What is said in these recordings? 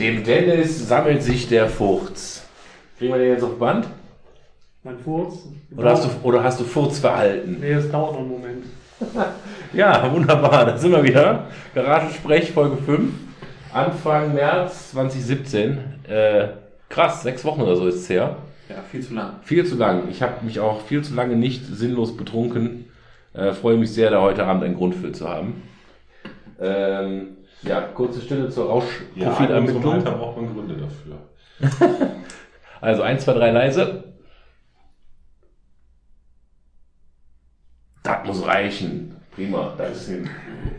Dem Dennis sammelt sich der Furz. Kriegen wir den jetzt auf Band? Mein Furz. Oder hast du, oder hast du Furzverhalten? Nee, es dauert noch einen Moment. Ja, wunderbar. Da sind wir wieder. Garagensprech Folge 5. Anfang März 2017. Äh, krass, sechs Wochen oder so ist es her. Ja, viel zu lang. Viel zu lang. Ich habe mich auch viel zu lange nicht sinnlos betrunken. Äh, freue mich sehr, da heute Abend einen Grund für zu haben. Ähm, ja, kurze Stille zur Ja, Rauschprofilermittlung. Alter braucht man Gründe dafür. also 1, 2, 3 leise. Das muss reichen. Prima, das ist ein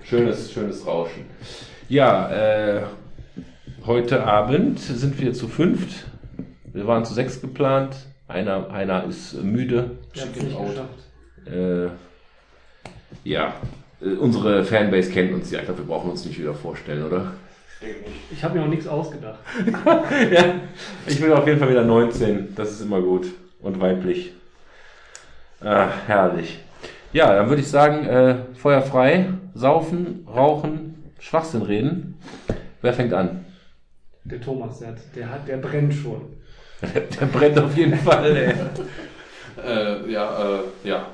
schönes, schönes Rauschen. Ja, äh, heute Abend sind wir zu fünft. Wir waren zu sechs geplant. Einer, einer ist müde. Ich hab's nicht geschafft. Äh, ja, unsere Fanbase kennt uns ja. Ich glaube, wir brauchen uns nicht wieder vorstellen, oder? Ich habe mir auch nichts ausgedacht. ja, ich bin auf jeden Fall wieder 19. Das ist immer gut. Und weiblich. Ah, herrlich. Ja, dann würde ich sagen, äh, Feuer frei, saufen, rauchen, Schwachsinn reden. Wer fängt an? Der Thomas, der, hat, der, hat, der brennt schon. Der brennt auf jeden Fall, ey. Äh, ja, äh, ja.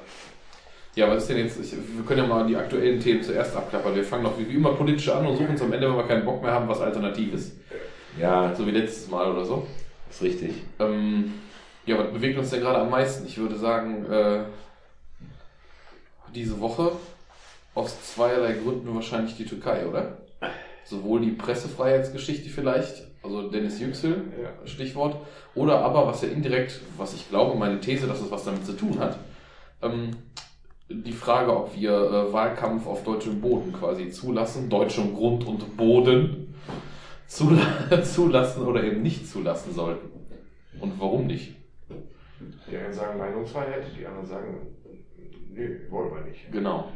Ja, was ist denn jetzt? Ich, wir können ja mal die aktuellen Themen zuerst abklappern. Wir fangen noch wie immer politisch an und suchen uns am Ende, wenn wir keinen Bock mehr haben, was Alternatives. Ja, So wie letztes Mal oder so. ist richtig. Ähm, ja, was bewegt uns denn gerade am meisten? Ich würde sagen, äh, diese Woche aus zweierlei Gründen wahrscheinlich die Türkei, oder? Sowohl die Pressefreiheitsgeschichte vielleicht, also Dennis Yüksel, Stichwort, oder aber, was ja indirekt, was ich glaube, meine These, dass es was damit zu tun hat, ähm, die Frage, ob wir äh, Wahlkampf auf deutschem Boden quasi zulassen, deutschem Grund und Boden zula zulassen oder eben nicht zulassen sollten. Und warum nicht? Die einen sagen Meinungsfreiheit, die anderen sagen, nee, wollen wir nicht. Genau.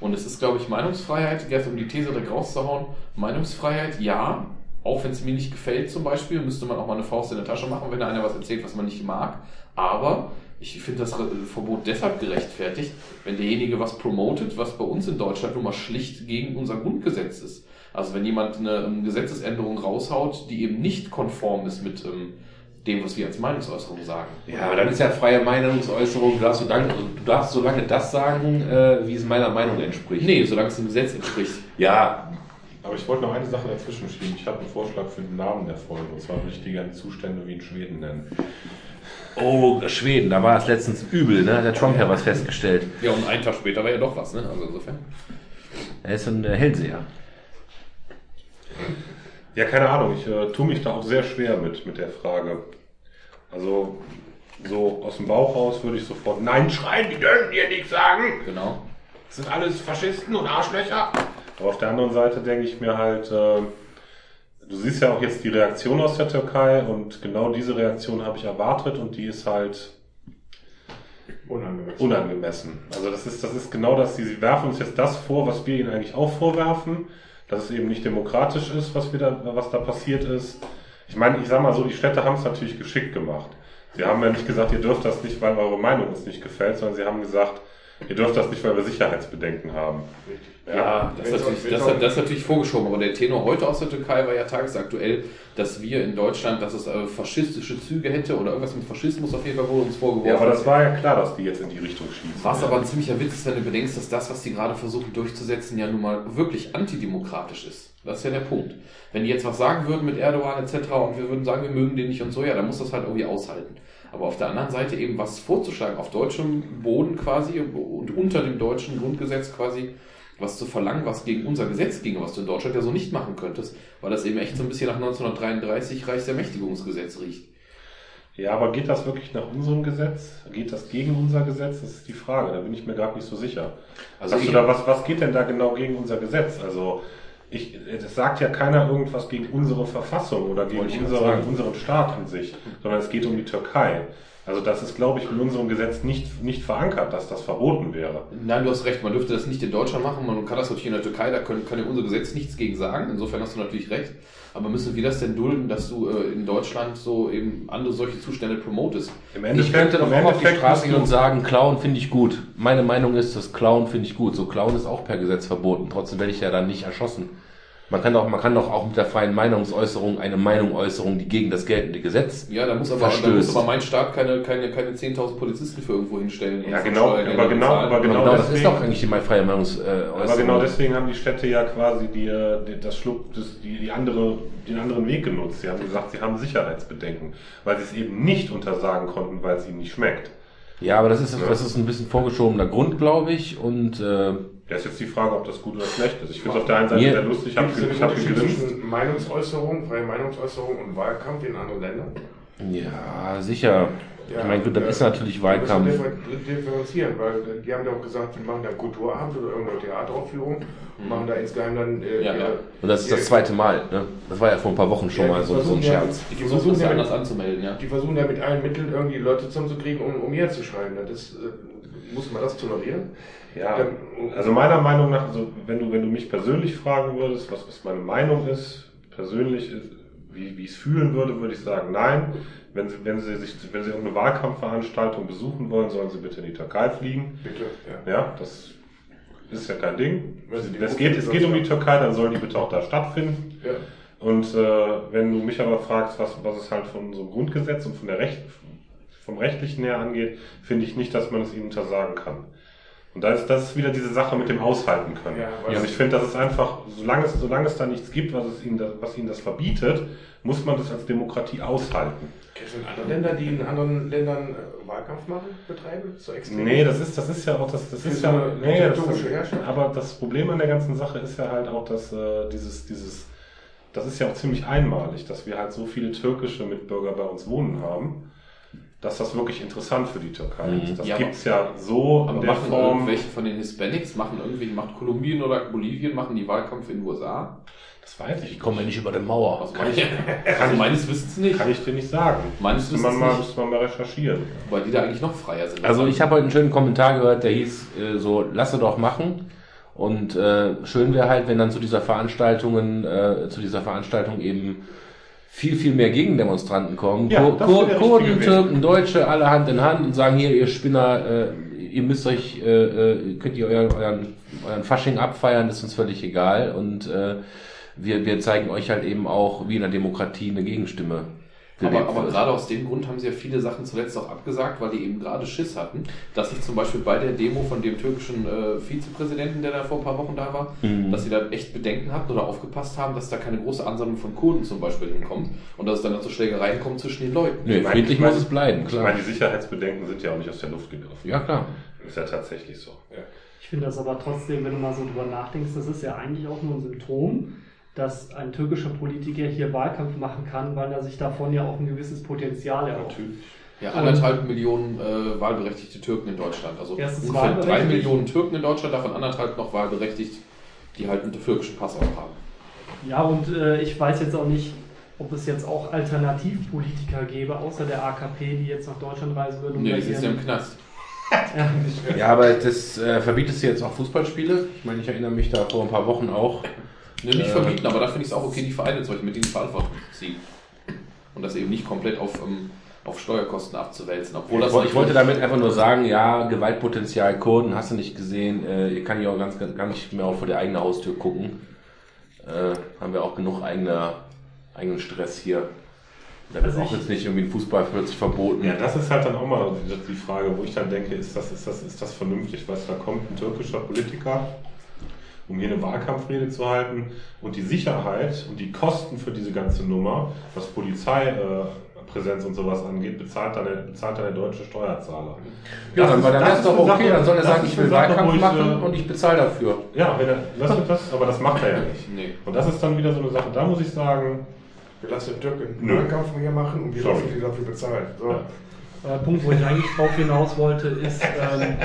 Und es ist, glaube ich, Meinungsfreiheit, jetzt um die These direkt rauszuhauen, Meinungsfreiheit, ja, auch wenn es mir nicht gefällt zum Beispiel, müsste man auch mal eine Faust in der Tasche machen, wenn da einer was erzählt, was man nicht mag. Aber ich finde das Verbot deshalb gerechtfertigt, wenn derjenige was promotet, was bei uns in Deutschland nun mal schlicht gegen unser Grundgesetz ist. Also wenn jemand eine ähm, Gesetzesänderung raushaut, die eben nicht konform ist mit ähm, dem, was wir als Meinungsäußerung sagen. Ja, aber dann ist ja freie Meinungsäußerung. Du darfst, so lange, du darfst so lange das sagen, äh, wie es meiner Meinung entspricht. Nee, solange es dem Gesetz entspricht. Ja, Aber ich wollte noch eine Sache dazwischen schieben. Ich habe einen Vorschlag für den Namen der Folge. Und zwar würde ich die gerne Zustände wie in Schweden nennen. Oh, Schweden, da war es letztens übel, ne? Hat der Trump ja was festgestellt. Ja, und einen Tag später war ja doch was, ne? Also insofern. Er ist ein äh, Hellseher. Ja, keine Ahnung. Ich äh, tue mich da auch sehr schwer mit, mit der Frage. Also, so aus dem Bauch raus würde ich sofort Nein schreien, die dürfen dir nichts sagen. Genau. Das sind alles Faschisten und Arschlöcher. Aber auf der anderen Seite denke ich mir halt, äh, du siehst ja auch jetzt die Reaktion aus der Türkei und genau diese Reaktion habe ich erwartet und die ist halt Unangemessen. unangemessen. Also das ist, das ist genau das, sie werfen uns jetzt das vor, was wir ihnen eigentlich auch vorwerfen, dass es eben nicht demokratisch ist, was, wir da, was da passiert ist. Ich meine, ich sag mal so, die Städte haben es natürlich geschickt gemacht. Sie haben ja nicht gesagt, ihr dürft das nicht, weil eure Meinung uns nicht gefällt, sondern sie haben gesagt, ihr dürft das nicht, weil wir Sicherheitsbedenken haben. Richtig. Ja, das, ist natürlich, das, das ist natürlich vorgeschoben, aber der Tenor heute aus der Türkei war ja tagesaktuell, dass wir in Deutschland, dass es äh, faschistische Züge hätte oder irgendwas mit Faschismus auf jeden Fall wurde uns vorgeworfen. Ja, aber das war ja klar, dass die jetzt in die Richtung schießen. Was aber ein ziemlicher Witz ist, wenn du bedenkst, dass das, was die gerade versuchen durchzusetzen, ja nun mal wirklich antidemokratisch ist. Das ist ja der Punkt. Wenn die jetzt was sagen würden mit Erdogan etc. und wir würden sagen, wir mögen den nicht und so, ja, dann muss das halt irgendwie aushalten. Aber auf der anderen Seite eben was vorzuschlagen, auf deutschem Boden quasi und unter dem deutschen Grundgesetz quasi, was zu verlangen, was gegen unser Gesetz ginge, was du in Deutschland ja so nicht machen könntest, weil das eben echt so ein bisschen nach 1933 Reichsermächtigungsgesetz riecht. Ja, aber geht das wirklich nach unserem Gesetz? Geht das gegen unser Gesetz? Das ist die Frage. Da bin ich mir gerade nicht so sicher. Also Hast du da was, was geht denn da genau gegen unser Gesetz? Also ich, es sagt ja keiner irgendwas gegen unsere Verfassung oder gegen unsere, unseren Staat an sich, sondern es geht um die Türkei. Also das ist, glaube ich, in unserem Gesetz nicht, nicht verankert, dass das verboten wäre. Nein, du hast recht, man dürfte das nicht in Deutschland machen, man kann das natürlich in der Türkei, da können, kann ja unser Gesetz nichts gegen sagen, insofern hast du natürlich recht. Aber müssen wir das denn dulden, dass du äh, in Deutschland so eben andere solche Zustände promotest? Im Ich könnte doch auch auf die Endeffekt Straße gehen und sagen, Clown finde ich gut. Meine Meinung ist, das Clown finde ich gut. So Clown ist auch per Gesetz verboten. Trotzdem werde ich ja dann nicht erschossen. Man kann doch, man kann doch auch mit der freien Meinungsäußerung eine Meinung äußern, die gegen das geltende Gesetz Ja, da muss aber, da muss aber mein Staat keine, keine, keine 10.000 Polizisten für irgendwo hinstellen. Ja, genau, Steuergeldern aber genau- aber Aber Genau genau, das ist deswegen- doch eigentlich die freie Meinungsäußerung. Aber genau deswegen haben die Städte ja quasi die, die, das Schluck, das, die, die andere, den anderen Weg genutzt. Sie haben gesagt, sie haben Sicherheitsbedenken, weil sie es eben nicht untersagen konnten, weil es ihnen nicht schmeckt. Ja, aber das ist, das ist ein bisschen vorgeschobener Grund, glaube ich. Und äh, Ja, ist jetzt die Frage, ob das gut oder schlecht ist. Ich finde es auf der einen Seite sehr lustig, ich habe hab zwischen Meinungsäußerung, freie Meinungsäußerung und Wahlkampf in anderen Ländern? ja, sicher. ich meine, gut, das äh, ist natürlich wir müssen Wahlkampf. differ- differenzieren, weil die haben ja auch gesagt, wir machen da einen Kulturabend oder irgendeine Theateraufführung und machen da insgeheim dann. Äh, Ja, ja. Und das ist das zweite Mal. Ne? Das war ja vor ein paar Wochen schon Ja, mal die so, so ein versuchen ja- Scherz. Die Die versuchen versuchen das ja ja anders mit- anzumelden, ja. Die versuchen ja mit allen Mitteln irgendwie Leute zusammenzukriegen, um, um hier zu schreiben. Das ist, äh, muss man das tolerieren? Ja, Ähm, also meiner Meinung nach, also wenn du, wenn du mich persönlich fragen würdest, was, was meine Meinung ist, persönlich, ist, wie, wie ich es fühlen würde, würde ich sagen, nein. Wenn sie, wenn sie sich, wenn sie irgendeine Wahlkampfveranstaltung besuchen wollen, sollen sie bitte in die Türkei fliegen. Bitte, ja. Ja, das ist ja kein Ding. Es geht, es geht um die Türkei, dann soll die bitte auch da stattfinden. ja. Und äh, wenn du mich aber fragst, was, was es halt von so einem Grundgesetz und von der Recht, vom Rechtlichen her angeht, finde ich nicht, dass man es ihnen untersagen kann. Und da ist, das ist wieder diese Sache mit dem Aushalten können. Ja, also ich finde, das ist einfach, solange es, solange es da nichts gibt, was, es ihnen das, was ihnen das verbietet, muss man das als Demokratie aushalten. Kennst du andere Länder, die in anderen Ländern äh, Wahlkampf machen, betreiben? So extrem? Nee, das ist, das ist ja auch das, das ist so ja, nee, das ist, aber das Problem an der ganzen Sache ist ja halt auch, dass äh, dieses, dieses, das ist ja auch ziemlich einmalig, dass wir halt so viele türkische Mitbürger bei uns wohnen haben, dass das wirklich interessant für die Türkei Mhm. ist. Das Ja, gibt's ja so Aber in der machen Form. irgendwelche von den Hispanics, machen irgendwie, macht Kolumbien oder Bolivien, machen die Wahlkampf in den USA? Das weiß ich. Ich komme ja nicht über die Mauer. Also, kann ich, also meines Wissens nicht. Kann ich dir nicht sagen. Meines Müsste man, Wissens mal, nicht. müsste man mal recherchieren. Weil die da eigentlich noch freier sind. Also ich habe heute einen schönen Kommentar gehört, der hieß äh, so, lasse doch machen. Und äh, schön wäre halt, wenn dann zu dieser Veranstaltungen, äh, zu dieser Veranstaltung eben viel, viel mehr Gegendemonstranten kommen. Ja, Kur Kurden. Türken, Deutsche, alle Hand in Hand und sagen hier, ihr Spinner, äh, ihr müsst euch, äh, äh, könnt ihr euren, euren, euren Fasching abfeiern, ist uns völlig egal. Und äh, wir, wir zeigen euch halt eben auch, wie in der Demokratie eine Gegenstimme Aber, aber gerade aus dem Grund haben sie ja viele Sachen zuletzt auch abgesagt, weil die eben gerade Schiss hatten, dass sich zum Beispiel bei der Demo von dem türkischen äh, Vizepräsidenten, der da vor ein paar Wochen da war, Mhm. dass sie da echt Bedenken hatten oder aufgepasst haben, dass da keine große Ansammlung von Kurden zum Beispiel hinkommt und dass es dann zu Schlägereien kommt zwischen den Leuten. Nö, Ich meine- friedlich ich meine- muss es bleiben, Ich klar. meine, die Sicherheitsbedenken sind ja auch nicht aus der Luft gegriffen. Ja, klar. Ist ja tatsächlich so. Ich finde das aber trotzdem, wenn du mal so drüber nachdenkst, das ist ja eigentlich auch nur ein Symptom, dass ein türkischer Politiker hier Wahlkampf machen kann, weil er sich davon ja auch ein gewisses Potenzial erhofft. Ja, anderthalb Millionen äh, wahlberechtigte Türken in Deutschland. Also Erstens ungefähr drei. Millionen Türken in Deutschland, davon anderthalb noch wahlberechtigt, die halt einen türkischen Pass auch haben. Ja, und äh, ich weiß jetzt auch nicht, ob es jetzt auch Alternativpolitiker gäbe, außer der AKP, die jetzt nach Deutschland reisen würden. Nee, die sitzen ja im Knast. ja, aber das äh, verbietest du jetzt auch Fußballspiele? Ich meine, ich erinnere mich da vor ein paar Wochen auch. Ne, nicht Äh, verbieten, aber da finde ich es auch okay, die Vereine zum Beispiel mit denen Verantwortung zu ziehen. Und das eben nicht komplett auf, ähm, auf Steuerkosten abzuwälzen. Obwohl das ich, wollte- ich wollte damit einfach nur sagen, ja, Gewaltpotenzial Kurden, hast du nicht gesehen, äh, ihr kann ja auch ganz, ganz, gar nicht mehr auch vor die eigene Haustür gucken. Äh, haben wir auch genug eigener, eigenen Stress hier. Da wird Also auch jetzt nicht irgendwie ein Fußball plötzlich verboten. Ja, das ist halt dann auch mal die- die Frage, wo ich dann denke, ist das, ist das, ist das vernünftig? Weißt du, da kommt ein türkischer Politiker, um hier eine Wahlkampfrede zu halten und die Sicherheit und die Kosten für diese ganze Nummer, was Polizeipräsenz und sowas angeht, bezahlt dann der, bezahlt dann der deutsche Steuerzahler. ja, dann, Das dann ist- ist das doch ist okay, Sache- dann soll er das sagen, ich will Sache, Wahlkampf ich, machen äh, und ich bezahle dafür. Ja, wenn er, du das, aber das macht er ja nicht. Nee. Und das ist dann wieder so eine Sache, da muss ich sagen, Wir lassen den Türken Nö. einen Wahlkampf hier machen und wir Sorry. lassen die dafür bezahlen. So. Ja. Der Punkt, wo ich eigentlich drauf hinaus wollte, ist, ähm,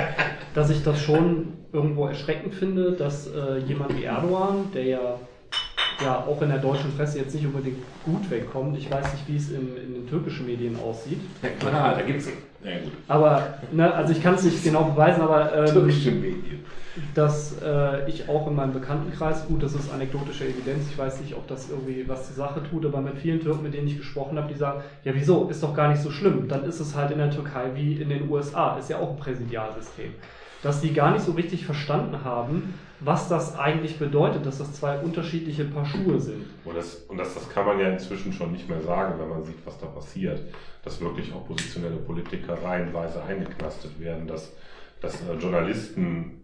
dass ich das schon irgendwo erschreckend finde, dass äh, jemand wie Erdogan, der ja, ja auch in der deutschen Presse jetzt nicht unbedingt gut wegkommt, ich weiß nicht, wie es in, in den türkischen Medien aussieht, Ja, klar, da gibt's. Ja, gut. aber, ne, also ich kann es nicht genau beweisen, aber ähm, Türkische Medien. dass äh, ich auch in meinem Bekanntenkreis, gut, das ist anekdotische Evidenz, ich weiß nicht, ob das irgendwie was zur Sache tut, aber mit vielen Türken, mit denen ich gesprochen habe, die sagen, ja wieso, ist doch gar nicht so schlimm, dann ist es halt in der Türkei wie in den USA, ist ja auch ein Präsidialsystem. Dass die gar nicht so richtig verstanden haben, was das eigentlich bedeutet, dass das zwei unterschiedliche Paar Schuhe sind. Und das, und das, das kann man ja inzwischen schon nicht mehr sagen, wenn man sieht, was da passiert. Dass wirklich oppositionelle Politiker reihenweise eingeknastet werden, dass, dass äh, Journalisten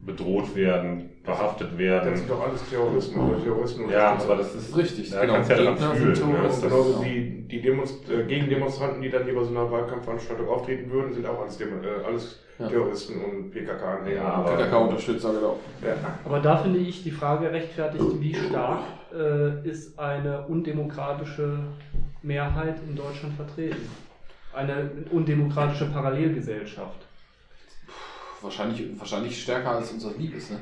bedroht werden, verhaftet werden. Das sind doch alles Terroristen oder Terroristen. Ja, aber das ist Richtig, Da genau. kannst du ja dran Gegner fühlen. sind Ne? Terroristen. Das Genauso wie die Demonst äh, Gegendemonstranten, die dann hier bei so einer Wahlkampfveranstaltung auftreten würden, sind auch alles, Demo äh, alles Ja. Terroristen und PKK-Anhänger. Ja, aber- PKK-Unterstützer, genau. Ja. Aber da finde ich die Frage rechtfertigt, wie stark äh, ist eine undemokratische Mehrheit in Deutschland vertreten? Eine undemokratische Parallelgesellschaft. Wahrscheinlich, wahrscheinlich stärker als unser Lieb ist, ne?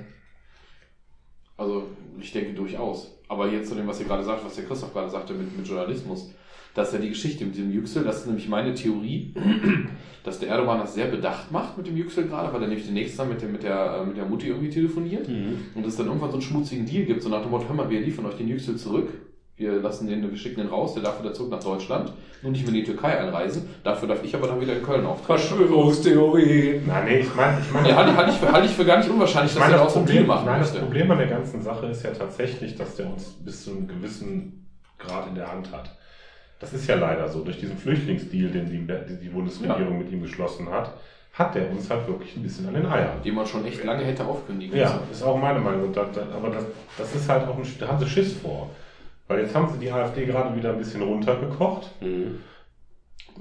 Also, ich denke durchaus. Aber jetzt zu dem, was ihr gerade sagt, was der Christoph gerade sagte mit, mit Journalismus, das ist ja die Geschichte mit dem Yüksel, das ist nämlich meine Theorie, dass der Erdogan das sehr bedacht macht mit dem Yüksel gerade, weil er nämlich demnächst dann mit der, mit der, äh, mit der Mutti irgendwie telefoniert und es dann irgendwann so einen schmutzigen Deal gibt, so nach dem Motto, hör mal, wir liefern euch den Yüksel zurück, wir lassen den, wir schicken den raus, der darf wieder zurück nach Deutschland, nur nicht mehr in die Türkei einreisen, dafür darf ich aber dann wieder in Köln auftreten. Verschwörungstheorie. Nein, nee, ich meine, ich meine, Ja, halte, halte, ich für, halte ich für gar nicht unwahrscheinlich, ich dass er das, auch so ein Deal Problem, machen nein, das möchte. Problem an der ganzen Sache ist ja tatsächlich, dass der uns bis zu einem gewissen Grad in der Hand hat. Das ist ja leider so. Durch diesen Flüchtlingsdeal, den die, die die Bundesregierung mit ihm geschlossen hat, hat der uns halt wirklich ein bisschen an den Eiern. Den man schon echt lange hätte aufkündigen Ja, müssen. ist auch meine Meinung. Aber das, das ist halt auch ein, da haben sie Schiss vor. Weil jetzt haben sie die AfD gerade wieder ein bisschen runtergekocht. Mhm.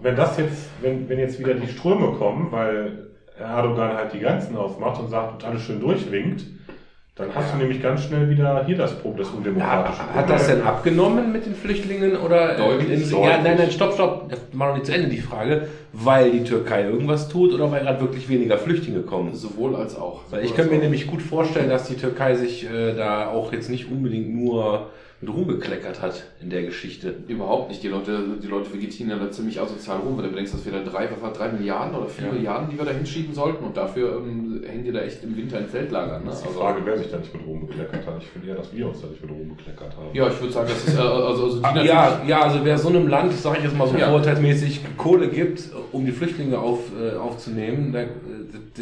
Wenn das jetzt, wenn, wenn jetzt wieder die Ströme kommen, weil Erdogan halt die Grenzen aufmacht und sagt und alles schön durchwinkt, dann hast du nämlich ganz schnell wieder hier das Problem, das undemokratische Ja, hat das denn abgenommen mit den Flüchtlingen oder Deutlich, in, deutlich. ja, nein, nein, stopp, stopp, war noch nicht zu Ende die Frage, weil die Türkei irgendwas tut oder weil gerade wirklich weniger Flüchtlinge kommen. Sowohl als auch. Weil ich könnte mir nämlich gut vorstellen, dass die Türkei sich äh, da auch jetzt nicht unbedingt nur mit Ruhm bekleckert hat in der Geschichte. Überhaupt nicht. Die Leute, die Leute vegetieren da ziemlich asozial rum, wenn du bedenkst, dass wir da drei, was war, drei Milliarden oder vier Ja. Milliarden, die wir da hinschieben sollten und dafür ähm, hängen die da echt im Winter in Feldlagern. Ne? Das ist die Also- Frage, wer sich da nicht mit Ruhm bekleckert hat. Ich finde eher, dass wir uns da nicht mit Ruhm bekleckert haben. Ja, ich würde sagen, das ist äh, also, also die Ah, ja, ja, also wer so einem Land, sage ich jetzt mal so Ja. vorurteilsmäßig, Kohle gibt, um die Flüchtlinge auf, äh, aufzunehmen, da,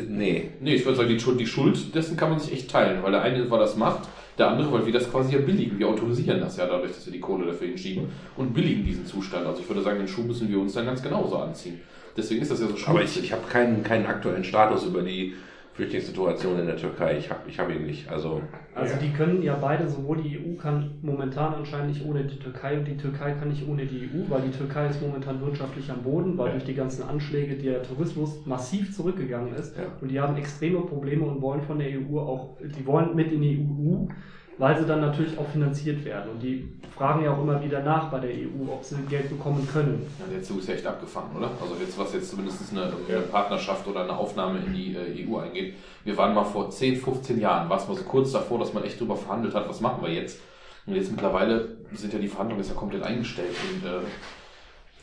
nee. Nee, ich würde sagen, die Schuld, die Schuld dessen kann man sich echt teilen, weil der eine, weil das macht, der andere, weil wir das quasi ja billigen. Wir autorisieren das ja dadurch, dass wir die Kohle dafür hinschieben und billigen diesen Zustand. Also ich würde sagen, den Schuh müssen wir uns dann ganz genauso anziehen. Deswegen ist das ja so Aber ich, ich habe keinen, keinen aktuellen Status über die Flüchtlingssituation in der Türkei. Ich habe ich hab ihn nicht. Also, Also Ja. die können ja beide, sowohl die EU kann momentan anscheinend nicht ohne die Türkei und die Türkei kann nicht ohne die EU, weil die Türkei ist momentan wirtschaftlich am Boden, weil Ja. durch die ganzen Anschläge der Tourismus massiv zurückgegangen ist Ja. und die haben extreme Probleme und wollen von der EU auch, die wollen mit in die EU, weil sie dann natürlich auch finanziert werden und die fragen ja auch immer wieder nach bei der EU, ob sie Geld bekommen können. Ja, der Zug ist ja echt abgefahren, oder? Also jetzt, was jetzt zumindest eine, Ja. eine Partnerschaft oder eine Aufnahme in die äh, EU eingeht. Wir waren mal vor 10, 15 Jahren, war es mal so kurz davor, dass man echt drüber verhandelt hat, was machen wir jetzt? Und jetzt mittlerweile sind ja die Verhandlungen ist ja komplett eingestellt und äh,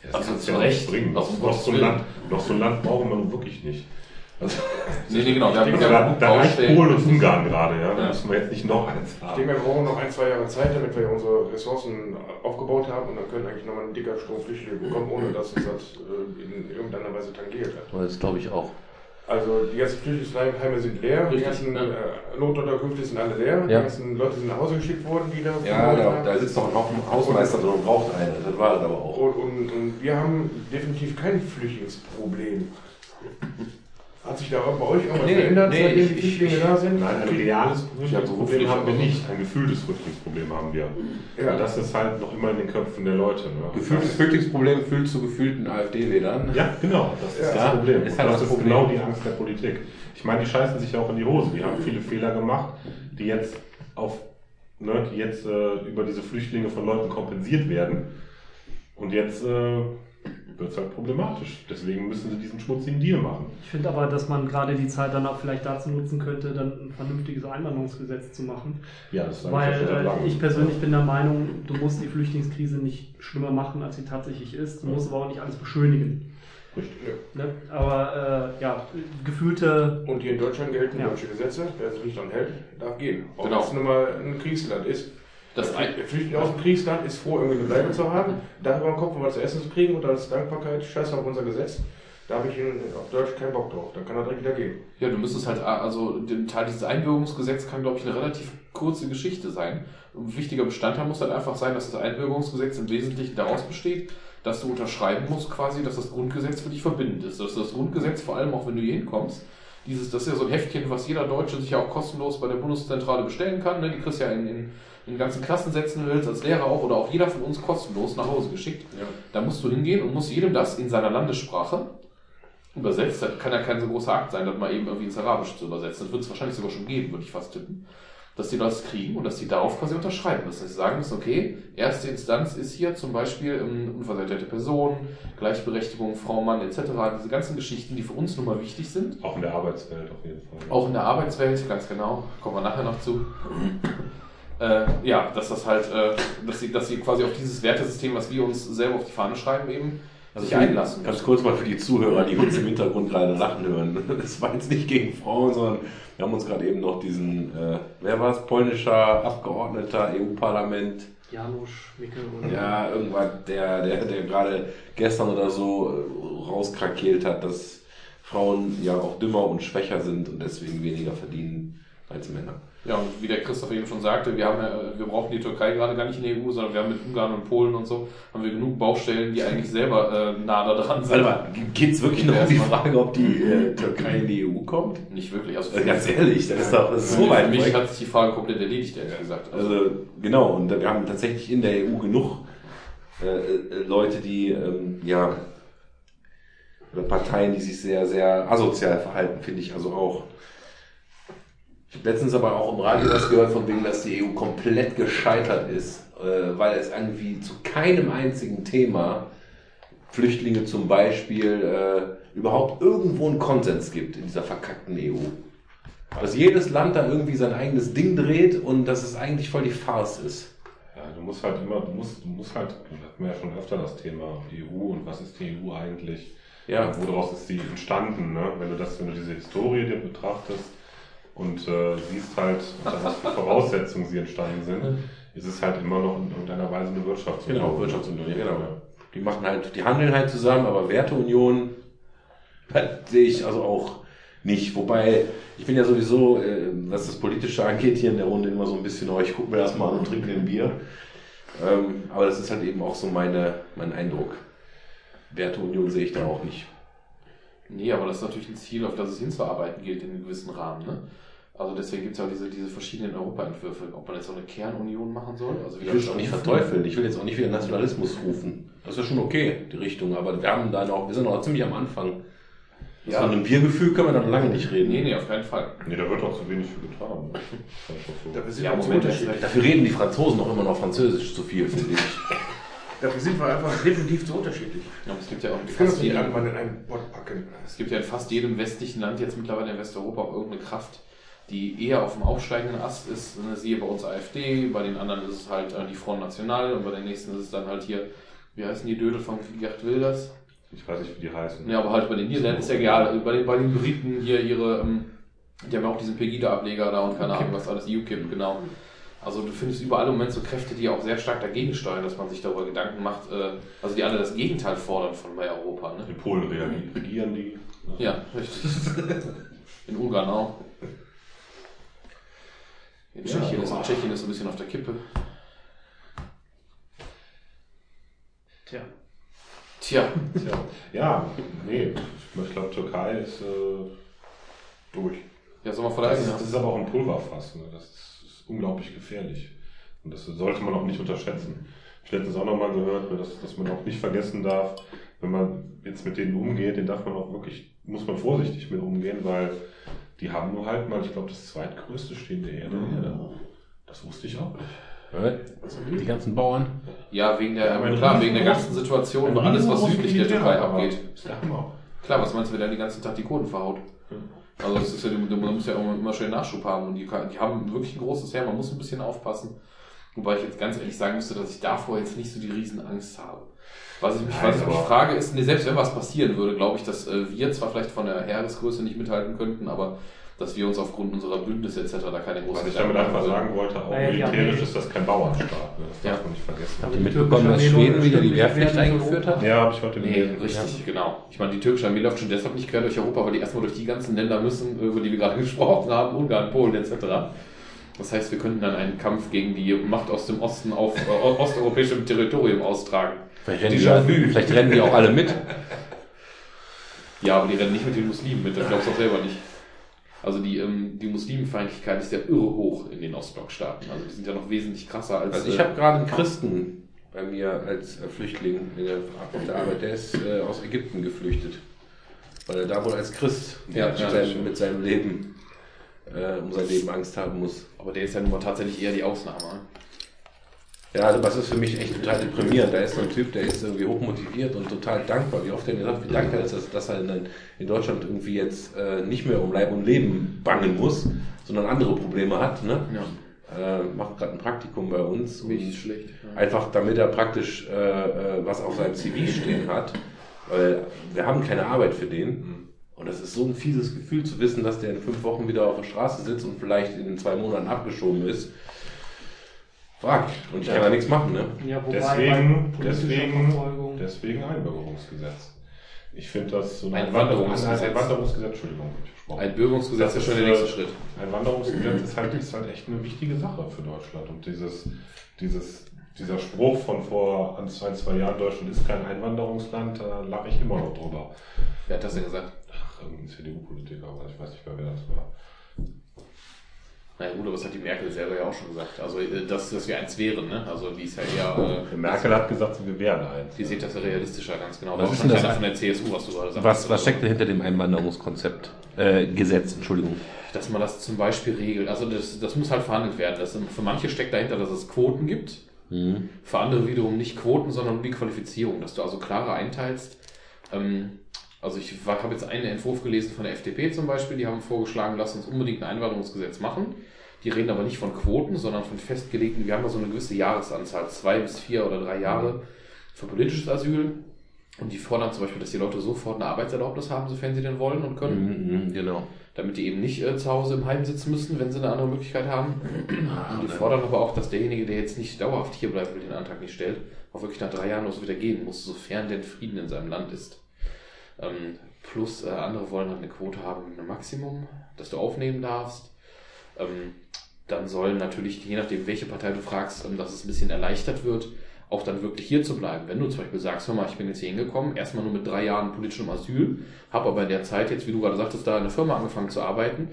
Das Also kannst zu du ja Recht. bringen. Noch, um noch, Gottes so ein Willen. Land, noch so ein Land brauchen wir nun wirklich nicht. Also, nee, nee, genau, wir haben, wir da, haben da reicht. Polen und Ungarn gerade, ja. Da Ja. müssen wir jetzt nicht noch eins Ich haben. denke, wir brauchen noch ein, zwei Jahre Zeit, damit wir unsere Ressourcen aufgebaut haben und dann können eigentlich nochmal ein dicker Strom Flüchtlinge bekommen, ohne dass uns das äh, in irgendeiner Weise tangiert hat. das glaube ich auch. Also die ganzen Flüchtlingsheime sind leer, die Richtig, ganzen ja. äh, Notunterkünfte sind alle leer, die Ja. ganzen Leute sind nach Hause geschickt worden, die da Ja, da, da sitzt doch ein Haufen Hausmeister drin und braucht eine. Das war das aber auch. Und, und, und wir haben definitiv kein Flüchtlingsproblem. Hat sich da auch bei euch irgendwas Nee, verändert, nee, seitdem ich- die Flüchtlinge da sind? Nein, ein reales Flüchtlingsproblem haben wir nicht. Ein gefühltes Flüchtlingsproblem haben wir. Ja. Und das ist halt noch immer in den Köpfen der Leute. Ne? Gefühltes Flüchtlingsproblem fühlt zu gefühlten AfD-Wählern. Ja, genau. Das ist Ja, das Problem. ist halt das das ist Problem. genau die Angst der Politik. Ich meine, die scheißen sich ja auch in die Hose. Die haben viele Fehler gemacht, die jetzt auf, ne, die jetzt äh, über diese Flüchtlinge von Leuten kompensiert werden. Und jetzt äh, wird es halt problematisch. Deswegen müssen sie diesen schmutzigen Deal machen. Ich finde aber, dass man gerade die Zeit dann auch vielleicht dazu nutzen könnte, dann ein vernünftiges Einwanderungsgesetz zu machen. Ja, das sage Weil ich äh, ich persönlich bin der Meinung, du musst die Flüchtlingskrise nicht schlimmer machen, als sie tatsächlich ist. Du musst aber auch nicht alles beschönigen. Richtig. Ja. Ne? Aber äh, ja, gefühlte. Und hier in Deutschland gelten Ja. deutsche Gesetze. Wer sich nicht dran hält, darf gehen. Auch Genau. wenn es nun mal ein Kriegsland ist. Das Flüchtling aus dem Kriegsland ist froh, irgendwie eine Bleibe zu haben, Dach über dem Kopf, um was zu essen zu kriegen und als Dankbarkeit scheiß auf unser Gesetz. Da habe ich auf Deutsch keinen Bock drauf. Dann kann er direkt wieder gehen. Ja, du müsstest halt, also den Teil dieses Einbürgerungsgesetz kann, glaube ich, eine relativ kurze Geschichte sein. Ein wichtiger Bestandteil muss halt einfach sein, dass das Einbürgerungsgesetz im Wesentlichen daraus besteht, dass du unterschreiben musst quasi, dass das Grundgesetz für dich verbindend ist. Dass das Grundgesetz, vor allem auch wenn du hier hinkommst, dieses, das ist ja so ein Heftchen, was jeder Deutsche sich ja auch kostenlos bei der Bundeszentrale bestellen kann. Ne? Die kriegst ja in, in, in ganzen Klassensätzen willst, als Lehrer auch, oder auch jeder von uns kostenlos nach Hause geschickt. Ja. Da musst du hingehen und musst jedem das in seiner Landessprache übersetzt. Das kann ja kein so großer Akt sein, das mal eben irgendwie ins Arabische zu übersetzen. Das wird es wahrscheinlich sogar schon geben, würde ich fast tippen. Dass die das kriegen und dass die darauf quasi unterschreiben müssen. Dass sie sagen müssen, okay, erste Instanz ist hier zum Beispiel ähm, unversehrte Person, Gleichberechtigung, Frau, Mann etc. Diese ganzen Geschichten, die für uns nun mal wichtig sind. Auch in der Arbeitswelt auf jeden Fall. Auch in der Arbeitswelt, ganz genau, kommen wir nachher noch zu. Äh, ja, dass das halt, äh, dass sie, dass sie quasi auf dieses Wertesystem, was wir uns selber auf die Fahne schreiben, eben Also sich einlassen. Ganz kurz mal für die Zuhörer, die uns im Hintergrund gerade lachen hören. Das war jetzt nicht gegen Frauen, sondern wir haben uns gerade eben noch diesen, äh, wer war es, polnischer Abgeordneter, EU-Parlament, Janusz Mickel und ja, irgendwas, der, der, der gerade gestern oder so äh, rauskrakeelt hat, dass Frauen ja auch dümmer und schwächer sind und deswegen weniger verdienen als Männer. Ja, und wie der Christoph eben schon sagte, wir haben ja, wir brauchen die Türkei gerade gar nicht in der EU, sondern wir haben mit Ungarn und Polen und so, haben wir genug Baustellen, die eigentlich selber äh, nah da dran sind. Warte mal, geht es wirklich noch um die. Frage, ob die äh, Türkei in die EU kommt? Nicht wirklich. Also Also ganz ehrlich, das ist doch das ist so für weit mich weg. hat sich die Frage komplett erledigt, ehrlich gesagt. Also, Also genau, und wir haben tatsächlich in der EU genug äh, äh, Leute, die ähm, ja oder Parteien, die sich sehr, sehr asozial verhalten, finde ich also auch. Ich habe letztens aber auch im Radio was gehört, von wegen, dass die EU komplett gescheitert ist, äh, weil es irgendwie zu keinem einzigen Thema, Flüchtlinge zum Beispiel, äh, überhaupt irgendwo einen Konsens gibt in dieser verkackten EU. Dass jedes Land da irgendwie sein eigenes Ding dreht und dass es eigentlich voll die Farce ist. Ja, du musst halt immer, du musst, du musst halt, wir hatten ja schon öfter das Thema EU und was ist die EU eigentlich? Ja. Woraus ist sie entstanden, ne? Wenn du das, wenn du diese Historie dir betrachtest und äh, siehst halt, unter was für Voraussetzungen sie entstanden sind, ist es halt immer noch in irgendeiner Weise eine Wirtschaftsunion. Genau, Wirtschaftsunion, ja, genau. Die machen halt, die handeln halt zusammen, aber Werteunion halt, sehe ich also auch nicht. Wobei, ich bin ja sowieso, äh, was das Politische angeht, hier in der Runde immer so ein bisschen, oh, ich gucke mir das mal an und trinke ein Bier. Ähm, aber das ist halt eben auch so meine, mein Eindruck. Werteunion sehe ich da auch nicht. Nee, aber das ist natürlich ein Ziel, auf das es hinzuarbeiten gilt in einem gewissen Rahmen. Ne? Also deswegen gibt es ja diese, diese verschiedenen Europaentwürfe, ob man jetzt so eine Kernunion machen soll. Also Ich will es auch nicht verteufeln. Ich will jetzt auch nicht wieder Nationalismus rufen. Das ist schon okay, die Richtung. Aber wir haben da noch, wir sind noch ziemlich am Anfang. Ja. Von einem Biergefühl können wir dann lange nicht reden. Nee, nee, auf keinen Fall. Nee, da wird auch zu wenig für getan. Ne? Das ist einfach so. Dafür Ja, Moment. Dafür reden die Franzosen noch immer noch Französisch zu viel, finde ich. Dafür sind wir einfach definitiv zu unterschiedlich. Ja, es gibt ja auch in fast jedem, irgendwann in einen Bot packen. es gibt ja in fast jedem westlichen Land jetzt mittlerweile in Westeuropa auch irgendeine Kraft, die eher auf dem aufsteigenden Ast ist. Ne, Siehe bei uns AfD, bei den anderen ist es halt äh, die Front National und bei den nächsten ist es dann halt hier, wie heißen die Dödel von Gerd Wilders? Ich weiß nicht, wie die heißen. Ja, aber halt bei den Niederländern ist ja egal. Also Bei den, bei den Briten hier ihre, ähm, die haben ja auch diesen Pegida-Ableger da und keine Ahnung was alles, UKIP, genau. Also du findest überall im Moment so Kräfte, die auch sehr stark dagegen steuern, dass man sich darüber Gedanken macht, äh, also die alle das Gegenteil fordern von bei Europa. Ne? In Polen reagieren, regieren die. Ja, richtig. In Ungarn auch. In Ja, Tschechien, ist, aber- Tschechien ist so ein bisschen auf der Kippe. Tja, Tja, Tja. Ja, nee, ich glaube, Türkei ist äh, durch. ja, soll man vor der Das das ist aber auch ein Pulverfass. Ne? Das ist, ist unglaublich gefährlich. Und das sollte man auch nicht unterschätzen. Ich habe letztens auch nochmal gehört, ne, dass, dass man auch nicht vergessen darf, wenn man jetzt mit denen umgeht, den darf man auch wirklich, muss man vorsichtig mit umgehen, weil die haben nur halt mal, ich glaube, das zweitgrößte stehende Heer der Erde. Das wusste ich auch nicht. Die ganzen Bauern. Ja, wegen der, Ja, klar, Riesen- wegen der ganzen Situation und alles, was südlich der Türkei abgeht. Der. Klar, was meinst du, wer da den ganzen Tag die Kurden verhaut? Also das ist ja, du musst ja immer, schön Nachschub haben und die, die haben wirklich ein großes Heer, man muss ein bisschen aufpassen. Wobei ich jetzt ganz ehrlich sagen müsste, dass ich davor jetzt nicht so die Riesenangst habe. Was ich mich, Nein, was ich mich frage ist, nee, selbst wenn was passieren würde, glaube ich, dass äh, wir zwar vielleicht von der Heeresgröße nicht mithalten könnten, aber dass wir uns aufgrund unserer Bündnisse etc. da keine großen Was ich damit einfach sagen wollte, auch Naja, die militärisch die- ist das kein Bauernstaat. Ne? Das Ja. darf man nicht vergessen. Habt ihr die mitbekommen, dass Schweden wieder die Wehrpflicht eingeführt hat? Ja, habe ich heute Nee, gelesen. richtig, genau. Ich meine, die türkische Armee läuft schon deshalb nicht quer durch Europa, weil die erstmal durch die ganzen Länder müssen, über die wir gerade gesprochen haben, Ungarn, Polen etc. Das heißt, wir könnten dann einen Kampf gegen die Macht aus dem Osten auf äh, osteuropäischem Territorium austragen. Vielleicht rennen, die, Déjà-vu. vielleicht rennen die auch alle mit. Ja, aber die rennen nicht mit den Muslimen mit, das glaubst du auch selber nicht. Also die, ähm, die Muslimenfeindlichkeit ist ja irre hoch in den Ostblockstaaten. Also die sind ja noch wesentlich krasser als. Also ich äh, habe gerade einen Christen bei mir als äh, Flüchtling in der, auf der Arbeit, der ist äh, aus Ägypten geflüchtet. Weil er da wohl als Christ Ja, mit, ja, seinem, mit seinem Leben äh, um sein Leben Angst haben muss. aber der ist ja nun mal tatsächlich eher die Ausnahme. Ja, also das ist für mich echt total deprimierend. Da ist so ein Typ, der ist irgendwie hochmotiviert und total dankbar. Wie oft er mir sagt, wie dankbar ist, dass, dass er in, in Deutschland irgendwie jetzt äh, nicht mehr um Leib und Leben bangen muss, sondern andere Probleme hat. Ne? Ja, Äh, macht gerade ein Praktikum bei uns. nicht und schlecht. Ja. Einfach damit er praktisch äh, äh, was auf seinem CV stehen hat. Weil wir haben keine Arbeit für den. Und das ist so ein fieses Gefühl zu wissen, dass der in fünf Wochen wieder auf der Straße sitzt und vielleicht in zwei Monaten abgeschoben ist. Fuck. Und ich kann da nichts machen, ne? Ja, wobei Deswegen, deswegen, deswegen Einbürgerungsgesetz. Ich finde das so Ein Wanderungsgesetz. Ein Wanderungsgesetz, Entschuldigung. Ein Bürgerungsgesetz Das ist schon der nächste äh, Schritt. Ein Wanderungsgesetz ist halt, ist halt echt eine wichtige Sache für Deutschland. Und dieses, dieses, dieser Spruch von vor ein, zwei, zwei Jahren, Deutschland ist kein Einwanderungsland, da lache ich immer noch drüber. Wer hat das denn gesagt? Ach, irgendein CDU-Politiker, aber ich weiß nicht mehr, wer das war. Na ja, gut, aber das hat die Merkel selber ja auch schon gesagt. Also, äh, dass, dass wir eins wären, ne? Also, die ist ja eher. Äh, Merkel hat gesagt, wir wären eins. Die sieht das ja realistischer, ganz genau. Was Das ist denn das? von der CSU, was du gerade sagst. Was, was steckt denn hinter dem Einwanderungskonzept? Äh, Gesetz, Entschuldigung. Dass man das zum Beispiel regelt. Also, das, das muss halt verhandelt werden. Das, für manche steckt dahinter, dass es Quoten gibt. Mhm. Für andere wiederum nicht Quoten, sondern nur die Qualifizierung. Dass du also klarer einteilst. Ähm, also, ich habe jetzt einen Entwurf gelesen von der FDP zum Beispiel. Die haben vorgeschlagen, lass uns unbedingt ein Einwanderungsgesetz machen. Die reden aber nicht von Quoten, sondern von festgelegten, wir haben da so eine gewisse Jahresanzahl, zwei bis vier oder drei Jahre für politisches Asyl. Und die fordern zum Beispiel, dass die Leute sofort eine Arbeitserlaubnis haben, sofern sie denn wollen und können Mhm, mhm, genau. damit die eben nicht äh, zu Hause im Heim sitzen müssen, wenn sie eine andere Möglichkeit haben. Und die fordern aber auch, dass derjenige, der jetzt nicht dauerhaft hier bleibt und den Antrag nicht stellt, auch wirklich nach drei Jahren noch so wieder gehen muss, sofern denn Frieden in seinem Land ist. Ähm, plus äh, andere wollen halt eine Quote haben einem Maximum, das du aufnehmen darfst. Ähm, dann sollen natürlich, je nachdem, welche Partei du fragst, ähm, dass es ein bisschen erleichtert wird, auch dann wirklich hier zu bleiben. Wenn du zum Beispiel sagst, hör mal, ich bin jetzt hier hingekommen, erstmal nur mit drei Jahren politischem Asyl, habe aber in der Zeit jetzt, wie du gerade sagtest, da in der Firma angefangen zu arbeiten,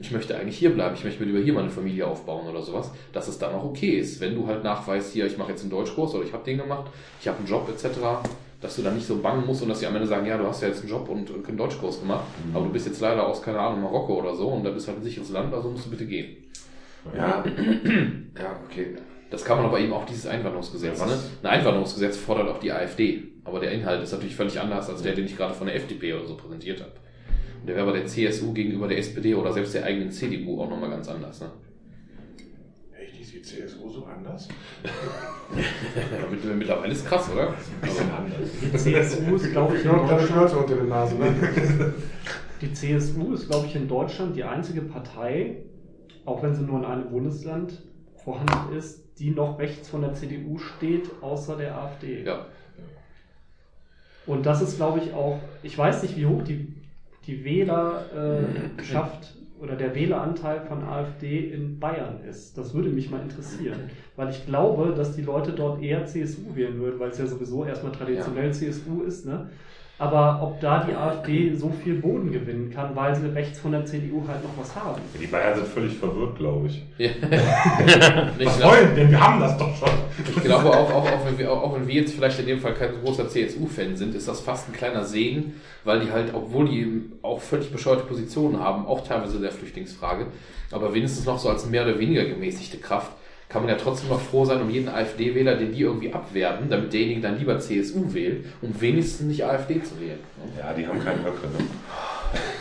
ich möchte eigentlich hier bleiben, ich möchte mir lieber hier meine Familie aufbauen oder sowas, dass es dann auch okay ist. Wenn du halt nachweist, hier, ich mache jetzt einen Deutschkurs oder ich habe den gemacht, ich habe einen Job etc., dass du dann nicht so bangen musst und dass sie am Ende sagen, ja, du hast ja jetzt einen Job und, und keinen Deutschkurs gemacht, aber du bist jetzt leider aus, keine Ahnung, Marokko oder so und da bist halt ein sicheres Land, also musst du bitte gehen. Ja. ja, okay. Das kann man aber eben auch dieses Einwanderungsgesetz. Ja, ne? Ein Einwanderungsgesetz fordert auch die AfD. Aber der Inhalt ist natürlich völlig anders als der, den ich gerade von der FDP oder so präsentiert habe. Und der wäre bei der CSU gegenüber der SPD oder selbst der eigenen CDU auch nochmal ganz anders. Ne? Die CSU so anders? Ja, mit- mittlerweile ist krass, oder? Die CSU ist, glaube ich, Ich in habe gerade Deutschland, Schnauze unter der Nase. Ne? die CSU ist, glaube ich, in Deutschland die einzige Partei, auch wenn sie nur in einem Bundesland vorhanden ist, die noch rechts von der CDU steht, außer der AfD. ja. Und das ist, glaube ich, auch, ich weiß nicht, wie hoch die, die Wählerschaft oder der Wähleranteil von AfD in Bayern ist. Das würde mich mal interessieren, weil ich glaube, dass die Leute dort eher CSU wählen würden, weil es ja sowieso erstmal traditionell CSU ist. Ne? Aber ob da die AfD so viel Boden gewinnen kann, weil sie rechts von der CDU halt noch was haben. Die Bayern sind völlig verwirrt, glaube ich. ja. ich, Was glaube, wollen denn? Wir haben das doch schon. ich glaube auch, auch, auch, wenn wir, auch wenn wir jetzt vielleicht in dem Fall kein großer CSU-Fan sind, ist das fast ein kleiner Segen, weil die halt, obwohl die auch völlig bescheuerte Positionen haben, auch teilweise in der Flüchtlingsfrage, aber wenigstens noch so als mehr oder weniger gemäßigte Kraft, kann man ja trotzdem noch froh sein um jeden AfD-Wähler, den die irgendwie abwerten, damit derjenige dann lieber CSU wählt, um wenigstens nicht AfD zu wählen. ne? Ja, die haben keinen Höcke. Ne?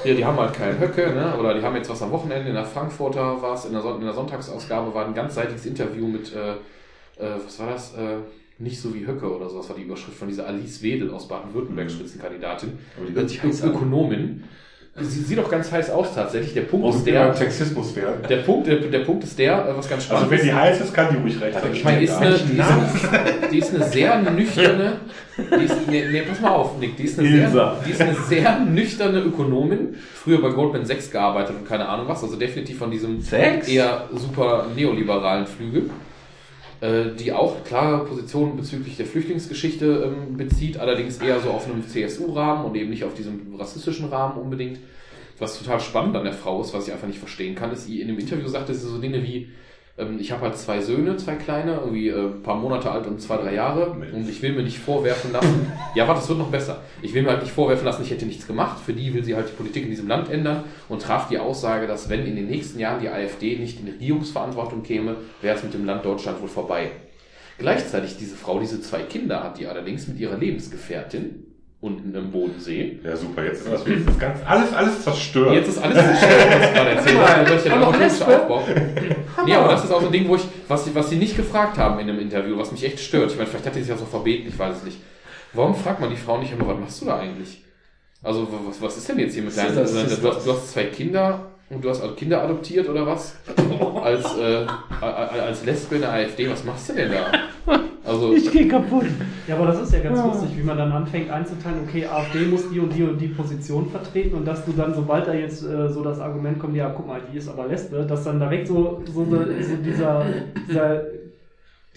Ja, die haben halt keinen Höcke, ne? oder die haben jetzt was am Wochenende in der Frankfurter, war es in der, Son in der Sonntagsausgabe, war ein ganzseitiges Interview mit, äh, äh, was war das, äh, nicht so wie Höcke oder so, das war die Überschrift von dieser Alice Wedel aus Baden-Württemberg, Spitzenkandidatin. Ökonomin. Sie sieht doch ganz heiß aus tatsächlich. Der Punkt ist der, Sexismus werden. der Punkt, der, der Punkt ist der, äh, was ganz spannend Also wenn ist. die heiß ist, kann die ruhig recht Ich meine, die ist, eine, die, ist, ist eine sehr nüchterne, die ist, nee, nee, pass mal auf, Nick, die ist, eine sehr, die ist eine sehr nüchterne Ökonomin, früher bei Goldman Sachs gearbeitet und keine Ahnung was, also definitiv von diesem Sachs? eher super neoliberalen Flügel, die auch klare Positionen bezüglich der Flüchtlingsgeschichte ähm, bezieht, allerdings eher so auf einem CSU-Rahmen und eben nicht auf diesem rassistischen Rahmen unbedingt. Was total spannend an der Frau ist, was ich einfach nicht verstehen kann, ist, sie in dem Interview sagte sie so Dinge wie, ähm, ich habe halt zwei Söhne, zwei kleine, irgendwie äh, ein paar Monate alt und zwei, drei Jahre. Und ich will mir nicht vorwerfen lassen. ja, warte, das wird noch besser. Ich will mir halt nicht vorwerfen lassen, ich hätte nichts gemacht. Für die will sie halt die Politik in diesem Land ändern und traf die Aussage, dass wenn in den nächsten Jahren die AfD nicht in Regierungsverantwortung käme, wäre es mit dem Land Deutschland wohl vorbei. Gleichzeitig diese Frau, diese zwei Kinder hat, die allerdings mit ihrer Lebensgefährtin unten im Bodensee. Ja, super. Jetzt ist das, jetzt ist ganz, alles, alles zerstört. Jetzt ist alles zerstört, was ich gerade erzählt habe. Nee, aber das ist auch so ein Ding, wo ich, was, sie- was sie nicht gefragt haben in einem Interview, was mich echt stört. Ich meine, vielleicht hat sie es ja so verbeten, ich weiß es nicht. Warum fragt man die Frau nicht immer, was machst du da eigentlich? Also, was, was ist denn jetzt hier mit deinen, Das du, hast, du hast zwei Kinder und du hast also Kinder adoptiert oder was? Als, äh, als Lesbe in der AfD, was machst du denn da? Also, Ich geh kaputt. Ja, aber das ist ja ganz lustig, wie man dann anfängt einzuteilen, okay, AfD muss die und die und die Position vertreten und dass du dann, sobald da jetzt äh, so das Argument kommt, ja, guck mal, die ist aber Lesbe, dass dann direkt so, so, so dieser, dieser,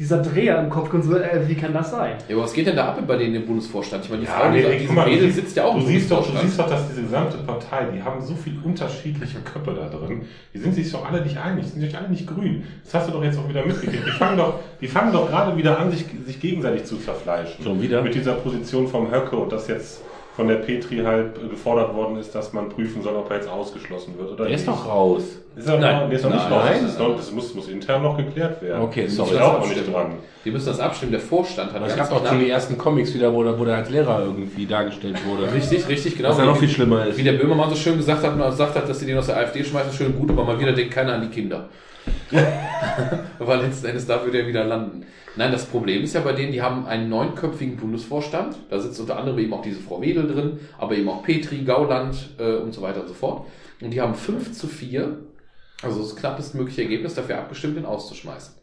dieser Dreher im Kopf kommt, so, äh, wie kann das sein? ja, aber was geht denn da ab bei denen im Bundesvorstand? Ich meine, die Ja, Frau, nee, die nee, diese Mädel siehst- sitzt ja auch du im siehst, doch, du Bundesvorstand. siehst doch, dass diese gesamte Partei, die haben so viel unterschiedliche Köpfe da drin. Die sind sich doch alle nicht einig, die sind sich alle nicht grün. Das hast du doch jetzt auch wieder mitgekriegt. Die fangen doch, die fangen doch gerade wieder an, sich, sich gegenseitig zu zerfleischen. Schon wieder? Mit dieser Position vom Höcke und dass jetzt von der Petri halt gefordert worden ist, dass man prüfen soll, ob er jetzt ausgeschlossen wird oder Der ist nicht. doch raus. Ist er Nein. noch, der ist noch nicht Nein. raus. Nein. Das, ist noch, das muss, muss intern noch geklärt werden. Okay, ich sorry. glaube auch nicht dran. Wir müssen das abstimmen. Der Vorstand hat Aber es gab auch schon die ersten Comics wieder, wo der, wo der als Lehrer irgendwie dargestellt wurde. Richtig, richtig, genau. Was ja noch viel schlimmer ist. Wie der Böhmermann so schön gesagt hat, gesagt hat, dass sie den aus der AfD schmeißen, schön gut, aber mal wieder denkt keiner an die Kinder. Weil letzten Endes da würde er wieder landen. Nein, das Problem ist ja bei denen, die haben einen neunköpfigen Bundesvorstand. Da sitzt unter anderem eben auch diese Frau Wedel drin, aber eben auch Petri, Gauland äh, und so weiter und so fort. Und die haben 5 zu 4, also das knappest mögliche Ergebnis dafür abgestimmt, den auszuschmeißen.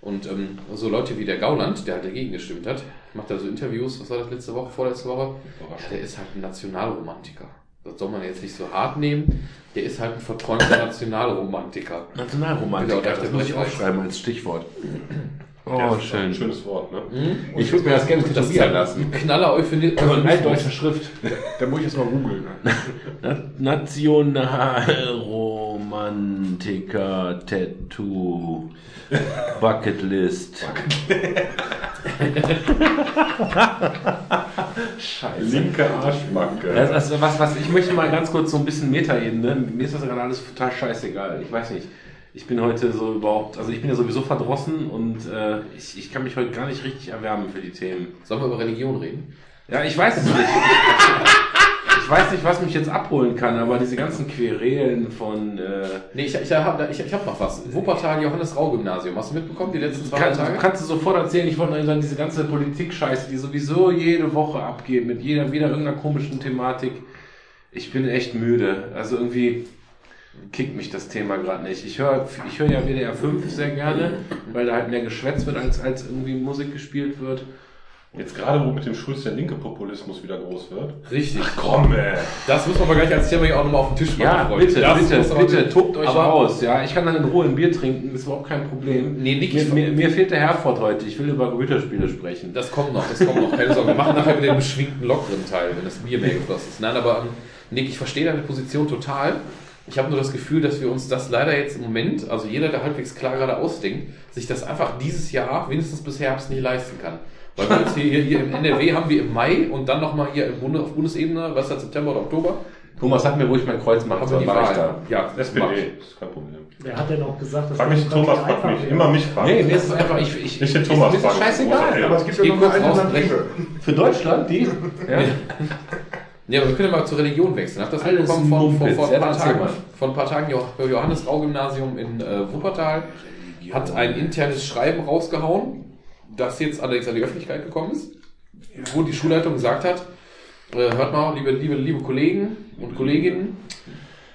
Und ähm, so Leute wie der Gauland, der halt dagegen gestimmt hat, macht da so Interviews, was war das letzte Woche, vorletzte Woche? Ja, der ist halt ein Nationalromantiker. Das soll man jetzt nicht so hart nehmen. Der ist halt ein verträumter Nationalromantiker. Nationalromantiker, Genau, das muss ich aufschreiben als Stichwort. Ja, Oh, das ist ein schön. schönes Wort, ne? Ich würde mir das gerne tätowieren lassen. ein Knaller Euphemismus. Also in altdeutscher Schrift. Da muss ich jetzt mal googeln. Na- Nationalromantiker Tattoo Bucketlist. Linke Arschbacke. Das, also was, was, ich möchte mal ganz kurz so ein bisschen Metaebene. Mir ist das gerade alles total scheißegal. Ich weiß nicht. Ich bin heute so überhaupt, also ich bin ja sowieso verdrossen und äh, ich, ich kann mich heute gar nicht richtig erwärmen für die Themen. Sollen wir über Religion reden? Ja, ich weiß es nicht. Ich weiß nicht, was mich jetzt abholen kann, aber diese ganzen Querelen von. Äh, Nee, ich, ich habe ich, ich hab noch was. Wuppertal Johannes Rau Gymnasium. Hast du mitbekommen, die letzten zwei kann, Tage? kannst du sofort erzählen, ich wollte nur sagen, diese ganze Politik-Scheiße, die sowieso jede Woche abgeht, mit jeder wieder irgendeiner komischen Thematik. Ich bin echt müde. Also irgendwie kickt mich das Thema gerade nicht. Ich höre ich hör ja WDR 5 sehr gerne, weil da halt mehr geschwätzt wird, als, als irgendwie Musik gespielt wird. Jetzt gerade, wo mit dem Schulz der linke Populismus wieder groß wird. Richtig. Komm, ey. Das müssen wir aber gleich als Thema hier auch nochmal auf den Tisch Ja, Freunde. bitte, Das bitte, muss bitte, tobt euch aber, aus. Ja, ich kann dann in Ruhe ein Bier trinken, ist überhaupt kein Problem. Nee, Nick, Mir, mir, mir fehlt der Herford heute. Ich will über Computerspiele sprechen. Das kommt noch, das kommt noch. Keine Sorge. Wir machen nachher wieder den beschwingten, lockeren Teil, wenn das Bier mehr geflossen ist. Nein, aber ähm, Nick, ich verstehe deine Position total. Ich habe nur das Gefühl, dass wir uns das leider jetzt im Moment, also jeder, der halbwegs klar gerade ausdenkt, sich das einfach dieses Jahr, wenigstens bis Herbst, nicht leisten kann. Weil wir jetzt hier, hier, im NRW haben wir im Mai und dann nochmal hier im Bunde, auf Bundesebene, was ist das, September oder Oktober, Thomas sag mir, wo ich mein Kreuz machen haben wir soll. die Mach ich Wahl. da. Ja, SPD, mach ich. ist kein Problem. Wer hat denn auch gesagt, dass Frag mich Thomas, frag mich. wäre? Immer mich fragen. Nee, mir ist es einfach, ich, ich, Ich ich- Thomas ist es fragen. scheißegal. Aber es gibt Ich ja noch eine Alternative. Für Deutschland, die? Ja. Ja, aber wir können ja mal zur Religion wechseln. Habt ihr das Alles mitbekommen von, von, von, Ja, ein paar Tagen? Vor ein paar Tagen Jo- Johannes Rau Gymnasium in äh, Wuppertal hat ein internes Schreiben rausgehauen, das jetzt allerdings an die Öffentlichkeit gekommen ist, wo die Schulleitung gesagt hat, Äh, hört mal, liebe, liebe, liebe Kollegen und Kolleginnen.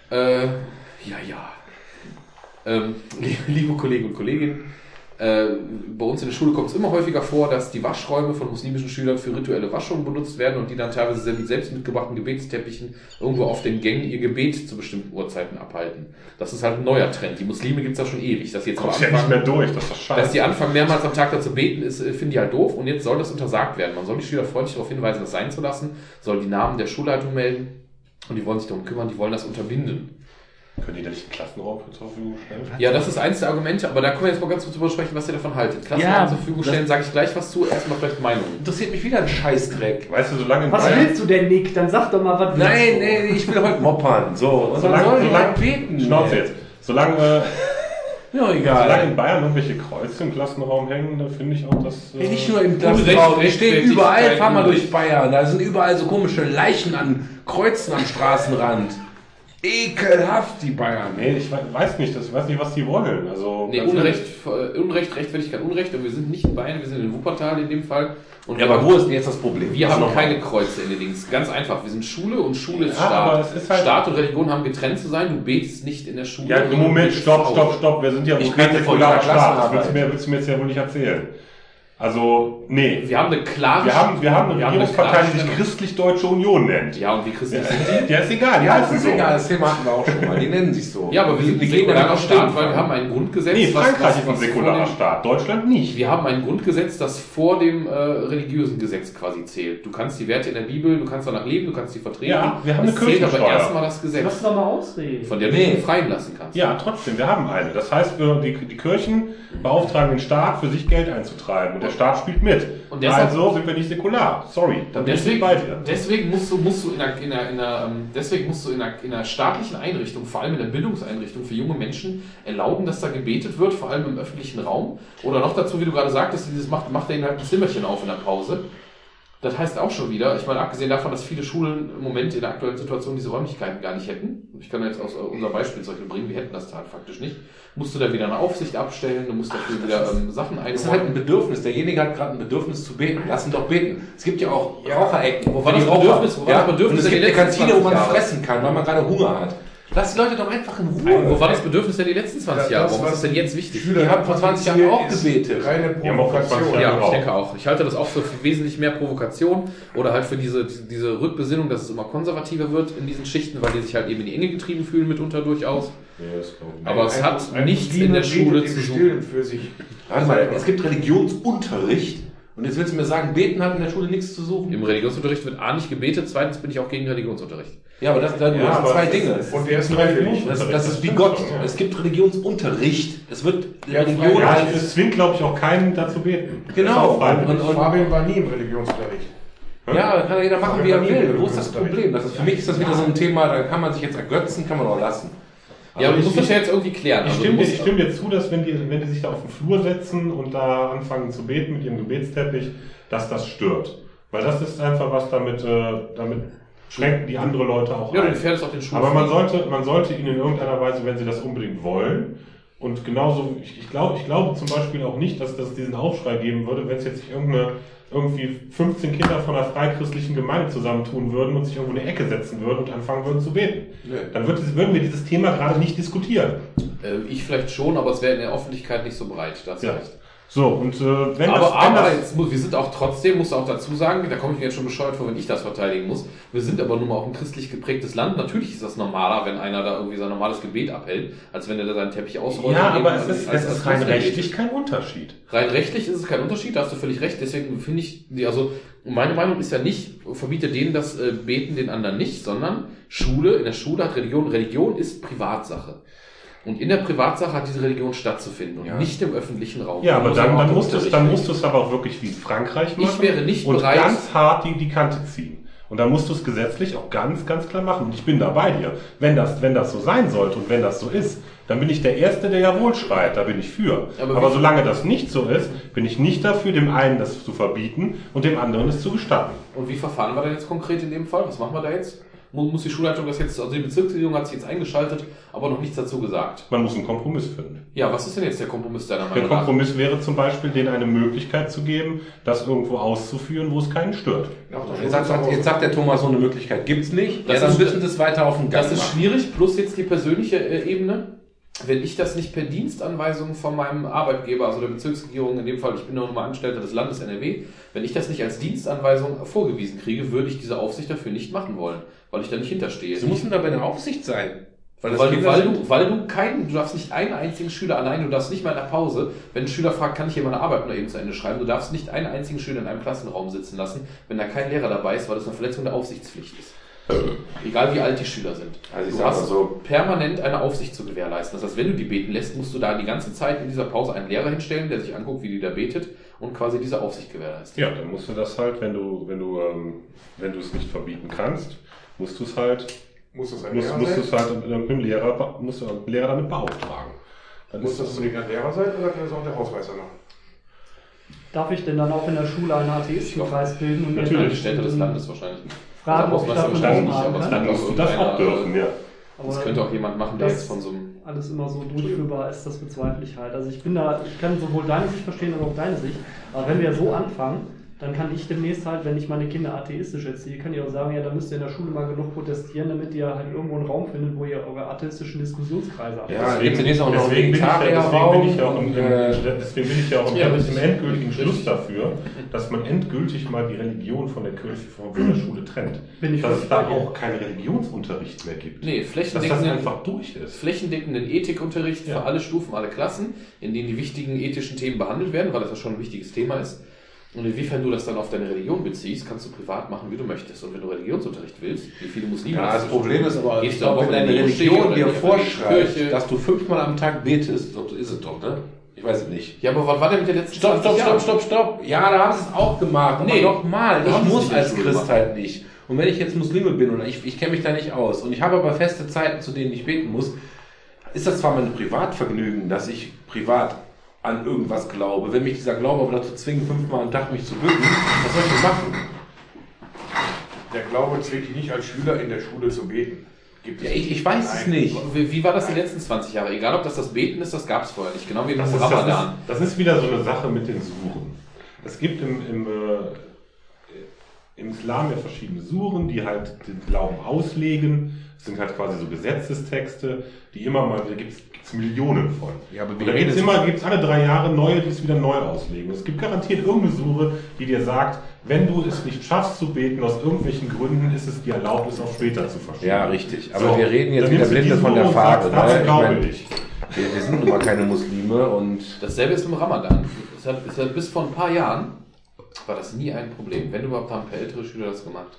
Äh, ja, ja. Ähm, liebe, liebe Kollegen und Kolleginnen. Äh, bei uns in der Schule kommt es immer häufiger vor, dass die Waschräume von muslimischen Schülern für rituelle Waschungen benutzt werden und die dann teilweise mit selbst mitgebrachten Gebetsteppichen irgendwo auf den Gängen ihr Gebet zu bestimmten Uhrzeiten abhalten. Das ist halt ein neuer Trend. Die Muslime gibt's da schon ewig. Dass jetzt Kommst ja nicht mehr durch, das ist doch dass scheiße. die anfangen, mehrmals am Tag dazu beten, ist, äh, finde ich halt doof. Und jetzt soll das untersagt werden. Man soll die Schüler freundlich darauf hinweisen, das sein zu lassen, soll die Namen der Schulleitung melden. Und die wollen sich darum kümmern, die wollen das unterbinden. Können die da nicht einen Klassenraum für zur Verfügung stellen? Ja, das ist eins der Argumente, aber da können wir jetzt mal ganz kurz drüber sprechen, was ihr davon haltet. Klassenraum Ja, zur Verfügung das- stellen, sage ich gleich was zu. Erstmal vielleicht Meinung. Interessiert mich wieder ein Scheißdreck. Weißt du, solange Was Bayern, willst du denn, Nick? Dann sag doch mal, was willst Nein, du? nee, ich will heute moppern. So, und dann solange, die solange beten. Schnauze jetzt. Solange, äh, Ja, solange egal. in Bayern irgendwelche Kreuze im Klassenraum hängen, da finde ich auch, dass. äh, Ey, nicht nur im Klassenraum, die stehen überall, fahr mal durch. Bayern, da sind überall so komische Leichen an Kreuzen am Straßenrand. Ekelhaft, die Bayern. Nee, ich we- weiß nicht, das, ich weiß nicht, was die wollen. Also, Nee, Unrecht, äh, Unrecht, Rechtfertigkeit, Unrecht. Und wir sind nicht in Bayern, wir sind in Wuppertal in dem Fall. Und Ja, aber wo ist denn jetzt das Problem? Wir Also haben keine Kreuze in den Dings. Ganz einfach. Wir sind Schule und Schule ist Ja, Staat. aber es ist halt- Staat und Religion haben getrennt zu sein. Du betest nicht in der Schule. Ja, im Moment, stopp, stopp, stopp. Wir sind ja wohl Ich kein säkularer Staat. Das willst du, mir, willst du mir jetzt ja wohl nicht erzählen. Also, nee. Wir haben eine klare Wir haben, wir haben eine wir haben eine Regierungspartei, die sich. Christlich-Deutsche Union nennt. Ja, und wie christlich Ja, sind die? ja, ist egal. die Ja, das heißen ist so. egal, das Thema hatten wir auch schon mal. Die nennen sich so. Ja, aber wir sind ein die säkularer Staat, weil wir haben ein Grundgesetz. Nee, was- Frankreich was- ist ein was säkularer Staat, Deutschland nicht. Wir haben ein Grundgesetz, das vor dem äh, religiösen Gesetz quasi zählt. Du kannst die Werte in der Bibel, du kannst danach leben, du kannst sie vertreten. Ja, wir haben es eine zählt aber erstmal das Lass Gesetz, doch mal ausreden. von der du Nee. dich freien lassen kannst. Ja, trotzdem, wir haben eine. Das heißt, wir, die, die Kirchen beauftragen den Staat, für sich Geld einzutreiben. Der Staat spielt mit. Und deshalb- also sind wir nicht säkular. Sorry, da Und bin ich deswegen, bei dir. deswegen musst du, musst du in einer, in einer, in einer, ähm, deswegen musst du in einer, in einer staatlichen Einrichtung, vor allem in der Bildungseinrichtung für junge Menschen, erlauben, dass da gebetet wird, vor allem im öffentlichen Raum. Oder noch dazu, wie du gerade sagtest, dieses macht, macht er ihnen halt ein Zimmerchen auf in der Pause. Das heißt auch schon wieder, ich meine, abgesehen davon, dass viele Schulen im Moment in der aktuellen Situation diese Räumlichkeiten gar nicht hätten, ich kann jetzt aus unser Beispiel zum Beispiel bringen, wir hätten das halt faktisch nicht, musst du da wieder eine Aufsicht abstellen, du musst dafür wieder ähm, Sachen Das ist halt ein. Bedürfnis. Derjenige hat gerade ein Bedürfnis zu beten. Lass ihn doch beten. Es gibt ja auch Raucherecken. Wo das die Raucher- Bedürfnis? Wo ja? das Bedürfnis Und es gibt eine Kantine, wo man 20 Jahre? fressen kann, weil man gerade Hunger hat. Lass die Leute doch einfach in Ruhe. Wo war das Bedürfnis denn die letzten 20 Das, Jahre? was Warum ist das denn jetzt wichtig? Schüler Die haben vor 20 Jahren auch gebetet. 20 Provokation. Ja, ich denke auch. Ich halte das auch für wesentlich mehr Provokation oder halt für diese, diese Rückbesinnung, dass es immer konservativer wird in diesen Schichten, weil die sich halt eben in die Enge getrieben fühlen mitunter durchaus. Nicht. Aber es hat nichts in der Schule zu suchen. Stillen für sich. Warte mal, es gibt Religionsunterricht. Und jetzt willst du mir sagen, beten hat in der Schule nichts zu suchen? Im Religionsunterricht wird A nicht gebetet, zweitens bin ich auch gegen Religionsunterricht. Ja, aber das, das Ja, sind zwei Dinge. Und der ist freiwillig. Das, das ist wie Gott. Es gibt Religionsunterricht. Es wird Ja, Religion Ja, es zwingt, glaube ich, auch keinen dazu beten. Genau. Und- und- Fabian war nie im Religionsunterricht. Ja, kann ja jeder machen, wie er will. Wo ist das. Problem? Das ist, für mich ist das wieder so ein Thema, da kann man sich jetzt ergötzen, kann man auch lassen. Ja, aber du ich- musst das ja jetzt irgendwie klären. Ich Also stimme, du dir, musst- ich stimme dir zu, dass wenn die, wenn die sich da auf den Flur setzen und da anfangen zu beten mit ihrem Gebetsteppich, dass das stört. Weil das ist einfach was damit, äh, damit schränken die andere Leute auch ja, du ein. gefährdest auch den Schul. Aber man sollte, man sollte ihnen in irgendeiner Weise, wenn sie das unbedingt wollen, und genauso, ich, ich glaube, ich glaube zum Beispiel auch nicht, dass das diesen Aufschrei geben würde, wenn es jetzt irgendeine, irgendwie 15 Kinder von einer freichristlichen Gemeinde zusammentun würden und sich irgendwo in eine Ecke setzen würden und anfangen würden zu beten. Nö. Dann wird, würden wir dieses Thema gerade nicht diskutieren. Äh, ich vielleicht schon, aber es wäre in der Öffentlichkeit nicht so breit. Da hast du Ja. recht. So, und äh, wenn aber das, wenn aber das jetzt, muss- wir sind auch trotzdem, musst du auch dazu sagen, da komme ich mir jetzt schon bescheuert vor, wenn ich das verteidigen muss. Wir sind aber nun mal auch ein christlich geprägtes Land. Natürlich ist das normaler, wenn einer da irgendwie sein normales Gebet abhält, als wenn er da seinen Teppich ausrollt. ja, aber es ist, als- es als ist rein rechtlich kein Unterschied. Rein rechtlich ist es kein Unterschied, da hast du völlig recht. Deswegen finde ich, also meine Meinung ist ja nicht, verbiete denen das äh, Beten den anderen nicht, sondern Schule, in der Schule hat Religion, Religion ist Privatsache. Und in der Privatsache hat diese Religion stattzufinden und Ja. nicht im öffentlichen Raum. Ja, aber Muss dann, dann, musst du es, dann musst du es aber auch wirklich wie in Frankreich machen. Ich wäre nicht und bereit- ganz hart die, die Kante ziehen. Und dann musst du es gesetzlich auch ganz, ganz klar machen. Und ich bin da bei dir. Wenn das, wenn das so sein sollte und wenn das so ist, dann bin ich der Erste, der jawohl schreit. Da bin ich für. Aber Aber, solange das nicht so ist, bin ich nicht dafür, dem einen das zu verbieten und dem anderen es zu gestatten. Und wie verfahren wir da jetzt konkret in dem Fall? Was machen wir da jetzt? Mu- Muss die Schulleitung das jetzt, also die Bezirksregierung hat sich jetzt eingeschaltet, aber noch nichts dazu gesagt. Man muss einen Kompromiss finden. Ja, was ist denn jetzt der Kompromiss deiner Der Meinung nach? Kompromiss wäre zum Beispiel, denen eine Möglichkeit zu geben, das irgendwo auszuführen, wo es keinen stört. Der Jetzt sagt, jetzt sagt der Thomas, so eine Möglichkeit gibt's nicht. Das ja, dann müssen sie es weiter auf den Gang Das ist machen. schwierig, plus jetzt die persönliche äh, Ebene. Wenn ich das nicht per Dienstanweisung von meinem Arbeitgeber, also der Bezirksregierung, in dem Fall, ich bin nur mal Angestellter des Landes NRW, wenn ich das nicht als Dienstanweisung vorgewiesen kriege, würde ich diese Aufsicht dafür nicht machen wollen, weil ich da nicht hinterstehe. Sie müssen da bei der Aufsicht sein. Weil, weil, du, weil, du, weil du keinen, du darfst nicht einen einzigen Schüler allein, du darfst nicht mal in der Pause, wenn ein Schüler fragt, kann ich hier meine Arbeit nur eben zu Ende schreiben, du darfst nicht einen einzigen Schüler in einem Klassenraum sitzen lassen, wenn da kein Lehrer dabei ist, weil das eine Verletzung der Aufsichtspflicht ist. Egal wie alt die Schüler sind. Also ich du hast so- permanent eine Aufsicht zu gewährleisten. Das heißt, wenn du die beten lässt, musst du da die ganze Zeit in dieser Pause einen Lehrer hinstellen, der sich anguckt, wie die da betet und quasi diese Aufsicht gewährleistet. Ja, dann musst du das halt, wenn du, wenn du, ähm, wenn du es nicht verbieten kannst, musst du es halt, Muss das ein musst, Lehrer musst du es halt mit dem Lehrer, musst du dem Lehrer damit beauftragen. Dann Muss das das unbedingt ein Lehrer sein oder kann das auch der Hausmeister machen? Darf ich denn dann auch in der Schule einen Atheistenkreis bilden und Natürlich, Die Städte des Landes wahrscheinlich. fragen, ob ich was nicht, aber dann musst du das auch dürfen, ja. Das Aber könnte auch jemand machen, der das- jetzt von so einem alles immer so durchführbar ist, das bezweifle ich halt. Also ich bin da, ich kann sowohl deine Sicht verstehen, aber auch deine Sicht. Aber wenn wir so anfangen, dann kann ich demnächst halt, wenn ich meine Kinder atheistisch erziehe, kann ich auch sagen, ja, da müsst ihr in der Schule mal genug protestieren, damit ihr halt irgendwo einen Raum findet, wo ihr eure atheistischen Diskussionskreise habt. Ja, gibt's demnächst auch deswegen bin ich ja, deswegen bin ich ja auch im, Vegetarierraum, deswegen bin ich ja auch im, Ja, im endgültigen Schluss Richtig. dafür, dass man endgültig mal die Religion von der Kirche, von, von der Schule trennt. Bin ich dass es da auch keinen Religionsunterricht mehr gibt. Nee, dass das flächendeckenden, einfach durch ist. flächendeckenden Ethikunterricht Ja. für alle Stufen, alle Klassen, in denen die wichtigen ethischen Themen behandelt werden, weil das ja schon ein wichtiges Thema ist. Und inwiefern du das dann auf deine Religion beziehst, kannst du privat machen, wie du möchtest. Und wenn du Religionsunterricht willst, wie viele Muslime Ja, das Problem ist aber, Gehst du wenn deine Religion dir vorschreibt, dass du fünfmal am Tag betest, so ist es doch, ne? Ich weiß es nicht. Ja, aber was war denn mit der letzten Stopp, 20 stopp, stopp, stopp, stopp. Ja, da haben sie es auch gemacht. Nee, nochmal, ich muss als Christ halt nicht. Und wenn ich jetzt Muslime bin oder ich, ich kenne mich da nicht aus und ich habe aber feste Zeiten, zu denen ich beten muss, ist das zwar mein Privatvergnügen, dass ich privat an irgendwas glaube. Wenn mich dieser Glaube aber dazu zwingt, fünfmal am Tag mich zu bücken, was soll ich denn machen? Der Glaube zwingt dich nicht als Schüler in der Schule zu beten. Gibt Ja, ich, ich weiß es nicht. Wie, wie war das die letzten 20 Jahre? Egal, ob das das Beten ist, das gab es vorher nicht. Genau wie Das das ist, das, ist, Ramadan. das ist wieder so eine Sache mit den Suren. Es gibt im, im, äh, im Islam ja verschiedene Suren, die halt den Glauben auslegen. Das sind halt quasi so Gesetzestexte, die immer mal, da gibt es Millionen von. Ja, aber Und da gibt reden es immer, gibt's alle drei Jahre neue, die es wieder neu auslegen. Es gibt garantiert irgendeine Sure, die dir sagt, wenn du es nicht schaffst zu beten, aus irgendwelchen Gründen ist es dir erlaubt, es auch später zu verschieben. Ja, richtig. Aber So, wir reden jetzt wieder Blinde von der Farbe. Ne? Ich glaube mein, ich. wir, wir sind nun mal keine Muslime und Dasselbe ist mit dem Ramadan. Es hat, es hat bis vor ein paar Jahren war das nie ein Problem. Wenn überhaupt haben ein paar ältere Schüler das gemacht.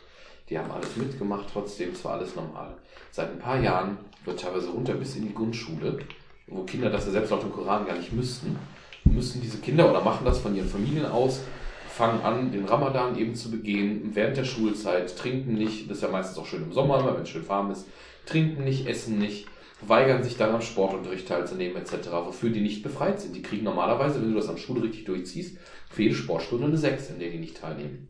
Die haben alles mitgemacht, trotzdem, es war alles normal. Seit ein paar Jahren wird teilweise runter bis in die Grundschule, wo Kinder das ja selbst laut dem Koran gar nicht müssten, müssen diese Kinder oder machen das von ihren Familien aus, fangen an, den Ramadan eben zu begehen, während der Schulzeit, trinken nicht, das ist ja meistens auch schön im Sommer, wenn es schön warm ist, trinken nicht, essen nicht, weigern sich dann am Sportunterricht teilzunehmen etc., wofür die nicht befreit sind. Die kriegen normalerweise, wenn du das an Schule richtig durchziehst, für jede Sportstunde eine 6, in der die nicht teilnehmen.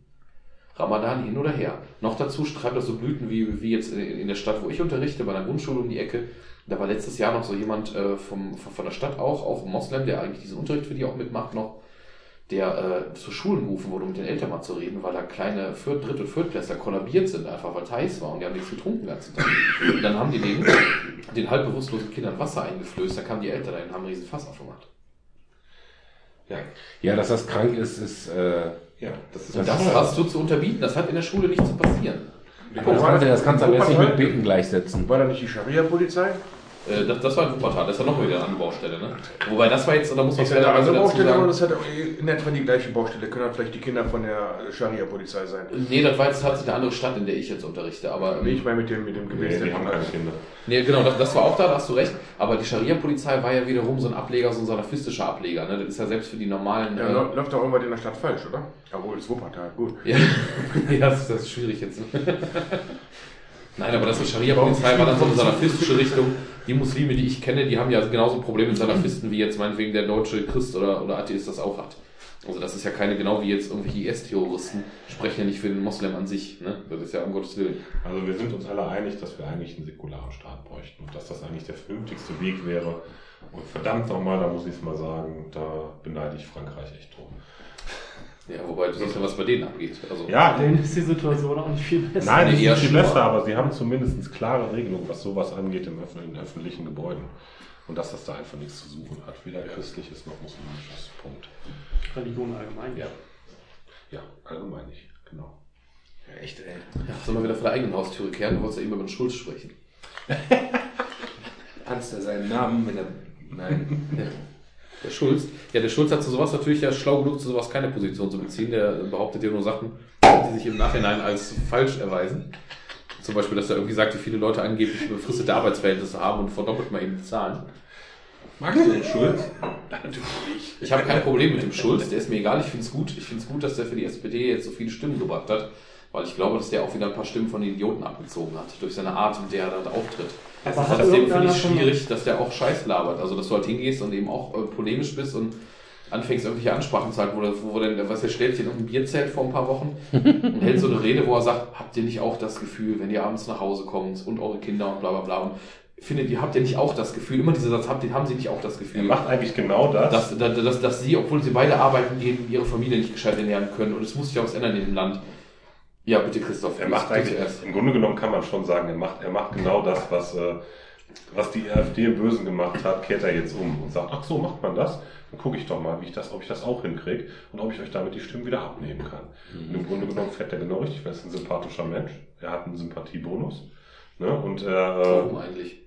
Ramadan hin oder her. Noch dazu schreibt er so Blüten wie, wie jetzt in, der Stadt, wo ich unterrichte, bei einer Grundschule um die Ecke. Da war letztes Jahr noch so jemand äh, vom, von, der Stadt auch, auch Moslem, der eigentlich diesen Unterricht für die auch mitmacht noch, der äh, zu Schulen gerufen wurde, um mit den Eltern mal zu reden, weil da kleine Viert-, Dritt- und Viertklässler kollabiert sind, einfach weil es heiß war und die haben nichts getrunken den ganzen Tag. Und dann haben die den, den halb bewusstlosen Kindern Wasser eingeflößt, dann kamen die Eltern dahin und haben einen riesen Fass aufgemacht. Ja, ja, dass das krank ist, ist äh, ja, das ist Und das hast du zu unterbieten, das hat in der Schule nicht zu passieren. das kannst du, das kannst du am besten nicht mit Beten gleichsetzen. War da nicht die Scharia-Polizei? Äh, das, das war in Wuppertal, das ist ja noch wieder eine andere Baustelle, ne? Wobei das war jetzt, da muss man Ist das eine andere fairerweise dazu Baustelle oder das hat in etwa die gleiche Baustelle? Können dann vielleicht die Kinder von der Scharia-Polizei sein? Nee, das war jetzt tatsächlich eine andere Stadt, in der ich jetzt unterrichte, aber. Nee, ich meine mit dem, mit dem Gemäß Nee, der die haben keine Kinder. Nee, genau, das, das war auch da, da hast du recht. Aber die Scharia-Polizei war ja wiederum so ein Ableger, so ein salafistischer Ableger. Ne? Das ist ja selbst für die normalen. Ja, äh, läuft doch irgendwas in der Stadt falsch, oder? Jawohl, ist Wuppertal, gut. ja, ja das, ist, das ist schwierig jetzt. Nein, aber das mit Scharia-Polizei war dann so eine salafistische Richtung. Die Muslime, die ich kenne, die haben ja genauso Probleme mit Salafisten, wie jetzt meinetwegen der deutsche Christ oder, oder Atheist das auch hat. Also das ist ja keine, genau wie jetzt irgendwelche IS-Terroristen, sprechen ja nicht für den Moslem an sich. Ne? Das ist ja um Gottes Willen. Also wir sind uns alle einig, dass wir eigentlich einen säkularen Staat bräuchten und dass das eigentlich der vernünftigste Weg wäre. Und verdammt nochmal, da muss ich es mal sagen, da beneide ich Frankreich echt drum. Ja, wobei du siehst ja, was bei denen abgeht. Also, Ja, Denen ist die Situation auch nicht viel besser. Nein, es eher viel schlimmer. besser, aber sie haben zumindest klare Regelungen, was sowas angeht im öff- in öffentlichen Gebäuden. Und dass das da einfach nichts zu suchen hat. Weder christliches noch muslimisches. Punkt. Religion allgemein. Ja. Ja, allgemein nicht. Genau. Ja, echt, ey. ja, soll mal wieder vor der eigenen Haustüre kehren, du wolltest ja immer über den Schulz sprechen. Kannst du seinen Namen, wenn er. Nein. Der Schulz. Ja, der Schulz hat zu sowas natürlich ja schlau genug, zu sowas keine Position zu beziehen. Der behauptet ja nur Sachen, die sich im Nachhinein als falsch erweisen. Zum Beispiel, dass er irgendwie sagt, wie viele Leute angeblich befristete Arbeitsverhältnisse haben und verdoppelt mal eben die Zahlen. Magst du den Schulz? Ich habe kein Problem mit dem Schulz, der ist mir egal, ich finde es gut. Ich finde es gut, dass der für die SPD jetzt so viele Stimmen gebracht hat, weil ich glaube, dass der auch wieder ein paar Stimmen von den Idioten abgezogen hat, durch seine Art, mit der er da auftritt. Aber hat Deswegen finde ich schwierig, dass der auch Scheiß labert. Also, dass du halt hingehst und eben auch äh, polemisch bist und anfängst, irgendwelche Ansprachen zu halten, wo, der- wo der, was der stellt sich in irgendein Bierzelt vor ein paar Wochen und hält so eine Rede, wo er sagt, habt ihr nicht auch das Gefühl, wenn ihr abends nach Hause kommt und eure Kinder und bla bla bla und findet ihr, habt ihr nicht auch das Gefühl, immer dieser Satz, habt ihr, haben sie nicht auch das Er Gefühl, macht eigentlich genau das. dass, dass, dass, dass sie, obwohl sie beide arbeiten gehen, ihre Familie nicht gescheit ernähren können und es muss sich auch was ändern in dem Land. Ja, bitte Christoph, er macht eigentlich, zuerst. im Grunde genommen kann man schon sagen, er macht, er macht genau das, was, äh, was die AfD im Bösen gemacht hat, kehrt er jetzt um und sagt, ach so, macht man das? Dann gucke ich doch mal, wie ich das, ob ich das auch hinkriege und ob ich euch damit die Stimmen wieder abnehmen kann. Und im Grunde genommen fährt er genau richtig, weil er ist ein sympathischer Mensch. Er hat einen Sympathiebonus. Ne? Und äh, Warum eigentlich?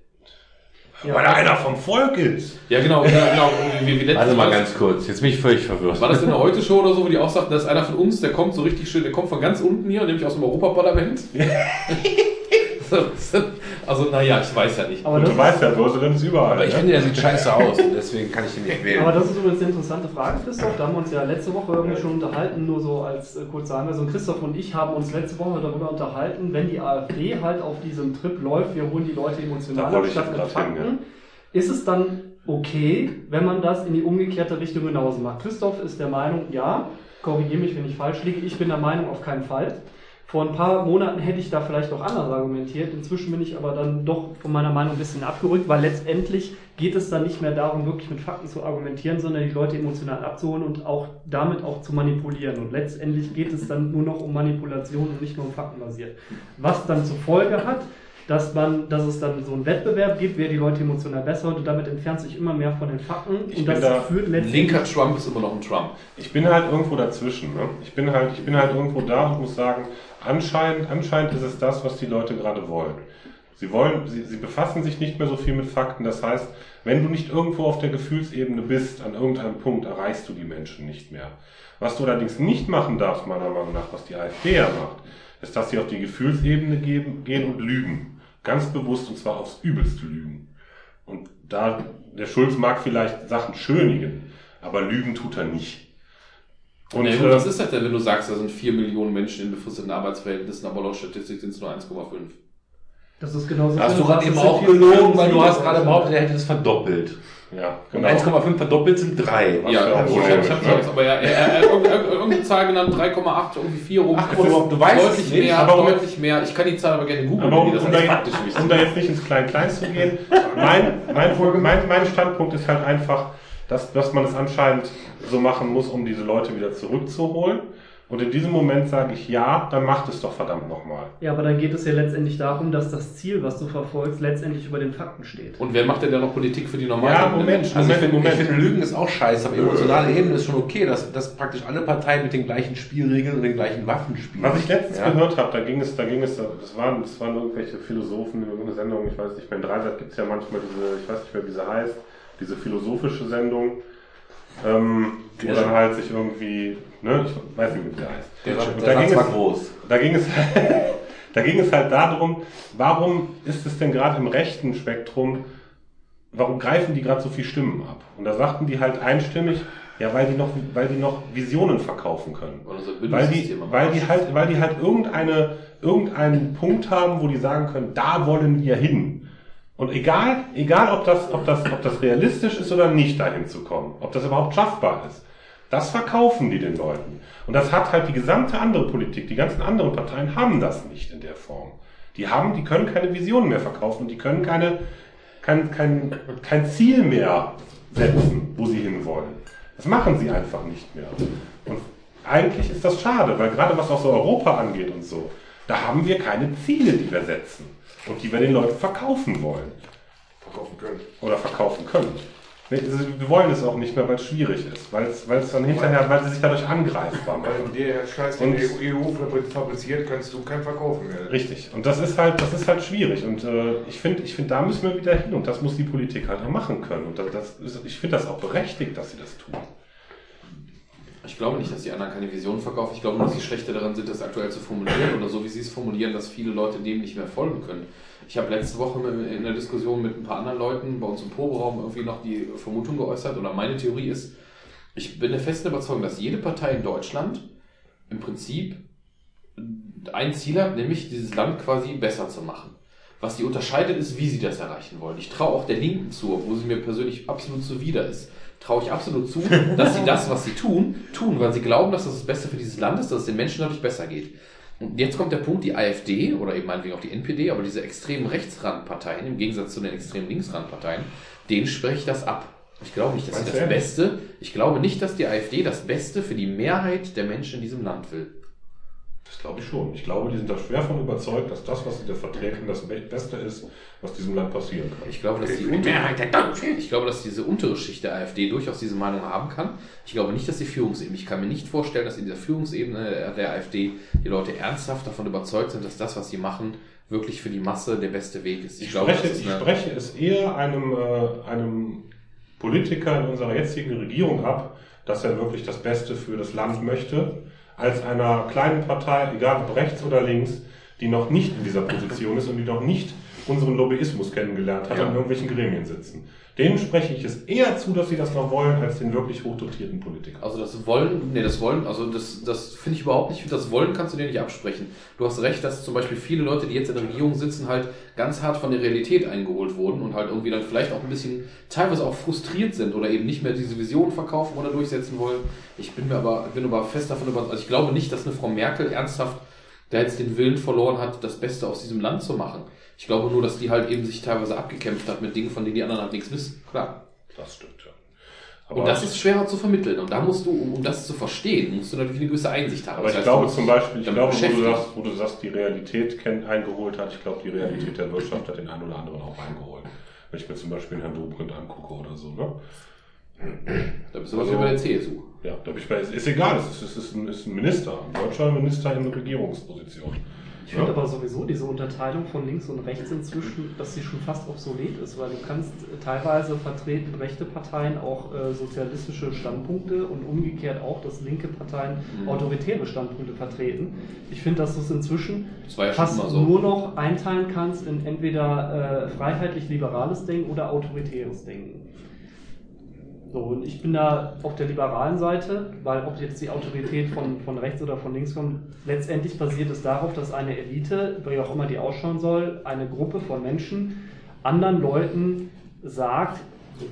Ja, weil er einer vom Volk ist. Ja, genau, ja, genau. Wie, wie letztes Also mal Mal- ganz kurz, jetzt bin ich völlig verwirrt. War das in der Heute-Show oder so, wo die auch sagten, dass einer von uns, der kommt so richtig schön, der kommt von ganz unten hier, nämlich aus dem Europaparlament? also, naja, ich weiß ja nicht. Aber du weißt ja, Präsident ist überall. Aber ich ne? finde, der sieht scheiße aus, deswegen kann ich ihn nicht wählen. aber das ist übrigens eine interessante Frage, Christoph. Da haben wir uns ja letzte Woche irgendwie schon unterhalten, nur so als äh, kurze Anweisung. Christoph und ich haben uns letzte Woche darüber unterhalten, wenn die AfD halt auf diesem Trip läuft, wir holen die Leute emotional ich statt mit Fakten, ist es dann okay, wenn man das in die umgekehrte Richtung genauso macht? Christoph ist der Meinung, ja, korrigiere mich, wenn ich falsch liege. Ich bin der Meinung, auf keinen Fall. Vor ein paar Monaten hätte ich da vielleicht auch anders argumentiert. Inzwischen bin ich aber dann doch von meiner Meinung ein bisschen abgerückt, weil letztendlich geht es dann nicht mehr darum, wirklich mit Fakten zu argumentieren, sondern die Leute emotional abzuholen und auch damit auch zu manipulieren. Und letztendlich geht es dann nur noch um Manipulation und nicht nur um faktenbasiert. Was dann zur Folge hat, dass man, dass es dann so einen Wettbewerb gibt, wer die Leute emotional besser und damit entfernt sich immer mehr von den Fakten. Ich und bin das da führt letztendlich linker Trump ist immer noch ein Trump. Ich bin halt irgendwo dazwischen. Ne? Ich, bin halt, ich bin halt irgendwo da und muss sagen, anscheinend, anscheinend ist es das, was die Leute gerade wollen. Sie wollen, sie, sie befassen sich nicht mehr so viel mit Fakten. Das heißt, wenn du nicht irgendwo auf der Gefühlsebene bist, an irgendeinem Punkt erreichst du die Menschen nicht mehr. Was du allerdings nicht machen darfst, meiner Meinung nach, was die AfD ja macht, ist, dass sie auf die Gefühlsebene geben, gehen und lügen. Ganz bewusst und zwar aufs Übelste lügen. Und da, der Schulz mag vielleicht Sachen schönigen, aber lügen tut er nicht. Und ja, gut, äh, was ist das denn, wenn du sagst, da sind 4 Millionen Menschen in befristeten Arbeitsverhältnissen, aber laut Statistik sind es nur 1,5? Das ist genauso. Hast du gerade was eben auch gelogen, weil du hast gerade behauptet, er hätte es verdoppelt. ja, Und genau. 1,5 verdoppelt sind 3. Was ja, ein ich, habe ne? jetzt aber ja, er, irgendeine, Zahl genannt, 3,8, irgendwie 4 rum. Ach, du- du weißt es deutlich nicht, mehr, aber deutlich mehr. Ich kann die Zahl aber gerne googeln, Aber um, das um, da, um da jetzt nicht ins Klein-Klein zu gehen, mein, mein, mein, mein Standpunkt ist halt einfach, dass, dass man es anscheinend so machen muss, um diese Leute wieder zurückzuholen. Und in diesem Moment sage ich ja, dann macht es doch verdammt nochmal. Ja, aber dann geht es ja letztendlich darum, dass das Ziel, was du verfolgst, letztendlich über den Fakten steht. Und wer macht denn da noch Politik für die normalen Ja, Moment. Menschen? Also Moment, ich Moment. finde, Lügen ist auch scheiße, aber emotionale Ebene ist schon okay, dass, dass praktisch alle Parteien mit den gleichen Spielregeln und den gleichen Waffen spielen. Was ich letztens Ja? gehört habe, da ging es, da ging es, das waren, das waren irgendwelche Philosophen in irgendeiner Sendung, ich weiß nicht mehr, in Dreisat gibt es ja manchmal diese, ich weiß nicht mehr, wie sie heißt, diese philosophische Sendung, ähm, wo dann halt sich irgendwie, ne, ich weiß nicht, wie sie heißt. Der, der da ging war es- groß. Da ging es, da ging es halt darum, warum ist es denn gerade im rechten Spektrum, warum greifen die gerade so viel Stimmen ab? Und da sagten die halt einstimmig, ja, weil die noch, weil die noch Visionen verkaufen können. Weil unser Weil die, weil die halt, weil die halt irgendeine, irgendeinen Punkt haben, wo die sagen können, da wollen wir hin. Und egal, egal ob das, ob das, ob das realistisch ist oder nicht, dahin zu kommen, ob das überhaupt schaffbar ist, Das verkaufen die den Leuten. Und das hat halt die gesamte andere Politik, die ganzen anderen Parteien haben das nicht in der Form. Die haben, die können keine Visionen mehr verkaufen, die können keine, kein, kein, kein Ziel mehr setzen, wo sie hinwollen. Das machen sie einfach nicht mehr. Und eigentlich ist das schade, weil gerade was auch so Europa angeht und so, da haben wir keine Ziele, die wir setzen und die wir den Leuten verkaufen wollen Verkaufen können. oder verkaufen können. Wir wollen es auch nicht mehr, weil es schwierig ist, weil es, weil es dann hinterher, weil sie sich dadurch angreifbar Weil machen. der Scheiß, den die EU fabri- fabriziert, kannst du kein Verkaufen mehr. Richtig. Und das ist halt, das ist halt schwierig. Und äh, ich finde, ich finde, da müssen wir wieder hin. Und das muss die Politik halt auch machen können. Und das, das ist, ich finde das auch berechtigt, dass sie das tun. Ich glaube nicht, dass die anderen keine Vision verkaufen. Ich glaube nur, dass sie schlechter daran sind, das aktuell zu formulieren oder so, wie sie es formulieren, dass viele Leute dem nicht mehr folgen können. Ich habe letzte Woche in der Diskussion mit ein paar anderen Leuten bei uns im Proberaum irgendwie noch die Vermutung geäußert oder meine Theorie ist, ich bin der festen Überzeugung, dass jede Partei in Deutschland im Prinzip ein Ziel hat, nämlich dieses Land quasi besser zu machen. Was die unterscheidet, ist, wie sie das erreichen wollen. Ich traue auch der Linken zu, obwohl sie mir persönlich absolut zuwider ist. Traue ich absolut zu, dass sie das, was sie tun, tun, weil sie glauben, dass das das Beste für dieses Land ist, dass es den Menschen dadurch besser geht. Und jetzt kommt der Punkt, die AfD oder eben meinetwegen auch die NPD, aber diese extremen Rechtsrandparteien, im Gegensatz zu den extremen Linksrandparteien, denen spreche ich das ab. Ich glaube nicht, dass sie das? Beste, ich glaube nicht, dass die AfD das Beste für die Mehrheit der Menschen in diesem Land will. Das glaube ich schon. Ich glaube, die sind da schwer von überzeugt, dass das, was sie da vertreten, das Be- Beste ist, was diesem Land passieren kann. Ich glaube, dass die, untere, der ich glaube, dass diese untere Schicht der AfD durchaus diese Meinung haben kann. Ich glaube nicht, dass die Führungsebene, ich kann mir nicht vorstellen, dass in dieser Führungsebene der AfD die Leute ernsthaft davon überzeugt sind, dass das, was sie machen, wirklich für die Masse der beste Weg ist. Ich, glaube, spreche, das ist ich spreche es eher einem, äh, einem Politiker in unserer jetzigen Regierung ab, dass er wirklich das Beste für das Land möchte, als einer kleinen Partei, egal ob rechts oder links, die noch nicht in dieser Position ist und die noch nicht unseren Lobbyismus kennengelernt hat Ja. in irgendwelchen Gremien sitzen. Denen spreche ich es eher zu, dass sie das noch wollen, als den wirklich hochdotierten Politikern. Also das Wollen, nee, das Wollen, also das, das finde ich überhaupt nicht, das Wollen kannst du dir nicht absprechen. Du hast recht, dass zum Beispiel viele Leute, die jetzt in der Regierung sitzen, halt ganz hart von der Realität eingeholt wurden und halt irgendwie dann vielleicht auch ein bisschen teilweise auch frustriert sind oder eben nicht mehr diese Vision verkaufen oder durchsetzen wollen. Ich bin mir aber, bin aber fest davon überzeugt, also ich glaube nicht, dass eine Frau Merkel ernsthaft da jetzt den Willen verloren hat, das Beste aus diesem Land zu machen. Ich glaube nur, dass die halt eben sich teilweise abgekämpft hat mit Dingen, von denen die anderen halt nichts wissen. Klar. Das stimmt, ja. Und das ist schwerer zu vermitteln. Und da musst du, um, um das zu verstehen, musst du natürlich eine gewisse Einsicht haben. Aber Das ich heißt, glaube zum Beispiel, ich glaube, wo du, sagst, wo du sagst, die Realität kennt, eingeholt hat, ich glaube, die Realität der Wirtschaft hat den einen oder anderen auch eingeholt. Wenn ich mir zum Beispiel Herrn Dobrindt angucke oder so, ne? Da bist du aber Also- wieder bei der CSU. Ja, da bin ich bei, ist, egal, es ist, ist, ein, ist ein Minister, ein deutscher Minister in Regierungsposition. Ich finde Ja. aber sowieso diese Unterteilung von links und rechts inzwischen, dass sie schon fast obsolet ist, weil du kannst äh, teilweise vertreten rechte Parteien auch äh, sozialistische Standpunkte und umgekehrt auch, dass linke Parteien Mhm. autoritäre Standpunkte vertreten. Ich finde, dass du es inzwischen ja fast so. nur noch einteilen kannst in entweder äh, freiheitlich-liberales Denken oder autoritäres Denken. So, und ich bin da auf der liberalen Seite, weil ob jetzt die Autorität von, von rechts oder von links kommt, letztendlich basiert es darauf, dass eine Elite, wie auch immer die ausschauen soll, eine Gruppe von Menschen anderen Leuten sagt,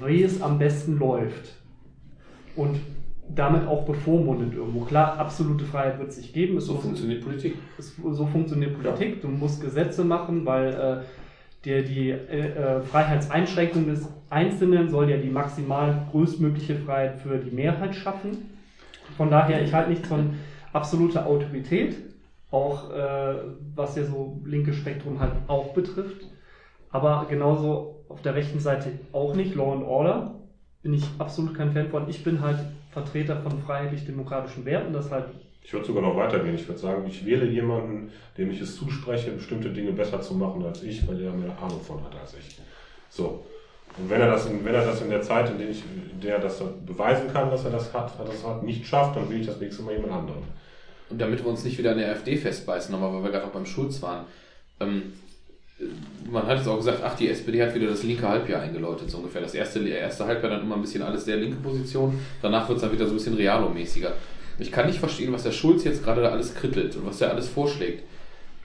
wie es am besten läuft. Und damit auch bevormundet irgendwo. Klar, absolute Freiheit wird es nicht geben. So funktioniert Politik. so funktioniert Politik. Du musst Gesetze machen, weil äh, dir die äh, äh, Freiheitseinschränkung des Einzelnen soll ja die maximal größtmögliche Freiheit für die Mehrheit schaffen. Von daher, ich halte nichts von absoluter Autorität, auch äh, was ja so linke Spektrum halt auch betrifft. Aber genauso auf der rechten Seite auch nicht. Law and Order bin ich absolut kein Fan von. Ich bin halt Vertreter von freiheitlich-demokratischen Werten, das halt Ich würde sogar noch weitergehen. Ich würde sagen, ich wähle jemanden, dem ich es zuspreche, bestimmte Dinge besser zu machen als ich, weil er mehr Ahnung von hat als ich. So. Und wenn er das in, wenn er das in der Zeit, in der, ich, in der er das beweisen kann, dass er das hat, das hat, nicht schafft, dann will ich das nächste Mal jemand anderen. Und damit wir uns nicht wieder an der AfD festbeißen, nochmal, weil wir gerade auch beim Schulz waren. Ähm, man hat jetzt auch gesagt, ach, die SPD hat wieder das linke Halbjahr eingeläutet, so ungefähr. Das erste, erste Halbjahr dann immer ein bisschen alles sehr linke Position, danach wird es dann wieder so ein bisschen realomäßiger. Ich kann nicht verstehen, was der Schulz jetzt gerade da alles krittelt und was er alles vorschlägt.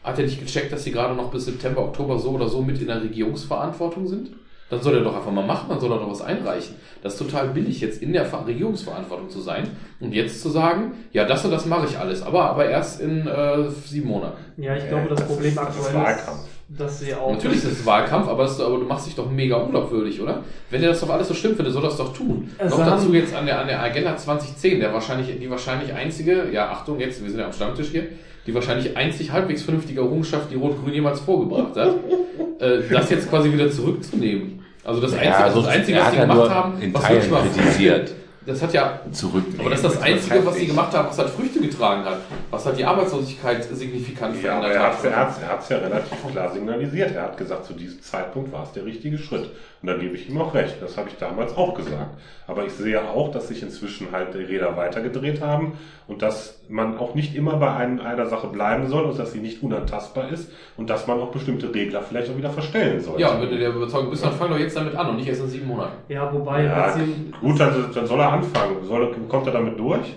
Hat er nicht gecheckt, dass sie gerade noch bis September, Oktober so oder so mit in der Regierungsverantwortung sind? Dann soll er doch einfach mal machen, dann soll er doch was einreichen. Das ist total billig, jetzt in der Ver- Regierungsverantwortung zu sein und jetzt zu sagen, ja, das und das mache ich alles, aber, aber erst in äh, sieben Monaten. Ja, ich glaube, das, das Problem ist- das ist aktuell Wahlkampf. ist, dass sie auch. Natürlich ist es Wahlkampf, aber, das, aber du machst dich doch mega unglaubwürdig, oder? Wenn dir das doch alles so stimmt findet, soll das doch tun. Also Noch haben- dazu jetzt an der, an der Agenda 2010, der wahrscheinlich, die wahrscheinlich einzige, ja, Achtung, jetzt, wir sind ja am Stammtisch hier, die wahrscheinlich einzig halbwegs vernünftige Errungenschaft, die Rot-Grün jemals vorgebracht hat, äh, das jetzt quasi wieder zurückzunehmen. Also das Einzige, Ja, so- das Einzige was hat sie ja gemacht nur haben, in was Teilen wirklich mal kritisiert. Das hat ja Zurück. aber das ist das Einzige, was sie gemacht haben, was halt Früchte getragen hat. Was halt die Arbeitslosigkeit signifikant Ja, aber verändert er hat hat. es er hat's ja relativ klar signalisiert. Er hat gesagt, zu diesem Zeitpunkt war es der richtige Schritt. Und da gebe ich ihm auch recht. Das habe ich damals auch gesagt. Aber ich sehe auch, dass sich inzwischen halt die Räder weitergedreht haben und dass man auch nicht immer bei einem, einer Sache bleiben soll und dass sie nicht unantastbar ist und dass man auch bestimmte Regler vielleicht auch wieder verstellen sollte. Ja, wenn du der Überzeugung bist, dann fang doch jetzt damit an und nicht erst in sieben Monaten. Ja, wobei, ja, sie, gut, dann, dann soll er anfangen. Soll, kommt er damit durch?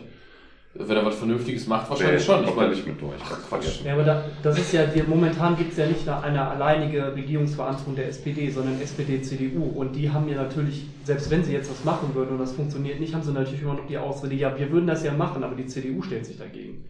Wenn er was Vernünftiges macht, wahrscheinlich Nee, schon. Ich meine, nicht mit durch. Ach, Quatsch. ja, aber da, das ist ja, die, momentan gibt es ja nicht eine, eine alleinige Regierungsverantwortung der SPD, sondern SPD, CDU. Und die haben ja natürlich, selbst wenn sie jetzt was machen würden und das funktioniert nicht, haben sie natürlich immer noch die Ausrede, ja, wir würden das ja machen, aber die CDU stellt sich dagegen.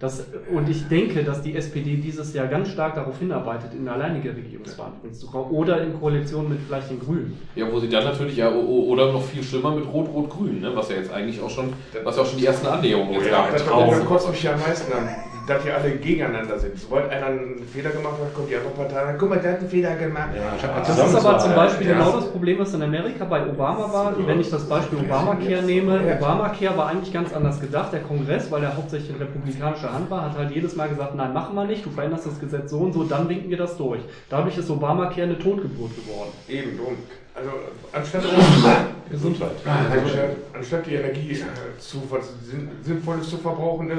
Das, und ich denke, dass die SPD dieses Jahr ganz stark darauf hinarbeitet, in alleinige Regierungsverantwortung zu kommen oder in Koalition mit vielleicht den Grünen. Ja, wo sie dann natürlich, ja, oder noch viel schlimmer mit Rot-Rot-Grün, ne? was ja jetzt eigentlich auch schon, was ja auch schon die ersten Annäherungen jetzt Oh ja, gab. Das, Traum. das kotzt mich ja am meisten an, dass die alle gegeneinander sind. Sobald einer einen Fehler gemacht hat, kommt die andere Partei an. Guck mal, der hat einen Fehler gemacht. Das ist aber zum Beispiel Ja. genau das Problem, was in Amerika bei Obama war. Wenn ich das Beispiel Obamacare nehme, Obamacare war eigentlich ganz anders gedacht. Der Kongress, weil er hauptsächlich in republikanischer Hand war, hat halt jedes Mal gesagt, nein, machen wir nicht, du veränderst das Gesetz so und so, dann winken wir das durch. Dadurch ist Obamacare eine Totgeburt geworden. Eben, und also anstatt, Gesundheit. also, anstatt die Energie äh, zu Sinnvolles zu verbrauchen, äh,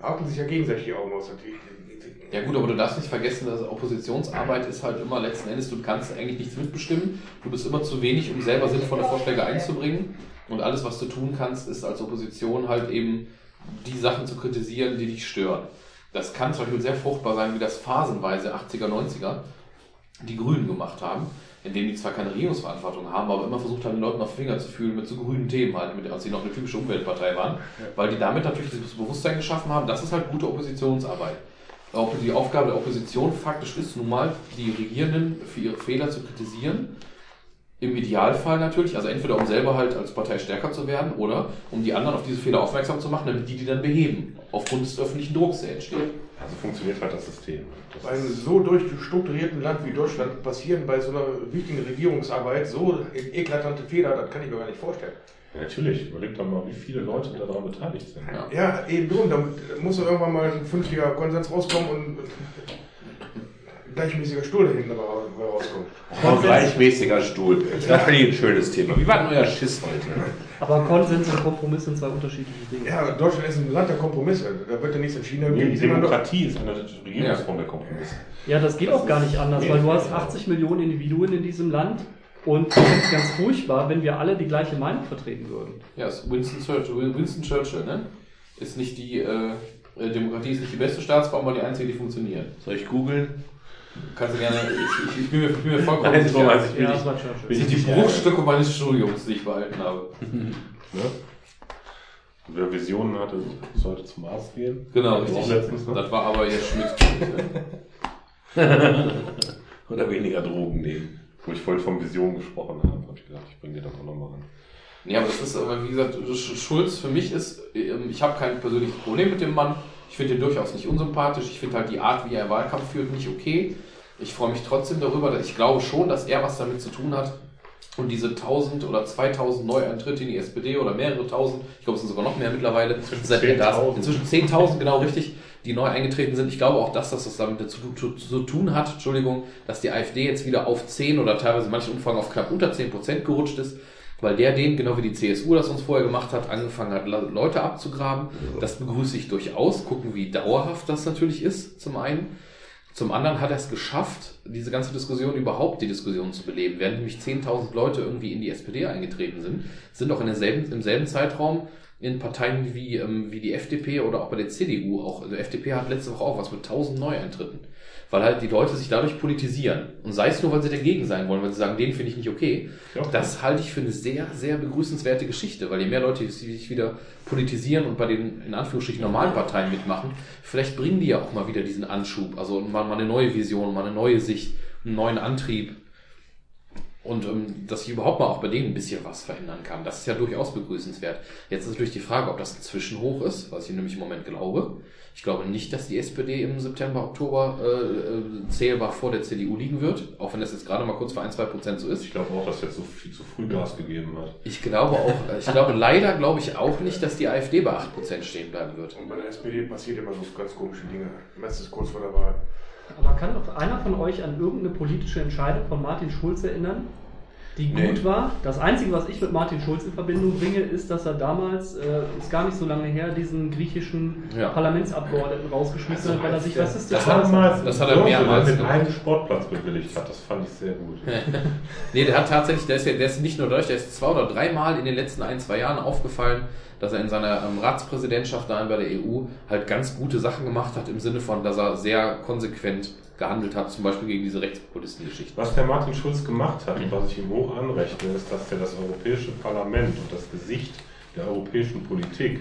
haken sich ja gegenseitig die Augen aus. Die- Ja gut, aber du darfst nicht vergessen, dass Oppositionsarbeit ist halt immer letzten Endes, du kannst eigentlich nichts mitbestimmen. Du bist immer zu wenig, um selber sinnvolle Vorschläge einzubringen. Und alles, was du tun kannst, ist als Opposition halt eben die Sachen zu kritisieren, die dich stören. Das kann zum Beispiel sehr fruchtbar sein, wie das phasenweise 80er, 90er die Grünen gemacht haben, indem die zwar keine Regierungsverantwortung haben, aber immer versucht haben, den Leuten auf den Finger zu fühlen mit so grünen Themen halt, mit, als sie noch eine typische Umweltpartei waren, weil die damit natürlich dieses Bewusstsein geschaffen haben, das ist halt gute Oppositionsarbeit. Auch die Aufgabe der Opposition faktisch ist nun mal, die Regierenden für ihre Fehler zu kritisieren. Im Idealfall natürlich, also entweder um selber halt als Partei stärker zu werden oder um die anderen auf diese Fehler aufmerksam zu machen, damit die die dann beheben, aufgrund des öffentlichen Drucks, der entsteht. Also funktioniert halt das System. Das Bei einem so durchstrukturierten Land wie Deutschland passieren bei so einer wichtigen Regierungsarbeit so eklatante Fehler, das kann ich mir gar nicht vorstellen. Ja, natürlich, überleg doch mal, wie viele Leute daran beteiligt sind. Ja. Ja, eben drum, da muss irgendwann mal ein fünftiger Konsens rauskommen und ein gleichmäßiger Stuhl da hinten ra- rauskommt. Oh, gleichmäßiger Stuhl. Das finde ich ein schönes Thema. Wie war denn euer Schiss heute? Aber Konsens und Kompromiss sind zwei unterschiedliche Dinge. Ja, Deutschland ist ein Land der Kompromisse. Da wird ja nichts entschieden. Nee, die Demokratie ist eine Regierungsform der Kompromisse. Ja, das geht auch gar nicht anders, weil du hast 80 Millionen Individuen in diesem Land und ich finde es ganz furchtbar, wenn wir alle die gleiche Meinung vertreten würden. Ja, ist Winston Churchill, Winston Churchill, ne? Ist nicht die, äh, äh, Demokratie ist nicht die beste Staatsform, aber die einzige, die funktioniert. Soll ich googeln? Kannst du gerne, ich, ich, ich, bin, mir, ich bin mir vollkommen Nein, sicher. weiß ich Ja, Churchill. Das sind die Bruchstücke meines Studiums, die ich behalten habe. Und wer Visionen hatte, sollte zum Arzt gehen. Genau, Das war richtig. letztens, ne? Das war aber jetzt Schmidt. Oder weniger Drogen nehmen. Wo ich vorhin von Visionen gesprochen habe, habe ich gedacht, ich bringe dir das auch nochmal an. Nee, aber das ist, aber wie gesagt, Sch- Schulz für mich ist, ähm, ich habe kein persönliches Problem mit dem Mann. Ich finde ihn durchaus nicht unsympathisch. Ich finde halt die Art, wie er Wahlkampf führt, nicht okay. Ich freue mich trotzdem darüber, dass ich glaube schon, dass er was damit zu tun hat. Und diese 1000 oder 2000 Neueintritte in die SPD oder mehrere tausend, ich glaube, es sind sogar noch mehr mittlerweile, seit er da ist. 10.000. Inzwischen 10.000, genau richtig, die neu eingetreten sind. Ich glaube auch, dass das, das damit zu, zu, zu tun hat, Entschuldigung, dass die AfD jetzt wieder auf 10 oder teilweise in manchen Umfragen auf knapp unter 10 Prozent gerutscht ist, weil der den, genau wie die CSU das uns vorher gemacht hat, angefangen hat, Le- Leute abzugraben. Das begrüße ich durchaus. Gucken, wie dauerhaft das natürlich ist, zum einen. Zum anderen hat er es geschafft, diese ganze Diskussion überhaupt die Diskussion zu beleben. Während nämlich 10.000 Leute irgendwie in die SPD eingetreten sind, sind auch in derselben, im selben Zeitraum in Parteien wie, ähm, wie die FDP oder auch bei der CDU auch. Also FDP hat letzte Woche auch was mit 1000 Neueintritten. Weil halt die Leute sich dadurch politisieren. Und sei es nur, weil sie dagegen sein wollen, weil sie sagen, den finde ich nicht okay. Ja. Das halte ich für eine sehr, sehr begrüßenswerte Geschichte, weil je mehr Leute sich wieder politisieren und bei den in Anführungsstrichen normalen Parteien mitmachen, vielleicht bringen die ja auch mal wieder diesen Anschub, also mal, mal eine neue Vision, mal eine neue Sicht, einen neuen Antrieb. Und ähm, dass sich überhaupt mal auch bei denen ein bisschen was verändern kann. Das ist ja durchaus begrüßenswert. Jetzt ist natürlich die Frage, ob das ein Zwischenhoch ist, was ich nämlich im Moment glaube. Ich glaube nicht, dass die SPD im September, Oktober äh, äh, zählbar vor der CDU liegen wird, auch wenn das jetzt gerade mal kurz vor ein, zwei Prozent so ist. Ich glaube auch, dass jetzt so viel zu früh Gas gegeben hat. Ich glaube auch, äh, ich glaube leider glaube ich auch nicht, dass die AfD bei 8% stehen bleiben wird. Und bei der SPD passiert immer so ganz komische Dinge. Meistens kurz vor der Wahl. Aber kann doch einer von euch an irgendeine politische Entscheidung von Martin Schulz erinnern, die Nee. gut war? Das Einzige, was ich mit Martin Schulz in Verbindung bringe, ist, dass er damals, äh, ist gar nicht so lange her, diesen griechischen Ja. Parlamentsabgeordneten rausgeschmissen hat, weil er sich rassistisch Das hat- äußert. das hat er mehrmals den gemacht. einen Sportplatz bewilligt hat. Das fand ich sehr gut. Nee, der hat tatsächlich, der ist, ja, der ist nicht nur durch, der ist zwei oder dreimal in den letzten ein, zwei Jahren aufgefallen, dass er in seiner ähm, Ratspräsidentschaft da bei der EU halt ganz gute Sachen gemacht hat, im Sinne von, dass er sehr konsequent gehandelt hat, zum Beispiel gegen diese Rechtspopulisten-Geschichten. Was der Martin Schulz gemacht hat und was ich ihm hoch anrechne, ist, dass er das Europäische Parlament und das Gesicht der europäischen Politik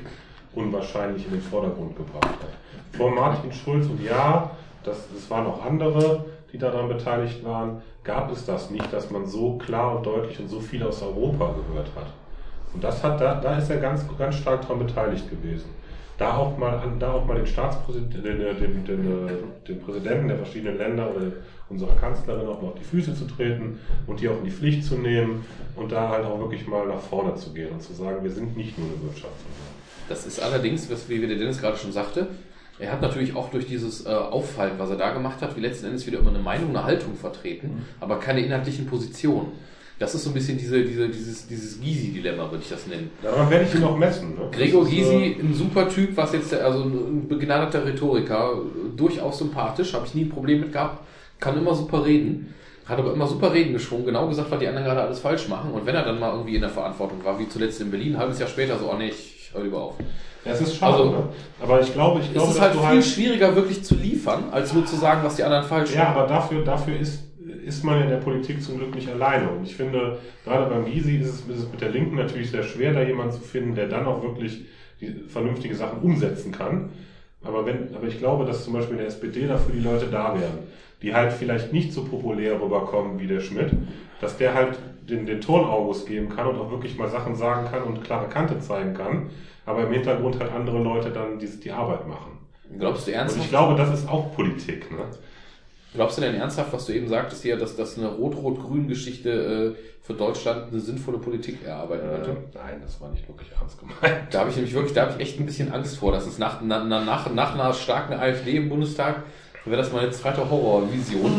unwahrscheinlich in den Vordergrund gebracht hat. Vor Martin Schulz und ja, das, es waren auch andere, die daran beteiligt waren, gab es das nicht, dass man so klar und deutlich und so viel aus Europa gehört hat. Und das hat, da, da ist er ganz, ganz stark daran beteiligt gewesen. Da auch mal, an- da auch mal den Staatspräsidenten, den, den, den, den, den Präsidenten der verschiedenen Länder oder unserer Kanzlerin auch mal auf die Füße zu treten und die auch in die Pflicht zu nehmen und da halt auch wirklich mal nach vorne zu gehen und zu sagen, wir sind nicht nur eine Wirtschaftsunion. Das ist allerdings, was, wie der Dennis gerade schon sagte, er hat natürlich auch durch dieses äh, Auffallen, was er da gemacht hat, wie letzten Endes wieder immer eine Meinung, eine Haltung vertreten, aber keine inhaltlichen Positionen. Das ist so ein bisschen diese, diese, dieses, dieses Gysi-Dilemma, würde ich das nennen. Daran werde ich ihn auch messen. Ne? Gregor Das ist, Gysi, äh, ein super Typ, was jetzt, also ein begnadeter Rhetoriker, durchaus sympathisch, habe ich nie ein Problem mit gehabt, kann immer super reden, hat aber immer super Reden geschwungen, genau gesagt, was die anderen gerade alles falsch machen. Und wenn er dann mal irgendwie in der Verantwortung war, wie zuletzt in Berlin, ein halbes Jahr später so, oh nee, ich höre lieber auf. Ja, es ist schade. Also, ne? Aber ich glaube, ich glaube, es ist halt viel schwieriger wirklich zu liefern, als nur zu sagen, was die anderen falsch Ja, machen. aber dafür, dafür ist, ist man in der Politik zum Glück nicht alleine. Und ich finde, gerade beim Gysi ist es, ist es mit der Linken natürlich sehr schwer, da jemanden zu finden, der dann auch wirklich die vernünftige Sachen umsetzen kann. Aber, wenn, aber ich glaube, dass zum Beispiel in der SPD dafür die Leute da wären, die halt vielleicht nicht so populär rüberkommen wie der Schmidt, dass der halt den, den Ton-August geben kann und auch wirklich mal Sachen sagen kann und klare Kante zeigen kann, aber im Hintergrund halt andere Leute dann die, die Arbeit machen. Glaubst du Und ernsthaft? ich glaube, das ist auch Politik. Ne? Glaubst du denn ernsthaft, was du eben sagtest hier, dass das eine Rot-Rot-Grün-Geschichte äh, für Deutschland eine sinnvolle Politik erarbeiten könnte? Äh, nein, das war nicht wirklich ernst gemeint. Da habe ich nämlich wirklich, da habe ich echt ein bisschen Angst vor, dass es nach, na, na, nach, nach einer starken AfD im Bundestag wäre das meine zweite Horrorvision,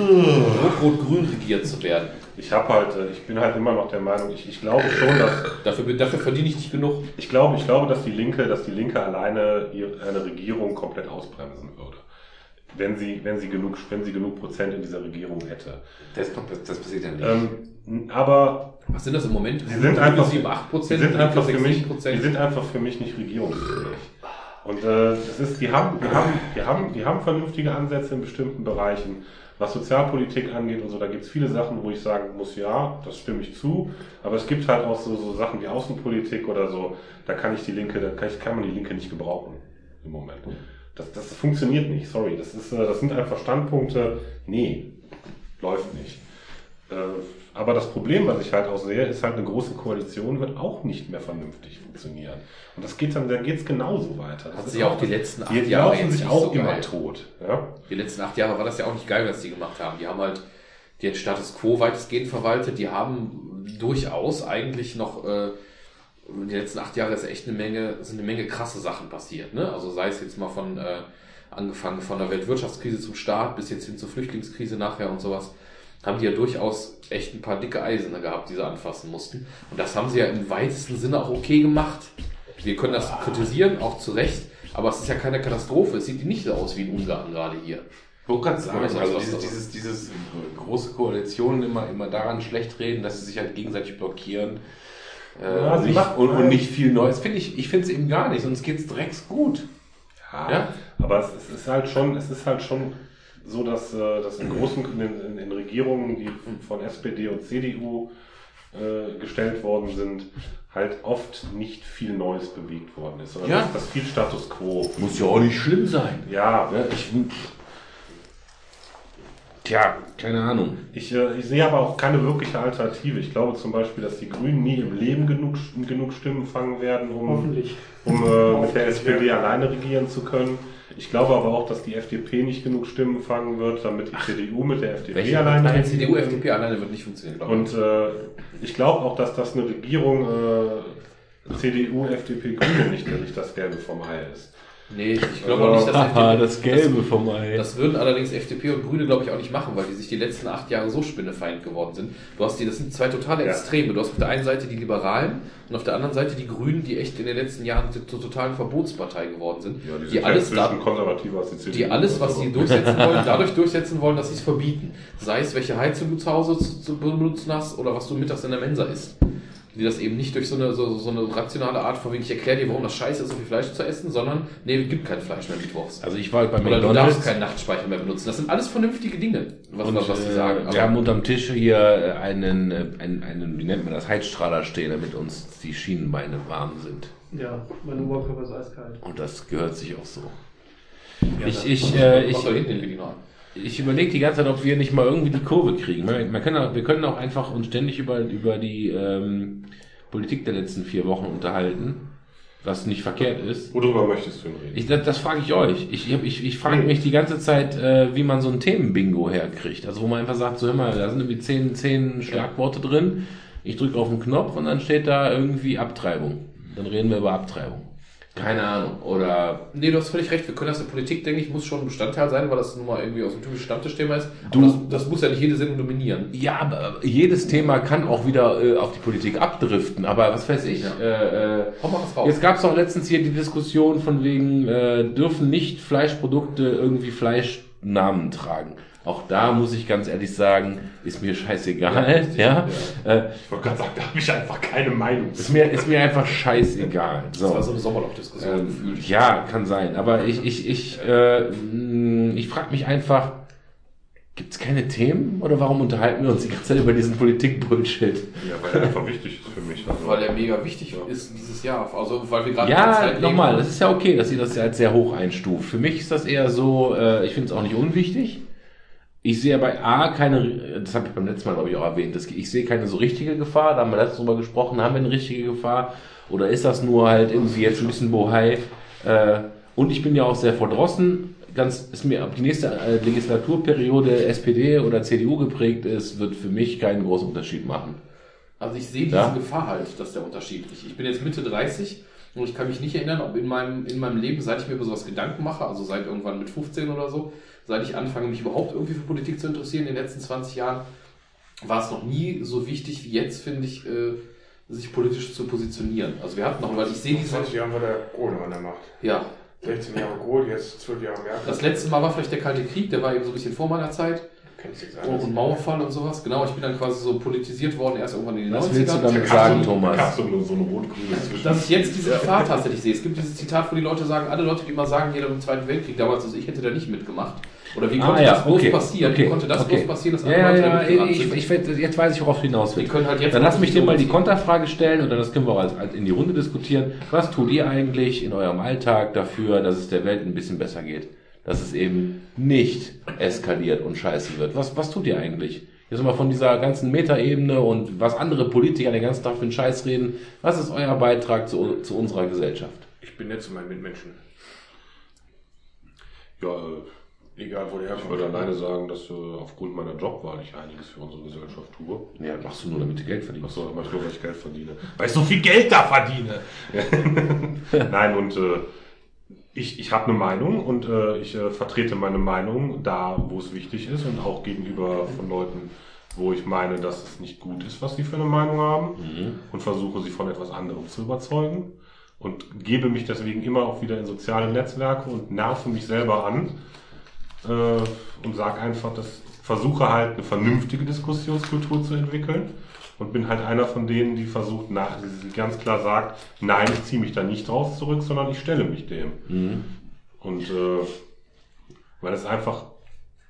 rot-rot-grün regiert zu werden. Ich habe halt, äh, ich bin halt immer noch der Meinung, ich, ich glaube schon, dass Dafür, dafür verdiene ich nicht genug. ich glaube, ich glaube, dass die Linke, dass die Linke alleine eine Regierung komplett ausbremsen würde. Wenn sie, wenn sie genug, wenn sie genug Prozent in dieser Regierung hätte. Das, das passiert ja nicht. Ähm, aber Was sind das im Moment? sie sind einfach, 7, 8 sie Prozent, sind einfach für 6, mich, 7 die Prozent. sind einfach für mich nicht regierungsfähig. Und äh, das ist, die haben, die haben, die haben, die haben vernünftige Ansätze in bestimmten Bereichen. Was Sozialpolitik angeht und so, da gibt es viele Sachen, wo ich sagen muss, ja, das stimme ich zu. Aber es gibt halt auch so, so Sachen wie Außenpolitik oder so, da kann ich die Linke, da kann, ich, kann man die Linke nicht gebrauchen im Moment. Das, das funktioniert nicht, sorry. Das, ist, äh, das sind einfach Standpunkte, nee, läuft nicht. Äh, Aber das Problem, was ich halt auch sehe, ist halt eine große Koalition wird auch nicht mehr vernünftig funktionieren. Und das geht dann, dann geht's genauso weiter. Das Hat ist sie auch die letzten acht die, die Jahre laufen jetzt sich auch so immer geil. tot. Ja? Die letzten acht Jahre war das ja auch nicht geil, was die gemacht haben. Die haben halt den Status quo weitestgehend verwaltet. Die haben durchaus eigentlich noch, äh, die letzten acht Jahre ist echt eine Menge, sind eine Menge krasse Sachen passiert. Ne? Also sei es jetzt mal von, äh, angefangen von der Weltwirtschaftskrise zum Start bis jetzt hin zur Flüchtlingskrise nachher und sowas, haben die ja durchaus echt ein paar dicke Eisen gehabt, die sie anfassen mussten. Und das haben sie ja im weitesten Sinne auch okay gemacht. Wir können das kritisieren, auch zu Recht, aber es ist ja keine Katastrophe. Es sieht nicht so aus wie in Ungarn gerade hier. Ich wollte gerade sagen, also was dieses, dieses, dieses große Koalitionen immer, immer daran schlecht reden, dass sie sich halt gegenseitig blockieren. Äh, Ja, sie nicht, macht- und, und nicht viel Neues. Finde ich, ich finde es eben gar nicht, sonst geht's drecks gut. Ja, Ja? aber es, es ist halt schon, es ist halt schon so, dass, äh, dass in großen in, in, in Regierungen, die von SPD und CDU äh, gestellt worden sind, halt oft nicht viel Neues bewegt worden ist. sondern Ja. dass, dass viel Status quo. Muss ja auch nicht schlimm sein. Ja, Ja, ich, tja, keine Ahnung. ich, äh, ich sehe aber auch keine wirkliche Alternative. Ich glaube zum Beispiel, dass die Grünen nie im Leben genug, genug Stimmen fangen werden, um, Hoffentlich. um äh, mit der SPD alleine regieren zu können. Ich glaube aber auch, dass die FDP nicht genug Stimmen fangen wird, damit die CDU mit der FDP welche alleine Nein, CDU. FDP alleine wird nicht funktionieren, glaube ich. Und äh, ich glaube auch, dass das eine Regierung äh, CDU, FDP, Grüne nicht, nicht das Gelbe vom Ei ist. Nee, ich glaube auch nicht, dass Haha, FDP das Gelbe vom Ei. Das würden allerdings FDP und Grüne, glaube ich, auch nicht machen, weil die sich die letzten acht Jahre so spinnefeind geworden sind. Du hast die, das sind zwei totale Ja. Extreme. Du hast auf der einen Seite die Liberalen und auf der anderen Seite die Grünen, die echt in den letzten Jahren zur totalen Verbotspartei geworden sind. Ja, die, die sind alles ja da, konservativer als die CDU. die alles, was sie durchsetzen wollen, dadurch durchsetzen wollen, dass sie es verbieten. Sei es, welche Heizung du zu Hause zu, zu benutzen hast oder was du mittags in der Mensa isst. Die das eben nicht durch so eine, so, so eine rationale Art von wegen, ich erkläre dir, warum das scheiße ist, so viel Fleisch zu essen, sondern, nee, es gibt kein Fleisch mehr mittwochs. Also ich war bei Oder du darfst McDonalds keinen Nachtspeicher mehr benutzen. Das sind alles vernünftige Dinge, was, und was, was die äh, sagen. wir Aber haben unterm Tisch hier äh, einen, äh, einen, einen, wie nennt man das, Heizstrahler stehen, damit uns die Schienenbeine warm sind. Ja, mein Oberkörper ist eiskalt. Und das gehört sich auch so. Ja, ich ich, äh, Mach ich, ich überlege die ganze Zeit, ob wir nicht mal irgendwie die Kurve kriegen. Man, kann auch, wir können auch einfach uns ständig über, über die ähm, Politik der letzten vier Wochen unterhalten, was nicht verkehrt ist. Worüber möchtest du denn reden? Ich, das, das frage ich euch. Ich, ich, ich frage mich die ganze Zeit, äh, wie man so ein Themenbingo herkriegt. Also wo man einfach sagt, so hör mal, da sind irgendwie zehn, zehn Schlagworte drin. Ich drücke auf den Knopf und dann steht da irgendwie Abtreibung. Dann reden wir über Abtreibung. Keine Ahnung. Oder Nee, du hast völlig recht. Wir können das in Politik, denke ich, muss schon ein Bestandteil sein, weil das nun mal irgendwie aus dem typischen Stammtischthema ist. Du- das, das muss ja nicht jede Sendung dominieren. ja, aber jedes Thema kann auch wieder äh, auf die Politik abdriften. Aber was weiß ich. Ja. Äh, äh, Hau mal was raus. Jetzt gab es auch letztens hier die Diskussion von wegen, äh, dürfen nicht Fleischprodukte irgendwie Fleischnamen tragen. Auch da muss ich ganz ehrlich sagen, ist mir scheißegal. Ja, Äh, Ich wollte gerade sagen, da habe ich einfach keine Meinung ist, zu. mir, ist mir einfach scheißegal. Das war so So. eine Sommerloch-Diskussion Ähm, gefühlt. ja, kann sein. Aber ich, ich, ich, äh, mh, ich frage mich einfach, gibt es keine Themen? Oder warum unterhalten wir uns die ganze Zeit über diesen Politik-Bullshit? Ja, weil er einfach wichtig ist für mich. Also, Weil er mega wichtig ist dieses Jahr. Also, weil wir gerade in der Ja, nochmal, das ist ja okay, dass ihr das ja als sehr hoch einstuft. Für mich ist das eher so, äh, ich finde es auch nicht unwichtig. Ich sehe bei A keine, das habe ich beim letzten Mal, glaube ich, auch erwähnt, das, ich sehe keine so richtige Gefahr, da haben wir letztens drüber gesprochen, haben wir eine richtige Gefahr oder ist das nur halt irgendwie jetzt ein bisschen Bohai? Äh, und ich bin ja auch sehr verdrossen, ganz, ist mir, ob die nächste äh, Legislaturperiode SPD oder CDU geprägt ist, wird für mich keinen großen Unterschied machen. Also ich sehe diese Ja. Gefahr halt, dass der Unterschied. Ich, ich bin jetzt Mitte 30 und ich kann mich nicht erinnern, ob in meinem, in meinem Leben, seit ich mir über sowas Gedanken mache, also seit irgendwann mit 15 oder so, seit ich anfange, mich überhaupt irgendwie für Politik zu interessieren in den letzten 20 Jahren, war es noch nie so wichtig wie jetzt, finde ich, äh, sich politisch zu positionieren. Also wir hatten noch, weil ich sehe diese, 20 Jahren war der Kohl noch an der Macht. ja, 16 Jahre Kohl, jetzt 12 Jahre Merkel. das letzte Mal war vielleicht der Kalte Krieg, der war eben so ein bisschen vor meiner Zeit. Kennst du nichts Oh, und Mauerfall und sowas. Genau, ich bin dann quasi so politisiert worden, erst irgendwann in den Was 90ern. willst du damit sagen, so- Thomas? so, eine- so eine rot-grüne Zwischen. Dass ich jetzt diese Gefahr tatsächlich sehe. Es gibt dieses Zitat, wo die Leute sagen, alle Leute, die immer sagen, jeder im Zweiten Weltkrieg damals, also ich hätte da nicht mitgemacht. Oder wie Ah, konnte ja, das bloß okay, passieren? okay, wie konnte das okay. bloß passieren, dass Ja, andere ja, ja, ich, ich, ich, jetzt weiß ich, worauf du hinaus willst. halt jetzt Dann lass mich dir mal die Konterfrage stellen oder das können wir auch als, als in die Runde diskutieren. Was tut ihr eigentlich in eurem Alltag dafür, dass es der Welt ein bisschen besser geht? Dass es eben nicht eskaliert und scheiße wird. Was, was tut ihr eigentlich? Jetzt mal von dieser ganzen Metaebene und was andere Politiker den ganzen Tag für einen Scheiß reden. Was ist euer Beitrag zu, zu unserer Gesellschaft? Ich bin nett zu meinen Mitmenschen. Ja, äh, Egal, wo der ich herkommt. würde alleine sagen, dass äh, aufgrund meiner Jobwahl ich einiges für unsere Gesellschaft tue. Ja, machst du nur, damit du Geld verdienst. Achso, mach ich nur, weil ich Geld verdiene. Weil ich so viel Geld da verdiene. Nein, und äh, ich, ich habe eine Meinung und äh, ich äh, vertrete meine Meinung da, wo es wichtig ist und auch gegenüber von Leuten, wo ich meine, dass es nicht gut ist, was sie für eine Meinung haben und versuche sie von etwas anderem zu überzeugen und gebe mich deswegen immer auch wieder in soziale Netzwerke und nerve mich selber an äh, und sage einfach, dass versuche halt eine vernünftige Diskussionskultur zu entwickeln und bin halt einer von denen, die versucht, nach, die ganz klar sagt, nein, ich ziehe mich da nicht draus zurück, sondern ich stelle mich dem. Mhm. Und äh, weil es einfach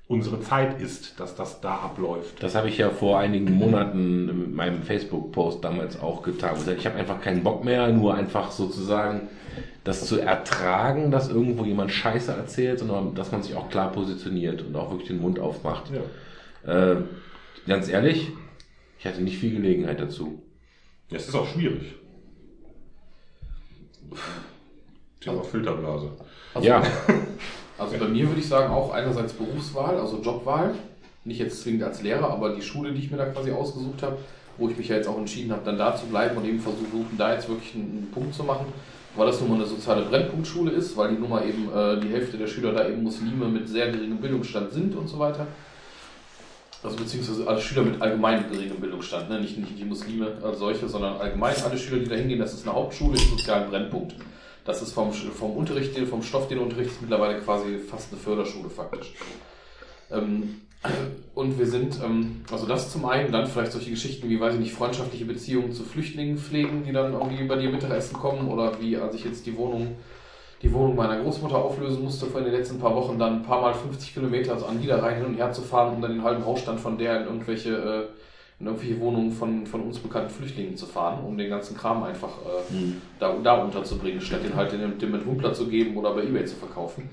unsere Zeit ist, dass das da abläuft. Das habe ich ja vor einigen Monaten mit meinem Facebook-Post damals auch getan. Ich, ich habe einfach keinen Bock mehr, nur einfach sozusagen das zu ertragen, dass irgendwo jemand Scheiße erzählt, sondern dass man sich auch klar positioniert und auch wirklich den Mund aufmacht. Ja. Äh, ganz ehrlich, ich hatte nicht viel Gelegenheit dazu. Es ist auch schwierig. Thema Filterblase. Also, Ja. Also bei mir würde ich sagen auch einerseits Berufswahl, also Jobwahl, nicht jetzt zwingend als Lehrer, aber die Schule, die ich mir da quasi ausgesucht habe, wo ich mich ja jetzt auch entschieden habe, dann da zu bleiben und eben versuchen, da jetzt wirklich einen Punkt zu machen, weil das nun mal eine soziale Brennpunktschule ist, weil die nun mal eben äh, die Hälfte der Schüler da eben Muslime mit sehr geringem Bildungsstand sind und so weiter. Also beziehungsweise alle Schüler mit allgemein geringem Bildungsstand, ne? nicht, nicht die Muslime als solche, sondern allgemein alle Schüler, die da hingehen, das ist eine Hauptschule, ist ein sozialer Brennpunkt. Das ist vom, vom Unterricht, vom Stoff, den du unterrichtest, mittlerweile quasi fast eine Förderschule faktisch. Ähm, und wir sind, ähm, also das zum einen, dann vielleicht solche Geschichten wie, weiß ich nicht, freundschaftliche Beziehungen zu Flüchtlingen pflegen, die dann irgendwie bei dir Mittagessen kommen oder wie, als ich jetzt die Wohnung, die Wohnung meiner Großmutter auflösen musste vor den letzten paar Wochen, dann ein paar Mal 50 Kilometer also an Niederrhein hin und her zu fahren, um dann den halben Hausstand von der in irgendwelche, äh, in irgendwelche Wohnungen von, von uns bekannten Flüchtlingen zu fahren, um den ganzen Kram einfach äh, da, da unterzubringen, statt den halt dem, dem Entwumpler zu geben oder bei Ebay zu verkaufen.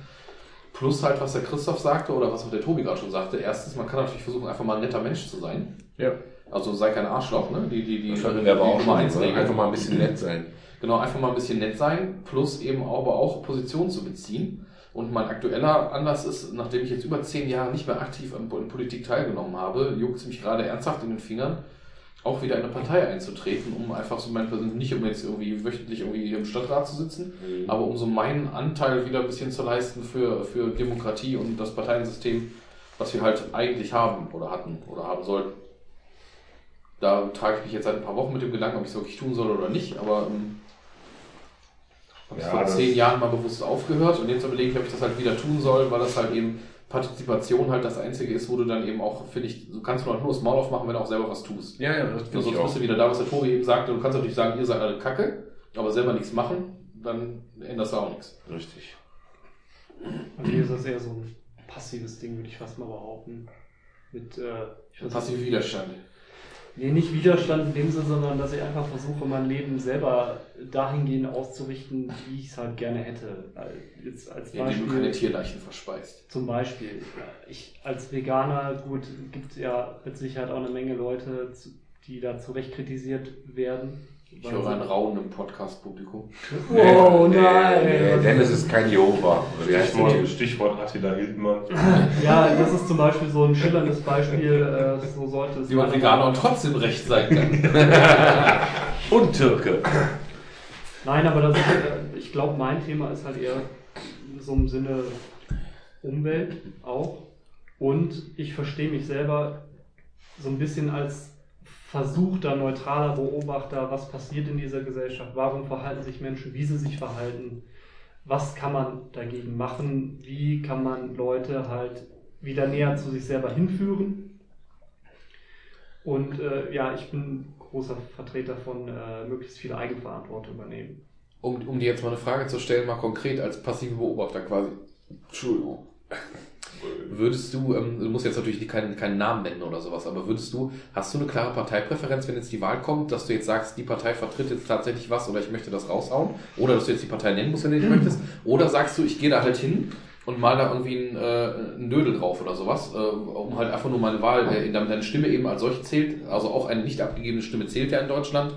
Plus halt, was der Christoph sagte oder was auch der Tobi gerade schon sagte. Erstens, man kann natürlich versuchen, einfach mal ein netter Mensch zu sein. Ja. Also sei kein Arschloch, ne? Die, die, die, Das wir aber auch Nummer? Regel. Einfach mal ein bisschen nett sein. Genau, einfach mal ein bisschen nett sein, plus eben aber auch Position zu beziehen. Und mein aktueller Anlass ist, nachdem ich jetzt über zehn Jahre nicht mehr aktiv an in Politik teilgenommen habe, juckt es mich gerade ernsthaft in den Fingern, auch wieder in eine Partei einzutreten, um einfach so mein Persön nicht um jetzt irgendwie wöchentlich irgendwie hier im Stadtrat zu sitzen, aber um so meinen Anteil wieder ein bisschen zu leisten für, für Demokratie und das Parteiensystem, was wir halt eigentlich haben oder hatten oder haben sollten. Da trage ich mich jetzt seit ein paar Wochen mit dem Gedanken, ob ich es wirklich tun soll oder nicht, aber ähm, habe ich Ja, vor zehn Jahren mal bewusst aufgehört und jetzt überlege ich, ob ich das halt wieder tun soll, weil das halt eben Partizipation halt das Einzige ist, wo du dann eben auch, finde ich, du kannst nur halt nur das Maul aufmachen, wenn du auch selber was tust. Ja, ja, das Ja, sonst bist du wieder da, was der Tobi eben sagte. Du kannst natürlich sagen, ihr seid alle Kacke, aber selber nichts machen, dann änderst du auch nichts. Richtig. Bei mir ist das eher so ein passives Ding, würde ich fast mal behaupten. Mit, äh, ich weiß Passive Widerstand. Nee, nicht Widerstand in dem Sinne, sondern dass ich einfach versuche, mein Leben selber dahingehend auszurichten, wie ich es halt gerne hätte. Jetzt als Indem du keine Beispiel, Tierleichen verspeist. zum Beispiel, ich als Veganer, gut, gibt ja mit Sicherheit auch eine Menge Leute, die da zu Recht kritisiert werden. Ich höre ein Raunen im Podcast-Publikum. Oh Äh, nein! Dennis ist kein Jehova. Stichwort? Stichwort Attila Hildmann. Ja, das ist zum Beispiel so ein schillerndes Beispiel, äh, so sollte es Wie man meiner Veganer und trotzdem recht sein kann. Und Türke. Nein, aber das ist, äh, ich glaube, mein Thema ist halt eher so im Sinne Umwelt auch. Und ich verstehe mich selber so ein bisschen als versuchter, neutraler Beobachter, was passiert in dieser Gesellschaft, warum verhalten sich Menschen, wie sie sich verhalten, was kann man dagegen machen, wie kann man Leute halt wieder näher zu sich selber hinführen. Und äh, ja, ich bin großer Vertreter von äh, möglichst viel Eigenverantwortung übernehmen. Um, um dir jetzt mal eine Frage zu stellen, mal konkret als passive Beobachter quasi. Entschuldigung. Würdest du, ähm, du musst jetzt natürlich keinen, keinen Namen nennen oder sowas, aber würdest du, hast du eine klare Parteipräferenz, wenn jetzt die Wahl kommt, dass du jetzt sagst, die Partei vertritt jetzt tatsächlich was oder ich möchte das raushauen? Oder dass du jetzt die Partei nennen musst, wenn du nicht möchtest? Oder sagst du, ich gehe da halt hin und mal da irgendwie einen, äh, einen Dödel drauf oder sowas, äh, um halt einfach nur meine Wahl, äh, damit deine Stimme eben als solche zählt, also auch eine nicht abgegebene Stimme zählt ja in Deutschland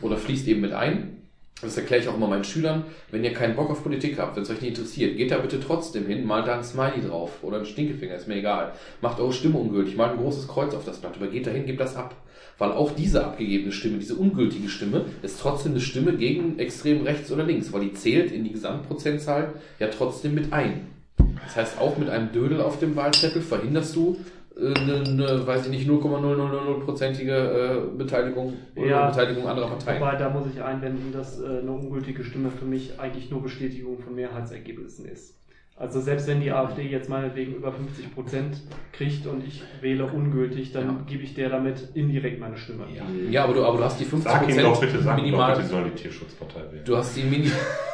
oder fließt eben mit ein. Das erkläre ich auch immer meinen Schülern. Wenn ihr keinen Bock auf Politik habt, wenn es euch nicht interessiert, geht da bitte trotzdem hin, malt da ein Smiley drauf oder einen Stinkefinger, ist mir egal. Macht eure Stimme ungültig, malt ein großes Kreuz auf das Blatt, aber geht dahin, gebt das ab. Weil auch diese abgegebene Stimme, diese ungültige Stimme, ist trotzdem eine Stimme gegen extrem rechts oder links, weil die zählt in die Gesamtprozentzahl ja trotzdem mit ein. Das heißt, auch mit einem Dödel auf dem Wahlzettel verhinderst du eine, eine weiß ich nicht, 0,0000-prozentige äh, Beteiligung oder Ja. Beteiligung anderer Parteien. Wobei, da muss ich einwenden, dass äh, eine ungültige Stimme für mich eigentlich nur Bestätigung von Mehrheitsergebnissen ist. Also selbst wenn die AfD jetzt meinetwegen über 50 Prozent kriegt und ich wähle ungültig, dann Ja. gebe ich der damit indirekt meine Stimme. Ja, aber du, aber du hast die 50% Sag ihn doch bitte, sag ihm doch minimal. bitte, sollen die Tierschutzpartei wählen. Du hast die Mini,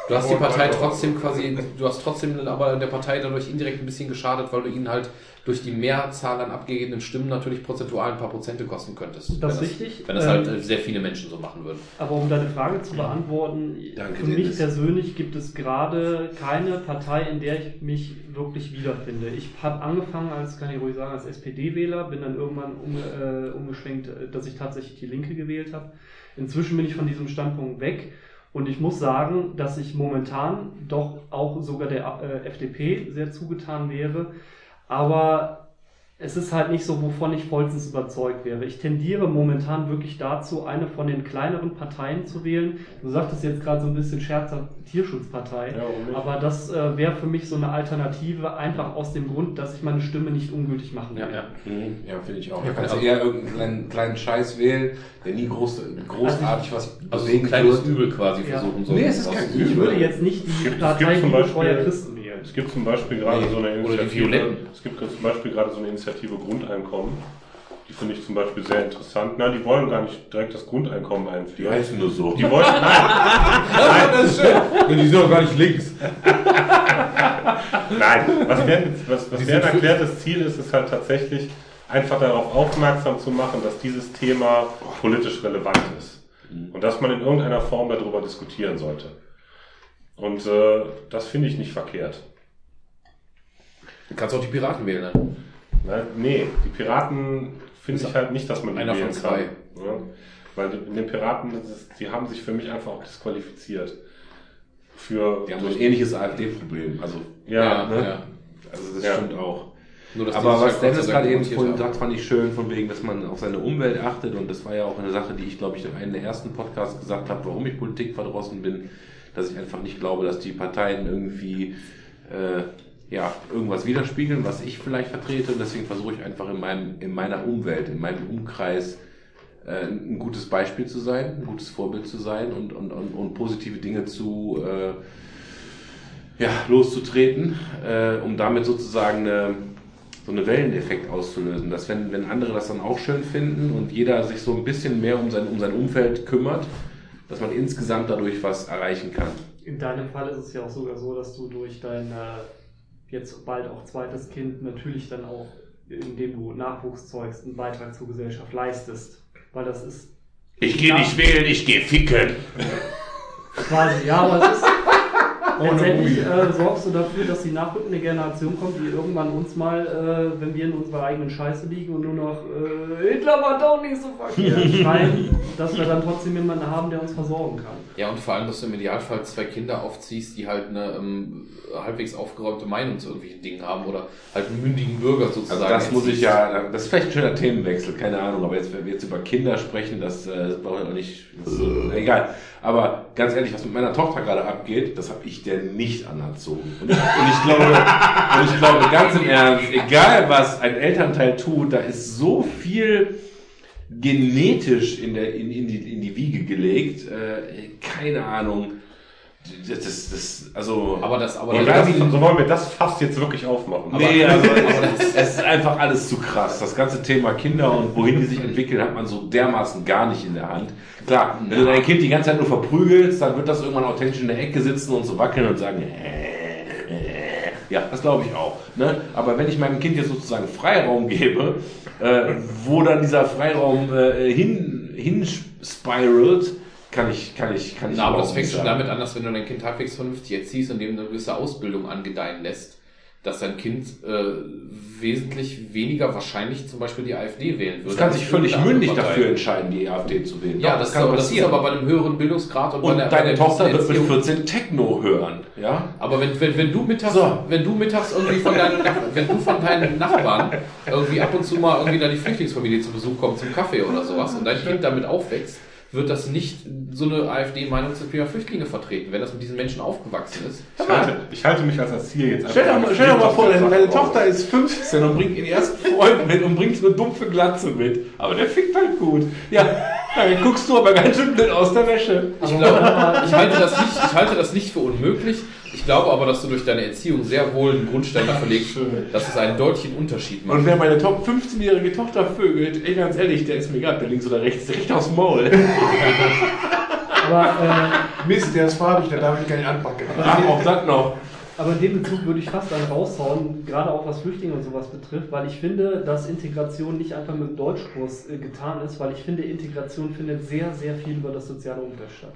du hast die Partei trotzdem quasi, du hast trotzdem aber der Partei dadurch indirekt ein bisschen geschadet, weil du ihnen halt durch die Mehrzahl an abgegebenen Stimmen natürlich prozentual ein paar Prozente kosten könntest. Das ist richtig. Wenn das Ähm, halt sehr viele Menschen so machen würden. Aber um deine Frage zu beantworten, Danke, für mich Dennis. persönlich gibt es gerade keine Partei, in der ich mich wirklich wiederfinde. Ich habe angefangen als, kann ich ruhig sagen, als SPD-Wähler, bin dann irgendwann um, äh, umgeschwenkt, äh, dass ich tatsächlich die Linke gewählt habe. Inzwischen bin ich von diesem Standpunkt weg und ich muss sagen, dass ich momentan doch auch sogar der äh, FDP sehr zugetan wäre. Aber es ist halt nicht so, wovon ich vollstens überzeugt wäre. Ich tendiere momentan wirklich dazu, eine von den kleineren Parteien zu wählen. Du sagtest jetzt gerade so ein bisschen scherzhaft Tierschutzpartei. Ja, aber das äh, wäre für mich so eine Alternative, einfach aus dem Grund, dass ich meine Stimme nicht ungültig machen will. Ja, ja. Mhm. Ja, finde ich auch. Ja, kannst du also- eher irgendeinen kleinen, kleinen Scheiß wählen, der nie groß, großartig was Also so ein bewegen kleines wird. Übel quasi Ja. versuchen. So Nee, es ist kein rauszuholen. Ich würde jetzt nicht die gibt- es Partei gibt zum Es gibt zum Beispiel gerade Nee, so eine die Initiative, es gibt zum Beispiel gerade so eine Initiative Grundeinkommen. Die finde ich zum Beispiel sehr interessant. Na, die wollen gar nicht direkt das Grundeinkommen Die einführen. heißen nur so. Die wollen, nein, das ist schön. Die sind doch gar nicht links. nein. Was deren, was, was deren erklärtes Ziel ist, ist halt tatsächlich einfach darauf aufmerksam zu machen, dass dieses Thema politisch relevant ist. Und dass man in irgendeiner Form darüber diskutieren sollte. Und äh, das finde ich nicht verkehrt. Du kannst auch die Piraten wählen, ne? Na, nee, die Piraten finde ich halt nicht, dass man die Einer wählen von zwei. kann. Ja? Weil in den Piraten, ist, die haben sich für mich einfach auch disqualifiziert. Für Die haben so ein ähnliches AfD-Problem. Also, ja, ne? ja. also das Ja. stimmt auch. Nur, Aber was halt Dennis gerade Dank eben vorhin sagt, fand ich schön, von wegen, dass man auf seine Umwelt achtet. Und das war ja auch eine Sache, die ich, glaube ich, in einem der ersten Podcasts gesagt habe, warum ich Politik verdrossen bin. Dass ich einfach nicht glaube, dass die Parteien irgendwie äh, ja, irgendwas widerspiegeln, was ich vielleicht vertrete. Und deswegen versuche ich einfach in, meinem, in meiner Umwelt, in meinem Umkreis äh, ein gutes Beispiel zu sein, ein gutes Vorbild zu sein und, und, und, und positive Dinge zu äh, ja, loszutreten, äh, um damit sozusagen eine, so einen Welleneffekt auszulösen. Dass wenn, wenn andere das dann auch schön finden und jeder sich so ein bisschen mehr um sein, um sein Umfeld kümmert, dass man insgesamt dadurch was erreichen kann. In deinem Fall ist es ja auch sogar so, dass du durch dein äh, jetzt bald auch zweites Kind natürlich dann auch, indem du Nachwuchs zeugst, einen Beitrag zur Gesellschaft leistest. Weil das ist Ich gehe nicht wählen, ich gehe ficken. quasi, ja, aber es ist. Letztendlich äh, sorgst du dafür, dass die nachrückende Generation kommt, die irgendwann uns mal, äh, wenn wir in unserer eigenen Scheiße liegen und nur noch äh, Hitler war doch nicht so verkehrt schreien, dass wir dann trotzdem jemanden haben, der uns versorgen kann. Ja, und vor allem, dass du im Idealfall zwei Kinder aufziehst, die halt eine ähm, halbwegs aufgeräumte Meinung zu irgendwelchen Dingen haben oder halt einen mündigen Bürger sozusagen. Also das muss ich ja, das ist vielleicht ein schöner Themenwechsel, keine Ahnung, aber jetzt, wenn wir jetzt über Kinder sprechen, das äh, brauchen wir auch nicht, das äh, egal. Aber ganz ehrlich, was mit meiner Tochter gerade abgeht, das habe ich der nicht anerzogen. Und ich, und ich glaube, und ich glaube ganz im Ernst, egal was ein Elternteil tut, da ist so viel genetisch in, der, in, in, die, in die Wiege gelegt, äh, keine Ahnung. Das, das, das also, Aber das, aber Wollen wir das, das, so wollen wir das fast jetzt wirklich aufmachen. Nee, also es ist einfach alles zu krass. Das ganze Thema Kinder und wohin die sich entwickeln, hat man so dermaßen gar nicht in der Hand. Klar, wenn du dein Kind die ganze Zeit nur verprügelst, dann wird das irgendwann authentisch in der Ecke sitzen und so wackeln und sagen, äh, äh. ja, das glaube ich auch. Ne? Aber wenn ich meinem Kind jetzt sozusagen Freiraum gebe, äh, wo dann dieser Freiraum äh, hin, hinspiralt, kann ich, kann ich, kann ich Na, aber das fängt schon damit an, dass wenn du dein Kind halbwegs vernünftig erziehst und dem eine gewisse Ausbildung angedeihen lässt, dass dein Kind äh, wesentlich weniger wahrscheinlich zum Beispiel die AfD wählen würde. Es kann sich völlig mündig Partei. dafür entscheiden, die AfD zu wählen. Ja, Doch, das, kann das ist aber bei einem höheren Bildungsgrad und, bei Und bei deine der Tochter wird mit Erziehung- 14 Techno hören, ja? Aber wenn, wenn, wenn du mittags, So. wenn du mittags irgendwie von deinen, wenn du von deinen Nachbarn irgendwie ab und zu mal irgendwie da die Flüchtlingsfamilie zu Besuch kommt zum Kaffee oder sowas und dein Kind damit aufwächst, wird das nicht so eine AfD-Meinung zum Thema Flüchtlinge vertreten, wenn das mit diesen Menschen aufgewachsen ist. Ich halte, ich halte mich als Erzieher jetzt Stell dir einfach mal, stell dir mal vor, deine, deine. Tochter ist 15 und bringt ihren ersten Freund mit und bringt eine dumpfe Glatze mit. Aber der fickt halt gut. Ja, dann guckst du aber ganz schön blöd aus der Wäsche. Ich glaube, ich halte das nicht, ich halte das nicht für unmöglich, Ich glaube aber, dass du durch deine Erziehung sehr wohl einen Grundstein dafür legst, dass es einen deutlichen Unterschied macht. Und wer meine Top 15-jährige Tochter vögelt, ey, ganz ehrlich, der ist mir egal, der links oder rechts, recht aufs Maul. Aber, Mist, der ist farbig, da darf ich gar nicht anpacken. Ach, auch das noch. äh, aber in dem Bezug würde ich fast einen raushauen, gerade auch was Flüchtlinge und sowas betrifft, weil ich finde, dass Integration nicht einfach mit dem Deutschkurs äh, getan ist, weil ich finde, Integration findet sehr, sehr viel über das soziale Umfeld statt.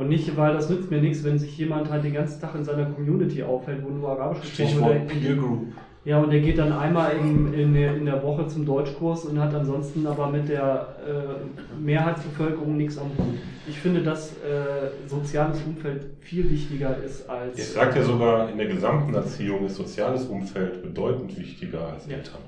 Und nicht, weil das nützt mir nichts, wenn sich jemand halt den ganzen Tag in seiner Community aufhält, wo nur Arabisch gesprochen wird. Peer Group. Ja, und der geht dann einmal in, in, der, in der Woche zum Deutschkurs und hat ansonsten aber mit der äh, Mehrheitsbevölkerung nichts am Hut. Ich finde, dass äh, soziales Umfeld viel wichtiger ist als. Ich sag ja sogar, in der gesamten Erziehung ist soziales Umfeld bedeutend wichtiger als Ja. Eltern.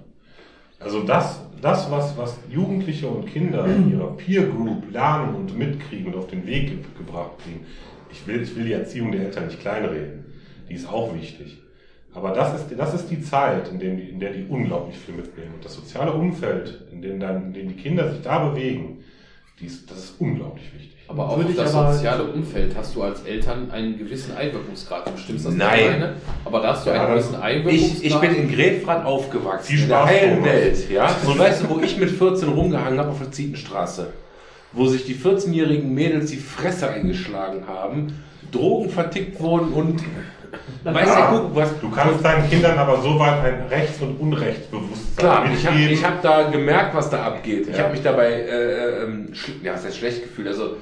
Also das, das was, was Jugendliche und Kinder in ihrer Peer Group lernen und mitkriegen und auf den Weg ge gebracht kriegen, ich will, ich will die Erziehung der Eltern nicht kleinreden, die ist auch wichtig. Aber das ist, das ist die Zeit, in, dem die, in der die unglaublich viel mitnehmen. Und das soziale Umfeld, in dem, dann, in dem die Kinder sich da bewegen, die ist, das ist unglaublich wichtig. Aber auch Würde auf ich das aber- soziale Umfeld hast du als Eltern einen gewissen Einwirkungsgrad. Du stimmst das Nein. nicht alleine, aber da hast du Ja, einen das- gewissen Einwirkungsgrad. Ich, ich bin in Grefrath aufgewachsen, Viel in der heilen. Welt. Ja? Und weißt du, wo ich mit 14 rumgehangen habe auf der Zietenstraße? Wo sich die 14-jährigen Mädels die Fresse eingeschlagen haben, Drogen vertickt wurden und weißt Ja, du, guck, was Du kannst deinen Kindern aber so weit ein Rechts- und Unrechtsbewusstsein Klar, ich habe ich hab da gemerkt, was da abgeht. Ich Ja. habe mich dabei, äh, ähm, schl- ja, das heißt schlecht gefühlt. Also,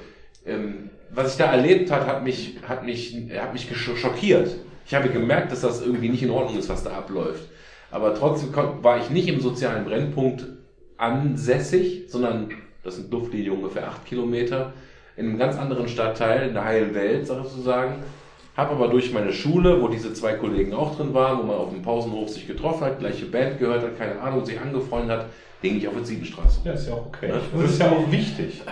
ähm, was ich da erlebt hat, hat mich, hat mich, hat mich schockiert. Ich habe gemerkt, dass das irgendwie nicht in Ordnung ist, was da abläuft. Aber trotzdem war ich nicht im sozialen Brennpunkt ansässig, sondern das sind Luftlinie ungefähr acht Kilometer in einem ganz anderen Stadtteil, in der heilen Welt, sozusagen. Habe aber durch meine Schule, wo diese zwei Kollegen auch drin waren, wo man auf dem Pausenhof sich getroffen hat, gleiche Band gehört hat, keine Ahnung, sich angefreundet hat, ging ich auf die Siebenstraße. Ja, ist ja auch okay. Ja, das ist ja auch wichtig.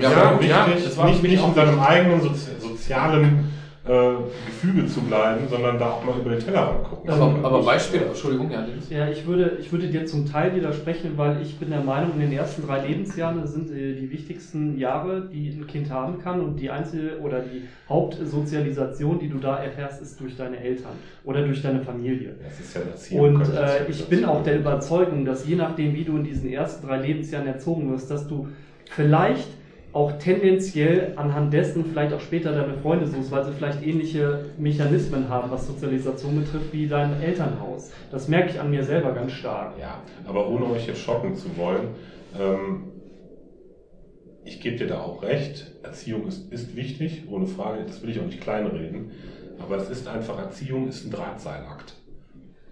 Ja, ja aber auch ja, wichtig, das war nicht, nicht in seinem eigenen sozi sozialen äh, Gefüge zu bleiben, sondern da auch mal über den Tellerrand gucken. aber, aber Beispiel, Entschuldigung, ja, Dennis. Ja, ich würde, ich würde dir zum Teil widersprechen, weil ich bin der Meinung, in den ersten drei Lebensjahren sind äh, die wichtigsten Jahre, die ein Kind haben kann und die einzige oder die Hauptsozialisation, die du da erfährst, ist durch deine Eltern oder durch deine Familie. Das ist ja Erziehung. Und das ja äh, ich bin auch der. Überzeugung, dass je nachdem, wie du in diesen ersten drei Lebensjahren erzogen wirst, dass du vielleicht auch tendenziell anhand dessen vielleicht auch später deine Freunde suchst, weil sie vielleicht ähnliche Mechanismen haben, was Sozialisation betrifft, wie dein Elternhaus. Das merke ich an mir selber ganz stark. Ja, aber ohne euch jetzt schocken zu wollen, ähm, ich gebe dir da auch recht. Erziehung ist, ist wichtig, ohne Frage. Das will ich auch nicht kleinreden. Aber es ist einfach, Erziehung ist ein Drahtseilakt.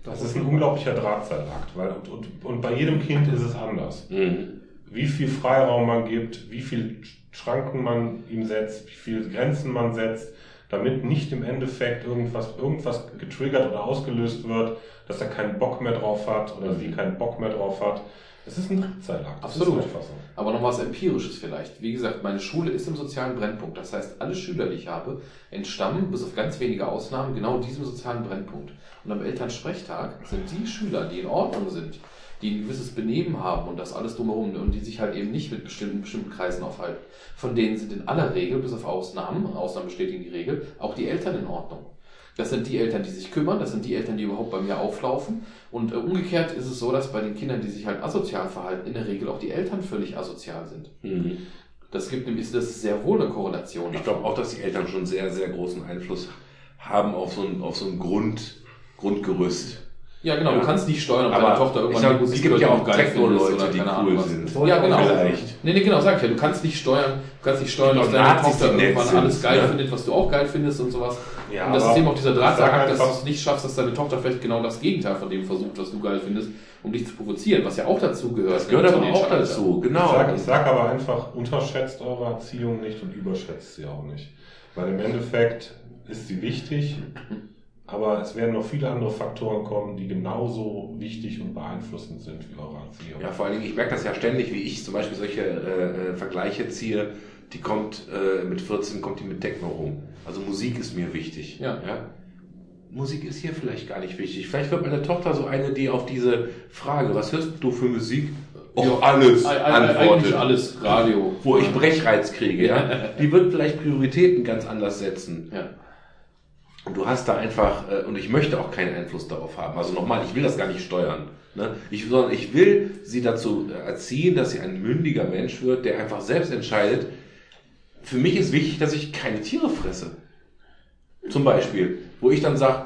Das ist ein unglaublicher Drahtseilakt, weil und, und, und bei jedem Kind ist es anders. Mhm. Wie viel Freiraum man gibt, wie viel Schranken man ihm setzt, wie viele Grenzen man setzt, damit nicht im Endeffekt irgendwas, irgendwas getriggert oder ausgelöst wird, dass er keinen Bock mehr drauf hat oder sie keinen Bock mehr drauf hat. Es ist ein Drahtseilakt. Absolut. So. Aber noch was Empirisches vielleicht. Wie gesagt, meine Schule ist im sozialen Brennpunkt. Das heißt, alle Schüler, die ich habe, entstammen, bis auf ganz wenige Ausnahmen, genau diesem sozialen Brennpunkt. Und am Elternsprechtag sind die Schüler, die in Ordnung sind, die ein gewisses Benehmen haben und das alles drumherum und die sich halt eben nicht mit bestimmten, bestimmten Kreisen aufhalten. Von denen sind in aller Regel, bis auf Ausnahmen, Ausnahmen bestätigen die Regel, auch die Eltern in Ordnung. Das sind die Eltern, die sich kümmern, das sind die Eltern, die überhaupt bei mir auflaufen. Und äh, umgekehrt ist es so, dass bei den Kindern, die sich halt asozial verhalten, in der Regel auch die Eltern völlig asozial sind. Mhm. Das gibt nämlich, das ist sehr wohl eine Korrelation. Ich glaube auch, dass die Eltern schon sehr, sehr großen Einfluss haben auf so ein, auf so ein Grund, Grundgerüst. Ja, genau, Ja. du kannst nicht steuern, ob Aber deine Tochter irgendwann sag, die Musik es gibt hört, ja die auch Techno-Leute, oder die cool sind. Ja, genau. Vielleicht. Nee, nee, genau, sag ich ja. Du kannst nicht steuern, du kannst nicht steuern, auch deine Nazis, Tochter irgendwann sind, alles geil ne? findet, was du auch geil findest und sowas. Ja, und das ist eben auch dieser Drahtseilakt, dass du es nicht schaffst, dass deine Tochter vielleicht genau das Gegenteil von dem versucht, was du geil findest, um dich zu provozieren, was ja auch dazu gehört. Das gehört aber auch Teenageralter. dazu, Ich genau. sag, ich sag aber einfach, unterschätzt eure Erziehung nicht und überschätzt sie auch nicht. Weil im Endeffekt ist sie wichtig, aber es werden noch viele andere Faktoren kommen, die genauso wichtig und beeinflussend sind wie eure Erziehung. Ja, vor allen Dingen, ich merke das ja ständig, wie ich zum Beispiel solche äh, äh, Vergleiche ziehe. Die kommt äh, mit 14, kommt die mit Techno rum. Also Musik ist mir wichtig. Ja. Musik ist hier vielleicht gar nicht wichtig. Vielleicht wird meine Tochter so eine, die auf diese Frage, was hörst du für Musik? Och, Ja, alles antwortet. Eigentlich alles Radio. Wo ich Brechreiz kriege, ja. Die wird vielleicht Prioritäten ganz anders setzen. Ja. Du hast da einfach, äh, und ich möchte auch keinen Einfluss darauf haben. Also nochmal, ich will das gar nicht steuern. Ne? Ich, sondern ich will sie dazu erziehen, dass sie ein mündiger Mensch wird, der einfach selbst entscheidet. Für mich ist wichtig, dass ich keine Tiere fresse. Zum Beispiel, wo ich dann sage,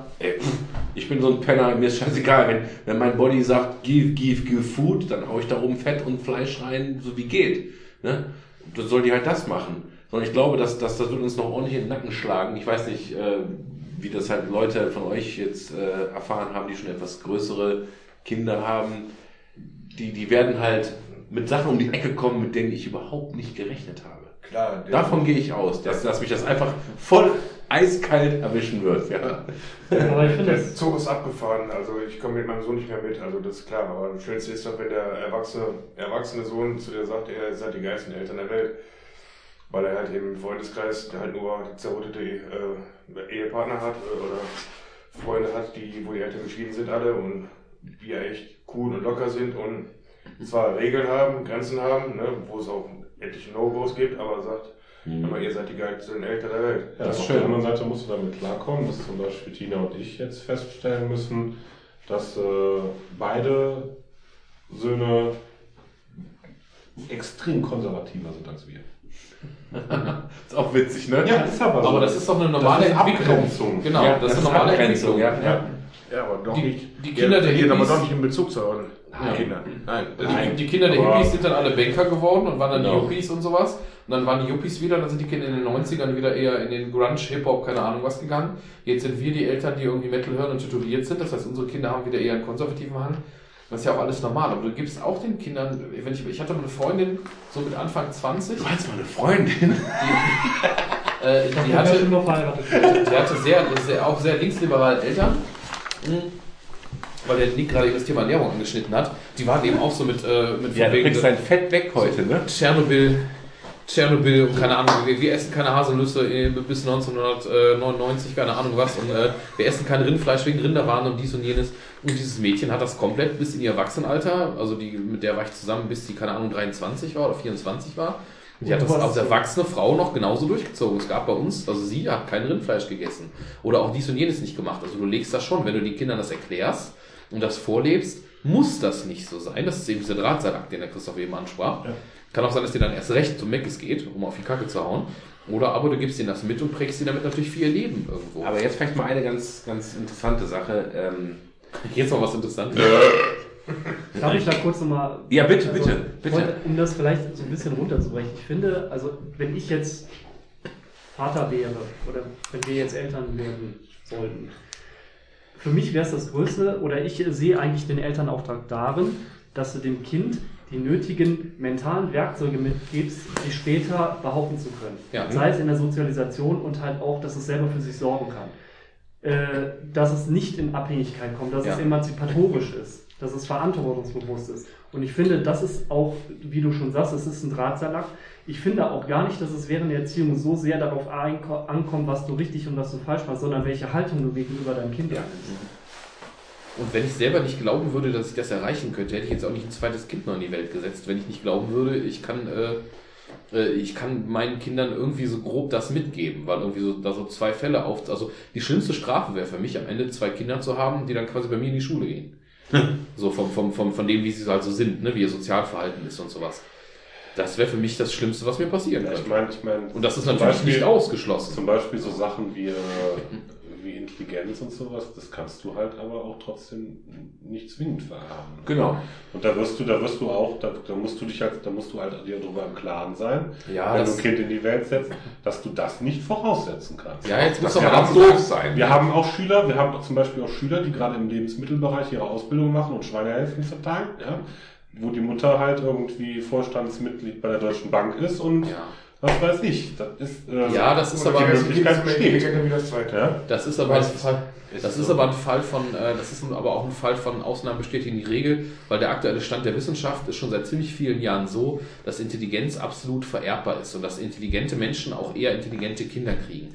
ich bin so ein Penner, mir ist scheißegal, wenn, wenn mein Body sagt, give, give, give food, dann hau ich da oben Fett und Fleisch rein, so wie geht. Ne? Dann soll die halt das machen. Sondern ich glaube, dass, dass das wird uns noch ordentlich in den Nacken schlagen. Ich weiß nicht, äh, wie das halt Leute von euch jetzt äh, erfahren haben, die schon etwas größere Kinder haben. Die, die werden halt mit Sachen um die Ecke kommen, mit denen ich überhaupt nicht gerechnet habe. Klar, Davon gehe ich aus, dass, dass mich das einfach voll eiskalt erwischen wird. Ja. Aber ich finde Der. Zug ist abgefahren, also ich komme mit meinem Sohn nicht mehr mit, also das ist klar. Aber das Schönste ist doch, wenn der erwachsene, erwachsene Sohn zu dir sagt, ihr seid die geilsten Eltern der Welt. Weil er halt eben im Freundeskreis, der halt nur zerrüttete äh, Ehepartner hat äh, oder Freunde hat, die, wo die Eltern geschieden sind alle und die ja echt cool und locker sind und zwar Regeln haben, Grenzen haben, ne, wo es auch etliche No-Gos gibt, aber sagt, aber ihr seid die geilsten Eltern der Welt. Ja, auf der anderen Seite musst du damit klarkommen, dass zum Beispiel Tina und ich jetzt feststellen müssen, dass äh, beide Söhne extrem konservativer sind als wir. Ist auch witzig, ne? ist aber Aber das ist doch eine normale Entwicklung. Abgrenzung. Genau, Ja, das, ist eine normale Abgrenzung, Entwicklung. ja. ja. Ja, aber doch Die- nicht. die Kinder der aber Hippies- doch nicht in Bezug zu euren Nein. Kindern. Nein. Die, die Kinder der Aber- Hippies sind dann alle Banker geworden und waren dann Genau. die Yuppies und sowas. Und dann waren die Yuppies wieder, dann sind die Kinder in den 90ern wieder eher in den Grunge, Hip-Hop, keine Ahnung was gegangen. Jetzt sind wir die Eltern, die irgendwie Metal hören und tätowiert sind. Das heißt, unsere Kinder haben wieder eher einen konservativen Hang. Das ist ja auch alles normal. Aber du gibst auch den Kindern, wenn ich, ich hatte mal eine Freundin, so mit Anfang 20, Du hast mal eine Freundin. äh, Ich die hatte, der hatte sehr, sehr, auch sehr linksliberale Eltern. Mhm. Weil der Nick gerade eben das Thema Ernährung angeschnitten hat. Die waren eben auch so mit, äh, mit Ja, du kriegst dein Fett weg heute, ne? Tschernobyl, Tschernobyl und keine Ahnung, wir, wir essen keine Haselnüsse äh, bis 1999, keine Ahnung was. Und äh, wir essen kein Rindfleisch wegen Rinderwaren und dies und jenes. Und dieses Mädchen hat das komplett bis in ihr Erwachsenenalter, also die, mit der war ich zusammen, bis die, keine Ahnung, 23 war oder 24 war. Die hat das Was? als erwachsene Frau noch genauso durchgezogen. Es gab bei uns, also sie hat kein Rindfleisch gegessen. Oder auch dies und jenes nicht gemacht. Also du legst das schon, wenn du den Kindern das erklärst und das vorlebst, muss das nicht so sein. Das ist eben dieser Drahtseilakt, den der Christoph eben ansprach. Kann auch sein, dass dir dann erst recht zum Meckes geht, um auf die Kacke zu hauen. Oder aber du gibst ihnen das mit und prägst sie damit natürlich für ihr Leben irgendwo. Aber jetzt vielleicht mal eine ganz, ganz interessante Sache. Ähm, jetzt mal was Interessantes. Darf ich da kurz nochmal. Ja, bitte, bitte, bitte. wollte- Um das vielleicht so ein bisschen runterzubrechen. Ich finde, also, wenn ich jetzt Vater wäre oder wenn wir jetzt Eltern werden sollten, für mich wäre es das Größte, oder ich sehe eigentlich den Elternauftrag darin, dass du dem Kind die nötigen mentalen Werkzeuge mitgibst, die später behaupten zu können. Ja. Sei es in der Sozialisation und halt auch, dass es selber für sich sorgen kann. Äh, dass es nicht in Abhängigkeit kommt, dass Ja. es emanzipatorisch ist, dass es verantwortungsbewusst ist. Und ich finde, das ist auch, wie du schon sagst, es ist ein Drahtseilakt. Ich finde auch gar nicht, dass es während der Erziehung so sehr darauf ankommt, was du richtig und was du falsch machst, sondern welche Haltung du gegenüber deinem Kind einnimmst. Und wenn ich selber nicht glauben würde, dass ich das erreichen könnte, hätte ich jetzt auch nicht ein zweites Kind noch in die Welt gesetzt. Wenn ich nicht glauben würde, ich kann, äh, ich kann meinen Kindern irgendwie so grob das mitgeben, weil irgendwie so, da so zwei Fälle auf, also die schlimmste Strafe wäre für mich am Ende zwei Kinder zu haben, die dann quasi bei mir in die Schule gehen. so vom, vom, vom, von dem, wie sie halt so sind, ne, wie ihr Sozialverhalten ist und sowas. Das wäre für mich das Schlimmste, was mir passieren Ja, ich könnte. meine, ich meine, Und das ist natürlich Beispiel- nicht ausgeschlossen. Zum Beispiel so Sachen wie, äh, wie Intelligenz und sowas, das kannst du halt aber auch trotzdem nicht zwingend vererben. Genau. Und da wirst du, da wirst du auch, da, da musst du dich halt, da musst du halt dir darüber im Klaren sein, Ja, wenn du ein Kind in die Welt setzt, dass du das nicht voraussetzen kannst. Ja, jetzt muss Das aber ganz doof doof sein. Wir haben auch Schüler, wir haben zum Beispiel auch Schüler, die gerade im Lebensmittelbereich ihre Ausbildung machen und Schweinehälften verteilen, ja, wo die Mutter halt irgendwie Vorstandsmitglied bei der Deutschen Bank ist und Ja. Was weiß ich. Das ist, äh, Ja, das ist aber- die die Möglichkeit besteht. intelligenter wie das zweite. Ja? Das ist aber Fall, ist das so. ist aber ein Fall von, äh, das ist aber auch ein Fall von Ausnahmen bestätigen die Regel, weil der aktuelle Stand der Wissenschaft ist schon seit ziemlich vielen Jahren so, dass Intelligenz absolut vererbbar ist und dass intelligente Menschen auch eher intelligente Kinder kriegen.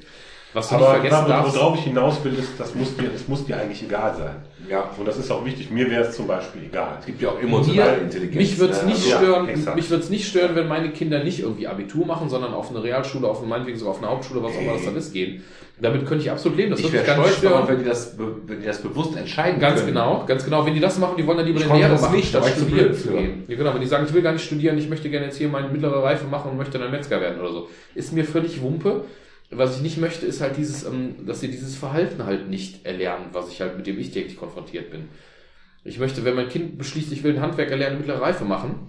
Was du nicht Aber vergessen da, darfst, worauf ich hinaus will, ist, das muss dir, das muss dir eigentlich egal sein. Ja. Und das ist auch wichtig. Mir wäre es zum Beispiel egal. Es gibt ja auch emotionale Mir, Intelligenz. mich würde es ne? nicht Ja, stören, exakt. mich würde es nicht stören, wenn meine Kinder nicht irgendwie Abitur machen, sondern auf eine Realschule, auf eine, meinetwegen sogar auf eine Hauptschule, was auch immer das dann ist, gehen. Damit könnte ich absolut leben. Das ich würde wäre mich gar nicht stolz stören. wenn die, das, wenn die das bewusst entscheiden Ganz können. genau, ganz genau. Wenn die das machen, die wollen dann lieber Ich eine konnte Lehre das machen, nicht, da statt war ich zu studieren zu gehen. Ja, genau. Wenn die sagen, ich will gar nicht studieren, ich möchte gerne jetzt hier meine mittlere Reife machen und möchte dann Metzger werden oder so. Ist mir völlig Wumpe. Was ich nicht möchte, ist halt dieses, ähm, dass sie dieses Verhalten halt nicht erlernen, was ich halt, mit dem ich täglich konfrontiert bin. Ich möchte, wenn mein Kind beschließt, ich will ein Handwerk erlernen, mittlere Reife machen,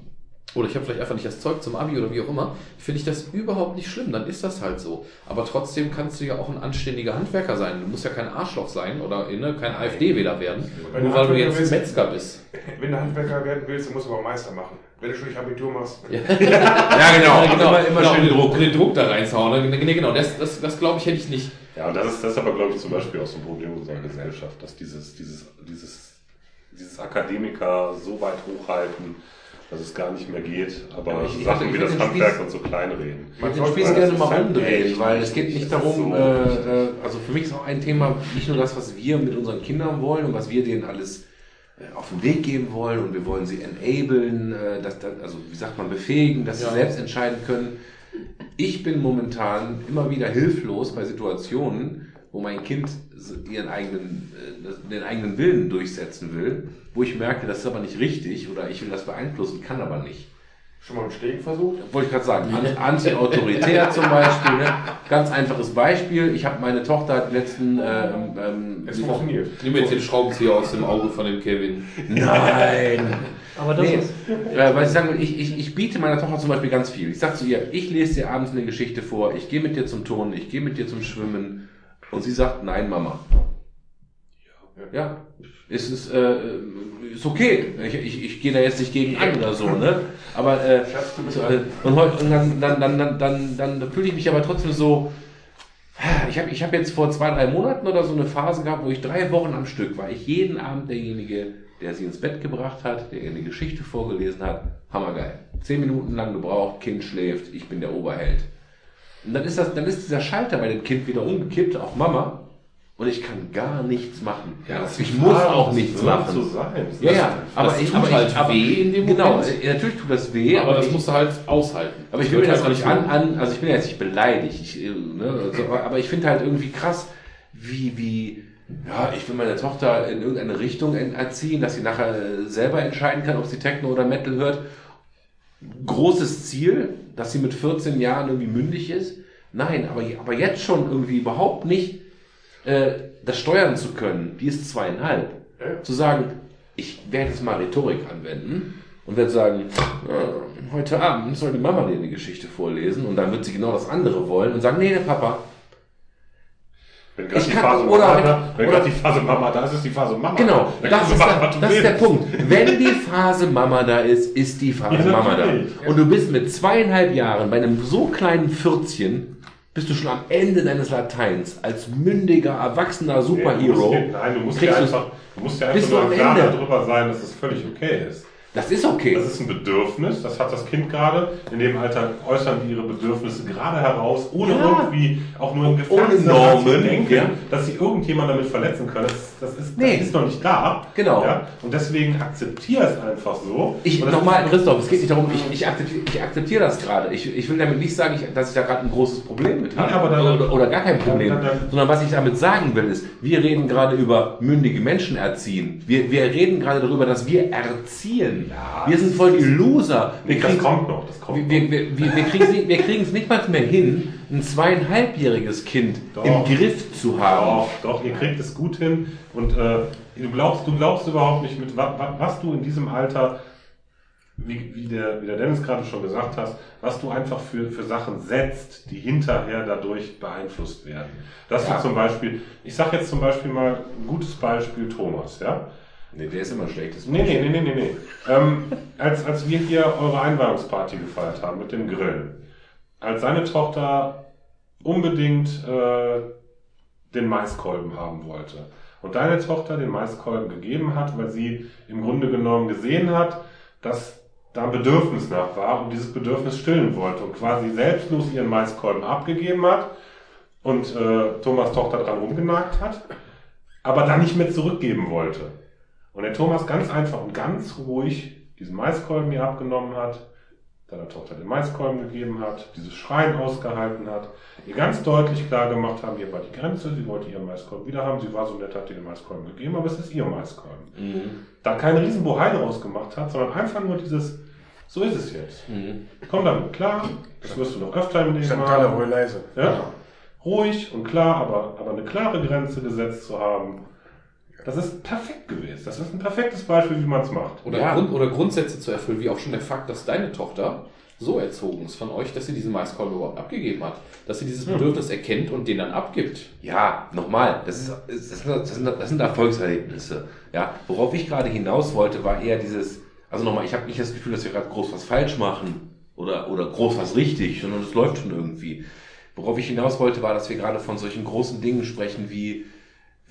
oder ich habe vielleicht einfach nicht das Zeug zum Abi oder wie auch immer, finde ich das überhaupt nicht schlimm, dann ist das halt so. Aber trotzdem kannst du ja auch ein anständiger Handwerker sein. Du musst ja kein Arschloch sein oder ne, kein AfD-Wähler werden, Wenn nur weil du jetzt willst- Metzger bist. Wenn du Handwerker werden willst, dann musst du aber Meister machen. Wenn du schon nicht Abitur machst, Ja, genau. Ja, Immer, immer genau, schön den Druck. Den Druck da reinzuhauen. Ne, Nee, genau, das, das, das glaube ich hätte ich nicht. Ja, und das ist, das ist aber, glaube ich, zum Beispiel auch so ein Problem unserer Gesellschaft, dass dieses, dieses, dieses, dieses Akademiker so weit hochhalten, dass es gar nicht mehr geht, aber Ja, ich- ich Sachen wie ich das hätte den Handwerk Spieß- und so klein reden. Ich würde den Man Spieß gerne das mal halt rumdrehen, echt weil es geht nicht das darum, so äh, äh, also für mich ist auch ein Thema nicht nur das, was wir mit unseren Kindern wollen und was wir denen alles äh, auf den Weg geben wollen und wir wollen sie enablen, äh, dass, also wie sagt man, befähigen, dass Ja. sie selbst entscheiden können. Ich bin momentan immer wieder hilflos bei Situationen, wo mein Kind ihren eigenen, äh, das- den eigenen Willen durchsetzen will, wo ich merke, das ist aber nicht richtig oder ich will das beeinflussen, kann aber nicht. schon mal einen Stegen versucht? Wollte ich gerade sagen, an- anti-autoritär zum Beispiel. Ne? Ganz einfaches Beispiel. Ich habe meine Tochter hat letzten ähm, ähm, Es funktioniert. Nimm jetzt den Schraubenzieher aus dem Auge von dem Kevin. Nein. Aber das Nee, ist. äh, was ich sagen will, ich, ich, ich biete meiner Tochter zum Beispiel ganz viel. Ich sage zu ihr, ich lese dir abends eine Geschichte vor, ich gehe mit dir zum Turnen, ich gehe mit dir zum Schwimmen. Und sie sagt, nein, Mama. Ja, es ist, äh, ist okay. Ich, ich, ich gehe da jetzt nicht gegen an oder so, ne? Aber äh, äh, und, und dann, dann, dann, dann, dann, dann, dann fühle ich mich aber trotzdem so. Ich habe ich hab jetzt vor zwei, drei Monaten oder so eine Phase gehabt, wo ich drei Wochen am Stück war. Ich jeden Abend derjenige, der sie ins Bett gebracht hat, der ihr eine Geschichte vorgelesen hat. Hammergeil. Zehn Minuten lang gebraucht, Kind schläft, ich bin der Oberheld. Und dann ist, das, dann ist dieser Schalter bei dem Kind wieder umgekippt, auch Mama. Und ich kann gar nichts machen. Ja, ich muss klar, auch nichts machen. so sein. Ja, ja, aber das ich tut aber halt ich, aber, weh in dem Genau, Moment. äh, natürlich tut das weh, aber das ich, musst du halt aushalten. aber ich will mir das halt nicht an, an, also ich bin ja jetzt nicht beleidigt, ich, äh, ne, also, aber, aber ich finde halt irgendwie krass, wie, wie, ja, ich will meine Tochter in irgendeine Richtung en- erziehen, dass sie nachher äh, selber entscheiden kann, ob sie Techno oder Metal hört. Großes Ziel, dass sie mit 14 Jahren irgendwie mündig ist. Nein, aber, aber jetzt schon irgendwie überhaupt nicht äh, das steuern zu können. Die ist zweieinhalb. Ja. Zu sagen, ich werde jetzt mal Rhetorik anwenden und werde sagen, äh, heute Abend soll die Mama dir eine Geschichte vorlesen und dann wird sie genau das andere wollen und sagen, nee, der Papa. Wenn gerade die Phase oder- Mama da, wenn oder- gerade die Phase Mama da ist, ist die Phase Mama. Genau, Dann das ist, machen, der, das ist der. Punkt. Wenn die Phase Mama da ist, ist die Phase Ja, Mama da. Und du bist mit zweieinhalb Jahren bei einem so kleinen Pfürzchen, bist du schon am Ende deines Lateins als mündiger, erwachsener Nee, du musst Superhero. dir- Nein, du musst ja einfach, du musst ja bist einfach nur klar Ende. darüber sein, dass es völlig okay ist. Das ist okay. Das ist ein Bedürfnis, das hat das Kind gerade. In dem Alter äußern die ihre Bedürfnisse gerade heraus, ohne Ja. irgendwie auch nur im Gefängnis zu denken, ja. dass sie irgendjemand damit verletzen können. Das, das, ist, Nee. das ist noch nicht da. Genau. Ja? Und deswegen akzeptiere es einfach so. Ich, nochmal, ist- Christoph, es geht nicht darum, ich, ich, akzeptiere, ich akzeptiere das gerade. Ich, ich will damit nicht sagen, ich, dass ich da gerade ein großes Problem mit habe. Aber dann- oder, oder gar kein Problem. dann- dann- Sondern was ich damit sagen will, ist, wir reden gerade über mündige Menschen erziehen. Wir, wir reden gerade darüber, dass wir erziehen. Wir sind voll die Loser. Wir Nee, das kommt noch. Das kommt wir, wir, wir, wir, kriegen es nicht, mal mehr hin, ein zweieinhalbjähriges Kind Doch. im Griff zu haben. Doch, doch, ihr kriegt es gut hin. Und äh, du, glaubst, du glaubst überhaupt nicht, mit wa, wa, was du in diesem Alter, wie, wie, der, wie der Dennis gerade schon gesagt hast, was du einfach für, für Sachen setzt, die hinterher dadurch beeinflusst werden. Dass Ja. du zum Beispiel, ich sage jetzt zum Beispiel mal ein gutes Beispiel Thomas, ja? Nee, der ist immer ein schlechtes Nee, nee, nee, nee, nee, nee. Ähm, als, als wir hier eure Einweihungsparty gefeiert haben mit dem Grillen, als seine Tochter unbedingt äh, den Maiskolben haben wollte und deine Tochter den Maiskolben gegeben hat, weil sie im Grunde genommen gesehen hat, dass da ein Bedürfnis nach war und dieses Bedürfnis stillen wollte und quasi selbstlos ihren Maiskolben abgegeben hat und äh, Thomas Tochter dran rumgenagt hat, aber dann nicht mehr zurückgeben wollte. Und der Thomas ganz einfach und ganz ruhig diesen Maiskolben ihr abgenommen hat, seiner Tochter den Maiskolben gegeben hat, dieses Schreien ausgehalten hat, ihr ganz deutlich klar gemacht haben, hier war die Grenze, sie wollte ihren Maiskolben wieder haben, sie war so nett, hat ihr den Maiskolben gegeben, aber es ist ihr Maiskolben. Mhm. Da keinen riesen Bohai draus gemacht hat, sondern einfach nur dieses, so ist es jetzt. Mhm. Komm damit klar, das wirst du noch öfter im Leben haben. ruhig leise. Ja? Ruhig und klar, aber, aber eine klare Grenze gesetzt zu haben, das ist perfekt gewesen. Das ist ein perfektes Beispiel, wie man es macht. Oder, Ja. Grund, oder Grundsätze zu erfüllen, wie auch schon der Fakt, dass deine Tochter so erzogen ist von euch, dass sie diesen Maiskolben überhaupt abgegeben hat. Dass sie dieses Bedürfnis erkennt und den dann abgibt. Ja, nochmal, das, ist, das, sind, das, sind, das sind Erfolgserlebnisse. Ja, worauf ich gerade hinaus wollte, war eher dieses, also nochmal, ich habe nicht das Gefühl, dass wir gerade groß was falsch machen oder, oder groß was richtig, sondern es läuft schon irgendwie. Worauf ich hinaus wollte, war, dass wir gerade von solchen großen Dingen sprechen wie,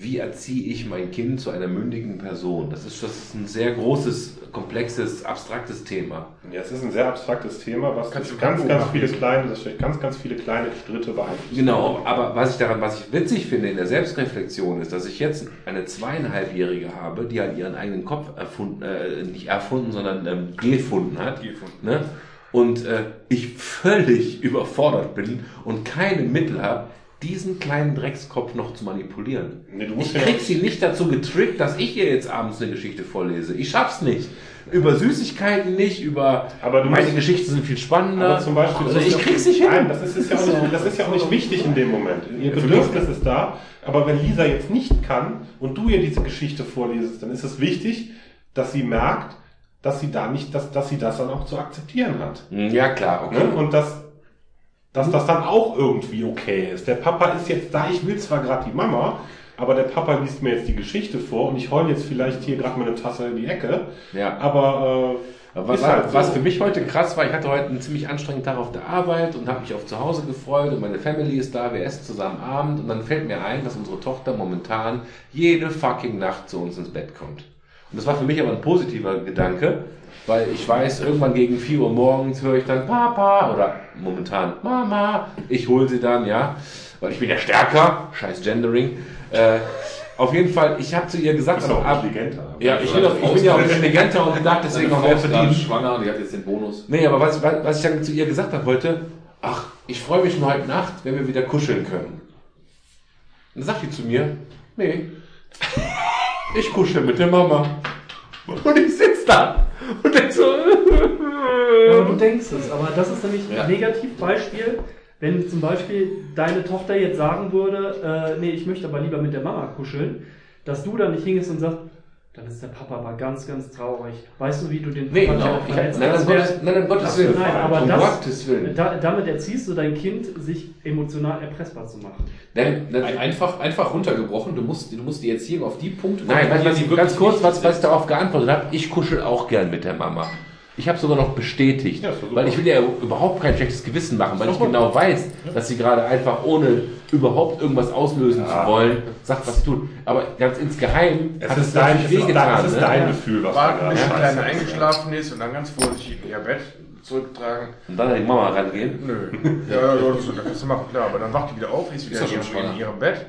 wie erziehe ich mein Kind zu einer mündigen Person? Das ist, das ist ein sehr großes, komplexes, abstraktes Thema. Ja, es ist ein sehr abstraktes Thema, was Kannst durch du ganz, ganz machen. viele kleine, das ganz, ganz viele kleine Schritte beeinflusst. Genau, aber was ich daran, was ich witzig finde in der Selbstreflexion ist, dass ich jetzt eine zweieinhalbjährige habe, die halt ihren eigenen Kopf erfunden, äh, nicht erfunden, sondern ähm, gefunden hat. Gefunden. Ne? Und äh, ich völlig überfordert bin und keine Mittel habe, diesen kleinen Dreckskopf noch zu manipulieren. Nee, du musst Ich ja- krieg sie nicht dazu getrickt, dass ich ihr jetzt abends eine Geschichte vorlese. Ich schaff's nicht. Über Süßigkeiten nicht, über Aber du meine musst- Geschichten sind viel spannender. Aber zum Beispiel, also das ich ist- krieg's nicht hin. Nein, das ist, ist ja auch nicht, das ist ja auch nicht wichtig in dem Moment. Ihr Bedürfnis ist da, aber wenn Lisa jetzt nicht kann und du ihr diese Geschichte vorlesest, dann ist es wichtig, dass sie merkt, dass sie da nicht, dass, dass sie das dann auch zu akzeptieren hat. Ja, klar, okay. Ne? Und dass, dass das dann auch irgendwie okay ist. Der Papa ist jetzt da, ich will zwar gerade die Mama, aber der Papa liest mir jetzt die Geschichte vor und ich heul jetzt vielleicht hier gerade mal eine Tasse in die Ecke. Ja. Aber, äh, was, halt so. was für mich heute krass war, ich hatte heute einen ziemlich anstrengenden Tag auf der Arbeit und habe mich auf zu Hause gefreut und meine Family ist da, wir essen zusammen Abend und dann fällt mir ein, dass unsere Tochter momentan jede fucking Nacht zu uns ins Bett kommt. Und das war für mich aber ein positiver Gedanke, weil ich weiß, irgendwann gegen 4 Uhr morgens höre ich dann Papa oder momentan Mama, ich hole sie dann, ja, weil ich bin ja stärker, scheiß Gendering. Äh, auf jeden Fall, ich habe zu ihr gesagt, Abend, intelligenter. ja, ich bin, auch, ich bin ja auch intelligenter und darf deswegen auch mehr verdienen. schwanger, die hat jetzt den Bonus. Nee, aber was, was ich dann zu ihr gesagt habe heute, ach, ich freue mich schon heute Nacht, wenn wir wieder kuscheln können. Dann sagt die zu mir, nee, ich kuschel mit der Mama. Und ich sitz da und denk so, Aber du denkst es, aber das ist nämlich Ja. ein Negativbeispiel, wenn zum Beispiel deine Tochter jetzt sagen würde, äh, nee, ich möchte aber lieber mit der Mama kuscheln, dass du dann nicht hingehst und sagst, dann ist der Papa aber ganz, ganz traurig. Weißt du, wie du den nee, Papa genau, ich, nein, Das wär- Gottes, nein, um Gottes Willen, Nein, aber um das, Gottes Willen. da, damit erziehst du dein Kind, sich emotional erpressbar zu machen. Nein, nein, Ein- Einfach, einfach runtergebrochen, du musst, du musst die Erziehung auf die Punkte Nein, konzentrieren, was, ganz kurz, was, was darauf geantwortet habe, ich kuschel auch gern mit der Mama. Ich habe sogar noch bestätigt, Ja, weil ich will ja überhaupt kein schlechtes Gewissen machen, weil ich genau weiß, dass sie gerade einfach ohne überhaupt irgendwas auslösen Ja. zu wollen, sagt, was sie tut. Aber ganz insgeheim Es hat ist dein, es ist dein, wehgetan. es ist ne? dein Gefühl, was da Warten, bis die Kleine eingeschlafen ist und dann ganz vorsichtig in ihr Bett zurücktragen. Und dann an die Mama rangehen. Nö. Ja, das, das kannst du machen, klar. Aber dann wacht die wieder auf, ist wieder Ist in ihrem Bett.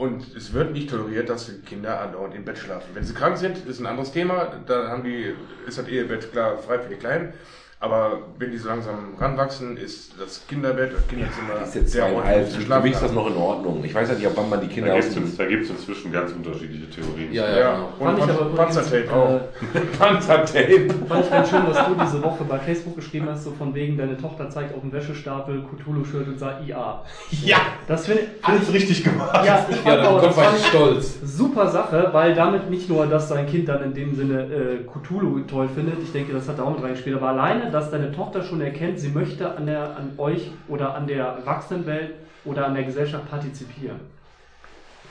Und es wird nicht toleriert, dass Kinder andauernd im Bett schlafen. Wenn sie krank sind, ist ein anderes Thema. Da haben die, ist das Ehebett klar frei für die Kleinen. Aber wenn die so langsam ranwachsen, ist das Kinderbett, das Kinderzimmer, Die ist jetzt zweieinhalb. sie Für mich ist das noch in Ordnung. Ich weiß ja nicht, ab wann man die Kinder Da aus gibt dem es inzwischen ganz unterschiedliche Theorien. Ja, ja, Ja, genau. und Fand ich aber Pan- Panzertape auch. äh, Panzertape. Fand ich ganz schön, dass du diese Woche bei Facebook geschrieben hast, so von wegen, deine Tochter zeigt auf dem Wäschestapel Cthulhu-Shirt und sagt IA. Ja, Das finde alles richtig gemacht. ja, ich Ja, auch, das war fand ich ich stolz. super Sache, weil damit nicht nur, dass dein Kind dann in dem Sinne äh, Cthulhu toll findet, ich denke, das hat da auch mit reingespielt, aber alleine, dass deine Tochter schon erkennt, sie möchte an, der, an euch oder an der Erwachsenenwelt oder an der Gesellschaft partizipieren.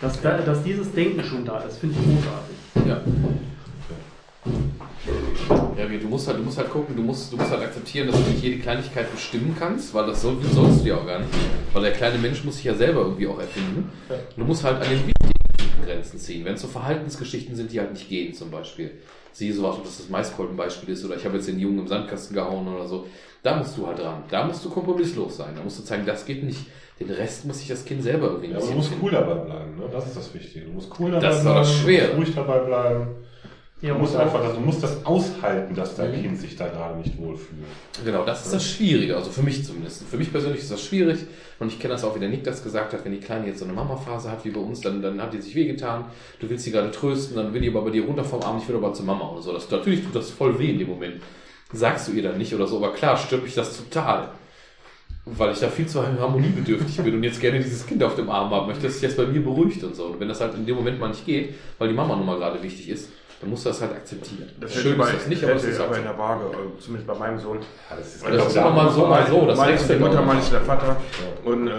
Dass, da, dass dieses Denken schon da ist, finde ich großartig. Ja. Ja, du musst halt, du musst halt gucken, du musst, du musst halt akzeptieren, dass du nicht jede Kleinigkeit bestimmen kannst, weil das soll, sollst du ja auch gar nicht. Weil der kleine Mensch muss sich ja selber irgendwie auch erfinden. Du musst halt an den wichtigen Grenzen ziehen. Wenn es so Verhaltensgeschichten sind, die halt nicht gehen, zum Beispiel. Siehe sowas, ob das das Maiskolbenbeispiel ist oder ich habe jetzt den Jungen im Sandkasten gehauen oder so. Da musst du halt dran. Da musst du kompromisslos sein. Da musst du zeigen, das geht nicht. Den Rest muss sich das Kind selber irgendwie Ja, aber du musst bisschen cool dabei bleiben, ne? Das ist das Wichtige. Du musst cool dabei Das ist bleiben. aber schwer. Du musst ruhig dabei bleiben. Ja, du musst einfach, das, du musst das aushalten, dass dein Mhm. Kind sich da gerade nicht wohlfühlt. Genau, das ist das Schwierige, also für mich zumindest. Für mich persönlich ist das schwierig und ich kenne das auch, wie der Nick das gesagt hat, wenn die Kleine jetzt so eine Mama-Phase hat wie bei uns, dann, dann hat die sich wehgetan, du willst sie gerade trösten, dann will die aber bei dir runter vom Arm, ich will aber zur Mama oder so. Das, natürlich tut das voll weh in dem Moment. Sagst du ihr dann nicht oder so, aber klar stört mich das total. Weil ich da viel zu harmoniebedürftig bin und jetzt gerne dieses Kind auf dem Arm haben möchte, das sich jetzt bei mir beruhigt und so. Und wenn das halt in dem Moment mal nicht geht, weil die Mama nun mal gerade wichtig ist, dann musst du das halt akzeptieren. Das Schön ist das nicht, aber es ist aber so. in der Waage, also zumindest bei meinem Sohn. Das ist immer mal so, mal so. Das mal ist die Mutter, mal ist der Vater. Und äh,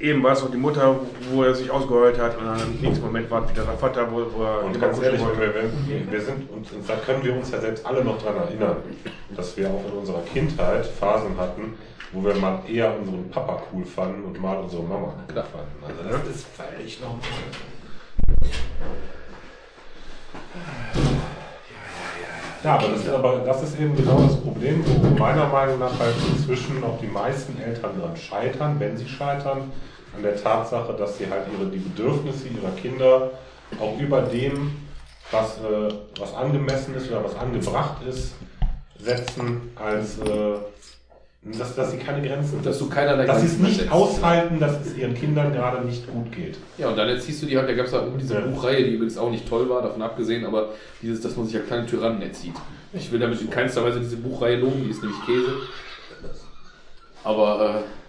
eben war es auch die Mutter, wo er sich ausgeheult hat. Und dann im nächsten Moment war wieder der Vater, wo, wo er Und ganz ehrlich, wir, wir, wir sind, und und da können wir uns ja selbst alle noch dran erinnern, dass wir auch in unserer Kindheit Phasen hatten, wo wir mal eher unseren Papa cool fanden und mal unsere Mama cool fanden. Also das ist völlig normal. Ja, aber das, ist, aber das ist eben genau das Problem, wo meiner Meinung nach halt inzwischen auch die meisten Eltern daran scheitern, wenn sie scheitern, an der Tatsache, dass sie halt ihre, die Bedürfnisse ihrer Kinder auch über dem, was, äh, was angemessen ist oder was angebracht ist, setzen, als äh, dass, dass sie keine Grenzen Dass du keinerlei dass sie es nicht setzt. aushalten, dass es ihren Kindern gerade nicht gut geht. Ja, und dann erziehst du die halt, da gab es halt irgendwie diese Ja. Buchreihe, die übrigens auch nicht toll war, davon abgesehen, aber dieses, dass man sich ja kleine Tyrannen erzieht. Ich will damit in keinster Weise diese Buchreihe loben, die ist nämlich Käse. Aber, äh,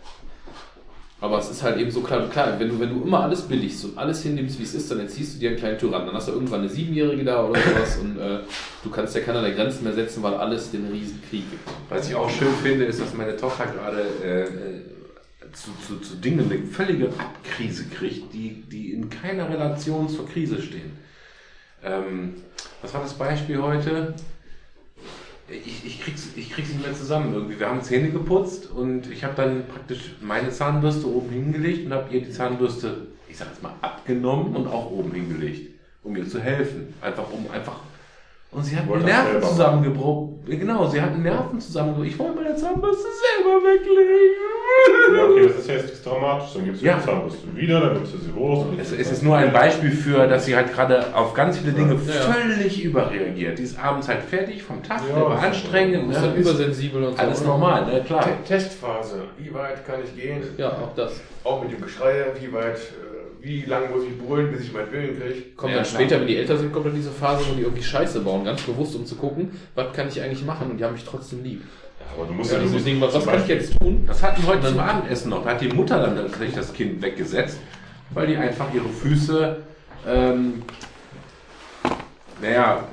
aber es ist halt eben so klar, klar, wenn du, wenn du immer alles billigst und alles hinnimmst, wie es ist, dann erziehst du dir einen kleinen Tyrannen. Dann hast du irgendwann eine Siebenjährige da oder sowas und äh, du kannst ja keinerlei Grenzen mehr setzen, weil alles den Riesenkrieg gibt. Was ich auch schön finde, ist, dass meine Tochter gerade äh, äh, zu, zu, zu Dingen eine völlige Abkrise kriegt, die, die in keiner Relation zur Krise stehen. Ähm, was war das Beispiel heute? Ich, ich, krieg's, ich krieg's nicht mehr zusammen irgendwie. Wir haben Zähne geputzt und ich habe dann praktisch meine Zahnbürste oben hingelegt und habe ihr die Zahnbürste, ich sag jetzt mal, abgenommen und auch oben hingelegt, um ihr zu helfen. Einfach um einfach. Und sie hat Wollte die das Nerven zusammengebrochen. Genau, sie hat die Nerven zusammengebrochen. Ich wollte meine Zahnbürste selber weglegen. Ja, okay, das ist ja jetzt nichts Dramatisches. Dann gibst du Ja. die Zahnbürste wieder, dann nimmst du sie dann Es, es ist nur ein. Beispiel für, dass sie halt gerade auf ganz viele Dinge Ja, ja. völlig überreagiert. Die ist abends halt fertig vom Tag, Ja, der war ist anstrengend. Ne? dann übersensibel und so. Alles oder? normal, ne? Klar. Te- Testphase. Wie weit kann ich gehen? Ja, auch das. Auch mit dem Geschrei. Wie weit, äh, wie lange muss ich brüllen, bis ich meinen Willen kriege? Kommt Ja, dann klar. später, wenn die älter sind, kommt dann diese Phase, wo die irgendwie Scheiße bauen, ganz bewusst, um zu gucken, was kann ich eigentlich machen und die haben mich trotzdem lieb. Ja, aber du musst Ja, ja, musst Ding, was zum kann ich jetzt tun? Das hatten heute zum Abendessen noch. Da hat die Mutter dann tatsächlich das Kind weggesetzt, weil die einfach ihre Füße, ähm, naja,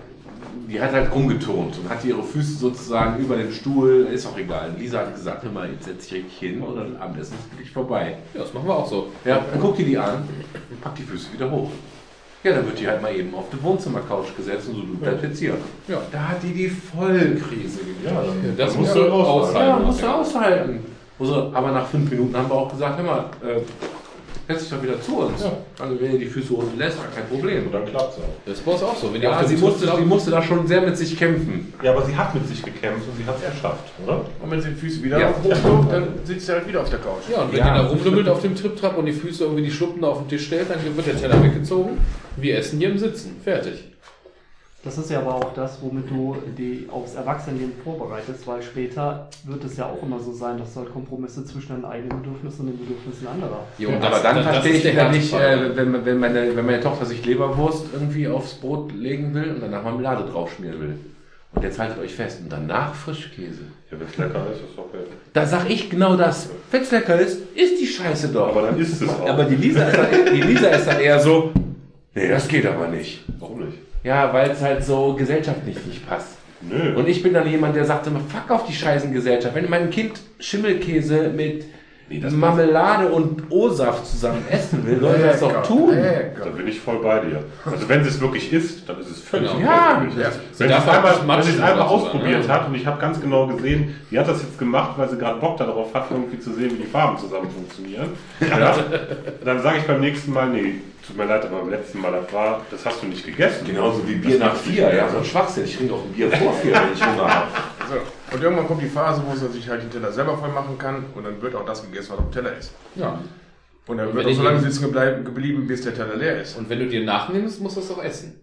die hat halt rumgeturnt und hat ihre Füße sozusagen über den Stuhl, ist auch egal. Lisa hat gesagt, hör mal, jetzt setz dich richtig hin und das Abendessen ist wirklich vorbei. Ja, das machen wir auch so. Ja, dann guckt die die an und packt die Füße wieder hoch. Ja, dann wird die halt mal eben auf die Wohnzimmercouch gesetzt und so, du bleibst jetzt hier. Ja. Da hat die die Vollkrise gekriegt. Ja, dann, Das dann musst du aushalten. Ja, musst du aushalten. Also, aber nach fünf Minuten haben wir auch gesagt, hör mal, äh, setz dich doch wieder zu uns. Ja. Also wenn ihr die Füße unten lässt, war kein Problem. Und dann klappt's auch. Das bei uns auch so. Wenn die Ja, sie musste, sie musste da schon sehr mit sich kämpfen. Ja, aber sie hat mit sich gekämpft und sie hat es erschafft, oder? Und wenn sie die Füße wieder Ja. hochkommt, dann sitzt sie halt wieder auf der Couch. Ja, und wenn Ja. die da rumlümmelt auf dem Triptrap und die Füße irgendwie die Schluppen da auf den Tisch stellt, dann wird der Teller weggezogen. Wir essen hier im Sitzen. Fertig. Das ist ja aber auch das, womit du die aufs Erwachsenenleben vorbereitest, weil später wird es ja auch immer so sein, dass du halt Kompromisse zwischen deinen eigenen Bedürfnissen und den Bedürfnissen anderer. Jo, und aber das- dann das verstehe ich wieder nicht, äh, wenn, wenn, meine, wenn meine Tochter sich Leberwurst irgendwie aufs Brot legen will und danach Marmelade draufschmieren will. Und jetzt haltet euch fest, und danach Frischkäse. Ja, wenn es lecker ist, ist okay. Da sag ich genau das. Wenn es lecker ist, ist die Scheiße doch. Aber dann ist es auch. Aber die Lisa, ist dann, die Lisa ist dann eher so, nee, das geht aber nicht. Warum nicht? Ja, weil es halt so gesellschaftlich nicht passt. Nö. Und ich bin dann jemand, der sagt immer, fuck auf die Scheißengesellschaft. Wenn mein Kind Schimmelkäse mit nee, Marmelade und O-Saft zusammen essen will, soll das doch tun. lecker. Da bin ich voll bei dir. Also wenn sie es wirklich isst, dann ist es völlig Genau. Ja. Ja. Wenn sie es einmal, wenn sie es einmal ausprobiert ne? hat und ich habe ganz genau gesehen, die hat das jetzt gemacht, weil sie gerade Bock darauf hat, irgendwie zu sehen, wie die Farben zusammen funktionieren. Ja. Dann sage ich beim nächsten Mal, nee, tut mir leid, aber beim letzten Mal, das war, das hast du nicht gegessen. Genauso wie Bier nach vier, ja, so ein Schwachsinn. Ich trinke auch ein Bier vor vier, wenn ich Hunger habe. So. Und irgendwann kommt die Phase, wo er sich halt den Teller selber voll machen kann und dann wird auch das gegessen, was auf dem Teller ist. Ja. Und dann Und wird auch so lange sitzen geblieben, geblieben, bis der Teller leer ist. Und wenn du dir nachnimmst, musst du es auch essen.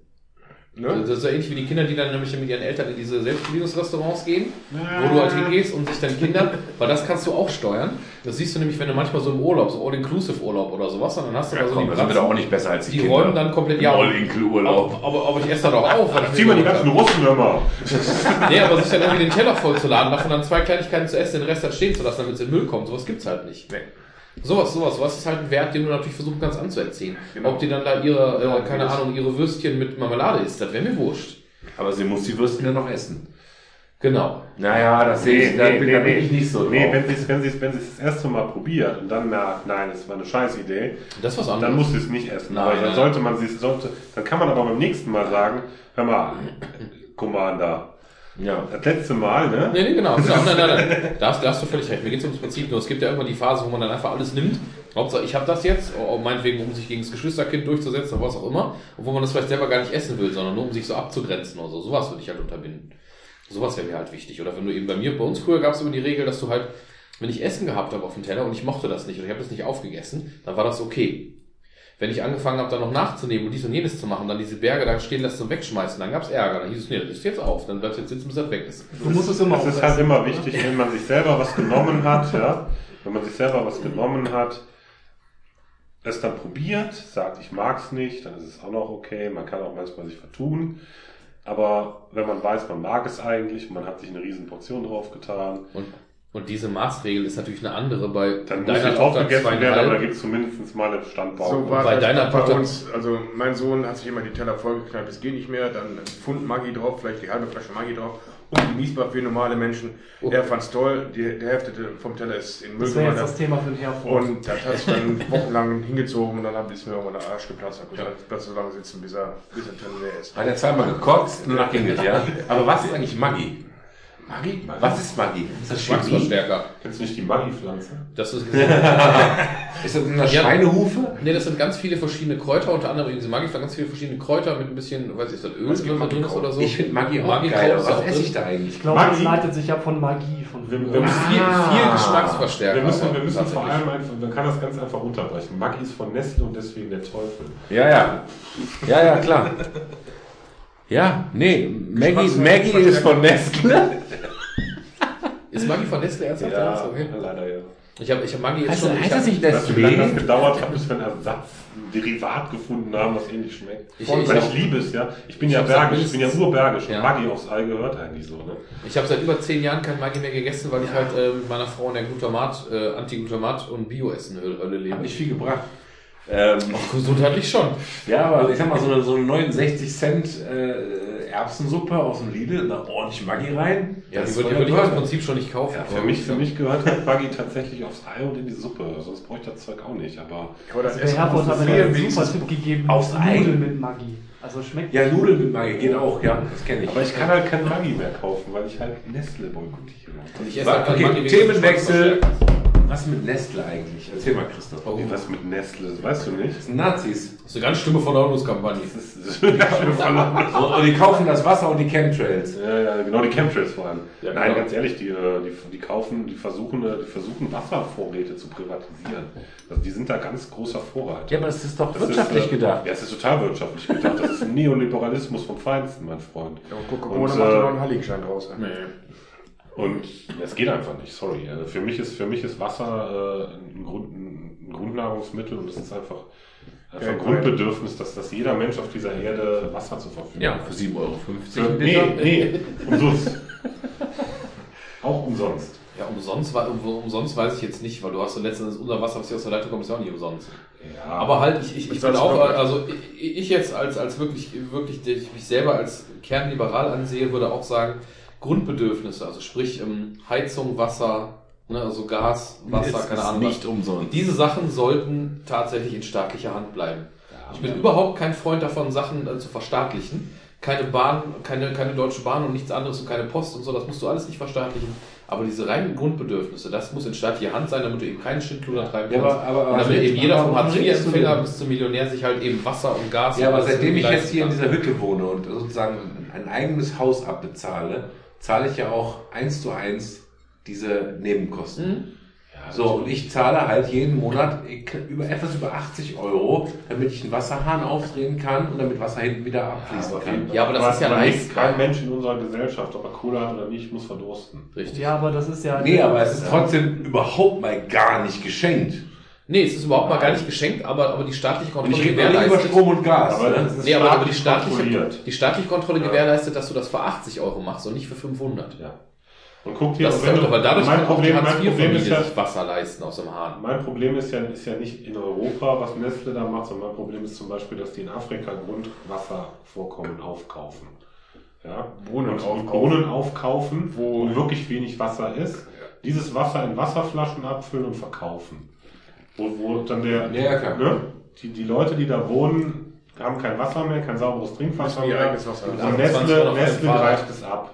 Ne? Das ist so ähnlich wie die Kinder, die dann nämlich mit ihren Eltern in diese Selbstbedienungsrestaurants gehen, wo du halt hingehst und sich dann Kinder, weil das kannst du auch steuern. Das siehst du nämlich, wenn du manchmal so im Urlaub, so All-Inclusive-Urlaub oder sowas, dann hast du da so die Bratzen, auch nicht besser als die räumen dann komplett, ja, All-Include-Urlaub. aber, aber, aber ich esse da doch ich Zieh mal die ganzen. Russen immer. Nee, aber sich dann irgendwie den Teller voll zu laden, davon dann zwei Kleinigkeiten zu essen, den Rest halt stehen zu lassen, damit es in den Müll kommt. Sowas gibt's halt nicht. Nee. Sowas, sowas, sowas ist halt ein Wert, den du natürlich versuchen kannst anzuerziehen. Genau. Ob die dann da ihre, Ja, äh, keine das- Ahnung, ihre Würstchen mit Marmelade isst, das wäre mir wurscht. Aber sie muss die Würstchen ja noch essen. Genau. Naja, das sehe ich, da bin, da bin ich nicht so Nee, wenn sie es wenn sie's, wenn sie's das erste Mal probiert und dann merkt, nein, es war eine Scheißidee, Das was anderes. dann muss sie es nicht essen. Nein, weil dann nein. sollte man sie, sollte, dann kann man aber beim nächsten Mal sagen, hör mal, Commander, Ja. das letzte Mal, ne? Nee, nee, genau. genau. Nein, nein, nein. Da hast, da hast du völlig recht. Mir geht es ums Prinzip nur. Es gibt ja irgendwann die Phase, wo man dann einfach alles nimmt. Hauptsache, ich habe das jetzt, oh, meinetwegen, um sich gegen das Geschwisterkind durchzusetzen oder was auch immer. Und wo man das vielleicht selber gar nicht essen will, sondern nur um sich so abzugrenzen oder so. Sowas würde ich halt unterbinden. Sowas wäre mir halt wichtig. Oder wenn du eben bei mir, bei uns früher gab es immer die Regel, dass du halt, wenn ich Essen gehabt habe auf dem Teller und ich mochte das nicht und ich habe das nicht aufgegessen, dann war das okay. Wenn ich angefangen habe, dann noch nachzunehmen und dies und jenes zu machen, dann diese Berge da stehen lässt und wegschmeißen, dann gab es Ärger. Dann hieß es, nee, das ist jetzt auf, dann bleibst du jetzt sitzen, bis das weg ist. Du musst es immer Es ist halt immer wichtig, wenn man sich selber was genommen hat, ja, wenn man sich selber was genommen hat, es dann probiert, sagt, ich mag's nicht, dann ist es auch noch okay, man kann auch manchmal sich vertun, aber wenn man weiß, man mag es eigentlich, man hat sich eine riesen Portion draufgetan, Und, und diese Maßregel ist natürlich eine andere bei dann muss deiner nicht Tochter aufgegessen werden, aber da gibt es zumindest mal eine Standbaum. So war Bei deiner bei Tochter- uns. Also mein Sohn hat sich immer die Teller vollgeknallt, es geht nicht mehr, dann ein Pfund Maggi drauf, vielleicht die halbe Flasche Maggi drauf und genießbar für normale Menschen. Oh. Er fand's toll, die, die Hälfte vom Teller ist in den Müll Das wäre jetzt das Thema für den Herford. Und das hat sich dann wochenlang hingezogen und dann hab ich mir irgendwann der Arsch geplatzt. Hab gesagt, bleib so lange sitzen, bis er, bis er Teller leer ist. Hat er zweimal gekotzt und danach ging es, ja. Aber was ist eigentlich Maggi? Maggi? Was ist Maggi? Ist das Chemie? Geschmacksverstärker. Kennst du nicht die Maggi-Pflanze? Das ist, Ist das eine Ja. Schweinehufe? nee, das sind ganz viele verschiedene Kräuter, unter anderem diese Maggi, ganz viele verschiedene Kräuter mit ein bisschen, weiß ich, ist das Öl, Was drin ist oder so. Ich finde Maggi auch Maggi geil. Was esse ich da eigentlich? ich glaube, das leitet sich ab von Magie von Wir- wir- viel, Ah. viel Geschmacksverstärker. Wir müssen, wir müssen vor allem einfach, man kann das ganz einfach runterbrechen. Maggi ist von Nestle und deswegen der Teufel. Ja, ja. Ja, ja, klar. Ja, nee, Maggie, Maggie ist von Nestle. Ist Maggi von Nestle ernsthaft? Ja, Okay. leider ja. Ich habe ich hab Maggi jetzt Heißt, schon. heißt ich das hab, nicht du, wie lange das gedauert hat, bis wir ein Ersatz, ein Derivat gefunden haben, was ähnlich schmeckt? Ich- Weil ich ich, hab- liebe es, ja. Ich bin ich ja bergisch, ich bin ja urbergisch. Ja. Und Maggi aufs Ei gehört eigentlich so, ne? Ich habe seit über zehn Jahren kein Maggi mehr gegessen, weil ich halt äh, mit meiner Frau in der Glutamat, äh, Anti-Glutamat und Bio-Essen-Hölle lebe. Hat nicht viel gebracht. Ähm, Gesundheitlich schon. ja, aber ich sag mal, so eine, so eine 69 Cent äh, Erbsensuppe aus dem Lidl, da ordentlich Maggi rein. Ja, Das die würde ist würd ich toll. Prinzip schon nicht kaufen. Ja, für mich, für mich gehört halt Maggi tatsächlich aufs Ei und in die Suppe. Sonst bräuchte ich das Zeug auch nicht. Aber Aber das Der Essen hat mir frieren, einen super Tipp gegeben. Aufs Ei? Nudeln mit Magie. Also schmeckt. Ja, Nudeln mit Maggi geht auch, ja, das kenne ich. Aber ich kann halt kein Maggi mehr kaufen, weil ich halt Nestle boykottiere. Und ich esse halt Okay, Maggi Themenwechsel. Was mit Nestle eigentlich? Erzähl mal, Christoph. Oh, Wie was mit Nestle, das weißt du nicht? Das sind Nazis. Das ist eine ganz Stimme von. Das ist, das ist ja, Und, und die kaufen das Wasser und die Chemtrails. ja, genau, die Chemtrails vor allem. Ja, Nein, genau. ganz ehrlich, die, äh, die, die kaufen, die versuchen, äh, die versuchen Wasservorräte zu privatisieren. Also die sind da ganz großer Vorreiter. Ja, aber das ist doch Das wirtschaftlich ist, äh, gedacht. Ja, es ist total wirtschaftlich gedacht. Das ist Neoliberalismus vom Feinsten, mein Freund. Ja, und Coca-Cola macht äh, da noch einen Heiligenschein draus. ne? Und es geht einfach nicht, sorry. Also Für mich ist, für mich ist Wasser äh, ein, Grund, ein Grundnahrungsmittel und es ist einfach, einfach ein Ja, Grundbedürfnis, dass, dass jeder Mensch auf dieser Erde Wasser zur Verfügung Ja, hat. für 7,50 Euro. Für, nee, nee, umsonst. Auch umsonst. Ja, umsonst, um, umsonst weiß ich jetzt nicht, weil du hast ja letztens unser Wasser, was hier aus der Leitung kommt, ist ja auch nicht umsonst. Ja, Aber halt, ich, ich, ich bin auch, ich- also ich, ich jetzt als, als wirklich, wirklich, ich mich selber als kernliberal ansehe, würde auch sagen, Grundbedürfnisse, also sprich ähm, Heizung, Wasser, Ne, also Gas, Wasser, Es keine Ahnung. nicht umsonst. Diese Sachen sollten tatsächlich in staatlicher Hand bleiben. Ich bin überhaupt kein Freund davon, Sachen äh, zu verstaatlichen. Keine Bahn, keine, keine Deutsche Bahn und nichts anderes und keine Post und so, das musst du alles nicht verstaatlichen. Aber diese reinen Grundbedürfnisse, das muss in staatlicher Hand sein, damit du eben keinen Schindluder treiben Ja, kannst. aber- aber- und damit eben jeder vom Hartz-IV-Empfänger bis zum Millionär sich halt eben Wasser und Gas Ja, aber seitdem ich jetzt hier in dieser Hütte wohne und sozusagen ein eigenes Haus abbezahle, zahle ich ja auch eins zu eins diese Nebenkosten. Mhm. So, und ich zahle halt jeden Monat über etwas über 80 Euro, damit ich einen Wasserhahn aufdrehen kann und damit Wasser hinten wieder abfließen kann. Ja, aber das ist ja nicht kein Mensch in unserer Gesellschaft, ob er Cola hat oder nicht, muss verdursten. Richtig. Ja, aber das ist ja. Nee, aber es ist trotzdem überhaupt mal gar nicht geschenkt. Nee, es ist überhaupt mal gar nicht geschenkt, aber, aber die staatliche Kontrolle ich nicht über gewährleistet. Strom und Gas. Aber das ist Nee, aber, aber die staatlich staatliche, die staatliche Kontrolle Ja. gewährleistet, dass du das für 80 Euro machst und nicht für 500. Ja. Und guck dir, Das ist wenn doch, du- aber dadurch mein kann auch die Problem, mein Problem ist ja, sich Wasser leisten aus dem Hahn. Mein Problem ist ja, ist ja nicht in Europa, was Nestle da macht, sondern mein Problem ist zum Beispiel, dass die in Afrika Grundwasservorkommen aufkaufen. Ja? Brunnen und aufkaufen. Brunnen aufkaufen, wo wirklich wenig Wasser ist, dieses Wasser in Wasserflaschen abfüllen und verkaufen. Wo, wo dann der, Ja, ja, klar. ne? die, die Leute, die da wohnen, haben kein Wasser mehr, kein sauberes Trinkwasser mehr. eigenes Wasser Und haben. 28 Nestle, Nestle greift es ab.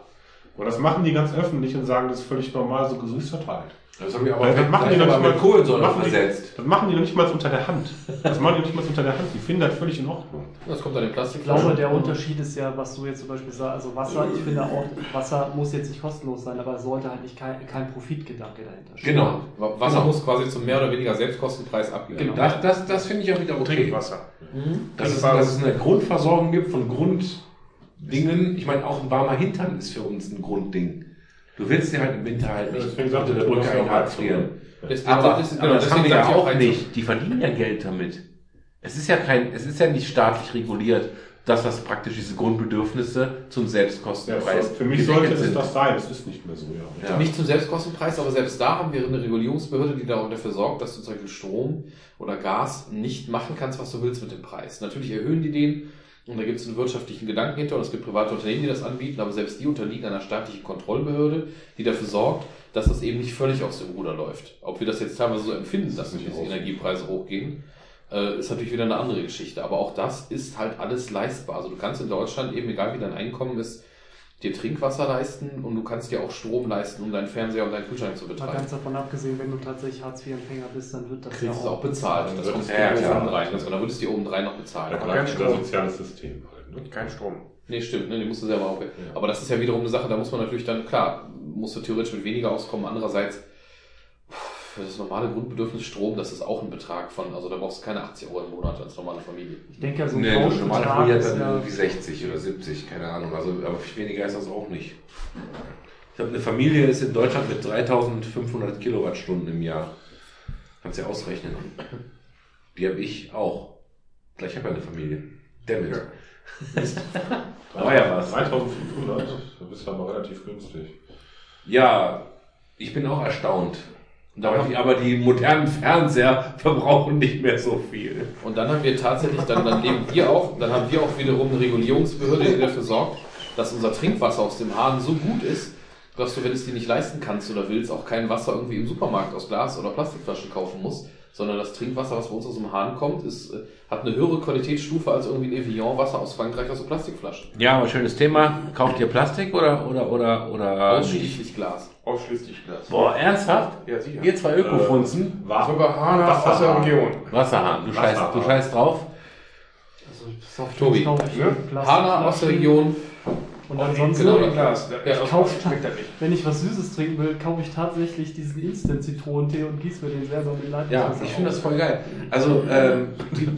Und das machen die ganz öffentlich und sagen, das ist völlig normal, so gesüßt verteilt. Das habe ich aber, Weil das machen die aber nicht mal Kohlensäure machen die- versetzt. Das machen die noch nicht mal unter der Hand. Das machen die noch nicht mal unter der Hand. Die finden das völlig in Ordnung. Das kommt an den Ich Plastikflaschen. glaube, der Unterschied ist ja, was du jetzt zum Beispiel sagst, also Wasser, ich finde auch, Wasser muss jetzt nicht kostenlos sein, aber es sollte halt nicht kein, kein Profitgedanke dahinter stehen. Genau. Wasser Genau. muss quasi zum mehr oder weniger Selbstkostenpreis abgegeben Genau. Das, das, das finde ich auch wieder okay. Trinkwasser. Mhm. Dass es, dass es eine Grundversorgung gibt von Grunddingen. Ich meine, auch ein warmer Hintern ist für uns ein Grundding. Du willst dir halt im Winter halt nicht Deswegen der er, Brücke ja auch einfrieren. Das- Aber, das ist- aber genau, das haben deswegen wir ja sag ich auch nicht. Die verdienen ja Geld damit. Es ist ja kein, es ist ja nicht staatlich reguliert, dass das praktisch diese Grundbedürfnisse zum Ja, Selbstkostenpreis für, für mich sollte es sind. das sein. Es ist nicht mehr so, ja. Ja. Nicht zum Selbstkostenpreis, aber selbst da haben wir eine Regulierungsbehörde, die darum dafür sorgt, dass du zum Beispiel Strom oder Gas nicht machen kannst, was du willst mit dem Preis. Natürlich erhöhen die den und da gibt es einen wirtschaftlichen Gedanken hinter und es gibt private Unternehmen, die das anbieten, aber selbst die unterliegen einer staatlichen Kontrollbehörde, die dafür sorgt, dass das eben nicht völlig aus dem Ruder läuft. Ob wir das jetzt teilweise so empfinden, dass diese aus. Energiepreise hochgehen, äh, ist natürlich wieder eine andere Geschichte. Aber auch das ist halt alles leistbar. Also du kannst in Deutschland eben, egal wie dein Einkommen ist, dir Trinkwasser leisten und du kannst dir auch Strom leisten, um deinen Fernseher und deinen Kühlschrank zu Mal betreiben. ganz davon abgesehen, wenn du tatsächlich Hartz-IV-Empfänger bist, dann wird das kriegst ja es auch bezahlt. Das Dann kommt wird dir es- ja, oben rein. Das, dann würdest du dir oben drei noch bezahlen. Bleibt kein das Strom. soziales System halt. Ne? Kein Strom. Nee, stimmt, ne, die musst du selber auch. Aber das ist ja wiederum eine Sache, da muss man natürlich dann, klar, musst du theoretisch mit weniger auskommen. Andererseits, für das normale Grundbedürfnis Strom, das ist auch ein Betrag von, also da brauchst du keine 80 Euro im Monat als normale Familie. Ich denke ja, so ein Nee, normale Familie hat ist dann ja, irgendwie 60 oder 70, keine Ahnung. Also, aber viel weniger ist das auch nicht. Ich glaube, eine Familie ist in Deutschland mit 3500 Kilowattstunden im Jahr. Kannst du ja ausrechnen. Die habe ich auch. Gleich habe ich eine Familie. Damit. Aber ja was. 3500, da bist du aber relativ günstig. Ja, ich bin auch erstaunt. Aber die, aber die modernen Fernseher verbrauchen nicht mehr so viel. Und dann haben wir tatsächlich, dann, dann leben wir auch, dann haben wir auch wiederum eine Regulierungsbehörde, die dafür sorgt, dass unser Trinkwasser aus dem Hahn so gut ist, dass du, wenn du es dir nicht leisten kannst oder willst, auch kein Wasser irgendwie im Supermarkt aus Glas oder Plastikflaschen kaufen musst, sondern das Trinkwasser, was bei uns aus dem Hahn kommt, ist, äh, hat eine höhere Qualitätsstufe als irgendwie ein Evian-Wasser aus Frankreich aus so Plastikflaschen. Ja, aber schönes Thema. Kauft ihr Plastik oder, oder, oder, oder? Ausschließlich Glas. Ausschließlich Glas. Boah, ernsthaft? Ja, sicher. Ihr zwei Ökofunzen? War, Sogar Hahn aus der Wasserhahn. Region. Wasserhahn, du scheißt, Wasserhahn. du scheißt drauf. also Tobi, ne? Hahner aus der Region. Und ansonsten, Genau, in Glas. Ja, Ja, ich kaufe, nicht. wenn ich was Süßes trinken will, kaufe ich tatsächlich diesen Instant-Zitronentee und gieße mir den selber mit Leitungswasser Ja, ich finde das voll geil. Also, ähm,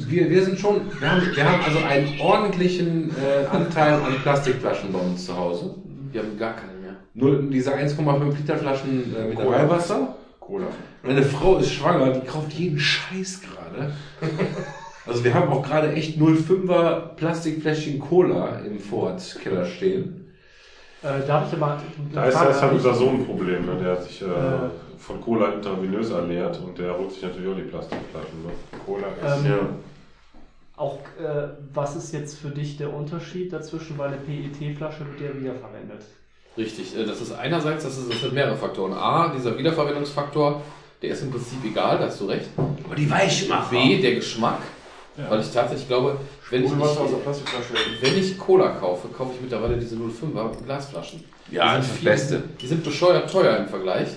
wir, wir sind schon, wir haben, wir haben also einen ordentlichen äh, Anteil an Plastikflaschen bei uns zu Hause. Wir haben gar keine mehr. Nur diese 1,5 Liter Flaschen äh, Mineralwasser. Cola. Meine Frau ist schwanger, die kauft jeden Scheiß gerade. Also wir haben auch gerade echt 0,5er Plastikfläschchen Cola im Vorratskeller stehen. Äh, darf ich aber. Da ist Frage das halt unser? Sohn ein Problem, ne? der hat sich äh, Äh. von Cola intravenös ernährt und der holt sich natürlich auch die Plastikflaschen. Ne? Cola ist. Ähm, Auch, äh, was ist jetzt für dich der Unterschied dazwischen, weil eine PET-Flasche wird ja wiederverwendet? Richtig, äh, das ist einerseits, das, ist, das sind mehrere Faktoren. A, dieser Wiederverwendungsfaktor, der ist im Prinzip egal, da hast du recht. Aber die Weichmacher. B, der Geschmack, weil ich tatsächlich glaube, wenn ich, Plastikflasche. wenn ich Cola kaufe, kaufe ich mittlerweile diese 05er Glasflaschen. Ja, Die sind das viel- Beste. Die sind bescheuert teuer im Vergleich.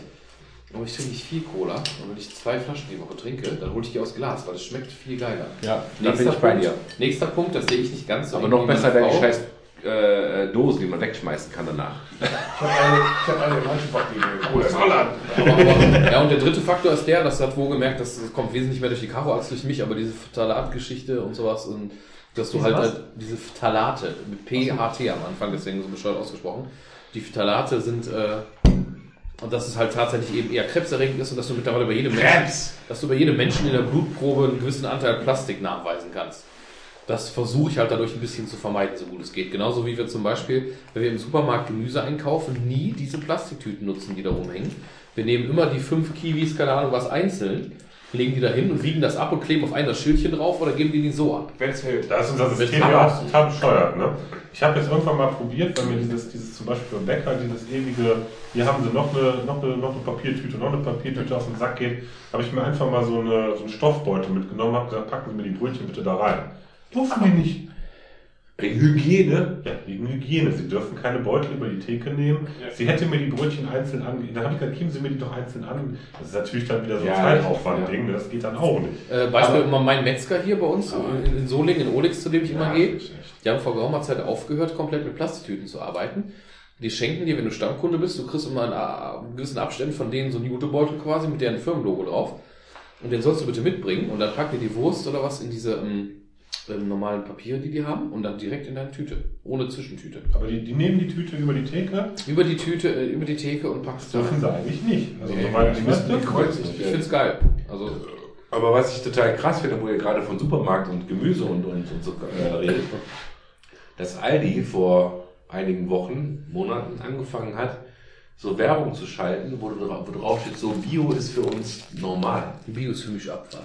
Aber ich trinke nicht viel Cola. Und wenn ich zwei Flaschen die Woche trinke, dann hole ich die aus Glas, weil es schmeckt viel geiler. Ja, da bin ich bei Punkt, dir. Nächster Punkt, das sehe ich nicht ganz so. Aber noch besser deine scheiß äh, Dose, die man wegschmeißen kann danach. Ich habe eine, ich hab eine. Holland. Ja, und der dritte Faktor ist der, das hat wohl gemerkt, das kommt wesentlich mehr durch die Karo als durch mich, aber diese Phthalat-Geschichte und sowas und dass du halt, halt diese Phthalate mit PHT am Anfang, deswegen so bescheuert ausgesprochen. Die Phthalate sind, äh, und dass es halt tatsächlich eben eher krebserregend ist und dass du mittlerweile bei jedem Menschen, dass du bei jedem Menschen in der Blutprobe einen gewissen Anteil Plastik nachweisen kannst. Das versuche ich halt dadurch ein bisschen zu vermeiden, so gut es geht. Genauso wie wir zum Beispiel, wenn wir im Supermarkt Gemüse einkaufen, nie diese Plastiktüten nutzen, die da rumhängen. Wir nehmen immer die fünf Kiwis, keine Ahnung was, einzeln, legen die da hin und wiegen das ab und kleben auf einen das Schildchen drauf oder geben die die so ab. Wenn es hält. Da ist unser System ja auch total bescheuert. Ne? Ich habe jetzt irgendwann mal probiert, weil mir dieses, dieses zum Beispiel beim Bäcker, dieses ewige, hier haben sie noch eine, noch eine, noch eine Papiertüte, noch eine Papiertüte auf den Sack geht, habe ich mir einfach mal so, eine, so einen Stoffbeutel mitgenommen, habe gesagt, packen Sie mir die Brötchen bitte da rein. Durften die nicht. Wegen Hygiene. Ja, wegen Hygiene. Sie dürfen keine Beutel über die Theke nehmen. Sie hätte mir die Brötchen einzeln an. Dann habe ich gesagt, geben Sie mir die doch einzeln an. Das ist natürlich dann wieder so ein Ja, Zeitaufwand-Ding. Das geht dann auch nicht. Äh, Beispiel immer mein Metzger hier bei uns in, in Solingen, in Olix, zu dem ich immer Ja, gehe. Die haben vor geraumer Zeit aufgehört, komplett mit Plastiktüten zu arbeiten. Die schenken dir, wenn du Stammkunde bist, du kriegst immer in äh, gewissen Abständen von denen so einen Jutebeutel quasi mit deren Firmenlogo drauf. Und den sollst du bitte mitbringen und dann packen die die Wurst oder was in diese ähm, ähm, normalen Papiere, die die haben und dann direkt in deine Tüte. Ohne Zwischentüte. Aber die, die nehmen die Tüte über die Theke. Über die Tüte, äh, über die Theke und packst Das da dürfen rein. sie eigentlich nicht. Also, Nee, soweit die ich müssen Kreuz sie Ich nicht. find's geil. Also, Aber was ich total krass finde, wo ihr gerade von Supermarkt und Gemüse und, und, und so äh, redet, dass Aldi vor einigen Wochen, Monaten angefangen hat, so Werbung zu schalten, wo, wo drauf steht, so Bio ist für uns normal. Bio ist für mich Abfall.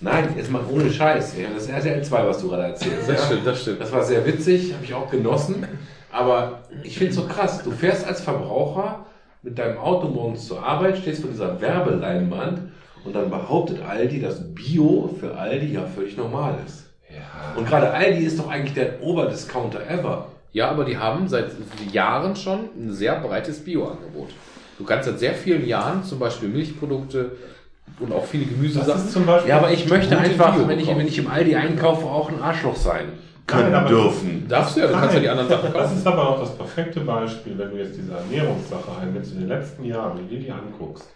Nein, jetzt mal ohne Scheiß. Ja, das ist RTL 2, was du gerade erzählst. Das ja. stimmt, das stimmt. Das war sehr witzig, habe ich auch genossen. Aber ich finde es so krass. Du fährst als Verbraucher mit deinem Auto morgens zur Arbeit, stehst vor dieser Werbeleinwand und dann behauptet Aldi, dass Bio für Aldi ja völlig normal ist. Und gerade Aldi ist doch eigentlich der Oberdiscounter ever. Ja, aber die haben seit Jahren schon ein sehr breites Bio-Angebot. Du kannst seit sehr vielen Jahren zum Beispiel Milchprodukte und auch viele Das Gemüsesachen. ist zum Beispiel. Ja, aber ich möchte einfach, Bio wenn ich, wenn ich im Aldi einkaufe, auch ein Arschloch sein Nein, können aber- dürfen. Darfst du ja, du kannst ja die anderen Sachen Das kaufen. ist aber auch das perfekte Beispiel, wenn du jetzt diese Ernährungssache einnimmst in den letzten Jahren, wenn du dir die anguckst,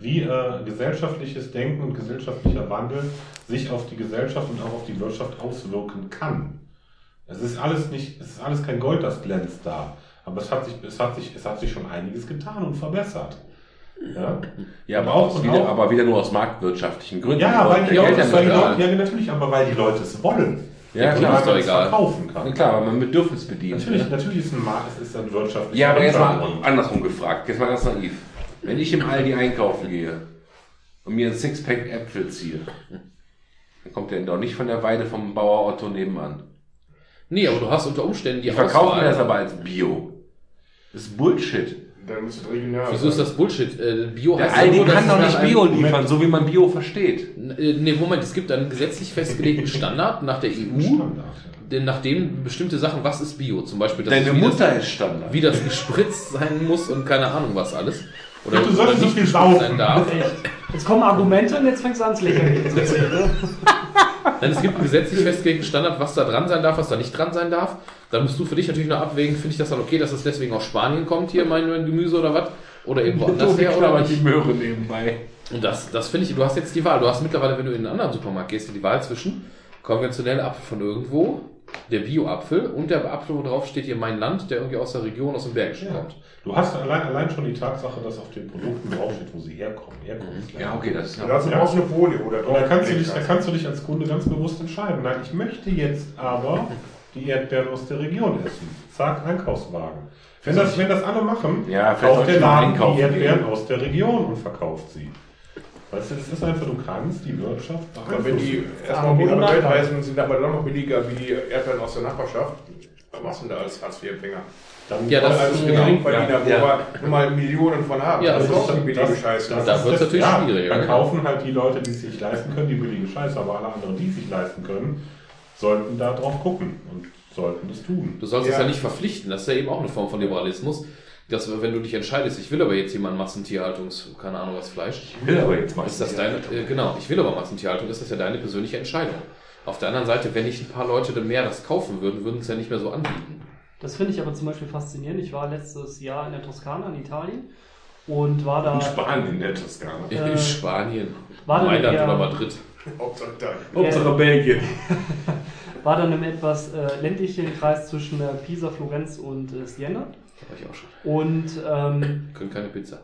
wie äh, gesellschaftliches Denken und gesellschaftlicher Wandel sich auf die Gesellschaft und auch auf die Wirtschaft auswirken kann. Es ist alles nicht, es ist alles kein Gold, das glänzt da. Aber es hat sich, es hat sich, es hat sich schon einiges getan und verbessert. Ja, Ja, aber, auch- und wieder, auch- aber wieder nur aus marktwirtschaftlichen Gründen. ja weil die, haben weil die. Leute, ja, natürlich, aber weil die Leute es wollen. Ja, klar, klar. ist doch weil man es egal. verkaufen kann. Ja, klar, aber man Bedürfnis bedient. Natürlich, ne? natürlich ist ein Markt, es ist ein wirtschaftlicher Ja, aber jetzt mal andersrum gefragt. Jetzt mal ganz naiv. Wenn ich im Aldi einkaufen gehe und mir ein Sixpack Äpfel ziehe, dann kommt der doch nicht von der Weide vom Bauer Otto nebenan. Nee, aber du hast unter Umständen die Die verkaufen mir das aber als Bio. Das ist Bullshit. Dann muss es regional Wieso ist das Bullshit? Äh, Bio Der heißt Aldi nur, kann doch nach nicht Bio liefern, so wie man Bio versteht. Nee, Moment, es gibt einen gesetzlich festgelegten Standard nach der EU, Standard, denn nachdem bestimmte Sachen, was ist Bio? Zum Beispiel, dass Deine es wie das- Mutter ist Standard. wie das gespritzt sein muss und keine Ahnung was alles. Oder, Du solltest so nicht viel saufen. sein darf. Echt. Jetzt kommen Argumente und jetzt fängst du an, ins Lächerliche zu? Nein, es gibt einen gesetzlich festgelegten Standard, was da dran sein darf, was da nicht dran sein darf. Dann musst du für dich natürlich noch abwägen, finde ich das dann okay, dass es deswegen aus Spanien kommt, hier mein, mein Gemüse oder was? Oder irgendwo anders her oder die nicht? Möhre nebenbei. Und das, das finde ich, du hast jetzt die Wahl. Du hast mittlerweile, wenn du in einen anderen Supermarkt gehst, die Wahl zwischen konventioneller Apfel von irgendwo, der Bio-Apfel und der Apfel, wo drauf steht hier mein Land, der irgendwie aus der Region, aus dem Bergischen Ja. kommt. Du hast allein, allein schon die Tatsache, dass auf den Produkten draufsteht, wo sie herkommen. Herkunftsländer. Ja, okay, das ist Ja. brauchst du eine Folie, wo da drauf da kannst, du dich, da kannst du dich als Kunde ganz bewusst entscheiden. Nein, ich möchte jetzt aber die Erdbeeren aus der Region essen. Zack, Einkaufswagen. Wenn das, wenn das alle machen, Ja, vielleicht kauft der Laden die Erdbeeren gehen. aus der Region und verkauft sie. Weißt du, das ist einfach, du kannst die Wirtschaft Aber wenn die erstmal um die Ja, andere Welt reisen, sind aber dann noch billiger wie die Erdbeeren aus der Nachbarschaft. Was machst du denn da als Hartz-IV-Empfänger? Dann Ja, das als ist genau. genau. Geringverdiener, wo Ja. wir nun mal Millionen von haben. Ja, das das ist auch ist- die billige Scheiße. das- da wird's natürlich schwieriger, Dann ne? kaufen halt die Leute, die es sich leisten können, die billigen Scheiße, aber alle anderen, die es sich leisten können, sollten da drauf gucken und sollten das tun. Du sollst Ja. es ja nicht verpflichten, das ist ja eben auch eine Form von Liberalismus. Dass, wenn du dich entscheidest, ich will aber jetzt jemand Massentierhaltungs, keine Ahnung was Fleisch, Ich will aber jetzt mal. ist das deine, äh, genau, ich will aber Massentierhaltung, ist das ja deine persönliche Entscheidung. Auf der anderen Seite, wenn nicht ein paar Leute mehr das kaufen würden, würden es ja nicht mehr so anbieten. Das finde ich aber zum Beispiel faszinierend. Ich war letztes Jahr in der Toskana in Italien und war da. In Spanien, in der Toskana. Äh, In Spanien, war dann Mailand eher- oder Madrid. Hauptsache da. Hauptsache Belgien. war dann im etwas äh, ländlichen Kreis zwischen äh, Pisa, Florenz und äh, Siena. War ich auch schon. Und ähm, Können keine Pizza.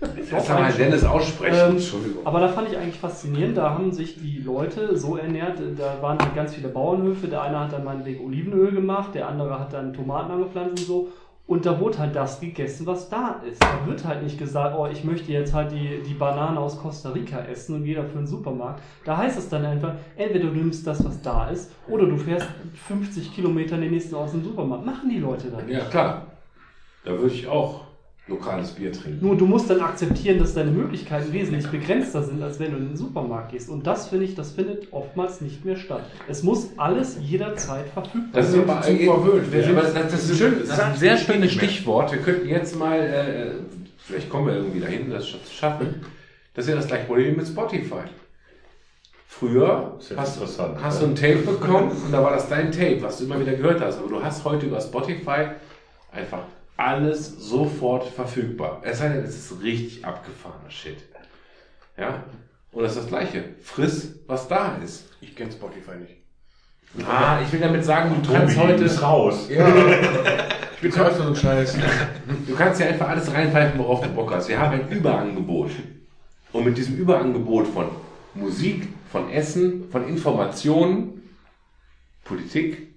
Lass mal Dennis aussprechen. Ähm, Entschuldigung. Aber da fand ich eigentlich faszinierend, da haben sich die Leute so ernährt, da waren halt ganz viele Bauernhöfe, der eine hat dann meinetwegen Olivenöl gemacht, der andere hat dann Tomaten angepflanzt und so. Und da wurde halt das gegessen, was da ist. Da wird halt nicht gesagt, oh, ich möchte jetzt halt die, die Banane aus Costa Rica essen und dafür in den Supermarkt. Da heißt es dann einfach, entweder du nimmst das, was da ist, oder du fährst 50 Kilometer in den nächsten aus dem Supermarkt. Machen die Leute dann. Ja, klar. Da würde ich auch lokales Bier trinken. Nur du musst dann akzeptieren, dass deine Möglichkeiten wesentlich begrenzter sind, als wenn du in den Supermarkt gehst. Und das finde ich, das findet oftmals nicht mehr statt. Es muss alles jederzeit verfügbar Das ist sein. aber, sind super verwöhnt. Wir aber sind- das, das, ist schön, das ist ein sehr schönes Stichwort. Wir könnten jetzt mal, äh, vielleicht kommen wir irgendwie dahin, das zu schaffen. Das ist ja das gleiche Problem mit Spotify. Früher Das ist hast, hast du ein Tape bekommen und da war das dein Tape, was du immer wieder gehört hast. Aber du hast heute über Spotify einfach alles sofort verfügbar. Es sei denn, es ist richtig abgefahrener Shit. Ja? Und das ist das Gleiche. Friss, was da ist. Ich kenne Spotify nicht. Ah, ich will damit sagen, du kannst Tobi, heute. ist raus. Ja. ich bin für so einen Scheiß. Du kannst ja einfach alles reinpfeifen, worauf du Bock hast. Wir haben ein Überangebot. Und mit diesem Überangebot von Musik, von Essen, von Informationen, Politik,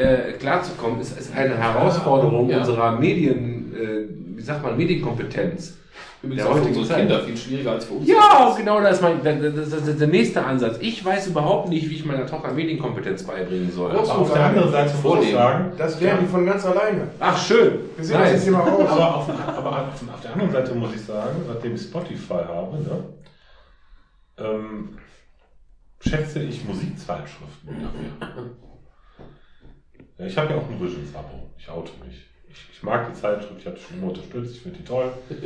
äh, klarzukommen, ist, ist eine Herausforderung Ja. unserer Medien, äh, wie sagt man, Medienkompetenz. Übrigens Der auch für heutigen unsere Zeit. Kinder viel schwieriger als für uns. Ja, genau das ist mein, das, ist der nächste Ansatz. Ich weiß überhaupt nicht, wie ich meiner Tochter Medienkompetenz beibringen soll. Aber auf der anderen Seite muss ich sagen, Das lernen die von ganz alleine. Ach, schön. Wir sehen das jetzt hier mal aus. aber, auf, aber auf, auf der anderen Seite muss ich sagen, seitdem ich Spotify habe, ne, ähm, schätze ich Musikzeitschriften mehr. Ja, ich habe ja auch ein Visions-Abo. Ich oute mich. Ich, ich mag die Zeitschrift, ich habe die schon immer unterstützt, ich finde die toll.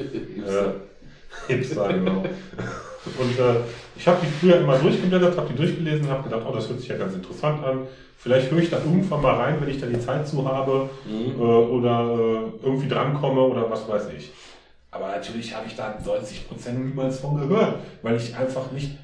Äh, Hipster, genau. Und äh, ich habe die früher immer durchgeblättert, habe die durchgelesen und habe gedacht, oh, das hört sich ja ganz interessant an. Vielleicht höre ich da irgendwann mal rein, wenn ich da die Zeit zu habe äh, oder äh, irgendwie drankomme oder was weiß ich. Aber natürlich habe ich da 90% niemals von gehört, weil ich einfach nicht.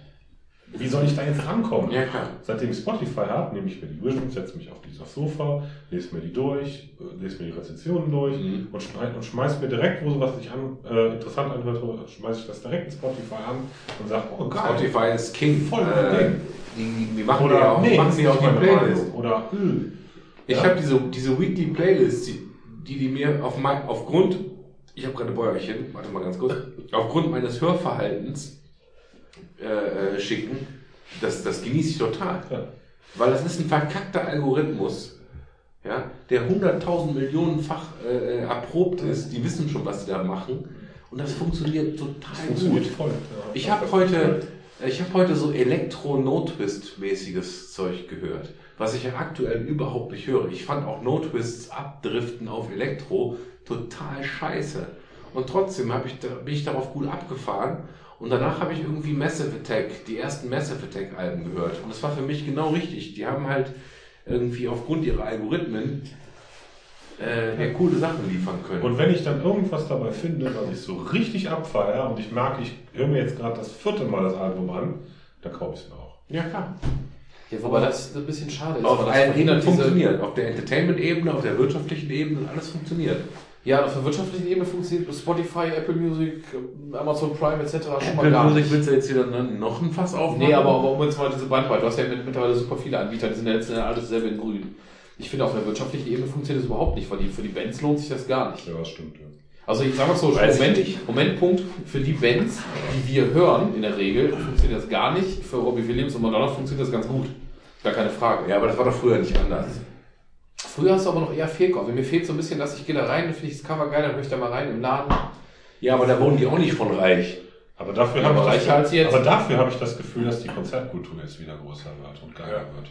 Wie soll ich da jetzt rankommen? Ja, klar. Seitdem ich Spotify habe, nehme ich mir die Visions, setze mich auf dieses Sofa, lese mir die durch, äh, lese mir die Rezensionen durch Mhm. und, schmeiß, und schmeiß mir direkt, wo sowas sich an, äh, interessant anhört, schmeiße ich das direkt in Spotify an und sage, oh geil. Spotify ist King. Voll äh, Ding. die, die machen Oder ja auch, nee, machen ist auch nicht die Playlist. Meinung. Oder Öl. Ich Ja. habe diese, diese Weekly Playlist, die, die, die mir auf mein, aufgrund, ich habe gerade Bäuerchen, warte mal ganz kurz, aufgrund meines Hörverhaltens äh, äh, schicken, das, das genieße ich total. Ja. Weil das ist ein verkackter Algorithmus, ja, der 100.000 Millionenfach äh, äh, erprobt ist. Die wissen schon, was sie da machen. Und das funktioniert total Funktioniert gut. voll. Ja. Ich habe heute, ich habe heute so Elektro-No-Twist-mäßiges Zeug gehört, was ich ja aktuell überhaupt nicht höre. Ich fand auch No-Twists abdriften auf Elektro total scheiße. Und trotzdem ich, bin ich darauf gut abgefahren. Und danach habe ich irgendwie Massive Attack, die ersten Massive Attack Alben gehört. Und das war für mich genau richtig. Die haben halt irgendwie aufgrund ihrer Algorithmen äh, ja, coole Sachen liefern können. Und wenn ich dann irgendwas dabei finde, was ich so richtig abfeiere und ich merke, ich höre mir jetzt gerade das vierte Mal das Album an, dann kaufe ich es mir auch. ja, klar. Ja, wobei das ein bisschen schade ist. Auf allen verhindert Ebenen funktioniert. Auf der Entertainment-Ebene, auf der wirtschaftlichen Ebene, alles funktioniert. Ja, auf der wirtschaftlichen Ebene funktioniert Spotify, Apple Music, Amazon Prime etc. schon mal gar nicht. willst du jetzt wieder noch ein Fass aufmachen? Nee, aber, aber um jetzt mal diese Bandbreite, du hast ja mit- mittlerweile super viele Anbieter, die sind ja letzten Endes alles selber in grün. Ich finde, auf der wirtschaftlichen Ebene funktioniert das überhaupt nicht, weil die, für die Bands lohnt sich das gar nicht. Ja, das stimmt. Ja. Also ich sage mal so, Moment. Momentpunkt, für die Bands, die wir hören, in der Regel, funktioniert das gar nicht. Für Robbie Williams und Madonna funktioniert das ganz gut. Gar keine Frage. Ja, aber das war doch früher nicht anders. Früher hast du aber noch eher Fehlkauf. Mir fehlt so ein bisschen, dass ich gehe da rein, dann finde ich das Cover geil, dann höre ich da mal rein im Laden. Ja, aber da wohnen die auch nicht von reich. Aber dafür Ja, habe ich, das, jetzt. aber dafür habe ich das Gefühl, dass die Konzertkultur jetzt wieder größer wird und geiler wird.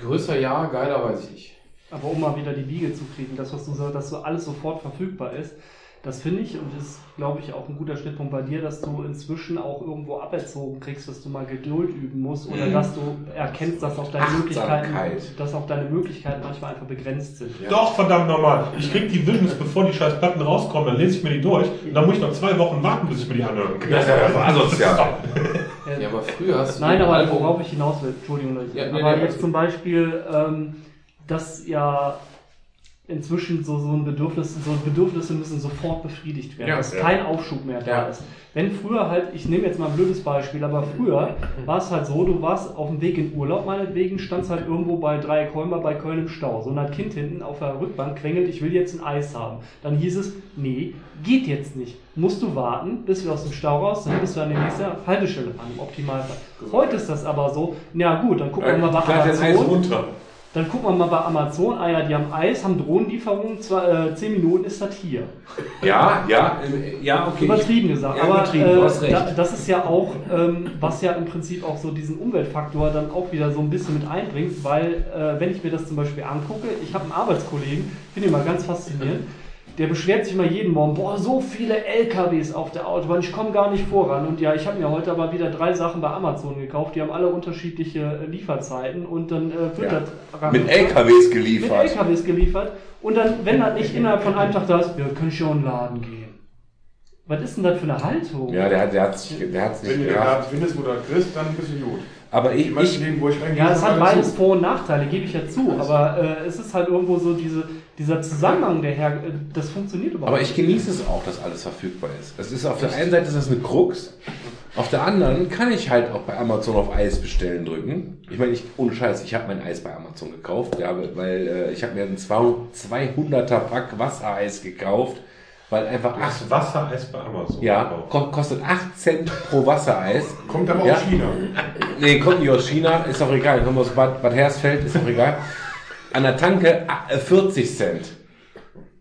Größer ja, geiler weiß ich nicht. Aber um mal wieder die Wiege zu kriegen, das, was du sagst, dass so alles sofort verfügbar ist, das finde ich und ist, glaube ich, auch ein guter Schnittpunkt bei dir, dass du inzwischen auch irgendwo aberzogen kriegst, dass du mal Geduld üben musst oder dass du erkennst, dass auch deine Möglichkeiten, dass auch deine Möglichkeiten manchmal einfach begrenzt sind. Doch, verdammt nochmal. Ich krieg die Wildnis, bevor die scheiß Platten rauskommen, dann lese ich mir die durch und dann muss ich noch zwei Wochen warten, bis ich mir die anhören kann. Das ist ja einfach asozial. Ja, aber früher hast du Nein, ein aber Album- worauf ich hinaus will, Entschuldigung, Leute. Ja, nee, aber nee, jetzt alles zum Beispiel, ähm, dass ja inzwischen so, so ein Bedürfnis, so Bedürfnisse müssen sofort befriedigt werden, Ja, dass ja. kein Aufschub mehr da Ja. ist. Wenn früher halt, ich nehme jetzt mal ein blödes Beispiel, aber früher war es halt so, du warst auf dem Weg in Urlaub, meinetwegen, standst halt irgendwo bei Dreieckholmer bei Köln im Stau. So ein Kind hinten auf der Rückbank quengelt, ich will jetzt ein Eis haben. Dann hieß es, nee, geht jetzt nicht. Musst du warten, bis wir aus dem Stau raus sind, bis du an die nächste Haltestelle fahren, im Optimalfall. Heute ist das aber so, na gut, dann gucken wir mal bei Klar, das Eis Amazon. runter. Dann gucken wir mal bei Amazon, ah ja, die haben Eis, haben Drohnenlieferungen, zwar, äh, 10 Minuten ist das hier. Ja, ja, äh, ja, okay. Übertrieben gesagt. Ja, aber übertrieben, du hast äh, recht. da, das ist ja auch, ähm, was ja im Prinzip auch so diesen Umweltfaktor dann auch wieder so ein bisschen mit einbringt, weil äh, wenn ich mir das zum Beispiel angucke, ich habe einen Arbeitskollegen, finde ich mal ganz faszinierend, der beschwert sich mal jeden Morgen, boah, so viele LKWs auf der Autobahn, ich komme gar nicht voran. Und ja, ich habe mir heute aber wieder drei Sachen bei Amazon gekauft, die haben alle unterschiedliche äh, Lieferzeiten und dann äh, wird Ja. das Mit LKWs mit geliefert. LKWs geliefert. Und dann, wenn das nicht innerhalb von einem Tag da ist, ja, kann ich ja in den Laden gehen. Was ist denn das für eine Haltung? Ja, der hat der hat's nicht, der hat's Wenn nicht du den. Laden findest, wo du das kriegst, dann bist du gut. Aber ich, ich, Läden, wo ich reingehe, Ja, es hat beides. Vor- und Nachteile, gebe ich ja zu. Aber äh, es ist halt irgendwo so diese, dieser Zusammenhang, der her, äh, das funktioniert überhaupt aber ich genieße es auch, dass alles verfügbar ist. Es ist auf der einen Seite ist das eine Krux, auf der anderen kann ich halt auch bei Amazon auf Eis bestellen drücken. Ich meine, ich, ohne Scheiß, ich habe mein Eis bei Amazon gekauft, ja, weil äh, ich habe mir ein 200er Pack Wassereis gekauft, weil einfach Du acht, hast Wassereis bei Amazon ja, gekauft. ko- kostet 8 Cent pro Wassereis. Kommt aber Ja. aus China. Nee, kommt nicht aus China, ist auch egal. Kommt aus Bad, Bad Hersfeld, ist auch egal. An der Tanke äh, 40 Cent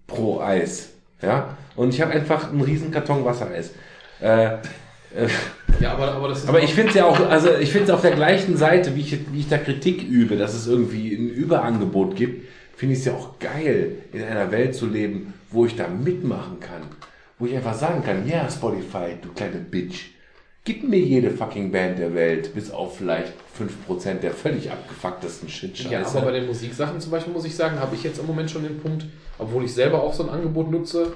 pro Eis. Ja? Und ich habe einfach einen riesen Karton Wassereis. Äh, äh, Ja, aber, aber das ist. aber ich finde es ja auch, also ich finde es auf der gleichen Seite, wie ich, wie ich da Kritik übe, dass es irgendwie ein Überangebot gibt, finde ich es ja auch geil, in einer Welt zu leben, wo ich da mitmachen kann. Wo ich einfach sagen kann, ja, Spotify, du kleine Bitch. Gib mir jede fucking Band der Welt, bis auf vielleicht 5% der völlig abgefucktesten Shit-Scheiße. Ja, aber bei den Musiksachen zum Beispiel muss ich sagen, habe ich jetzt im Moment schon den Punkt, obwohl ich selber auch so ein Angebot nutze.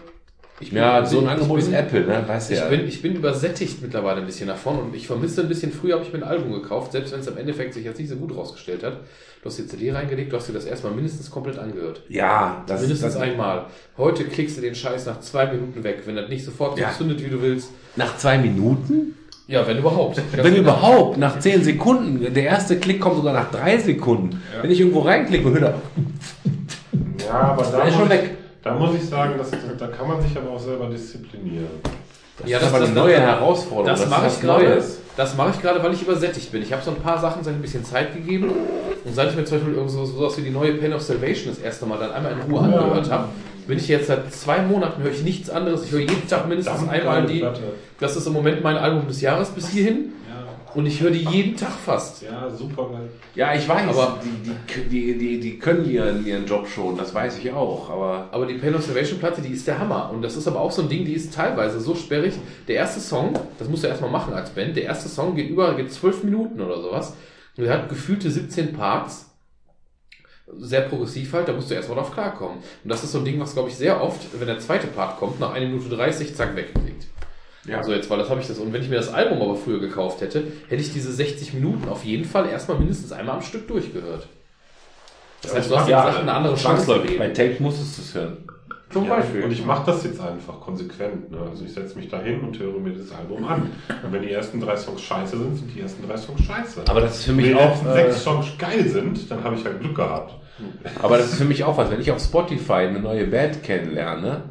Ich bin- ja, so ein Angebot bin- ist Apple, ne? Weißt du Ich ja. bin, ich bin übersättigt mittlerweile ein bisschen davon und ich vermisse ein bisschen, früher habe ich mir ein Album gekauft, selbst wenn es am Endeffekt sich jetzt nicht so gut rausgestellt hat. Du hast die CD reingelegt, du hast dir das erstmal mindestens komplett angehört. ja, das mindestens das, einmal. Heute klickst du den Scheiß nach zwei Minuten weg, wenn das nicht sofort so Ja. zündet, wie du willst. Nach zwei Minuten? Ja, wenn überhaupt. Wenn überhaupt, nach 10 Sekunden. Der erste Klick kommt sogar nach 3 Sekunden. Wenn ich irgendwo reinklicke und höre, Ja, aber da, ist muss schon ich, weg. da muss ich sagen, dass, da kann man sich aber auch selber disziplinieren. ja, das ist aber eine neue Herausforderung. Das, ist mache ich gerade. Neues. Das mache ich gerade, weil ich übersättigt bin. Ich habe so ein paar Sachen seit ein bisschen Zeit gegeben und seit ich mir zum Beispiel irgend so sowas wie die neue Pain of Salvation das erste Mal dann einmal in Ruhe angehört habe, bin ich jetzt seit zwei Monaten höre ich nichts anderes. Ich höre jeden Tag mindestens Verdammt einmal die. Platte. Das ist im Moment mein Album des Jahres bis hierhin und ich höre die jeden Tag fast. Ja, super geil. Ja, ich weiß. Aber- die, die, die, die, die können ihren, ihren Job schon, das weiß ich auch. Aber Aber die Pain of Salvation Platte, die ist der Hammer. Und das ist aber auch so ein Ding, die ist teilweise so sperrig. Der erste Song, das musst du erstmal machen als Band, der erste Song geht über, geht zwölf Minuten oder sowas. Und er hat gefühlte 17 Parts. Sehr progressiv halt, da musst du erstmal drauf klarkommen. Und das ist so ein Ding, was glaube ich sehr oft, wenn der zweite Part kommt, nach 1 Minute 30, zack, weggeklickt. Ja. Also jetzt, weil das habe ich das. Und wenn ich mir das Album aber früher gekauft hätte, hätte ich diese 60 Minuten auf jeden Fall erstmal mindestens einmal am Stück durchgehört. Das heißt, du hast Ja, Sachen eine andere Chance. Bei gegeben. Tape musstest du es hören. Zum Ja, Beispiel. Und ich mache das jetzt einfach konsequent. Ne? Also ich setze mich da hin und höre mir das Album an. Und wenn die ersten drei Songs scheiße sind, sind die ersten drei Songs scheiße. aber das ist für wenn mich die auch. ersten Äh, sechs Songs geil sind, dann habe ich halt Glück gehabt. aber das ist für mich auch was. Wenn ich auf Spotify eine neue Band kennenlerne,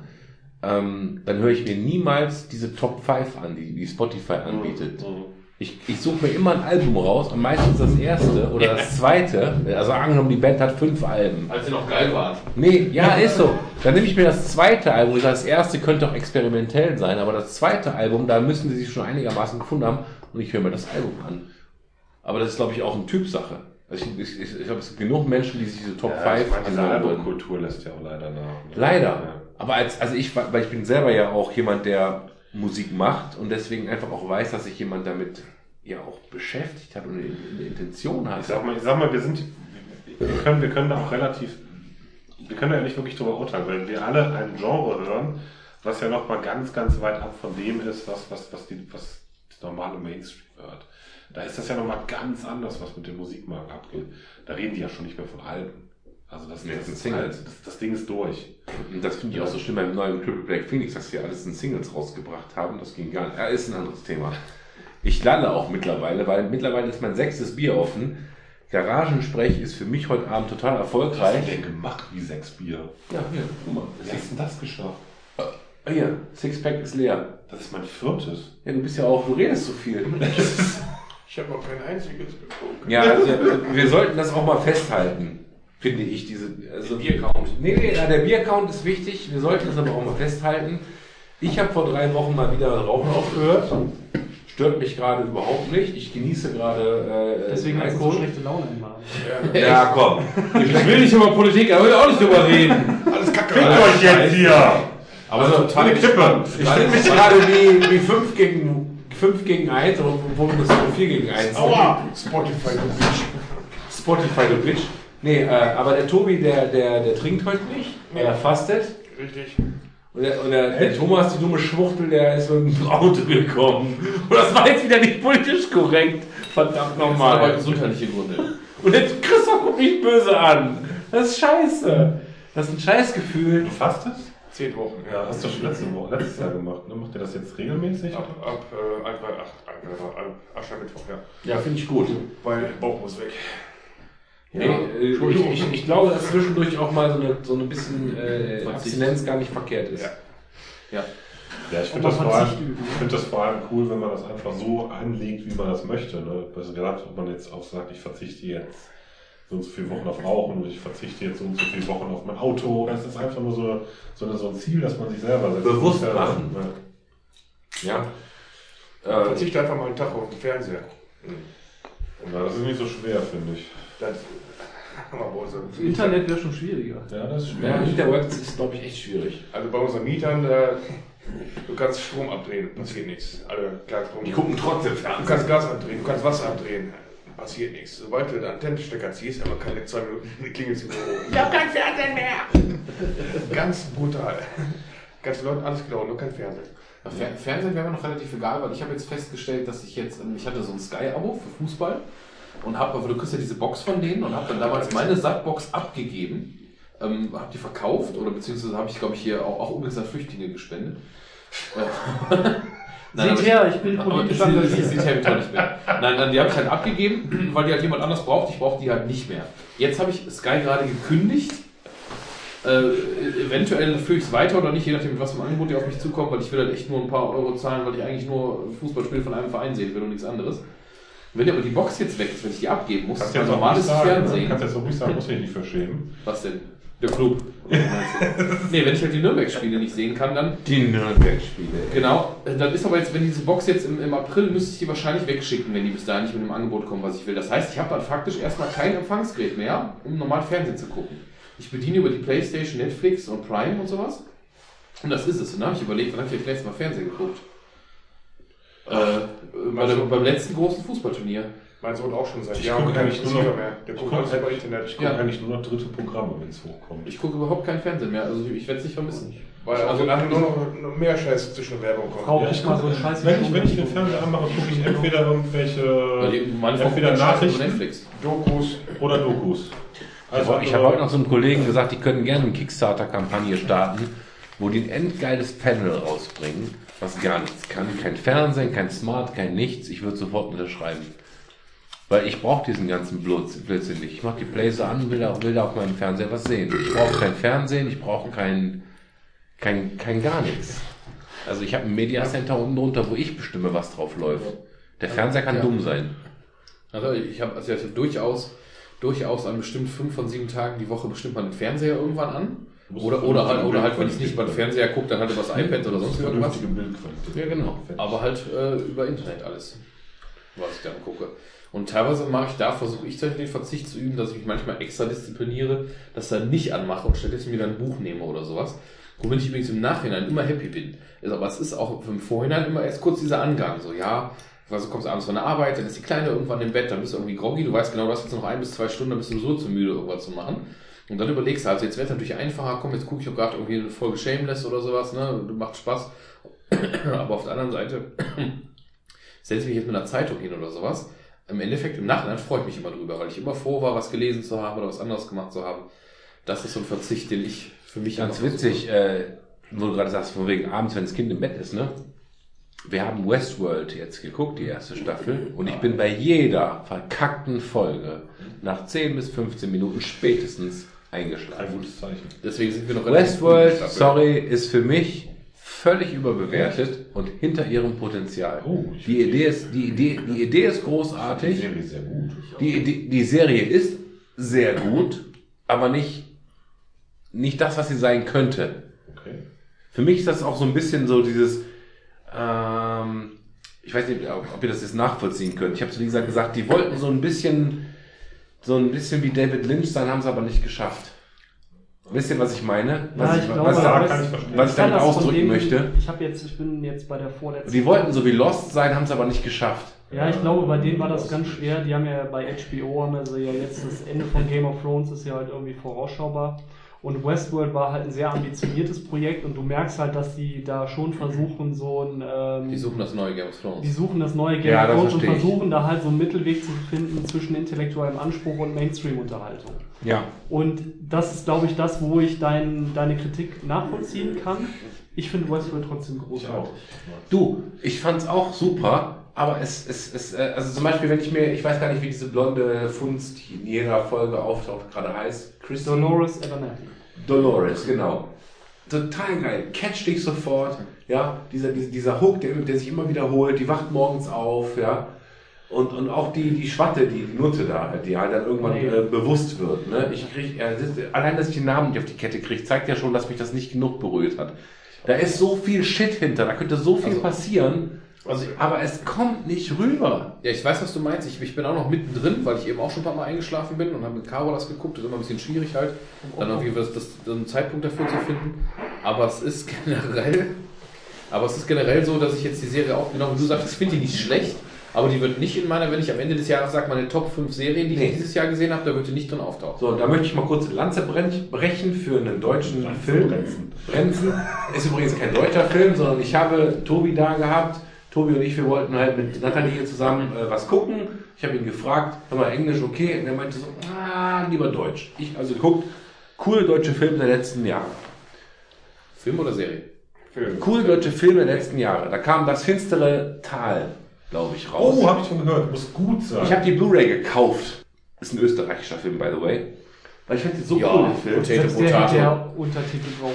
ähm, dann höre ich mir niemals diese Top 5 an, die, die Spotify anbietet. Ich, ich suche mir immer ein Album raus und meistens das erste oder das zweite. Also angenommen, die Band hat fünf Alben. Als sie noch geil waren. Nee, ja, ist so. Dann nehme ich mir das zweite Album. Ich sage, das erste könnte auch experimentell sein, aber das zweite Album, da müssen sie sich schon einigermaßen gefunden haben und ich höre mir das Album an. Aber das ist, glaube ich, auch eine Typsache. Also ich, ich, ich, ich glaube, es gibt genug Menschen, die sich diese Top Ja, 5 ich meine, würden. Albumkultur lässt ja auch leider nach. ne? Leider. Ja. Aber als, also ich, weil ich bin selber ja auch jemand, der Musik macht und deswegen einfach auch weiß, dass sich jemand damit ja auch beschäftigt hat und eine, Intention hat. Ich sag mal, ich sag mal, wir sind, wir können, wir können da auch relativ, wir können da ja nicht wirklich drüber urteilen, weil wir alle ein Genre hören, was ja noch mal ganz, ganz weit ab von dem ist, was, was, was die, was das normale Mainstream hört. Da ist das ja noch mal ganz anders, was mit dem Musikmarkt abgeht. Da reden die ja schon nicht mehr von Alben. Also das, Nee, das, ist Singles. halt, das, das Ding ist durch. Und das finde ich auch so schlimm beim neuen Triple Black Phoenix, dass wir alles in Singles rausgebracht haben. Das ging gar nicht. Ja, ist ein anderes Thema. Ich lalle auch mittlerweile, weil mittlerweile ist mein sechstes Bier offen. Garagensprech ist für mich heute Abend total Was hast du erfolgreich. denn gemacht wie sechs Bier? Ja, hier, guck mal. Wie hast du denn das geschafft? Ah, hier, Sixpack ist leer. Das ist mein viertes. Ja, du bist ja auch, du redest so viel. Ich habe noch kein einziges getrunken. Ja, also, wir sollten das auch mal festhalten, finde ich. Diese, also, Biercount. Nee, nee, ja, der Biercount ist wichtig. Wir sollten das aber auch mal festhalten. Ich habe vor drei Wochen mal wieder Rauchen aufgehört. Stört mich gerade überhaupt nicht. Ich genieße gerade. Äh, Deswegen hast du so schlechte Laune immer. Ja, komm. Ich will nicht über Politik, aber will auch nicht drüber reden. Alles kacke. Fickt euch jetzt hier! Aber Also so total Kippe! Ich fühle mich gerade wie, wie 5 gegen 5 gegen 1, obwohl wir das nur 4 gegen 1 sind. Aua! Spotify, du Bitch. Spotify, du Bitch. Nee, äh, aber der Tobi, der, der, der trinkt heute nicht, weil er fastet. Richtig. Und der, und der, der Thomas, die dumme Schwuchtel, der ist mit dem Auto gekommen. Und das war jetzt wieder nicht politisch korrekt. Verdammt Das sind aber nochmal. gesundheitliche Gründe. Und der Christoph guckt mich böse an. Das ist scheiße. Das ist ein Scheißgefühl. Du fastest? Zehn Wochen. Ja, hast du schon letzte Woche, letztes Jahr gemacht. Ne? Macht ihr das jetzt regelmäßig? Ab, ab, äh, Altweih- ach, Altweih- ab Aschermittwoch, ja. Ja, finde ich gut. Weil der Bauch muss weg. Nee, äh, ich, ich, ich glaube, dass zwischendurch auch mal so eine, so ein bisschen äh, Abstinenz gar nicht verkehrt ist. Ja. Ja. Ja, ich Und finde das, vor allem- ne? ich find das vor allem cool, wenn man das einfach so anlegt, wie man das möchte. Ne? Also gerade, ob man jetzt auch sagt, ich verzichte jetzt so und so viele Wochen auf Rauchen oder ich verzichte jetzt so und so viele Wochen auf mein Auto. Das ist einfach nur so, so, eine, so ein Ziel, dass man sich selber setzt. Bewusst Ja, machen. Ja. Ja. Äh, Verzichte einfach mal einen Tag auf den Fernseher. Ja, das ist nicht so schwer, finde ich. Das, Internet wäre schon schwieriger. Ja, das ist ja, schwierig. Interweb ist, glaube ich, echt schwierig. Also bei unseren Mietern, äh, du kannst Strom abdrehen, passiert nichts. Alle klar Strom. Die gucken trotzdem Du Fernsehen. kannst Gas abdrehen, du kannst Wasser abdrehen. Passiert nichts. Sobald du den Antennenstecker ziehst, aber keine zwei Minuten klingelt im Büro. Ich hab kein Fernsehen mehr! Ganz brutal. Ganz Leute alles genau, nur kein Fernsehen. Fer Fernsehen wäre mir noch relativ egal, weil ich habe jetzt festgestellt, dass ich jetzt, ähm, ich hatte so ein Sky-Abo für Fußball und habe, aber du kriegst ja diese Box von denen und habe dann damals meine Sackbox abgegeben, ähm, habe die verkauft oder beziehungsweise habe ich, glaube ich, hier auch, auch übrigens an Flüchtlinge gespendet. Äh, Nein, Seht her, ich bin aber politisch engagiert. Sieht her, wie ich bin. Nein, dann, die habe ich halt abgegeben, weil die halt jemand anders braucht. Ich brauche die halt nicht mehr. Jetzt habe ich Sky gerade gekündigt. Äh, eventuell führe ich es weiter oder nicht, je nachdem, mit was für ein Angebot die auf mich zukommt, weil ich will halt echt nur ein paar Euro zahlen, weil ich eigentlich nur Fußballspiele von einem Verein sehen will und nichts anderes. Wenn aber die Box jetzt weg ist, wenn ich die abgeben muss, Kannst ist auch normales sagen? Fernsehen. kannst jetzt auch ruhig sagen, muss ich nicht verschämen. Was denn? Der Club. Nee, wenn ich halt die Nürnberg-Spiele nicht sehen kann, dann Die Nürnberg-Spiele. Genau, äh, dann ist aber jetzt, wenn diese Box jetzt im, im April, müsste ich die wahrscheinlich wegschicken, wenn die bis dahin nicht mit einem Angebot kommen, was ich will. Das heißt, ich habe dann faktisch erstmal kein Empfangsgerät mehr, um normal Fernsehen zu gucken. Ich bediene über die Playstation, Netflix und Prime und sowas. Und das ist es. Und dann habe ich überlegt, wann habe ich das letzte Mal Fernsehen geguckt? Äh, bei der, beim letzten großen Fußballturnier. Mein Sohn auch schon seit Ich Jahren gucke eigentlich nur noch- mehr. Der ich guckt gucke alles über Internet. Ich gucke Ja. eigentlich nur noch dritte Programme, wenn es hochkommt. Ich gucke überhaupt kein Fernsehen mehr. Also ich werde es nicht vermissen. Weil also nachher nur noch mehr Scheiß zwischen Werbung kommt. Frau, Ja, ich ich mal so einen Scheiß. Wenn ich, wenn ich den Fernseher anmache, gucke ich entweder irgendwelche die, entweder Nachrichten Netflix. Dokus. oder Dokus. Also, ich habe heute noch so einem Kollegen gesagt, die können gerne eine Kickstarter-Kampagne starten, wo die ein endgeiles Panel rausbringen, was gar nichts kann. Kein Fernsehen, kein Smart, kein nichts. Ich würde sofort unterschreiben. Weil ich brauche diesen ganzen Blödsinn nicht. Ich mache die Blazer an, will da, will da auf meinem Fernseher was sehen. Ich brauche kein Fernsehen, ich brauche kein, kein, kein gar nichts. Also ich habe ein Media Center unten drunter, wo ich bestimme, was drauf läuft. Der Fernseher kann Ja. dumm sein. Also ich habe also ich hatte durchaus, durchaus an bestimmt fünf von sieben Tagen die Woche bestimmt mal den Fernseher irgendwann an. Oder, oder halt, oder halt, wenn ich nicht mal den Fernseher gucke, dann halt über das iPad oder sonst irgendwas. Ja, genau. Aber halt äh, über Internet alles, was ich dann gucke. Und teilweise mache ich da, versuche ich tatsächlich den Verzicht zu üben, dass ich mich manchmal extra diszipliniere, das dann nicht anmache und stattdessen mir dann ein Buch nehme oder sowas. Womit ich übrigens im Nachhinein immer happy bin. Ist, aber es ist auch im Vorhinein immer erst kurz dieser Angang. So, ja, also du kommst abends von der Arbeit, dann ist die Kleine irgendwann im Bett, dann bist du irgendwie groggy, du weißt genau, du hast jetzt noch ein bis zwei Stunden, dann bist du so zu müde, irgendwas zu machen. Und dann überlegst du, also jetzt wird es natürlich einfacher, komm, jetzt gucke ich auch gerade irgendwie eine Folge Shameless oder sowas, ne, du macht Spaß. Aber auf der anderen Seite setze ich mich jetzt mit einer Zeitung hin oder sowas. Im Endeffekt, im Nachhinein freue ich mich immer drüber, weil ich immer froh war, was gelesen zu haben oder was anderes gemacht zu haben. Das ist so ein Verzicht, den ich für mich Ganz witzig, äh, wo du gerade sagst, von wegen abends, wenn das Kind im Bett ist, ne? Wir haben Westworld jetzt geguckt, die erste Staffel, und ich bin bei jeder verkackten Folge nach 10 bis 15 Minuten spätestens Ein eingeschlafen. gutes Zeichen. Deswegen sind wir noch in der Westworld, sorry, ist für mich völlig überbewertet und hinter ihrem Potenzial. Oh, Die Idee ist, die Idee, die Idee ist großartig. Die Serie ist sehr gut. Die, die, die Serie ist sehr gut, aber nicht, nicht das, was sie sein könnte. Okay. Für mich ist das auch so ein bisschen so dieses, ähm, ich weiß nicht, ob, ob ihr das jetzt nachvollziehen könnt. Ich habe zu Lisa gesagt, die wollten so ein bisschen, so ein bisschen wie David Lynch sein, haben sie aber nicht geschafft. Wisst ihr, was ich meine? Was Ja, ich, ich was, glaube, da kann ich was ich damit ausdrücken dem- möchte. Ich habe jetzt, ich bin jetzt bei der vorletzten. Die wollten so wie Lost sein, haben es aber nicht geschafft. Ja, ich glaube, bei denen war das ganz schwer. Die haben ja bei HBO, haben also ja jetzt das Ende von Game of Thrones ist ja halt irgendwie vorausschaubar. Und Westworld war halt ein sehr ambitioniertes Projekt und du merkst halt, dass die da schon versuchen, so ein. Ähm, Die suchen das neue Game of Thrones. die suchen das neue Game Ja, of Thrones und verstehe ich. versuchen da halt so einen Mittelweg zu finden zwischen intellektuellem Anspruch und Mainstream-Unterhaltung. Ja. Und das ist, glaube ich, das, wo ich dein, deine Kritik nachvollziehen kann. Ich finde Westworld trotzdem Ich großartig. Du, ich fand's auch super, aber es, es, es, äh, also zum Beispiel, wenn ich mir, ich weiß gar nicht, wie diese blonde Funst, die in jeder Folge auftaucht, gerade heißt, Christine Dolores Abernathy. Dolores, genau. Total geil, catch dich sofort, ja, dieser, dieser, dieser Hook, der, der sich immer wiederholt, die wacht morgens auf, ja, und, und auch die, die Schwatte, die, die Nutte da, die halt dann irgendwann Nee. äh, bewusst wird, ne, ich krieg, äh, das, allein, dass ich den Namen nicht auf die Kette kriege, zeigt ja schon, dass mich das nicht genug berührt hat. Da ist so viel Shit hinter, da könnte so viel Also- passieren, Also aber es kommt nicht rüber. Ja, ich weiß, was du meinst. Ich, ich bin auch noch mittendrin, weil ich eben auch schon ein paar Mal eingeschlafen bin und habe mit Caro das geguckt. Das ist immer ein bisschen schwierig halt, dann irgendwie das, das, einen Zeitpunkt dafür zu finden. Aber es ist generell, aber es ist generell so, dass ich jetzt die Serie auch, genau wie du sagst, ich finde die nicht schlecht. Aber die wird nicht in meiner, wenn ich am Ende des Jahres sage, meine Top 5 Serien, die Nee. ich dieses Jahr gesehen habe, da wird die nicht drin auftauchen. So, und da möchte ich mal kurz eine Lanze brenn- brechen für einen deutschen Film. brechen. Brenzen. Ist übrigens kein deutscher Film, sondern ich habe Tobi da gehabt. Tobi und ich, wir wollten halt mit Nathalie hier zusammen äh, was gucken. Ich habe ihn gefragt, hör mal, Englisch okay? Und er meinte so, ah, lieber Deutsch. Ich also geguckt, coole deutsche Filme der letzten Jahre. Film oder Serie? Film. Coole deutsche Filme der letzten Jahre. Da kam das finstere Tal, glaube ich, raus. Oh, habe ich schon gehört. Muss gut sein. Ich habe die Blu-ray gekauft. Ist ein österreichischer Film, by the way. Weil ich finde den so Ja, cool, den Film. Potato Selbst der hat Potato. der Untertitel drauf.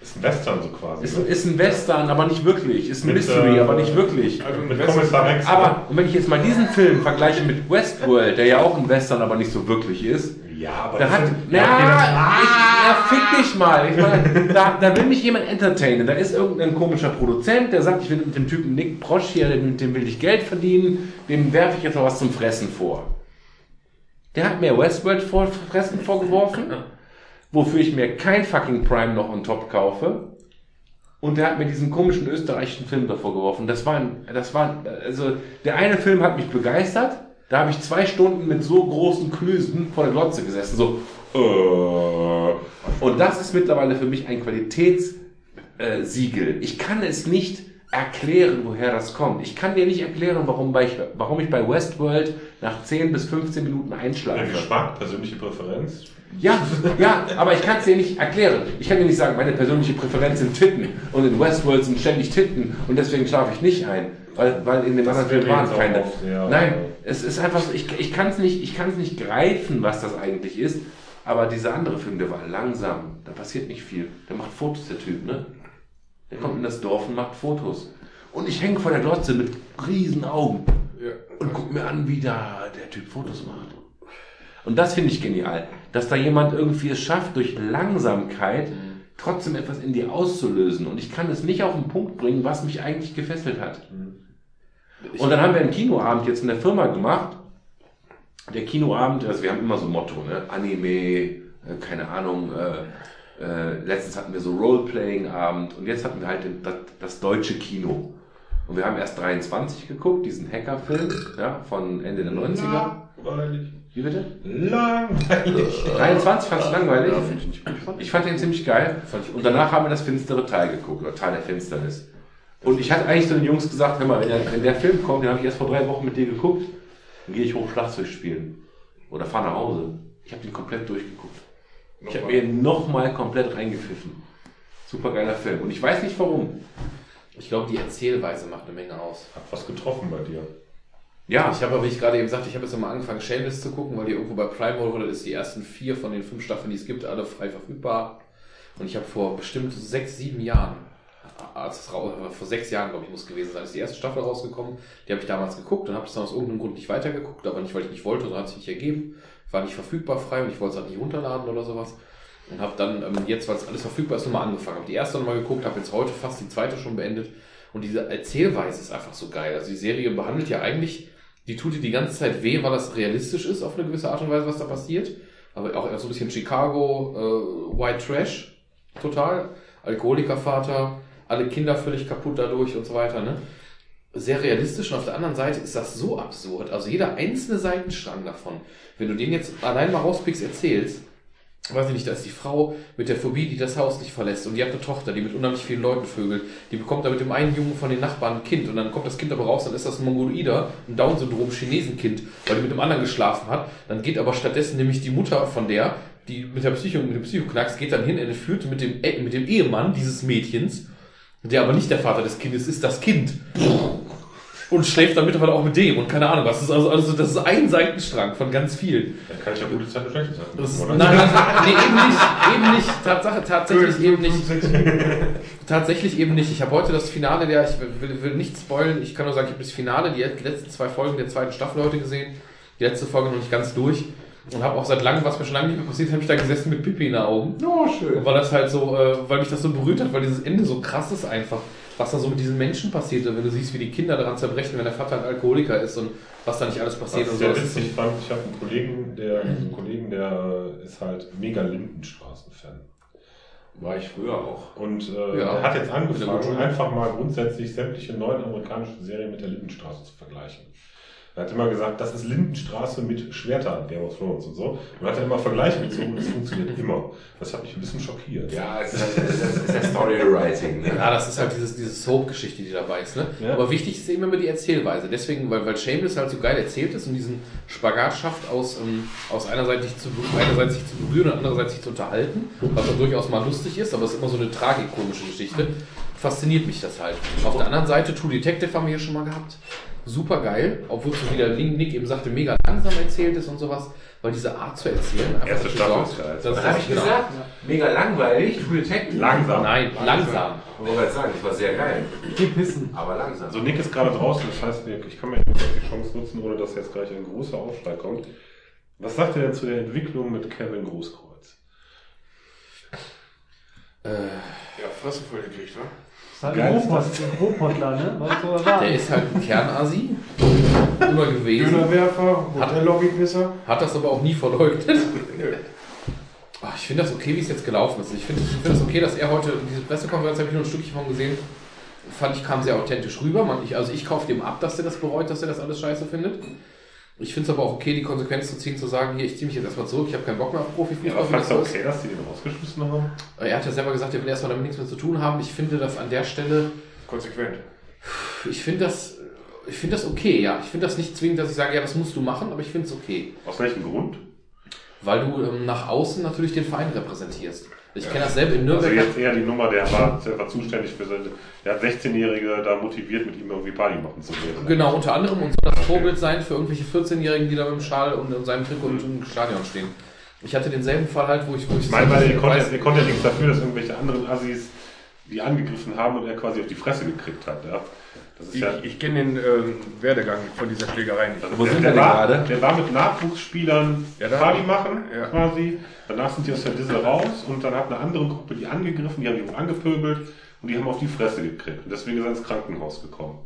ist ein Western so quasi. Ist, ist ein Western, aber nicht wirklich. Ist ein Mit, Mystery, äh, aber nicht wirklich. Also Mit Kommissar Rex. Aber, und wenn ich jetzt mal diesen Film vergleiche mit Westworld, der ja auch ein Western, aber nicht so wirklich ist, ja, aber da hat, na, ja, ich, ja, fick dich mal. Ich meine, da, da will mich jemand entertainen. Da ist irgendein komischer Produzent, der sagt, ich will mit dem Typen Nick Prosch hier, mit dem will ich Geld verdienen, dem werfe ich jetzt mal was zum Fressen vor. Der hat mir Westworld vor, Fressen vorgeworfen, wofür ich mir kein fucking Prime noch on top kaufe. Und der hat mir diesen komischen österreichischen Film davor geworfen. Das war, ein, das war, also der eine Film hat mich begeistert. Da habe ich zwei Stunden mit so großen Klüsen vor der Glotze gesessen, so. Äh. Und das ist mittlerweile für mich ein Qualitätssiegel. Äh, ich kann es nicht erklären, woher das kommt. Ich kann dir nicht erklären, warum, bei, warum ich bei Westworld nach 10 bis 15 Minuten einschlafe. Geschmack, persönliche Präferenz. Ja, ja, aber ich kann es dir nicht erklären. Ich kann dir nicht sagen, meine persönliche Präferenz sind Titten und in Westworld sind ständig Titten und deswegen schlafe ich nicht ein, weil, weil in dem anderen Film waren keine. oft, ja. Nein, es ist einfach so, ich, ich kann es nicht, ich kann's nicht greifen, was das eigentlich ist, aber dieser andere Film, der war langsam, da passiert nicht viel. Der macht Fotos, der Typ, ne? Der kommt in das Dorf und macht Fotos. Und ich hänge vor der Glotze mit riesen Augen. und guck mir an, wie da der Typ Fotos macht. Und das finde ich genial, dass da jemand irgendwie es schafft, durch Langsamkeit trotzdem etwas in dir auszulösen. Und ich kann es nicht auf den Punkt bringen, was mich eigentlich gefesselt hat. Und dann haben wir einen Kinoabend jetzt in der Firma gemacht. Der Kinoabend, also wir haben immer so ein Motto, ne? Anime, äh, keine Ahnung, äh, äh, letztens hatten wir so Roleplaying-Abend und jetzt hatten wir halt das, das deutsche Kino. Und wir haben erst 23 geguckt, diesen Hacker-Film ja, von Ende der 90er. Langweilig. Wie bitte? Langweilig. 23 fandst du langweilig? Ja, finde ich gut. Ich fand fand den ziemlich geil. Und danach haben wir das finstere Teil geguckt, oder Teil der Finsternis. Und ich hatte eigentlich zu den Jungs gesagt, hör mal, wenn der, wenn der Film kommt, den habe ich erst vor drei Wochen mit dir geguckt, dann gehe ich hoch Schlagzeug spielen. Oder fahr nach Hause. Ich habe den komplett durchgeguckt. Ich habe mir nochmal komplett reingepfiffen. Super geiler Film. Und ich weiß nicht warum. Ich glaube, die Erzählweise macht eine Menge aus. Hat was getroffen bei dir. Ja, Ich habe aber, wie ich gerade eben sagte, ich habe jetzt nochmal angefangen, Shameless zu gucken, weil die irgendwo bei Prime oder ist die ersten vier von den fünf Staffeln, die es gibt, alle frei verfügbar. Und ich habe vor bestimmt sechs, sieben Jahren, als es rau- vor sechs Jahren, glaube ich, muss gewesen sein, ist die erste Staffel rausgekommen. Die habe ich damals geguckt und habe es dann aus irgendeinem Grund nicht weitergeguckt, aber nicht, weil ich nicht wollte, sondern hat sich nicht ergeben. War nicht verfügbar frei und ich wollte es halt nicht runterladen oder sowas. Und habe dann ähm, jetzt, weil es alles verfügbar ist, nochmal angefangen. Habe die erste nochmal geguckt, habe jetzt heute fast die zweite schon beendet. Und diese Erzählweise ist einfach so geil. Also die Serie behandelt ja eigentlich, die tut dir die ganze Zeit weh, weil das realistisch ist auf eine gewisse Art und Weise, was da passiert. Aber auch so ein bisschen Chicago, äh, White Trash, total. Alkoholikervater, alle Kinder völlig kaputt dadurch und so weiter, ne? Sehr realistisch und auf der anderen Seite ist das so absurd. Also jeder einzelne Seitenstrang davon, wenn du den jetzt allein mal rauspickst, erzählst, weiß ich nicht, da ist die Frau mit der Phobie, die das Haus nicht verlässt und die hat eine Tochter, die mit unheimlich vielen Leuten vögelt. Die bekommt da mit dem einen Jungen von den Nachbarn ein Kind und dann kommt das Kind aber raus, dann ist das ein Mongoloider, ein Down-Syndrom Chinesenkind, weil die mit dem anderen geschlafen hat. Dann geht aber stattdessen nämlich die Mutter von der, die mit der Psycho, mit dem Psychoknacks, geht dann hin, entführt mit dem, äh, mit dem Ehemann dieses Mädchens, der aber nicht der Vater des Kindes ist, das Kind. Und schläft dann mittlerweile auch mit dem und keine Ahnung was. Das ist also, also das ist ein Seitenstrang von ganz vielen. Dann kann ich ja gute Zeit und schlechte Zeit. Das ist, nein, nein, nee, eben nicht, eben nicht. Tatsache, tatsächlich eben nicht. Tatsächlich eben nicht. Ich habe heute das Finale der, ich will, will nicht spoilen, ich kann nur sagen, ich habe das Finale, die letzten zwei Folgen der zweiten Staffel heute gesehen. Die letzte Folge noch nicht ganz durch. Und habe auch seit langem, was mir schon lange nicht mehr passiert, habe ich da gesessen mit Pipi in den Augen. Oh, schön. Weil das halt so, äh, weil mich das so berührt hat, weil dieses Ende so krass ist einfach. Was da so mit diesen Menschen passiert, wenn du siehst, wie die Kinder daran zerbrechen, wenn der Vater ein Alkoholiker ist und was da nicht alles passiert Was und ich so. sehr ist witzig fand, ich habe einen Kollegen, der, einen Kollegen, der ist halt mega Lindenstraßen-Fan. War ich früher auch. Und äh, Ja. der hat jetzt angefangen, einfach mal grundsätzlich sämtliche neuen amerikanischen Serien mit der Lindenstraße zu vergleichen. Er hat immer gesagt, das ist Lindenstraße mit Schwertern, Game of Thrones und so. Und hat dann immer Vergleiche gezogen und es funktioniert immer. Das hat mich ein bisschen schockiert. Ja, es ist, es ist, es ist der Storywriting. Ne? Ja, das ist halt dieses, diese Soap-Geschichte, die dabei ist. Ne? Ja. Aber wichtig ist eben immer die Erzählweise. Deswegen, weil, weil Shameless halt so geil erzählt ist und diesen Spagat schafft, aus, ähm, aus einerseits sich, zu, einerseits sich zu berühren und andererseits sich zu unterhalten, was dann durchaus mal lustig ist, aber es ist immer so eine tragikomische Geschichte. Fasziniert mich das halt. Auf der anderen Seite, True Detective haben wir hier schon mal gehabt. Super geil, obwohl es so wie der Nick eben sagte, mega langsam erzählt ist und sowas, weil diese Art zu erzählen einfach Erste Staffel ist geil. dass- Was habe ich genau. gesagt? Mega langweilig, True Detective. Langsam. Nein, langsam. Ich wollte gerade sagen, das war sehr geil. Geh pissen. Aber langsam. Also Nick ist gerade draußen, das heißt, ich kann mir jetzt die Chance nutzen, ohne dass jetzt gleich ein großer Aufschrei kommt. Was sagt ihr denn zu der Entwicklung mit Kevin Großkreuz? Äh, Ja, Fresse voll gekriegt, wa? Das ist halt ein ne? Was so Der ist halt ein Kernasi. Immer gewesen. Dönerwerfer, Hotellobbypisser. Hat das aber auch nie verleugnet. Ach, ich finde das okay, wie es jetzt gelaufen ist. Ich finde ich finde es okay, dass er heute, diese Pressekonferenz habe ich nur ein Stückchen von gesehen, fand ich, kam sehr authentisch rüber. Man, ich, also ich kaufe dem ab, dass er das bereut, dass er das alles scheiße findet. Ich finde es aber auch okay, die Konsequenz zu ziehen, zu sagen, hier, ich ziehe mich jetzt erstmal zurück, ich habe keinen Bock mehr auf Ja, Profifußball. aber wie das fandst du so ist. okay, dass die den rausgeschmissen haben? Er hat ja selber gesagt, er will erstmal damit nichts mehr zu tun haben. Ich finde das an der Stelle Konsequent. Ich finde das, ich finde das okay, ja. Ich finde das nicht zwingend, dass ich sage, ja, das musst du machen, aber ich finde es okay. Aus welchem Grund? Weil du ähm, nach außen natürlich den Verein repräsentierst. Ich kenne das selber in Nürnberg. Also jetzt eher die Nummer, der war, der war zuständig für seine, der hat 16-Jährige da motiviert, mit ihm irgendwie Party machen zu gehen. genau, unter anderem und soll das Vorbild sein für irgendwelche 14-Jährigen, die da mit dem Schal und in seinem Trikot im Stadion stehen. Ich hatte denselben Fall halt, wo ich, wo ich Ich meine, weil ihr konntet, weiß- ihr konntet nichts dafür, dass irgendwelche anderen Assis die angegriffen haben und er quasi auf die Fresse gekriegt hat. Ja. Ist ja, Ich, ich kenne den ähm, Werdegang von dieser Schlägerei nicht. Wo sind wir der, denn war, gerade? der war mit Nachwuchsspielern Ja, da- Party machen, Ja. quasi. Danach sind die aus der Disse raus und dann hat eine andere Gruppe die angegriffen, die haben die auch angepöbelt und die haben auf die Fresse gekriegt. Und deswegen ist er ins Krankenhaus gekommen.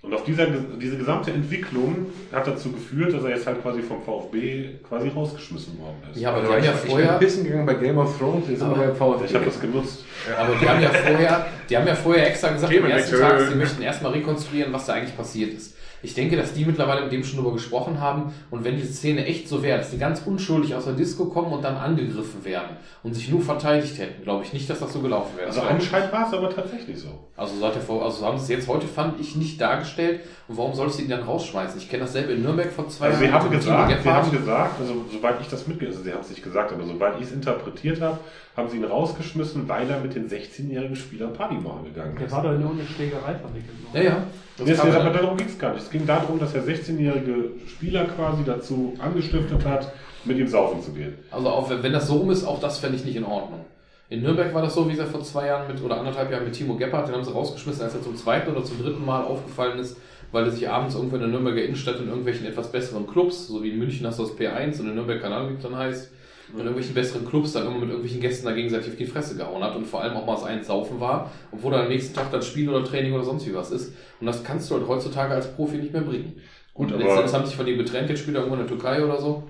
Und auf dieser, diese gesamte Entwicklung hat dazu geführt, dass er jetzt halt quasi vom VfB quasi rausgeschmissen worden ist. Ja, aber die Aber haben ja ich bin vorher, pissen gegangen bei Game of Thrones, jetzt sind wir beim VfB. Ich habe das genutzt. aber die haben ja vorher, die haben ja vorher extra gesagt, am ersten. Tag, sie möchten erstmal rekonstruieren, was da eigentlich passiert ist. Ich denke, dass die mittlerweile mit dem schon drüber gesprochen haben und wenn diese Szene echt so wäre, dass die ganz unschuldig aus der Disco kommen und dann angegriffen werden und sich nur verteidigt hätten, glaube ich nicht, dass das so gelaufen wäre. Also anscheinend war es aber tatsächlich so. Also, so hat der V- also so haben sie es jetzt heute, fand ich, nicht dargestellt. Und warum sollst du ihn dann rausschmeißen? Ich kenne dasselbe in Nürnberg vor zwei Also sie Jahren. haben mit Timo gesagt, sie haben gesagt, also soweit ich das mitgekriegt also sie haben es nicht gesagt, aber soweit ich es interpretiert habe, haben sie ihn rausgeschmissen, weil er mit den 16-jährigen Spielern Party machen gegangen Der ist. war doch in irgendeine Schlägerei verwickelt. noch. Ja, ja. Das Nee, es- kam aber darum ging es gar nicht. Es ging darum, dass er 16-jährige Spieler quasi dazu angestiftet hat, mit ihm saufen zu gehen. Also auch wenn das so rum ist, auch das fände ich nicht in Ordnung. In Nürnberg war das so, wie gesagt, vor zwei Jahren mit oder anderthalb Jahren mit Timo Gebhardt, den haben sie rausgeschmissen, als er zum zweiten oder zum dritten Mal aufgefallen ist, weil er sich abends irgendwo in der Nürnberger Innenstadt in irgendwelchen etwas besseren Clubs, so wie in München hast du das P1 und in Nürnberg Kanal, wie es dann heißt, in irgendwelchen besseren Clubs dann immer mit irgendwelchen Gästen da gegenseitig auf die Fresse gehauen hat und vor allem auch mal das eins saufen war, obwohl dann am nächsten Tag dann Spiel oder Training oder sonst wie was ist. Und das kannst du halt heutzutage als Profi nicht mehr bringen. Gut, und letztendlich haben sich von ihm getrennt, jetzt spielt er irgendwo in der Türkei oder so.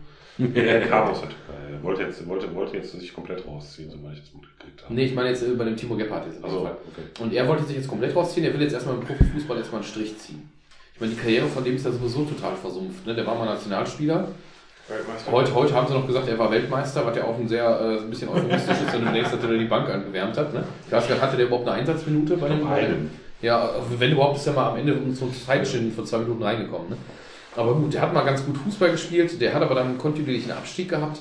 Er kam aus der Türkei. Er wollte jetzt, wollte, wollte jetzt sich komplett rausziehen, soweit ich das mitgekriegt habe. Nee, ich meine jetzt äh, bei dem Timo Gebhardt jetzt. dem Also, Fall. okay. Und er wollte sich jetzt komplett rausziehen, er will jetzt erstmal im Profifußball erstmal einen Strich ziehen. Ich meine, die Karriere von dem ist ja sowieso total versumpft. Ne? Der war mal Nationalspieler. Weltmeister. Heute, heute haben sie noch gesagt, er war Weltmeister, was ja auch ein sehr äh, ein bisschen euphemistisch ist, wenn du denkst, dass er die Bank angewärmt hat. Ne? Ich weiß gar hatte der überhaupt eine Einsatzminute bei dem Einen. Ja, wenn überhaupt ist er mal am Ende um so Zeitschinden von zwei Minuten reingekommen. Ne? Aber gut, der hat mal ganz gut Fußball gespielt, der hat aber dann einen kontinuierlichen Abstieg gehabt.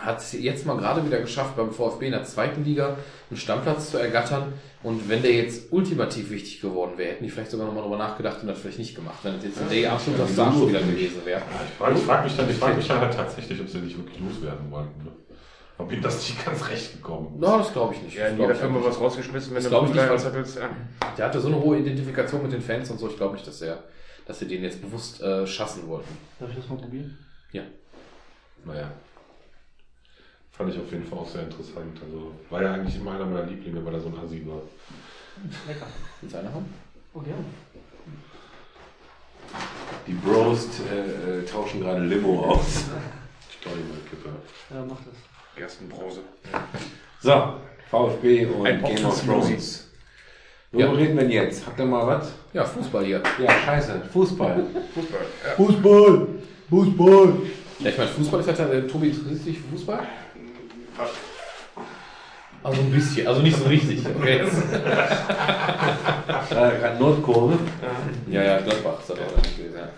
Hat es jetzt mal gerade wieder geschafft, beim VfB in der zweiten Liga einen Stammplatz zu ergattern. Und wenn der jetzt ultimativ wichtig geworden wäre, hätten die vielleicht sogar nochmal drüber nachgedacht und das vielleicht nicht gemacht, wenn es jetzt ein Day absoluter Starspieler gewesen wäre. Ich frage frag mich, dann- ich frag mich dann halt tatsächlich, ob sie nicht wirklich loswerden wollten. Ne? Ob ihm das nicht ganz recht gekommen ist. Na, das glaube ich nicht. Ja, in jeder Firma was rausgeschmissen, wenn Das du nicht, weil- anzettelst, ja. Der hatte so eine hohe Identifikation mit den Fans und so. Ich glaube nicht, dass er, dass sie den jetzt bewusst äh, schassen wollten. Darf ich das mal probieren? Ja. Naja. Fand ich auf jeden Fall auch sehr interessant. Also war ja eigentlich immer einer meiner Lieblinge, weil er so ein Assi war. Lecker. Mit seiner Hand. Oh, gerne. Die Bros äh, äh, tauschen gerade Limo aus. Ich glaube, mal Kippe. Ja, mach das. Gerstenbrause. So, VfB und Ein Game of Thrones. Worüber Ja. reden wir denn jetzt? Habt ihr mal was? Ja, Fußball hier. Ja, scheiße. Fußball. Fußball. Ja. Fußball! Fußball! Ja, ich meine, Fußball ist ja, äh, Tobi interessiert sich für Fußball? Also ein bisschen, also nicht so richtig. Okay. Äh, Nordkurve. ja, ja, Gladbach ist das auch nicht gewesen, ja.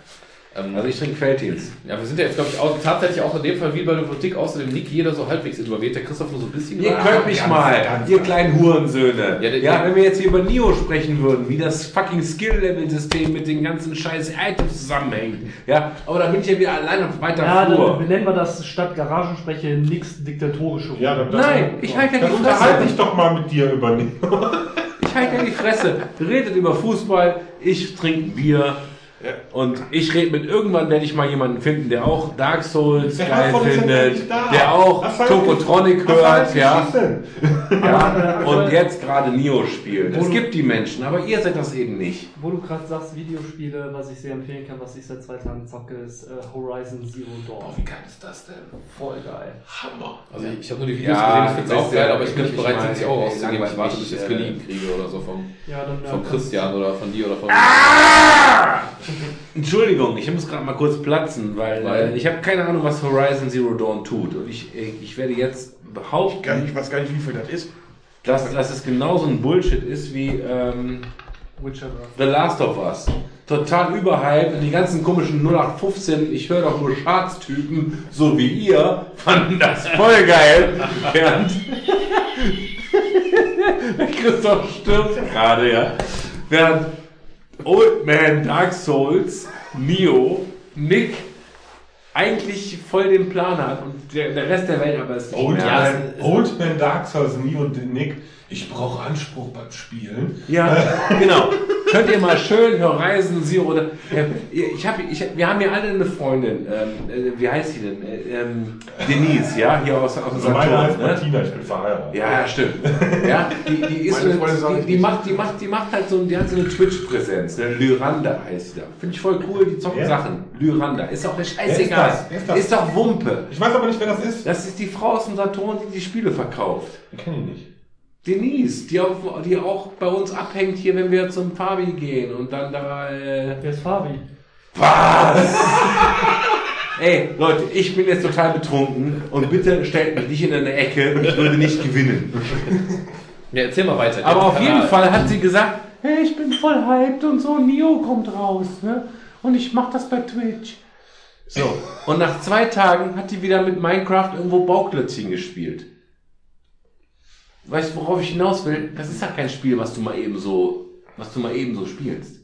Ähm, Also ich trinke Felddienst. ja, wir sind ja jetzt, glaube ich, auch, tatsächlich auch in dem Fall wie bei der Politik außer dem Nick jeder so halbwegs involviert. Der Christoph nur so ein bisschen. Ihr Ah, könnt mich ganz- mal, ihr kleinen Hurensöhne. Ja, Ja, wenn wir jetzt hier über Nio sprechen würden, wie das fucking Skill-Level-System mit den ganzen scheiß Items zusammenhängt. Ja, aber da bin ich ja wieder allein auf weiter Ja, dann Flur. benennen wir das statt Garagenspreche nix diktatorische Ja, dann, das, Nein, ich halte ja dann die unterhalte Fresse. dich doch mal mit dir über Neo. Ich halte ja die Fresse. Redet über Fußball, ich trinke Bier. Und ich rede mit irgendwann werde ich mal jemanden finden, der auch Dark Souls Der geil findet, der auch Tokotronic hört, das ja. ja. Und jetzt gerade Nio spielt. Es gibt die Menschen, aber ihr seid das eben nicht. Wo du gerade sagst, Videospiele, was ich sehr empfehlen kann, was ich seit zwei Tagen zocke, ist äh, Horizon Zero Dawn. Wie geil ist das denn? Voll geil. Hammer. Also ich, ich habe nur die Videos Ja, gesehen, ich finde es auch geil, aber ich bin ich nicht bereit, mal, 70 Euro auszugeben. Ich langweilig warte, bis ich es mich, geliehen kriege oder so vom, Ja, dann, vom Christian oder von dir oder von Entschuldigung, ich muss gerade mal kurz platzen, weil, Weil? äh, ich habe keine Ahnung, was Horizon Zero Dawn tut. Und ich, äh, ich werde jetzt behaupten, Gar nicht, ich weiß gar nicht, wie viel das ist. dass, dass es genauso ein Bullshit ist wie ähm, Witcher 3. The Last of Us. Total überhyped und die ganzen komischen 0815, ich höre doch nur Charts-Typen, so wie ihr, fanden das voll geil. Während Christoph stirbt gerade, ja. Während Old Man Dark Souls, Neo, Nick eigentlich voll den Plan hat und der, der Rest der Welt aber es nicht Old, mehr. Man, Old Man Dark Souls, Nie und Nick. Ich brauche Anspruch beim Spielen. Ja, genau. Könnt ihr mal schön Horizon Zero oder ich habe ich, wir haben ja alle eine Freundin, ähm, äh, wie heißt sie denn? Äh, ähm, Denise, ja, hier aus, aus dem Also meine heißt Saturn, ne? Martina, ich bin verheiratet. Ja, ja, stimmt. Ja, die, die ist sag die, die macht, die macht, die macht halt so, die hat so eine Twitch-Präsenz. Ne? Lyranda heißt sie da. Finde ich voll cool, die zocken Wer? Sachen. Lyranda. Ist auch ist scheißegal. ist das? Ist doch Wumpe. Ich weiß aber nicht, wer das ist. Das ist die Frau aus dem Saturn, die die Spiele verkauft. Kenne ich nicht. Denise, die auch, die auch bei uns abhängt hier, wenn wir zum Fabi gehen und dann da. Äh, Wer ist Fabi? was? Ey, Leute, ich bin jetzt total betrunken und bitte stellt mich nicht in eine Ecke und ich würde nicht gewinnen. Ja, erzähl mal weiter. Aber auf jeden. Fall hat sie gesagt, hey, ich bin voll hyped und so, Neo kommt raus, ne? Und ich mach das bei Twitch. So, und nach zwei Tagen hat die wieder mit Minecraft irgendwo Bauklötzchen gespielt. Weißt du, worauf ich hinaus will? Das ist ja kein Spiel, was du mal eben so, was du mal eben so spielst.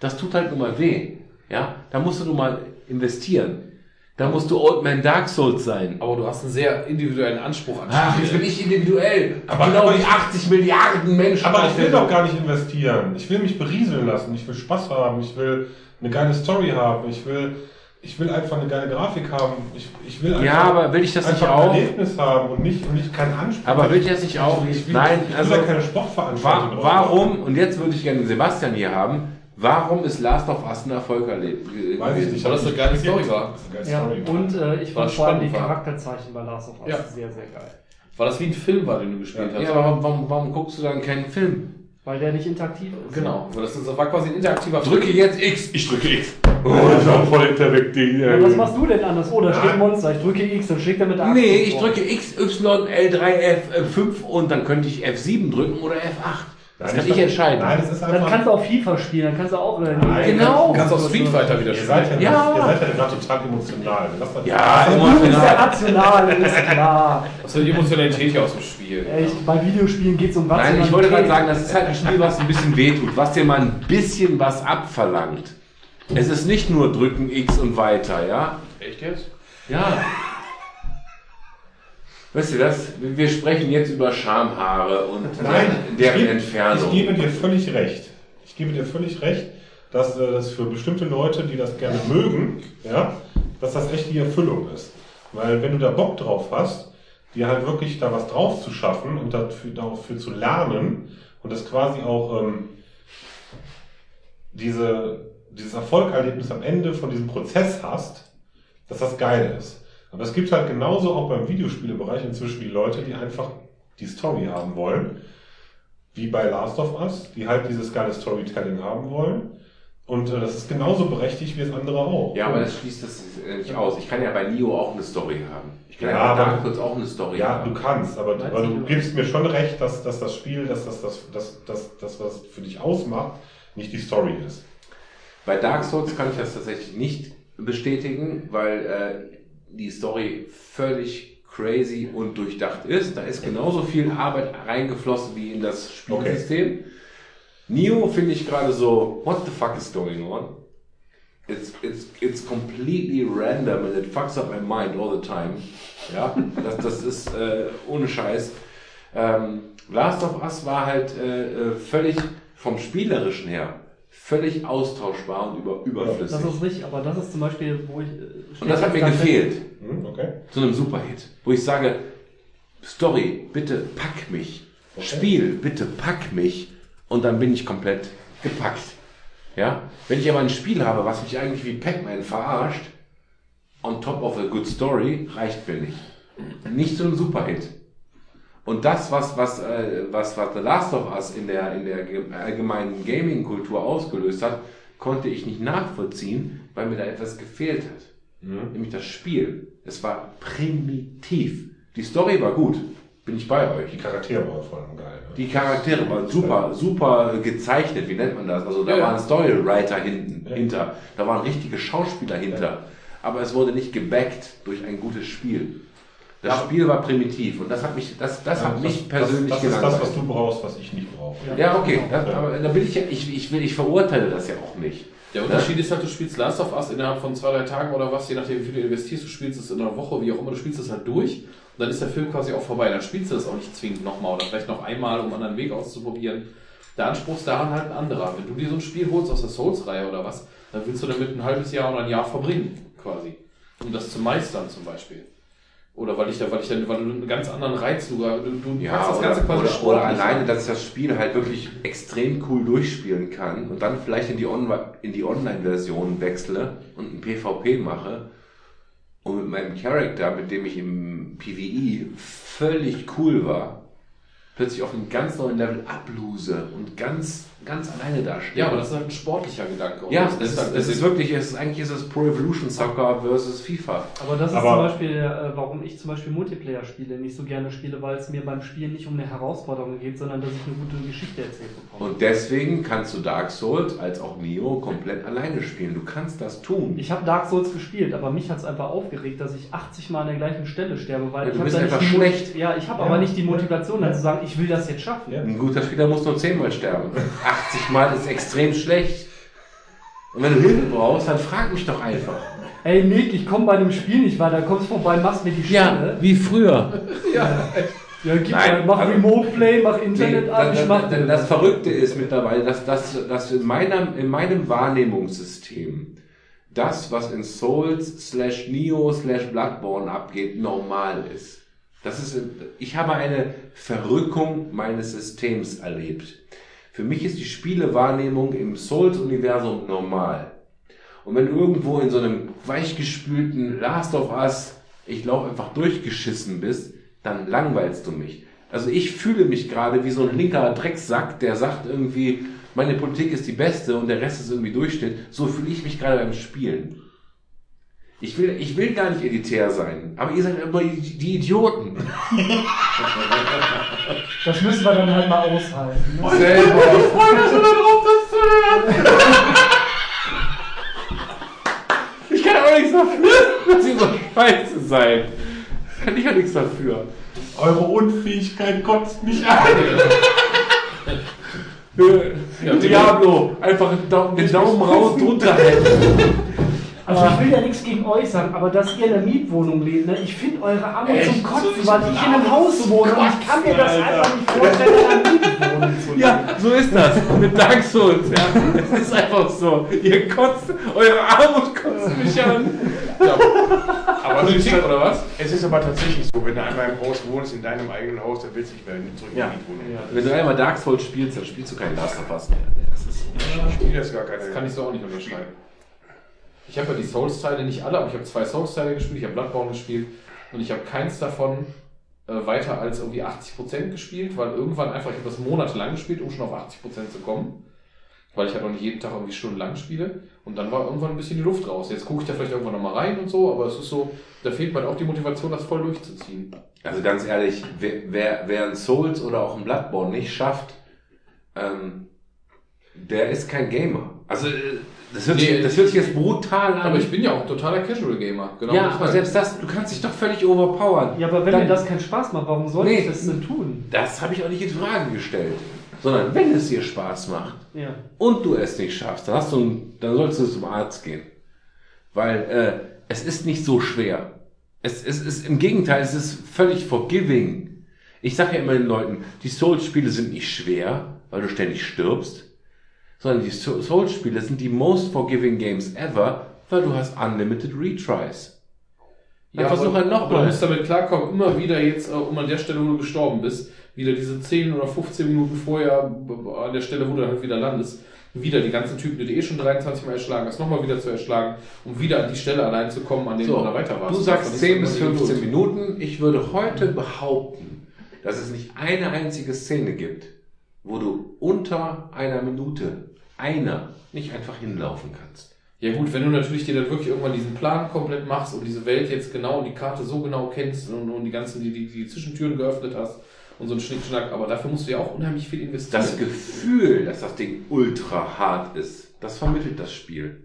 Das tut halt nur mal weh. Ja, da musst du nur mal investieren. Da musst du Old Man Dark Souls sein. Aber du hast einen sehr individuellen Anspruch an Ach, jetzt bin ich individuell. Aber- genau ich- 80 Milliarden Menschen. Aber ich will doch gar nicht investieren. Ich will mich berieseln lassen. Ich will Spaß haben. Ich will eine geile Story haben. Ich will, ich will einfach eine geile Grafik haben. Ich, ich will einfach, Ja, aber will ich das nicht einfach ein auch? Erlebnis haben und nicht, und nicht keinen Anspruch. Aber will ich das nicht auch? Ich will, Nein, ich will also ja keine Sportveranstaltung. wa warum, und jetzt würde ich gerne Sebastian hier haben, warum ist Last of Us ein Erfolg erlebt? Weiß ich nicht. Weil das eine geile Story war. Ja, und äh, ich War fand vor allem die war. Charakterzeichen bei Last of Us Ja. sehr, sehr geil. Weil das wie ein Film war, den du gespielt Ja, hast. aber warum, warum, warum guckst du dann keinen Film? Weil der nicht interaktiv ist. Genau. Weil das, ist, war quasi ein interaktiver Drücke jetzt X, ich drücke X. Oh, ich hab voll interaktiv. Ja, was machst du denn anders? Oh, da steht Nein. ein Monster. Ich drücke X, dann schlägt er mit Axt Nee, ich vor. drücke X, Y, L3, F5 und dann könnte ich F7 drücken oder F8. Das kann ich entscheiden. Nein, das ist Dann kannst du auch FIFA spielen, dann kannst du auch. Äh, Nein, Genau. Du kannst auch Street Fighter wieder Ihr seid spielen. ja, Ja. Ihr seid ja gerade total emotional. Das- Ja, emotional. ja rational, ist klar. Was ist die Emotionalität hier aus dem Spiel? Echt, bei Videospielen geht es um Rationalität. Nein, ich wollte gerade sagen, das ist halt ein Spiel, was ein bisschen wehtut, was dir mal ein bisschen was abverlangt. Es ist nicht nur drücken X und weiter, ja? Echt jetzt? Ja. Weißt du das? Wir sprechen jetzt über Schamhaare und Nein, deren ich, Entfernung. ich gebe dir völlig recht. Ich gebe dir völlig recht, dass äh, das für bestimmte Leute, die das gerne mögen, ja, dass das echt die Erfüllung ist. Weil wenn du da Bock drauf hast, dir halt wirklich da was drauf zu schaffen und dafür, dafür zu lernen und das quasi auch ähm, diese, dieses Erfolgerlebnis am Ende von diesem Prozess hast, dass das geil ist. Aber es gibt halt genauso auch beim Videospielebereich inzwischen die Leute, die einfach die Story haben wollen, wie bei Last of Us, die halt dieses geile Storytelling haben wollen. Und äh, das ist genauso berechtigt wie das andere auch. Ja, aber das schließt das äh, nicht aus. Ich kann ja bei Nio auch eine Story haben. Ich kann ja, Ja, bei Dark Souls auch eine Story Ja, haben. du kannst, aber, aber du- gibst mir schon recht, dass, dass das Spiel, dass das, das, das, das, das, was für dich ausmacht, nicht die Story ist. Bei Dark Souls kann ich das tatsächlich nicht bestätigen, weil äh, die Story völlig crazy und durchdacht ist. Da ist genauso viel Arbeit reingeflossen wie in das Spielsystem. Neo finde ich gerade so, what the fuck is going on? It's, it's, it's completely random and it fucks up my mind all the time. Ja, das, das ist äh, ohne Scheiß. Ähm, Last of Us war halt äh, äh, völlig vom Spielerischen her völlig austauschbar und über, überflüssig. Das ist richtig, aber das ist zum Beispiel, wo ich. äh, und das hat mir gefehlt Hm, okay. zu einem Superhit, wo ich sage, Story, bitte pack mich. Spiel, bitte pack mich. Und dann bin ich komplett gepackt. Ja? Wenn ich aber ein Spiel habe, was mich eigentlich wie Pac-Man verarscht, on top of a good story, reicht mir nicht. Nicht zu einem Superhit. Und das, was, was, äh, was, was The Last of Us in der, in der ge- allgemeinen Gaming-Kultur ausgelöst hat, konnte ich nicht nachvollziehen, weil mir da etwas gefehlt hat. Nämlich das Spiel. Es war primitiv. Die Story war gut. Bin ich bei euch. Die Charaktere waren vor allem geil. Ne? Die Charaktere waren super, super gezeichnet, wie nennt man das? Also da Ja, ja. waren Storywriter hinten, Ja. hinter, da waren richtige Schauspieler hinter. Aber es wurde nicht gebackt durch ein gutes Spiel. Das Spiel war primitiv und das hat mich, das, das hat mich persönlich Das, das ist das, gelangweilt. was du brauchst, was ich nicht brauche. Ja, okay, das, aber da bin ich ja, ich, ich, will, ich verurteile das ja auch nicht. Der Unterschied ist halt, du spielst Last of Us innerhalb von zwei, drei Tagen oder was, je nachdem wie viel du investierst, du spielst es in einer Woche, wie auch immer, du spielst es halt durch und dann ist der Film quasi auch vorbei. Dann spielst du das auch nicht zwingend nochmal oder vielleicht noch einmal, um einen anderen Weg auszuprobieren. Der Anspruch ist daran halt ein anderer. Wenn du dir so ein Spiel holst aus der Souls-Reihe oder was, dann willst du damit ein halbes Jahr oder ein Jahr verbringen, quasi. Um das zu meistern zum Beispiel. Oder weil ich da, weil ich dann, weil du einen ganz anderen Reiz, du, du, Ja, packst das Ganze quasi oder, oder alleine, dass ich das Spiel halt wirklich extrem cool durchspielen kann und dann vielleicht in die, On in die Online-Version wechsle und ein PvP mache und mit meinem Charakter, mit dem ich im PvE völlig cool war, plötzlich auf einem ganz neuen Level ablose und ganz, ganz alleine dastehe. Ja, aber das ist halt ein sportlicher Gedanke. Und ja, das, ist, das ist wirklich, es ist, eigentlich ist es Pro Evolution Soccer versus FIFA. Aber das ist Aber- zum Beispiel, äh, warum ich zum Beispiel Multiplayer-Spiele nicht so gerne spiele, weil es mir beim Spielen nicht um eine Herausforderung geht, sondern dass ich eine gute Geschichte erzählt bekomme. Und deswegen kannst du Dark Souls als auch Neo komplett alleine spielen. Du kannst das tun. Ich habe Dark Souls gespielt, aber mich hat es einfach aufgeregt, dass ich 80 Mal an der gleichen Stelle sterbe, weil Ja, ich du habe einfach schlecht. Ja, ich habe Ja. aber nicht die Motivation, dann zu sagen, ich will das jetzt schaffen. Ja. Ein guter Spieler muss nur 10 Mal sterben. 80 Mal ist extrem schlecht. Und wenn du Hilfe brauchst, dann frag mich doch einfach. Ey Nick, ich komme bei dem Spiel nicht weiter, kommst vorbei, machst mir die Stelle. wie früher. Ja, gib Nein, mal, mach aber- Remote Play, mach Internet Nee, an, ich das, mach das, das Verrückte ist mittlerweile, dass, dass, dass in, meinem, in meinem Wahrnehmungssystem das, was in Souls slash Neo slash Bloodborne abgeht, normal ist. Das ist, ich habe eine Verrückung meines Systems erlebt. Für mich ist die Spielewahrnehmung im Souls-Universum normal. Und wenn du irgendwo in so einem weichgespülten Last of Us, ich laufe einfach durchgeschissen bist, dann langweilst du mich. Also ich fühle mich gerade wie so ein linker Drecksack, der sagt irgendwie, meine Politik ist die beste und der Rest ist irgendwie Durchschnitt. So fühle ich mich gerade beim Spielen. Ich will, ich will gar nicht elitär sein, aber ihr seid immer die, Idioten. Das müssen wir dann halt mal aushalten. Ne? Selber. Ich kann auch nichts dafür, dass ihr so scheiße seid. Kann ich ja nichts dafür. Eure Unfähigkeit kotzt mich an. Ja, Diablo, einfach den Daumen, den Daumen raus drunter halten. Also ich will ja nichts gegen euch sagen, aber dass ihr in einer Mietwohnung lebt, ne? ich finde eure Arme zum Kotzen, weil ich in einem Haus wohne und ich kann mir das einfach nicht vorstellen, in einer Mietwohnung zu leben. Ja, so ist das. Mit Dark Souls, ja. Es ist einfach so. Ihr kotzt, eure Armut kotzt mich an. Aber es ist, Politik oder was? es ist aber tatsächlich so, wenn du einmal im Haus wohnst, in deinem eigenen Haus, dann willst du nicht mehr zurück in Ja. die Mietwohnung. Wenn du einmal Dark Souls spielst, dann spielst du keinen Last of Us mehr. Das ist Ich spiele das gar keine. Das kann ich so auch nicht unterschreiben. Ich habe ja die Souls-Teile nicht alle, aber ich habe zwei Souls-Teile gespielt, ich habe Bloodborne gespielt und ich habe keins davon äh, weiter als irgendwie 80% gespielt, weil irgendwann einfach, ich habe das monatelang gespielt, um schon auf 80% zu kommen. Weil ich halt auch nicht jeden Tag irgendwie stundenlang spiele. Und dann war irgendwann ein bisschen die Luft raus. Jetzt gucke ich da vielleicht irgendwann nochmal rein und so, aber es ist so, da fehlt mir halt auch die Motivation, das voll durchzuziehen. Also ganz ehrlich, wer, wer, wer ein Souls oder auch ein Bloodborne nicht schafft, ähm, der ist kein Gamer. Also äh, das hört, Nee, sich, das hört sich jetzt brutal an. Aber ich bin ja auch ein totaler Casual-Gamer. Genau ja, aber selbst das, du kannst dich doch völlig overpowern. Ja, aber wenn Dann- mir das keinen Spaß macht, warum soll Nee. ich das denn tun? Das habe ich auch nicht in Frage gestellt. Sondern wenn es dir Spaß macht Ja. und du es nicht schaffst, dann, hast du dann solltest du zum Arzt gehen. Weil äh, es ist nicht so schwer. Es, es ist im Gegenteil, es ist völlig forgiving. Ich sage ja immer den Leuten, die Souls-Spiele sind nicht schwer, weil du ständig stirbst, sondern die Sou- Souls-Spiele sind die most forgiving games ever, weil du hast unlimited retries. Dann versuch halt noch aber Du musst damit klarkommen, immer wieder jetzt, äh, um an der Stelle, wo du gestorben bist, wieder diese 10 oder 15 Minuten vorher, an der Stelle, wo du halt wieder landest, wieder die ganzen Typen, die du eh schon 23 Mal erschlagen hast, nochmal wieder zu erschlagen, um wieder an die Stelle allein zu kommen, an der So, du da weiter warst. du sagst ist 10 bis immer die 15 Geduld. Minuten. Ich würde heute behaupten, dass es nicht eine einzige Szene gibt, wo du unter einer Minute, einer, nicht einfach hinlaufen kannst. Ja gut, wenn du natürlich dir dann wirklich irgendwann diesen Plan komplett machst und diese Welt jetzt genau und die Karte so genau kennst und, und die ganzen, die, die, die Zwischentüren geöffnet hast und so ein Schnickschnack, aber dafür musst du ja auch unheimlich viel investieren. Das Gefühl, dass das Ding ultra hart ist, das vermittelt das Spiel.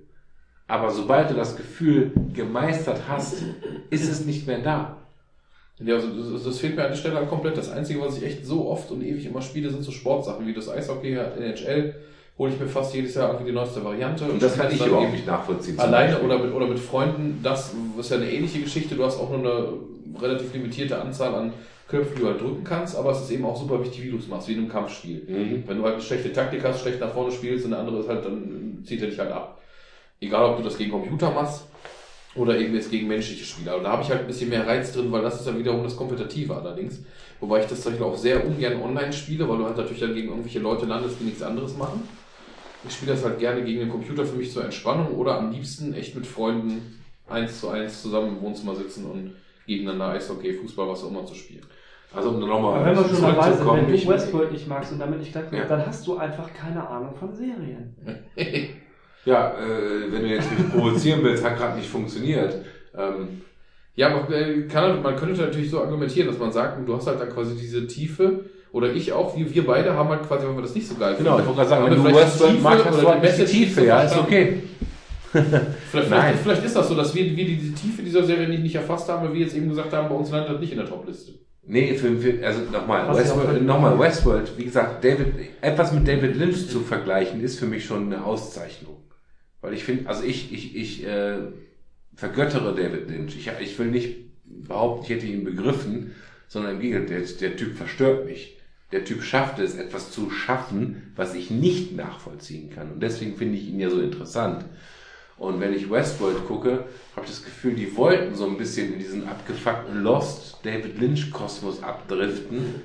Aber sobald du das Gefühl gemeistert hast, ist es nicht mehr da. Ja, also das, das fehlt mir an der Stelle halt komplett. Das Einzige, was ich echt so oft und ewig immer spiele, sind so Sportsachen wie das Eishockey, NHL. Hole ich mir fast jedes Jahr irgendwie die neueste Variante. Und das kann ich dann überhaupt nicht nachvollziehen. Alleine oder mit, oder mit Freunden, das ist ja eine ähnliche Geschichte. Du hast auch nur eine relativ limitierte Anzahl an Köpfen, die du halt drücken kannst, aber es ist eben auch super wichtig, wie du es machst, wie in einem Kampfspiel. Mhm. Wenn du halt eine schlechte Taktik hast, schlecht nach vorne spielst und der andere ist halt, dann zieht er dich halt ab. Egal, ob du das gegen Computer machst oder eben jetzt gegen menschliche Spieler. Und da habe ich halt ein bisschen mehr Reiz drin, weil das ist ja wiederum das Kompetitive allerdings. Wobei ich das zum Beispiel auch sehr ungern online spiele, weil du halt natürlich dann gegen irgendwelche Leute landest, die nichts anderes machen. Ich spiele das halt gerne gegen den Computer für mich zur Entspannung oder am liebsten echt mit Freunden eins zu eins zusammen im Wohnzimmer sitzen und gegeneinander Eishockey, Fußball, was auch immer zu spielen. Also um nochmal wenn wir schon dabei sind, zurückzukommen, wenn du Westworld nicht magst und damit nicht klar Ja. dann hast du einfach keine Ahnung von Serien. Ja, äh, wenn du jetzt mich provozieren willst, hat gerade nicht funktioniert. Ähm, Ja, aber äh, kann, halt- man könnte natürlich so argumentieren, dass man sagt, du hast halt dann quasi diese Tiefe, oder ich auch, wir, wir beide haben halt quasi, wenn wir das nicht so geil genau, ich finden, wollte gerade sagen, wenn du die Tiefe magst, hast du halt die Tiefe, nicht ja, ist okay. Vielleicht, Nein. vielleicht, ist das so, dass wir, wir diese Tiefe dieser Serie nicht, nicht erfasst haben, weil wir jetzt eben gesagt haben, bei uns landet das nicht in der Top-Liste. Nee, für, für also nochmal, Westworld, nochmal Westworld, wie gesagt, David, etwas mit David Lynch zu vergleichen, ist für mich schon eine Auszeichnung. Weil ich finde, also ich, ich, ich äh, vergöttere David Lynch. Ich, ich will nicht behaupten, ich hätte ihn begriffen, sondern im Gegenteil, der, der Typ verstört mich. Der Typ schafft es, etwas zu schaffen, was ich nicht nachvollziehen kann. Und deswegen finde ich ihn ja so interessant. Und wenn ich Westworld gucke, habe ich das Gefühl, die wollten so ein bisschen in diesen abgefuckten Lost David Lynch Kosmos abdriften,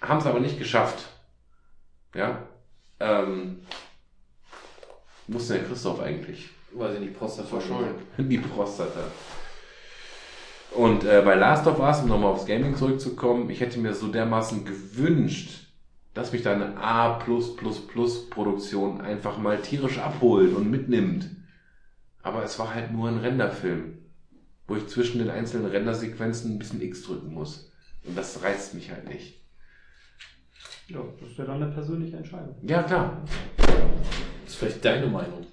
haben es aber nicht geschafft. Ja. Ähm, wo muss denn der Christoph eigentlich? Weiß ich nicht, Prostata Verschollen. Die Prostata. Und äh, bei Last of Us, um nochmal aufs Gaming zurückzukommen, ich hätte mir so dermaßen gewünscht, dass mich da eine A+++-Produktion einfach mal tierisch abholt und mitnimmt. Aber es war halt nur ein Renderfilm, wo ich zwischen den einzelnen Rendersequenzen ein bisschen X drücken muss. Und das reizt mich halt nicht. Ja, das ist ja dann eine persönliche Entscheidung. Ja, klar. Das ist vielleicht deine Meinung.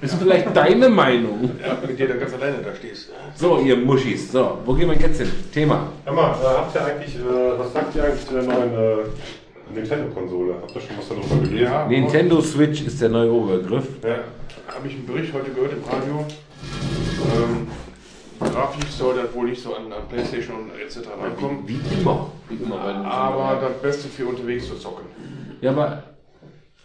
Ist vielleicht deine Meinung. Ja, mit dir da ganz alleine da stehst. So, ihr Muschis. So, wo gehen wir jetzt hin? Thema. Hör mal, äh, habt ihr eigentlich, äh, was sagt ihr eigentlich zu der neuen äh, Nintendo-Konsole? Habt ihr schon was darüber gelesen? Ja, Nintendo Switch ist der neue Oberbegriff. Ja. habe ich einen Bericht heute gehört im Radio. Ähm, Grafik soll das wohl nicht so an, an Playstation etc. rankommen. Wie, wie immer. Wie immer Aber das Beste für unterwegs zu zocken. Ja, aber.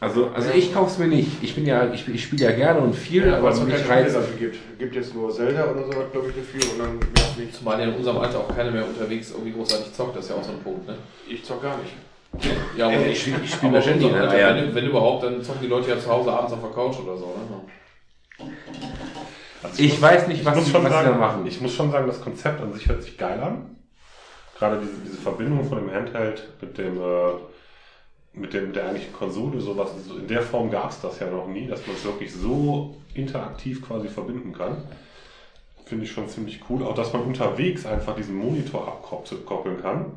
Also, also ich kauf's mir nicht. Ich bin ja, ich, ich spiele ja gerne und viel, aber was es mich keine Spiele reizt. dafür gibt. Gibt jetzt nur Zelda oder so, glaube ich, dafür und dann auch nichts. Zumal ja in unserem Alter auch keiner mehr unterwegs irgendwie großartig zockt, das ist ja auch so ein Punkt, ne? Ich zock gar nicht. Ja, aber Ich spiele ich spiel aber mir ständig in unser der Alter, Eier. wenn, wenn überhaupt, dann zocken die Leute ja zu Hause abends auf der Couch oder so, ne? Also Ich muss- weiß nicht, was muss sie- schon was sie sagen, da machen. Ich muss schon sagen, das Konzept an sich hört sich geil an. Gerade diese, diese Verbindung von dem Handheld mit dem, äh, mit dem, mit der eigentlichen Konsole, sowas, so in der Form gab es das ja noch nie, dass man es wirklich so interaktiv quasi verbinden kann. Finde ich schon ziemlich cool. Auch, dass man unterwegs einfach diesen Monitor abkoppeln kann,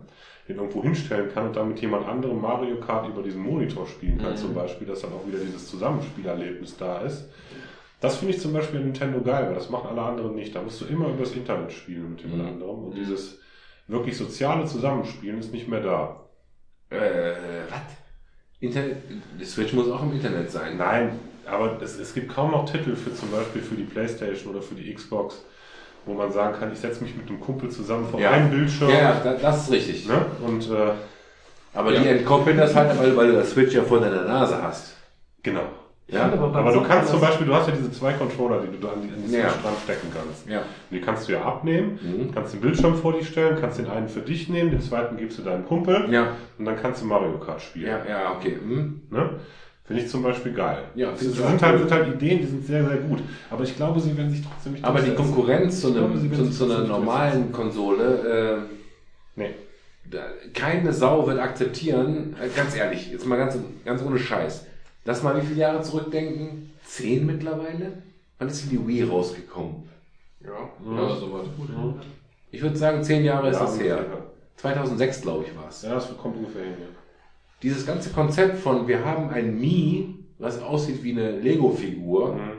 den irgendwo hinstellen kann und dann mit jemand anderem Mario Kart über diesen Monitor spielen kann, Mhm. zum Beispiel, dass dann auch wieder dieses Zusammenspielerlebnis da ist. Das finde ich zum Beispiel an Nintendo geil, weil das machen alle anderen nicht. Da musst du immer übers Internet spielen mit jemand Mhm. anderem. Und dieses wirklich soziale Zusammenspielen ist nicht mehr da. Äh, was? Internet, die Switch muss auch im Internet sein. Nein, aber es, es gibt kaum noch Titel für zum Beispiel für die Playstation oder für die Xbox, wo man sagen kann, ich setze mich mit einem Kumpel zusammen vor Ja. einem Bildschirm. Ja, ja, da- das ist richtig. Ne? Und äh, Aber Ja. die entkoppeln das halt, weil, weil du das Switch ja vor deiner Nase hast. genau. Ja, beim Aber du kannst zum Beispiel, du hast ja diese zwei Controller, die du an die, an die Switch Ja. dran stecken kannst. ja. Die kannst du ja abnehmen, Mhm. kannst den Bildschirm vor dich stellen, kannst den einen für dich nehmen, den zweiten gibst du deinem Kumpel Ja, und dann kannst du Mario Kart spielen. ja, ja, okay. Hm. Ne? Finde ich zum Beispiel geil. Ja, das, sind, halt, sind halt Ideen, die sind sehr, sehr gut. Aber ich glaube, sie werden sich trotzdem nicht Aber die. Konkurrenz zu, glaube, einem, werden zu, zu einer normalen Konsole, äh, Nee. da, keine Sau wird akzeptieren, äh, ganz ehrlich, jetzt mal ganz, ganz ohne Scheiß. Lass mal wie viele Jahre zurückdenken? Zehn mittlerweile? Wann ist denn die Wii rausgekommen? Ja. Ja, soweit. Ich würde sagen, zehn Jahre ist Ja, das her. ungefähr. 2006, glaube ich, war es. Ja, das kommt ungefähr hin. Ja. Dieses ganze Konzept von, wir haben ein Mii, was aussieht wie eine Lego-Figur, Mhm.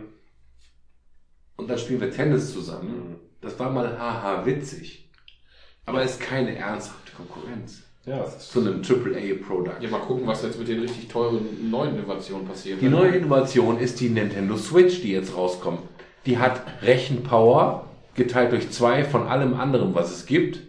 und dann spielen wir Tennis zusammen, das war mal haha witzig. Aber es ist keine ernsthafte Konkurrenz Ja, zu einem AAA-Product. Ja, mal gucken, was jetzt mit den richtig teuren neuen Innovationen passiert. Die neue Innovation ist die Nintendo Switch, die jetzt rauskommt. Die hat Rechenpower geteilt durch zwei von allem anderen, was es gibt,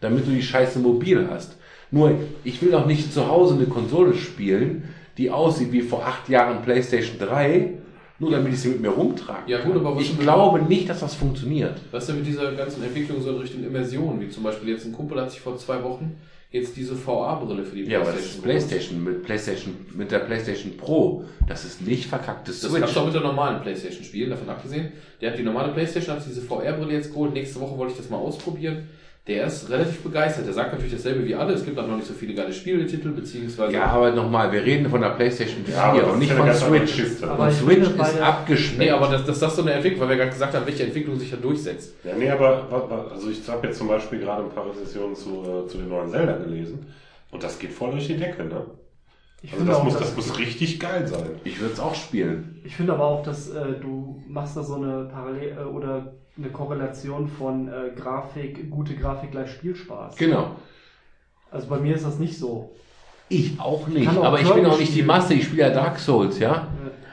damit du die Scheiße mobil hast. Nur, ich will doch nicht zu Hause eine Konsole spielen, die aussieht wie vor acht Jahren PlayStation 3, nur damit ich sie mit mir rumtrage. Ja, gut, aber was ich mit- glaube nicht, dass das funktioniert. Was ist denn mit dieser ganzen Entwicklung so in Richtung Immersion? Wie zum Beispiel jetzt ein Kumpel hat sich vor zwei Wochen jetzt diese VR-Brille für die Ja, aber das ist geholt. PlayStation mit PlayStation mit der PlayStation Pro. Das ist nicht verkacktes Das Switch. kannst du auch mit der normalen Playstation spielen, davon abgesehen. Der hat die normale Playstation, hat diese VR-Brille jetzt geholt. Nächste Woche wollte ich das mal ausprobieren. Der ist relativ begeistert. Der sagt natürlich dasselbe wie alle. Es gibt auch noch nicht so viele geile Spieletitel, beziehungsweise. Ja, aber nochmal, wir reden von der PlayStation 4 Ja, das und ist nicht von Switch. Aber Switch ist abgeschmeckt. Nee, aber dass das so eine Entwicklung, weil wir gerade gesagt haben, welche Entwicklung sich da durchsetzt. Ja, nee, aber also ich habe jetzt zum Beispiel gerade ein paar Rezensionen zu, äh, zu den neuen Zelda gelesen und das geht voll durch die Decke, ne? Ich Also finde, das auch, muss, dass, das muss richtig geil sein. ich würde es auch spielen. ich finde aber auch, dass äh, du machst da so eine Parallel äh, oder eine Korrelation von äh, Grafik, gute Grafik gleich Spielspaß. Genau. Also bei mir ist das nicht so. Ich auch nicht. Kann auch aber ich bin auch nicht die. Masse. Ich spiele ja Dark Souls, ja.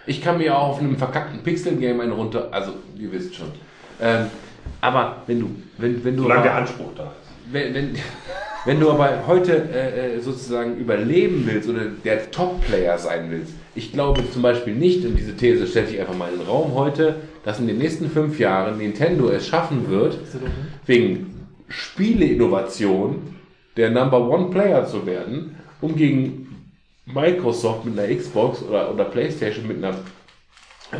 Äh, Ich kann mir auch auf einem verkackten Pixel-Game einen runter. Also, ihr wisst schon. Ähm, aber wenn du, wenn, wenn du, Solange der aber, Anspruch da ist. wenn, wenn, wenn du aber heute äh, äh, sozusagen überleben willst oder der Top-Player sein willst, ich glaube zum Beispiel nicht, und diese These stelle ich einfach mal in den Raum heute, dass in den nächsten fünf Jahren Nintendo es schaffen wird, wegen Spieleinnovation der Number One Player zu werden, um gegen Microsoft mit einer Xbox oder, oder PlayStation mit einer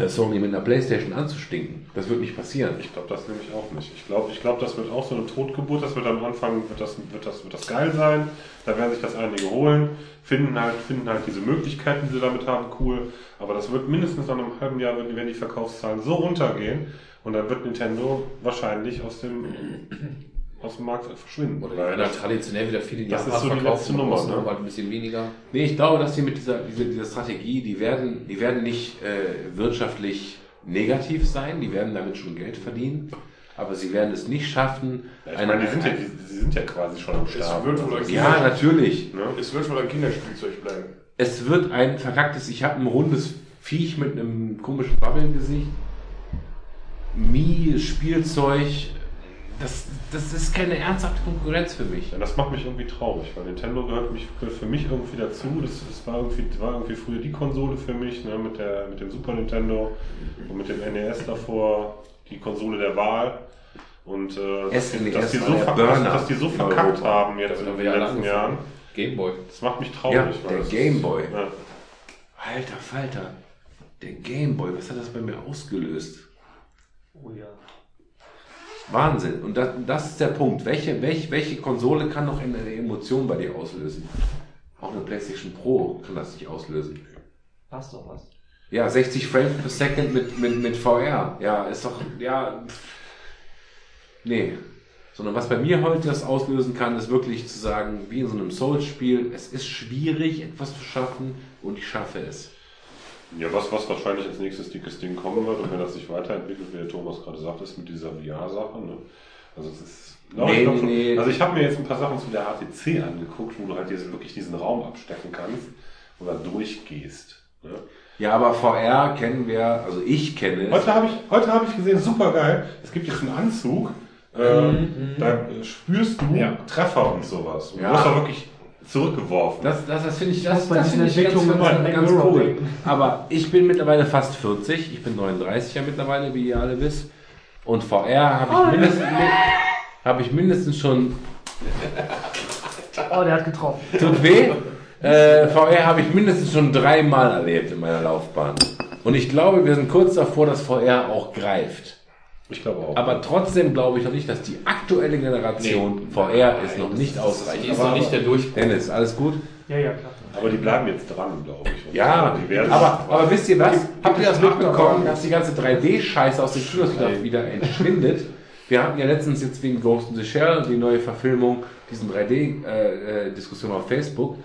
Sony mit einer PlayStation anzustinken. Das wird nicht passieren. Ich glaube das nämlich auch nicht. Ich glaube, ich glaub, das wird auch so eine Totgeburt. Das wird am Anfang wird das, wird das, wird das geil sein. Da werden sich das einige holen, finden halt, finden halt diese Möglichkeiten, die sie damit haben, cool. Aber das wird mindestens nach einem halben Jahr, wenn, wenn die Verkaufszahlen so runtergehen, und dann wird Nintendo wahrscheinlich aus dem, aus dem Markt verschwinden. Oder die Weil halt traditionell wieder viel in Das Japan ist so die verkaufen, letzte Nummer, ne? halt ein bisschen weniger. Nee, ich glaube, dass sie mit dieser, dieser, dieser Strategie, die werden, die werden nicht äh, wirtschaftlich negativ sein, die werden damit schon Geld verdienen, aber sie werden es nicht schaffen. Ja, ich eine- meine, die sind ja, die, die sind ja quasi schon am Start. wird wohl Also, ein ja, natürlich. ne? Es wird wohl ein Kinderspielzeug bleiben. Es wird ein verkacktes, ich habe ein rundes Viech mit einem komischen Babbelgesicht. Mii, Spielzeug. Das, das ist keine ernsthafte Konkurrenz für mich. Ja, das macht mich irgendwie traurig, weil Nintendo gehört, mich, gehört für mich irgendwie dazu. Das, das war, irgendwie, war irgendwie früher die Konsole für mich, ne, mit, der, mit dem Super Nintendo und mit dem NES davor, die Konsole der Wahl. Und äh, dass, die, SNES dass, die so der verk- Burner dass die so verkackt Europa. haben jetzt in haben den wir ja alle letzten. Jahren, Gameboy. das macht mich traurig. Ja, weil der das- Gameboy. Ja. Alter Falter. Der Gameboy, was hat das bei mir ausgelöst? Oh ja. Wahnsinn. Und das, das ist der Punkt. Welche, welche, welche Konsole kann noch eine Emotion bei dir auslösen? Auch eine PlayStation Pro kann das nicht auslösen. Passt doch was. Ja, 60 Frames per Second mit, mit, mit VR. Ja, ist doch, ja, nee. Sondern was bei mir heute das auslösen kann, ist wirklich zu sagen, wie in so einem Souls-Spiel, es ist schwierig, etwas zu schaffen und ich schaffe es. Ja, was, was wahrscheinlich als nächstes dickes Ding kommen wird und wenn das sich weiterentwickelt, wie der Thomas gerade sagt, ist mit dieser VR-Sache. Ne? Also es ist. Nee, ich glaub nee, schon- nee. Also ich habe mir jetzt ein paar Sachen zu der HTC angeguckt, wo du halt diesen, wirklich diesen Raum abstecken kannst und da durchgehst. Ne? Ja, aber VR kennen wir, also ich kenne es. Heute habe ich, heute habe ich gesehen, super geil. Es gibt jetzt einen Anzug, äh, da äh, spürst du Ja. Treffer und sowas. Und Ja. du wirst da wirklich zurückgeworfen. Das, das, das finde ich, das, bei das diesen finde ich ganz, ganz, ganz cool. Aber ich bin mittlerweile fast 40, ich bin 39 ja mittlerweile, wie ihr alle wisst. Und VR habe ich, mindestens, habe ich mindestens schon, Oh, der hat getroffen. tut weh, äh, VR habe ich mindestens schon dreimal erlebt in meiner Laufbahn. Und ich glaube, wir sind kurz davor, dass VR auch greift. Ich glaube auch. Aber trotzdem glaube ich noch nicht, dass die aktuelle Generation VR ist noch nicht ausreichend. Die ist Aber- noch nicht der Durchbruch. Dennis, alles gut? Ja, ja, klar. Aber die bleiben jetzt dran, glaube ich. Und Ja, die werden aber, aber wisst ihr was? Habt ihr das mitbekommen, dass die ganze 3D-Scheiße aus den Kinos wieder, wieder entschwindet? Wir hatten ja letztens jetzt wegen Ghost in the Shell, die neue Verfilmung, diesen 3D-Diskussion auf Facebook.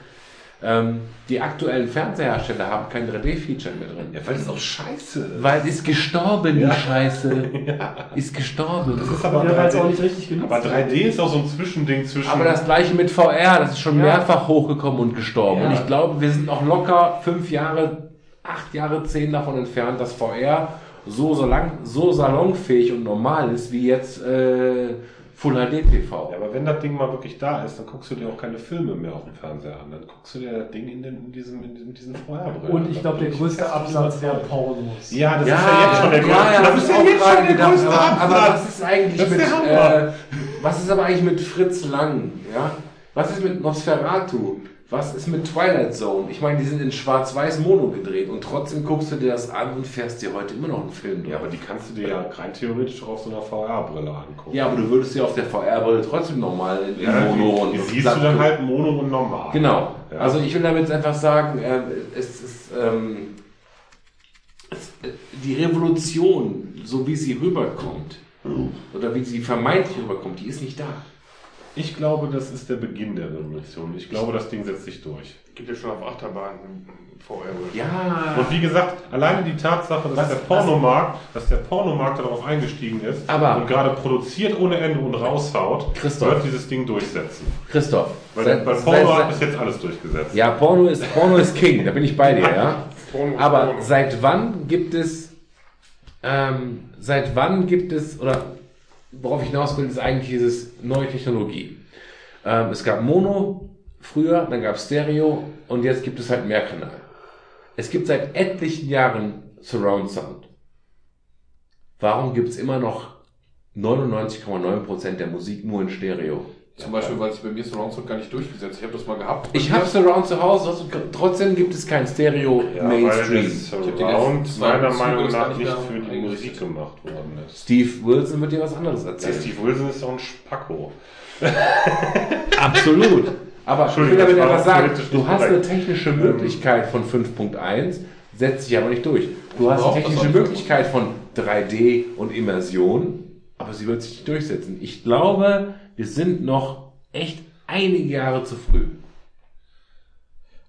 Ähm, die aktuellen Fernsehersteller haben kein 3D-Feature mehr drin. Ja, weil das auch scheiße ist. Weil ist gestorben, die Scheiße. Ist gestorben. Das ist Ja, aber weil es 3D. auch nicht richtig genutzt Aber wird. 3D ist auch so ein Zwischending zwischen. Aber das gleiche mit VR, das ist schon Ja. mehrfach hochgekommen und gestorben. Ja. Und ich glaube, wir sind noch locker fünf Jahre, acht Jahre, zehn davon entfernt, dass VR so, so, lang, so salonfähig und normal ist wie jetzt äh, Full HD TV. Ja, aber wenn das Ding mal wirklich da ist, dann guckst du dir auch keine Filme mehr auf dem Fernseher an. Dann guckst du dir das Ding in, den, in diesem, in diesem, diesen VR-Brillen Und ich glaube, der größte Absatz wäre. Pornos. Ja, das ist ja jetzt schon der größte. ja, ja, das hab ist ja auch jetzt schon der gedacht, größte aber, aber Absatz. was ist eigentlich Das ist mit äh, was ist aber eigentlich mit Fritz Lang? Ja? Was ist mit Nosferatu? Was ist mit Twilight Zone? Ich meine, die sind in schwarz-weiß Mono gedreht und trotzdem guckst du dir das an und fährst dir heute immer noch einen Film durch. Ja, aber die kannst du dir ja rein theoretisch auch auf so einer VR-Brille angucken. Ja, aber du würdest dir auf der VR-Brille trotzdem nochmal in Ja, Mono und die und siehst glatt du dann halt mono und normal. Genau. Ja. Also ich will damit einfach sagen, äh, es ist ähm, es, äh, die Revolution, so wie sie rüberkommt, oder wie sie vermeintlich rüberkommt, die ist nicht da. Ich glaube, das ist der Beginn der Revolution. Ich glaube, das Ding setzt sich durch. Gibt ja schon auf Achterbahn VR. Ja. Und wie gesagt, alleine die Tatsache, dass Was- der Pornomarkt, dass der Pornomarkt darauf eingestiegen ist Aber- und gerade produziert ohne Ende und raushaut, Christoph. wird dieses Ding durchsetzen. Christoph. Weil bei seit- Porno seit- hat bis jetzt alles durchgesetzt. ja, Porno ist, Porno ist King, da bin ich bei dir, ja. Porno Aber Porno. seit wann gibt es, ähm, seit wann gibt es, oder worauf ich hinaus will, ist eigentlich dieses neue Technologie. Ähm, es gab Mono früher, dann gab es Stereo und jetzt gibt es halt Mehrkanal. Es gibt seit etlichen Jahren Surround Sound. Warum gibt es immer noch 99,9% der Musik nur in Stereo? Zum Beispiel, weil sich bei mir Surround Sound gar nicht durchgesetzt. Ich habe das mal gehabt. Ich habe Surround zu Hause, also trotzdem gibt es kein Stereo Ja, Mainstream. weil Surround meiner Meinung nach nicht für die. Musik gemacht worden ist. Steve Wilson wird dir was anderes Der erzählen. Steve Wilson ist doch ein Spacko. Absolut. Aber ich will damit einfach sagen, du hast eine technische Möglichkeit von 5.1, setzt sich aber nicht durch. Du hast eine technische. Möglichkeit von 3D und Immersion, aber sie wird sich nicht durchsetzen. Ich glaube, wir sind noch echt einige Jahre zu früh.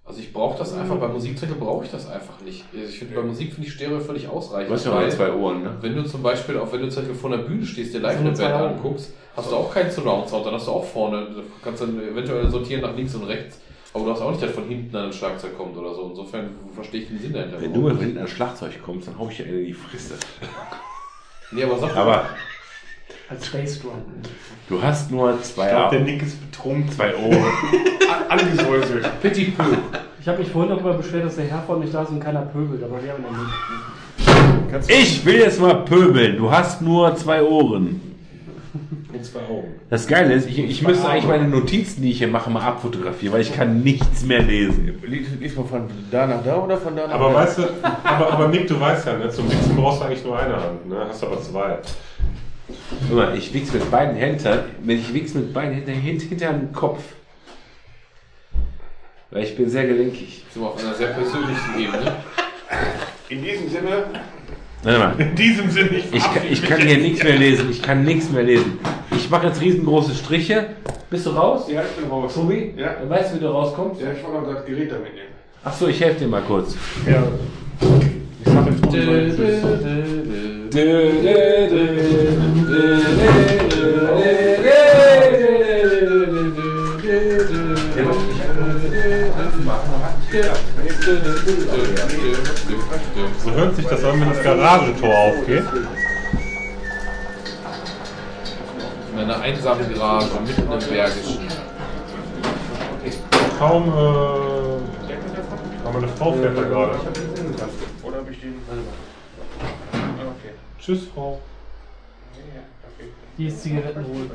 Also ich brauche das einfach, bei Musikzettel brauche ich das einfach nicht. Ich finde, bei Musik finde ich Stereo völlig ausreichend. Du hast ja weil- nur zwei Ohren, ne? Wenn du zum Beispiel, auch wenn du zum Beispiel vor der Bühne stehst, dir live eine Band anguckst, hast du auch keinen Surround-Sound, dann hast du auch vorne, du kannst dann eventuell sortieren nach links und rechts, aber du hast auch nicht, dass von hinten ein Schlagzeug kommt oder so. Insofern verstehe ich den Sinn dahinter. Wenn du mal hinten ans Schlagzeug kommst, dann hau ich dir eine in die Fresse. Nee, aber sag Aber Als Bassdrum. du hast nur zwei, Ich glaube, der Nick ist betrunken. zwei Ohren. Angesäuselt. Petit peu. Ich habe mich vorhin darüber beschwert, dass der Herr vor nicht da ist und keiner pöbelt, aber wir haben ja nicht. Ich will jetzt mal pöbeln. Du hast nur zwei Ohren. Und zwei Augen. Das Geile ist, ich, ich müsste eigentlich meine Notizen, die ich hier mache, mal abfotografieren, weil ich kann nichts mehr lesen. Liest man von da nach da oder von da nach Aber da? weißt du, aber, aber Nick, du weißt ja, ne, zum Mixen brauchst du eigentlich nur eine Hand, ne? Hast aber zwei. Guck mal, ich wichs mit beiden Händen, wenn ich wichs mit beiden Händen hint, hinter den Kopf. Weil ich bin sehr gelenkig. Sind wir auf einer sehr persönlichen Ebene. In diesem Sinne, Warte mal. In diesem Sinne, ich Ich, kann- ich kann hier nichts mehr lesen. Ich kann nichts mehr lesen. Ich mache jetzt riesengroße Striche. Bist du raus? Ja, ich bin raus. Tobi? Ja. Dann weißt du, wie du rauskommst? Ja, ich wollte noch das Gerät da mitnehmen. Achso, ich helfe dir mal kurz. Ja. Ich sag jetzt. So hört sich das an, wenn das Garagentor aufgeht. In einer einsamen Garage, mitten im Bergischen. Kaum, äh, aber meine Frau fährt da gerade. Oder habe ich den. Tschüss, Frau. Die ist Zigaretten holen.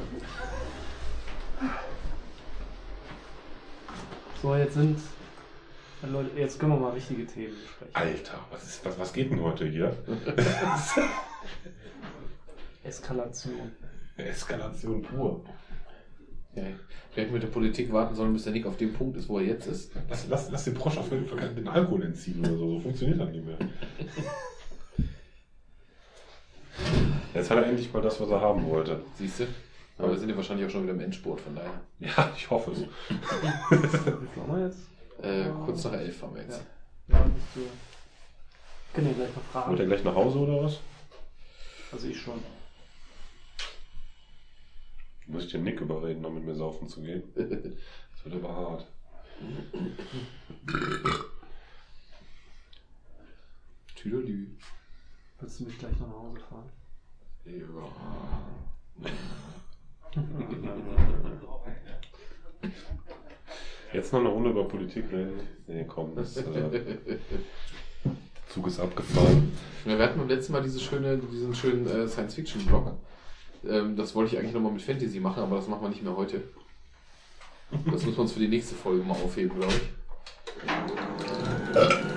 So, jetzt sind. Leute, jetzt können wir mal richtige Themen besprechen. Alter, was, ist, was, was geht denn heute hier? Eskalation. Eskalation pur. Ja, wir hätten mit der Politik warten sollen, bis der Nick auf dem Punkt ist, wo er jetzt ist. Lass, lass, lass den Frosch auf jeden Fall den Alkohol entziehen oder so. So funktioniert das nicht mehr. Jetzt hat er endlich mal das, was er haben wollte. Siehst du? Aber wir sind ja wahrscheinlich auch schon wieder im Endspurt, von daher. Ja, ich hoffe es. Was machen wir jetzt? Äh, kurz nach elf haben wir jetzt. Ja, musst du. Können ja gleich mal fragen. Wollt ihr gleich nach Hause oder was? Also ich schon. Muss ich den Nick überreden, noch mit mir saufen zu gehen? Das wird aber hart. Tüdelü. Willst du mich gleich noch nach Hause fahren? Jetzt noch eine Runde über Politik reden? Nee, komm, das äh, Zug ist abgefahren. Ja, wir hatten beim letzten Mal diese schöne, diesen schönen äh, Science-Fiction-Blog. Ähm, das wollte ich eigentlich nochmal mit Fantasy machen, aber das machen wir nicht mehr heute. Das müssen wir uns für die nächste Folge mal aufheben, glaube ich.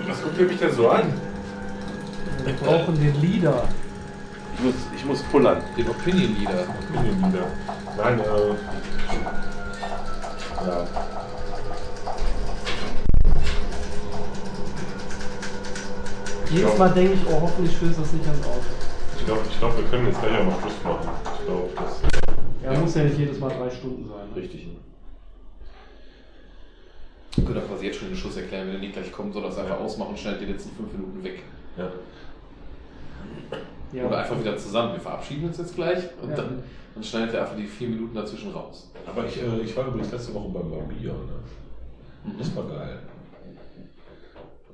Was guckt ihr mich denn so an? Wir brauchen den Leader. Ich muss, ich muss pullern. Den Opinion Leader. wieder. Nein, äh. Ja. Jedes Mal denke ich, oh, hoffentlich stößt das nicht ans Auto. Ich glaube, ich glaub, wir können jetzt gleich auch noch Schluss machen. Ich glaube, das. Ja, muss ja nicht jedes Mal drei Stunden sein. ne? Richtig. Wir können auch quasi jetzt schon den Schuss erklären, wenn der nicht gleich kommt, soll das einfach ausmachen und schneidet die letzten fünf Minuten weg. Ja. Ja. Oder einfach wieder zusammen. Wir verabschieden uns jetzt gleich und Ja. dann, dann schneidet er einfach die vier Minuten dazwischen raus. Aber ich, äh, ich war übrigens letzte Woche beim Barbier, ne? Mhm. Das war geil.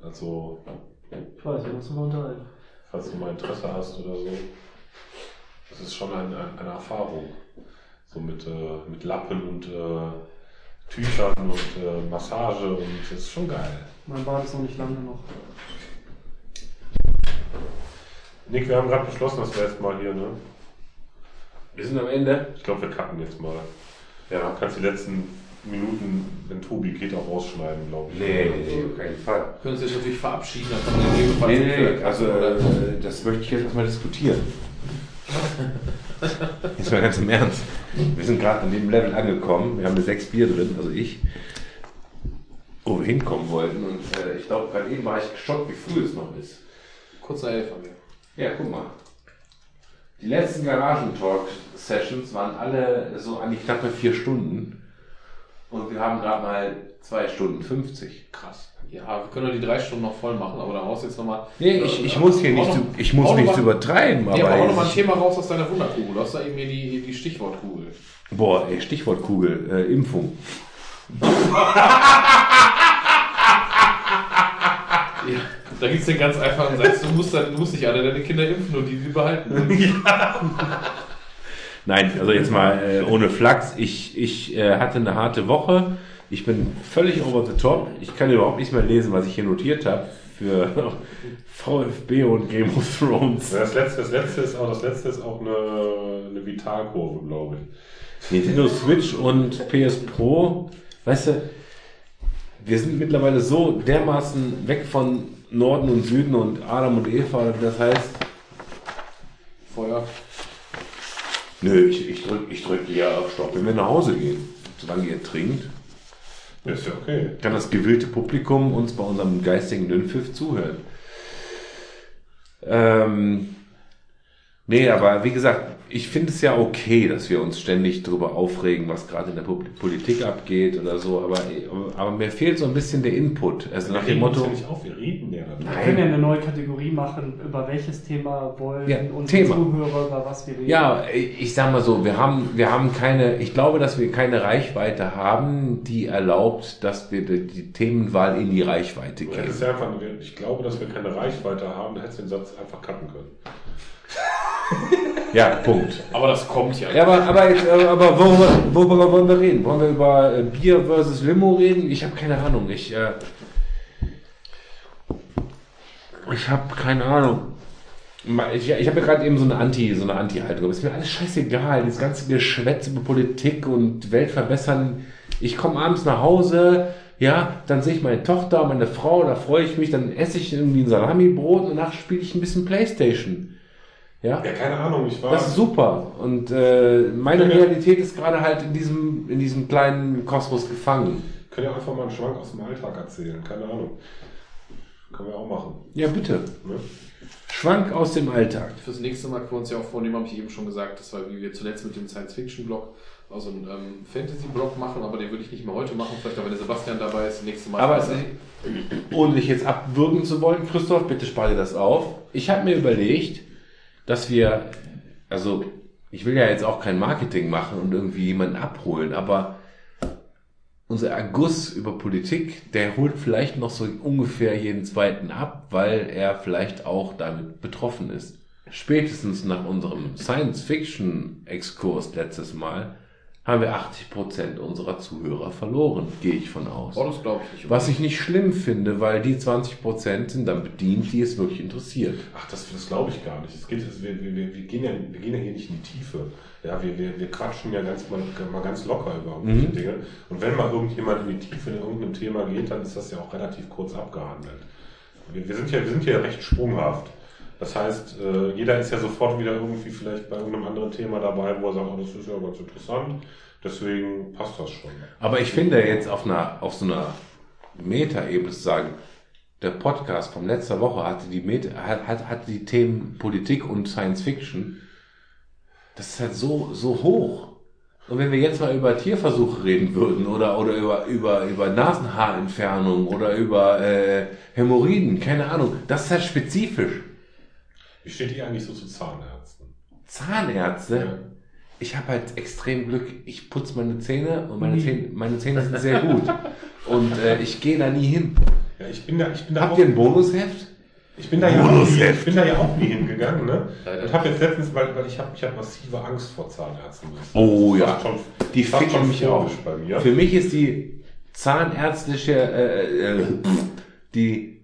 Also, Ich weiß, wir müssen uns unterhalten. falls du mal Interesse hast oder so. Das ist schon ein, ein, eine Erfahrung. So mit, äh, mit Lappen und äh, Tüchern und äh, Massage und das ist schon geil. Mein Bart ist noch nicht lang genug. Nick, wir haben gerade beschlossen, dass wir jetzt mal hier, ne? Wir sind am Ende. Ich glaube, wir cutten jetzt mal. Ja. Du kannst die letzten Minuten, wenn Tobi geht, auch rausschneiden, glaube ich. Nee, nee, nee, auf keinen Fall. Können uns jetzt natürlich verabschieden, dann kann man gegebenenfalls Nee, nicht nee, nee, also äh, das möchte ich jetzt erstmal diskutieren. Jetzt mal ganz im Ernst. Wir sind gerade an dem Level angekommen. Wir haben eine sechs Bier drin, also ich, wo wir hinkommen wollten. Und äh, ich glaube, gerade eben war ich geschockt, wie früh es noch ist. kurz nach elf haben wir. Ja, guck mal. Die letzten Garagentalk-Sessions waren alle so an die knappe vier Stunden. Und wir haben gerade mal zwei Stunden 50. Krass. Ja, wir können doch die drei Stunden noch voll machen, aber dann raus jetzt nochmal. Nee, ich, ich muss hier nicht, zu, ich muss nichts übertreiben, Nee, aber hau aber noch mal ein Thema raus aus deiner Wunderkugel. Du hast da eben hier die, die Stichwortkugel. boah, ey, Stichwortkugel, äh, Impfung. Ja, da gibt es den ganz einfachen Satz, du musst, dann, du musst nicht alle deine Kinder impfen und die sie behalten. Nein, also jetzt mal äh, ohne Flachs. Ich, ich äh, hatte eine harte Woche. Ich bin völlig over the top. Ich kann überhaupt nicht mehr lesen, was ich hier notiert habe für VfB und Game of Thrones. Ja, Das letzte, das letzte ist auch, das letzte ist auch eine, eine Vitalkurve, glaube ich. Nintendo Switch und PS Pro, weißt du, wir sind mittlerweile so dermaßen weg von Norden und Süden und Adam und Eva, das heißt, Feuer. nö, ich, ich drücke ich drück ja auf Stopp, wenn wir nach Hause gehen. Solange ihr trinkt, Ja, ist ja okay. kann das gewillte Publikum uns bei unserem geistigen Dünnpfiff zuhören. Ähm, nee, aber wie gesagt, ich finde es ja okay, dass wir uns ständig darüber aufregen, was gerade in der Pol- Politik abgeht oder so, aber, aber mir fehlt so ein bisschen der Input. Also nach wir dem regen uns Motto, ja nicht auf, wir reden ja darüber. Wir können ja eine neue Kategorie machen, über welches Thema wollen Ja, unsere Thema. Zuhörer, über was wir reden. Ja, ich sag mal so, wir haben, wir haben keine, ich glaube, dass wir keine Reichweite haben, die erlaubt, dass wir die, die Themenwahl in die Reichweite ja einfach, ich glaube, dass wir keine Reichweite haben, da hättest du den Satz einfach cutten können. Ja, Punkt. Aber das kommt ja. Ja, aber, aber, aber worüber, worüber wollen wir reden? Wollen wir über äh, Bier versus Limo reden? Ich habe keine Ahnung. Ich, äh, ich habe keine Ahnung. Ich, ich habe ja gerade eben so eine Anti, so eine Anti-Haltung. Ist mir alles scheißegal. Das ganze Geschwätz über Politik und Welt verbessern. Ich komme abends nach Hause, ja, dann sehe ich meine Tochter, meine Frau, da freue ich mich, dann esse ich irgendwie ein Salamibrot und danach spiele ich ein bisschen Playstation. Ja, Ja, keine Ahnung, ich war. das ist super. Und äh, meine Ja. Realität ist gerade halt in diesem, in diesem kleinen Kosmos gefangen. Können ja einfach mal einen Schwank aus dem Alltag erzählen, keine Ahnung. Können wir auch machen. Ja, bitte. Ne? Schwank aus dem Alltag. Fürs nächste Mal können wir uns ja auch vornehmen, habe ich eben schon gesagt, das war wie wir zuletzt mit dem Science-Fiction-Blog, also einen ähm, Fantasy-Blog machen, aber den würde ich nicht mehr heute machen. Vielleicht auch, wenn der Sebastian dabei ist, nächstes Mal. Aber besser. ohne dich jetzt abwürgen zu wollen, Christoph, bitte spare dir das auf. Ich habe mir überlegt, dass wir, also ich will ja jetzt auch kein Marketing machen und irgendwie jemanden abholen, aber unser Erguss über Politik, der holt vielleicht noch so ungefähr jeden zweiten ab, weil er vielleicht auch damit betroffen ist. Spätestens nach unserem Science-Fiction-Exkurs letztes Mal haben wir 80% unserer Zuhörer verloren, gehe ich von aus. Oh, das glaube ich nicht. Was ich nicht schlimm finde, weil die 20% sind dann bedient, die es wirklich interessiert. Ach, das, das glaube ich gar nicht. Es geht, es, wir, wir, wir, gehen ja, wir gehen ja hier nicht in die Tiefe. Ja, wir, wir, wir quatschen ja ganz mal, mal ganz locker über irgendwelche Mhm. Dinge. Und wenn mal irgendjemand in die Tiefe in irgendeinem Thema geht, dann ist das ja auch relativ kurz abgehandelt. Wir, wir, sind, ja, wir sind ja recht sprunghaft. Das heißt, äh, jeder ist ja sofort wieder irgendwie vielleicht bei irgendeinem anderen Thema dabei, wo er sagt, oh, das ist ja ganz interessant. Deswegen passt das schon. Aber ich finde jetzt auf einer, auf so einer Meta-Ebene zu sagen, der Podcast von letzter Woche hatte die Meta, hat, hat, hat die Themen Politik und Science Fiction. Das ist halt so, so hoch. Und wenn wir jetzt mal über Tierversuche reden würden oder, oder über, über, über Nasenhaarentfernung oder über äh, Hämorrhoiden, keine Ahnung, das ist halt spezifisch. Wie steht ihr eigentlich so zu Zahnärzten? Zahnärzte, Ja. ich habe halt extrem Glück. Ich putze meine Zähne und meine Zähne, meine Zähne sind sehr gut. Und äh, ich gehe da nie hin. Ja, ich bin da, ich bin da Habt auch, ihr ein Bonusheft? ich bin da ja auch nie, ich bin da ja auch nie hingegangen, ne? Und habe jetzt letztens, weil, weil ich habe ich hab massive Angst vor Zahnärzten. Oh, ja. Schon, Die ficken schon mich auch. bei mir. Für mich ist die zahnärztliche, äh, äh, die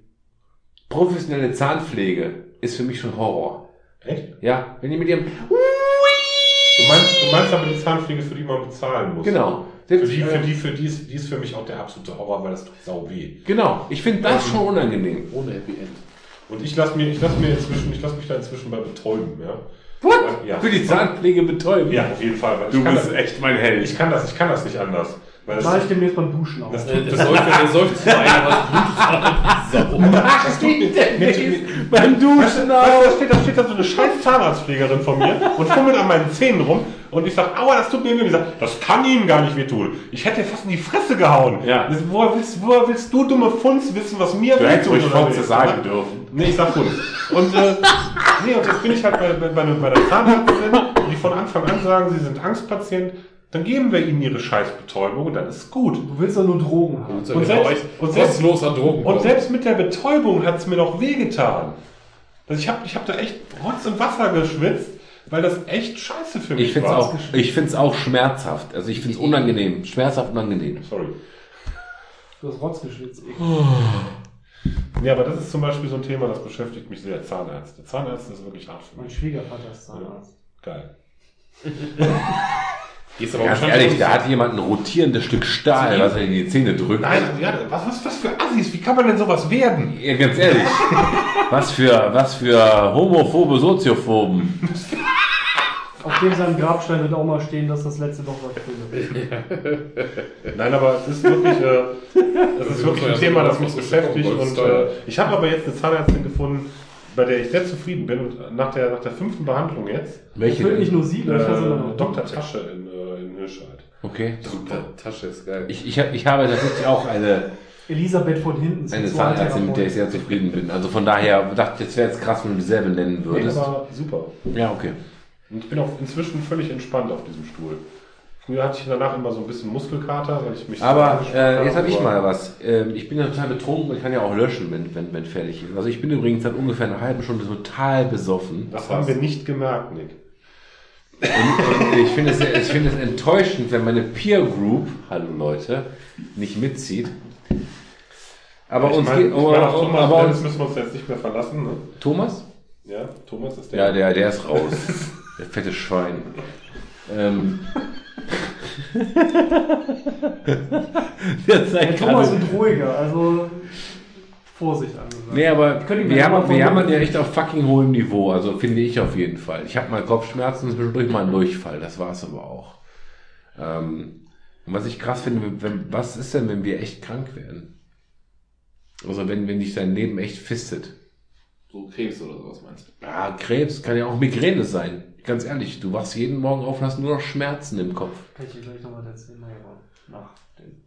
professionelle Zahnpflege ist für mich schon Horror. Echt? Ja, wenn die mit ihrem, Du meinst, du meinst aber die Zahnpflege, für die man bezahlen muss. genau, Für die, für äh, die, für die, ist, die ist für mich auch der absolute Horror, weil das tut sau weh. genau, ich finde das schon unangenehm. Ohne Happy End. Und ich lasse mir, ich lasse mir inzwischen, ich lasse mich da inzwischen bei betäuben, ja. What? Ja. Für die Zahnpflege betäuben? Ja, auf jeden Fall. Weil Du bist das, echt mein Held. ich kann das, ich kann das nicht anders. Weil das, Mach ich demnächst beim Duschen auch. das das, seufzt, der seufzt zu einer, was Sau. das tut mir, mir, mir, beim Duschen Weißt du, da steht, da steht da so eine scheiß Zahnarztpflegerin von mir und fummelt an meinen Zähnen rum und ich sag, aua, das tut mir weh. Und ich sag, das kann Ihnen gar nicht wehtun. Ich hätte fast in die Fresse gehauen. Ja. Das, woher, willst, woher willst du, dumme Funz, wissen, was mir Du hättest ruhig nicht? sagen dürfen. Nee, ich sag Funz. Und, äh, nee, und jetzt bin ich halt bei, bei, bei, bei der Zahnärztin, die von Anfang an sagen, sie sind Angstpatient. Dann geben wir ihnen ihre Scheißbetäubung und dann ist es gut. Du willst doch nur Drogen haben. Und selbst- und selbst- los an Drogen. Und selbst mit der Betäubung hat es mir noch wehgetan. Also ich habe ich hab da echt Rotz und Wasser geschwitzt, weil das echt scheiße für mich Ich finde es war. auch, ich find's auch schmerzhaft. Also ich finde es unangenehm. Schmerzhaft unangenehm. Sorry. Du hast Rotz geschwitzt. Ja, aber das ist zum Beispiel so ein Thema, das beschäftigt mich sehr. Zahnärzte. Zahnärzte ist wirklich hart für Mein mich. Schwiegervater ist Zahnarzt. Geil. Gehst aber Ganz ehrlich, da hat jemand ein rotierendes Stück Stahl, was er in die Zähne drückt. Nein, ja, was, was, was für Assis? Wie kann man denn sowas werden? Ja, ganz ehrlich. Was für, was für homophobe Soziophoben. Auf dem seinem Grabstein wird auch mal stehen, dass das letzte Doch was ist. Nein, aber es ist wirklich, äh, es ist wirklich ein Thema, das mich beschäftigt. Und äh, ich habe aber jetzt eine Zahnärztin gefunden, bei der ich sehr zufrieden bin. Und nach der, nach der fünften Behandlung jetzt, Welche wird nicht nur sie, äh, auch Dr. Tasche in, äh, in Hirscheid. Okay. Super. Tasche ist geil. Ich, ich, ich habe tatsächlich auch eine, Elisabeth von hinten. eine Zahnärztin, mit der ich sehr zufrieden bin. Also von daher dachte ich, jetzt wäre jetzt krass, wenn du dieselbe nennen Nee, würdest. aber super. Ja, okay. Und ich bin auch inzwischen völlig entspannt auf diesem Stuhl. Früher hatte ich danach immer so ein bisschen Muskelkater, weil ich mich. Aber äh, jetzt habe ich mal was. Ähm, ich bin ja total betrunken und kann ja auch löschen, wenn, wenn, wenn fertig ist. Also ich bin übrigens seit ungefähr einer halben Stunde total besoffen. Das haben wir nicht gemerkt, Nick. Und, und ich finde es, ich finde es enttäuschend, wenn meine Peer Group, hallo Leute, nicht mitzieht. Aber ich uns meine, geht, ich meine, auf aber, Thomas aber Lenz uns, müssen wir uns jetzt nicht mehr verlassen. Ne? Thomas? Ja, Thomas ist der. Ja, der, der ist raus. Der fette Schwein. Ähm. der Thomas sind ruhiger, also Vorsicht angesagt. Nee, aber wir haben, wir haben ja echt auf fucking hohem Niveau, also finde ich auf jeden Fall. Ich habe mal Kopfschmerzen, zwischendurch mal einen Durchfall, das war's aber auch. Ähm, was ich krass finde, wenn, was ist denn, wenn wir echt krank werden? Also wenn, wenn dich dein Leben echt fistet. So Krebs oder sowas meinst du? Ja, Krebs kann ja auch Migräne sein. ganz ehrlich, du wachst jeden Morgen auf und hast nur noch Schmerzen im Kopf. Kann ich dir gleich nochmal erzählen, nach dem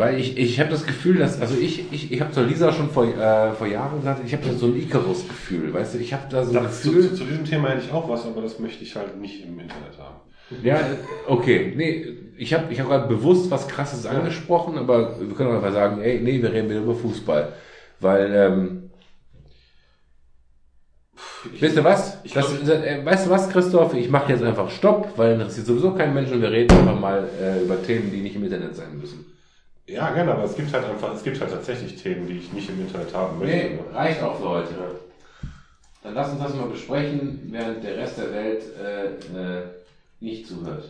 Weil ich, ich habe das Gefühl, dass, also ich, ich, ich habe zur Lisa schon vor, äh, vor Jahren gesagt, ich habe so ein Icarus-Gefühl, weißt du, ich habe da so ein Das, zu, Gefühl. zu, zu diesem Thema hätte ich auch was, aber das möchte ich halt nicht im Internet haben. Ja, okay, nee, ich habe ich hab gerade bewusst was Krasses angesprochen, aber wir können auch einfach sagen, ey, nee, wir reden wieder über Fußball. Weil, ähm, wisst ihr was? ich Das, glaub- äh, weißt du was, Christoph? Ich mache jetzt einfach Stopp, weil interessiert sowieso keinen Menschen und wir reden einfach mal äh, über Themen, die nicht im Internet sein müssen. Ja, gerne, aber es gibt halt einfach, es gibt halt tatsächlich Themen, die ich nicht im Internet haben möchte. Nee, reicht auch für heute. Dann lass uns das mal besprechen, während der Rest der Welt äh, äh, nicht zuhört.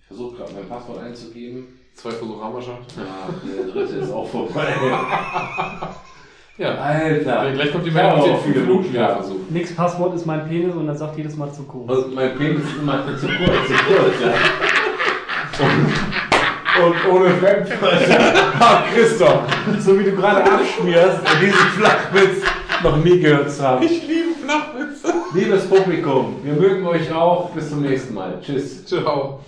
Ich versuche gerade mein Passwort einzugeben. Zwei Versuche haben wir schon. Ja, der dritte ist auch vorbei. Ja. Alter. Gleich kommt die Meldung auch den Minuten Minuten versucht. Nix Passwort ist mein Penis und dann sagt jedes Mal zu kurz. Also mein Penis ist immer zu kurz, zu kurz, ja. Und, ohne Fremdwörter. Ah, Christoph, so wie du gerade abschmierst diesen Flachwitz noch nie gehört zu haben. Ich liebe Flachwitze. Liebes Publikum, wir mögen euch auch. Bis zum nächsten Mal. Tschüss. Ciao.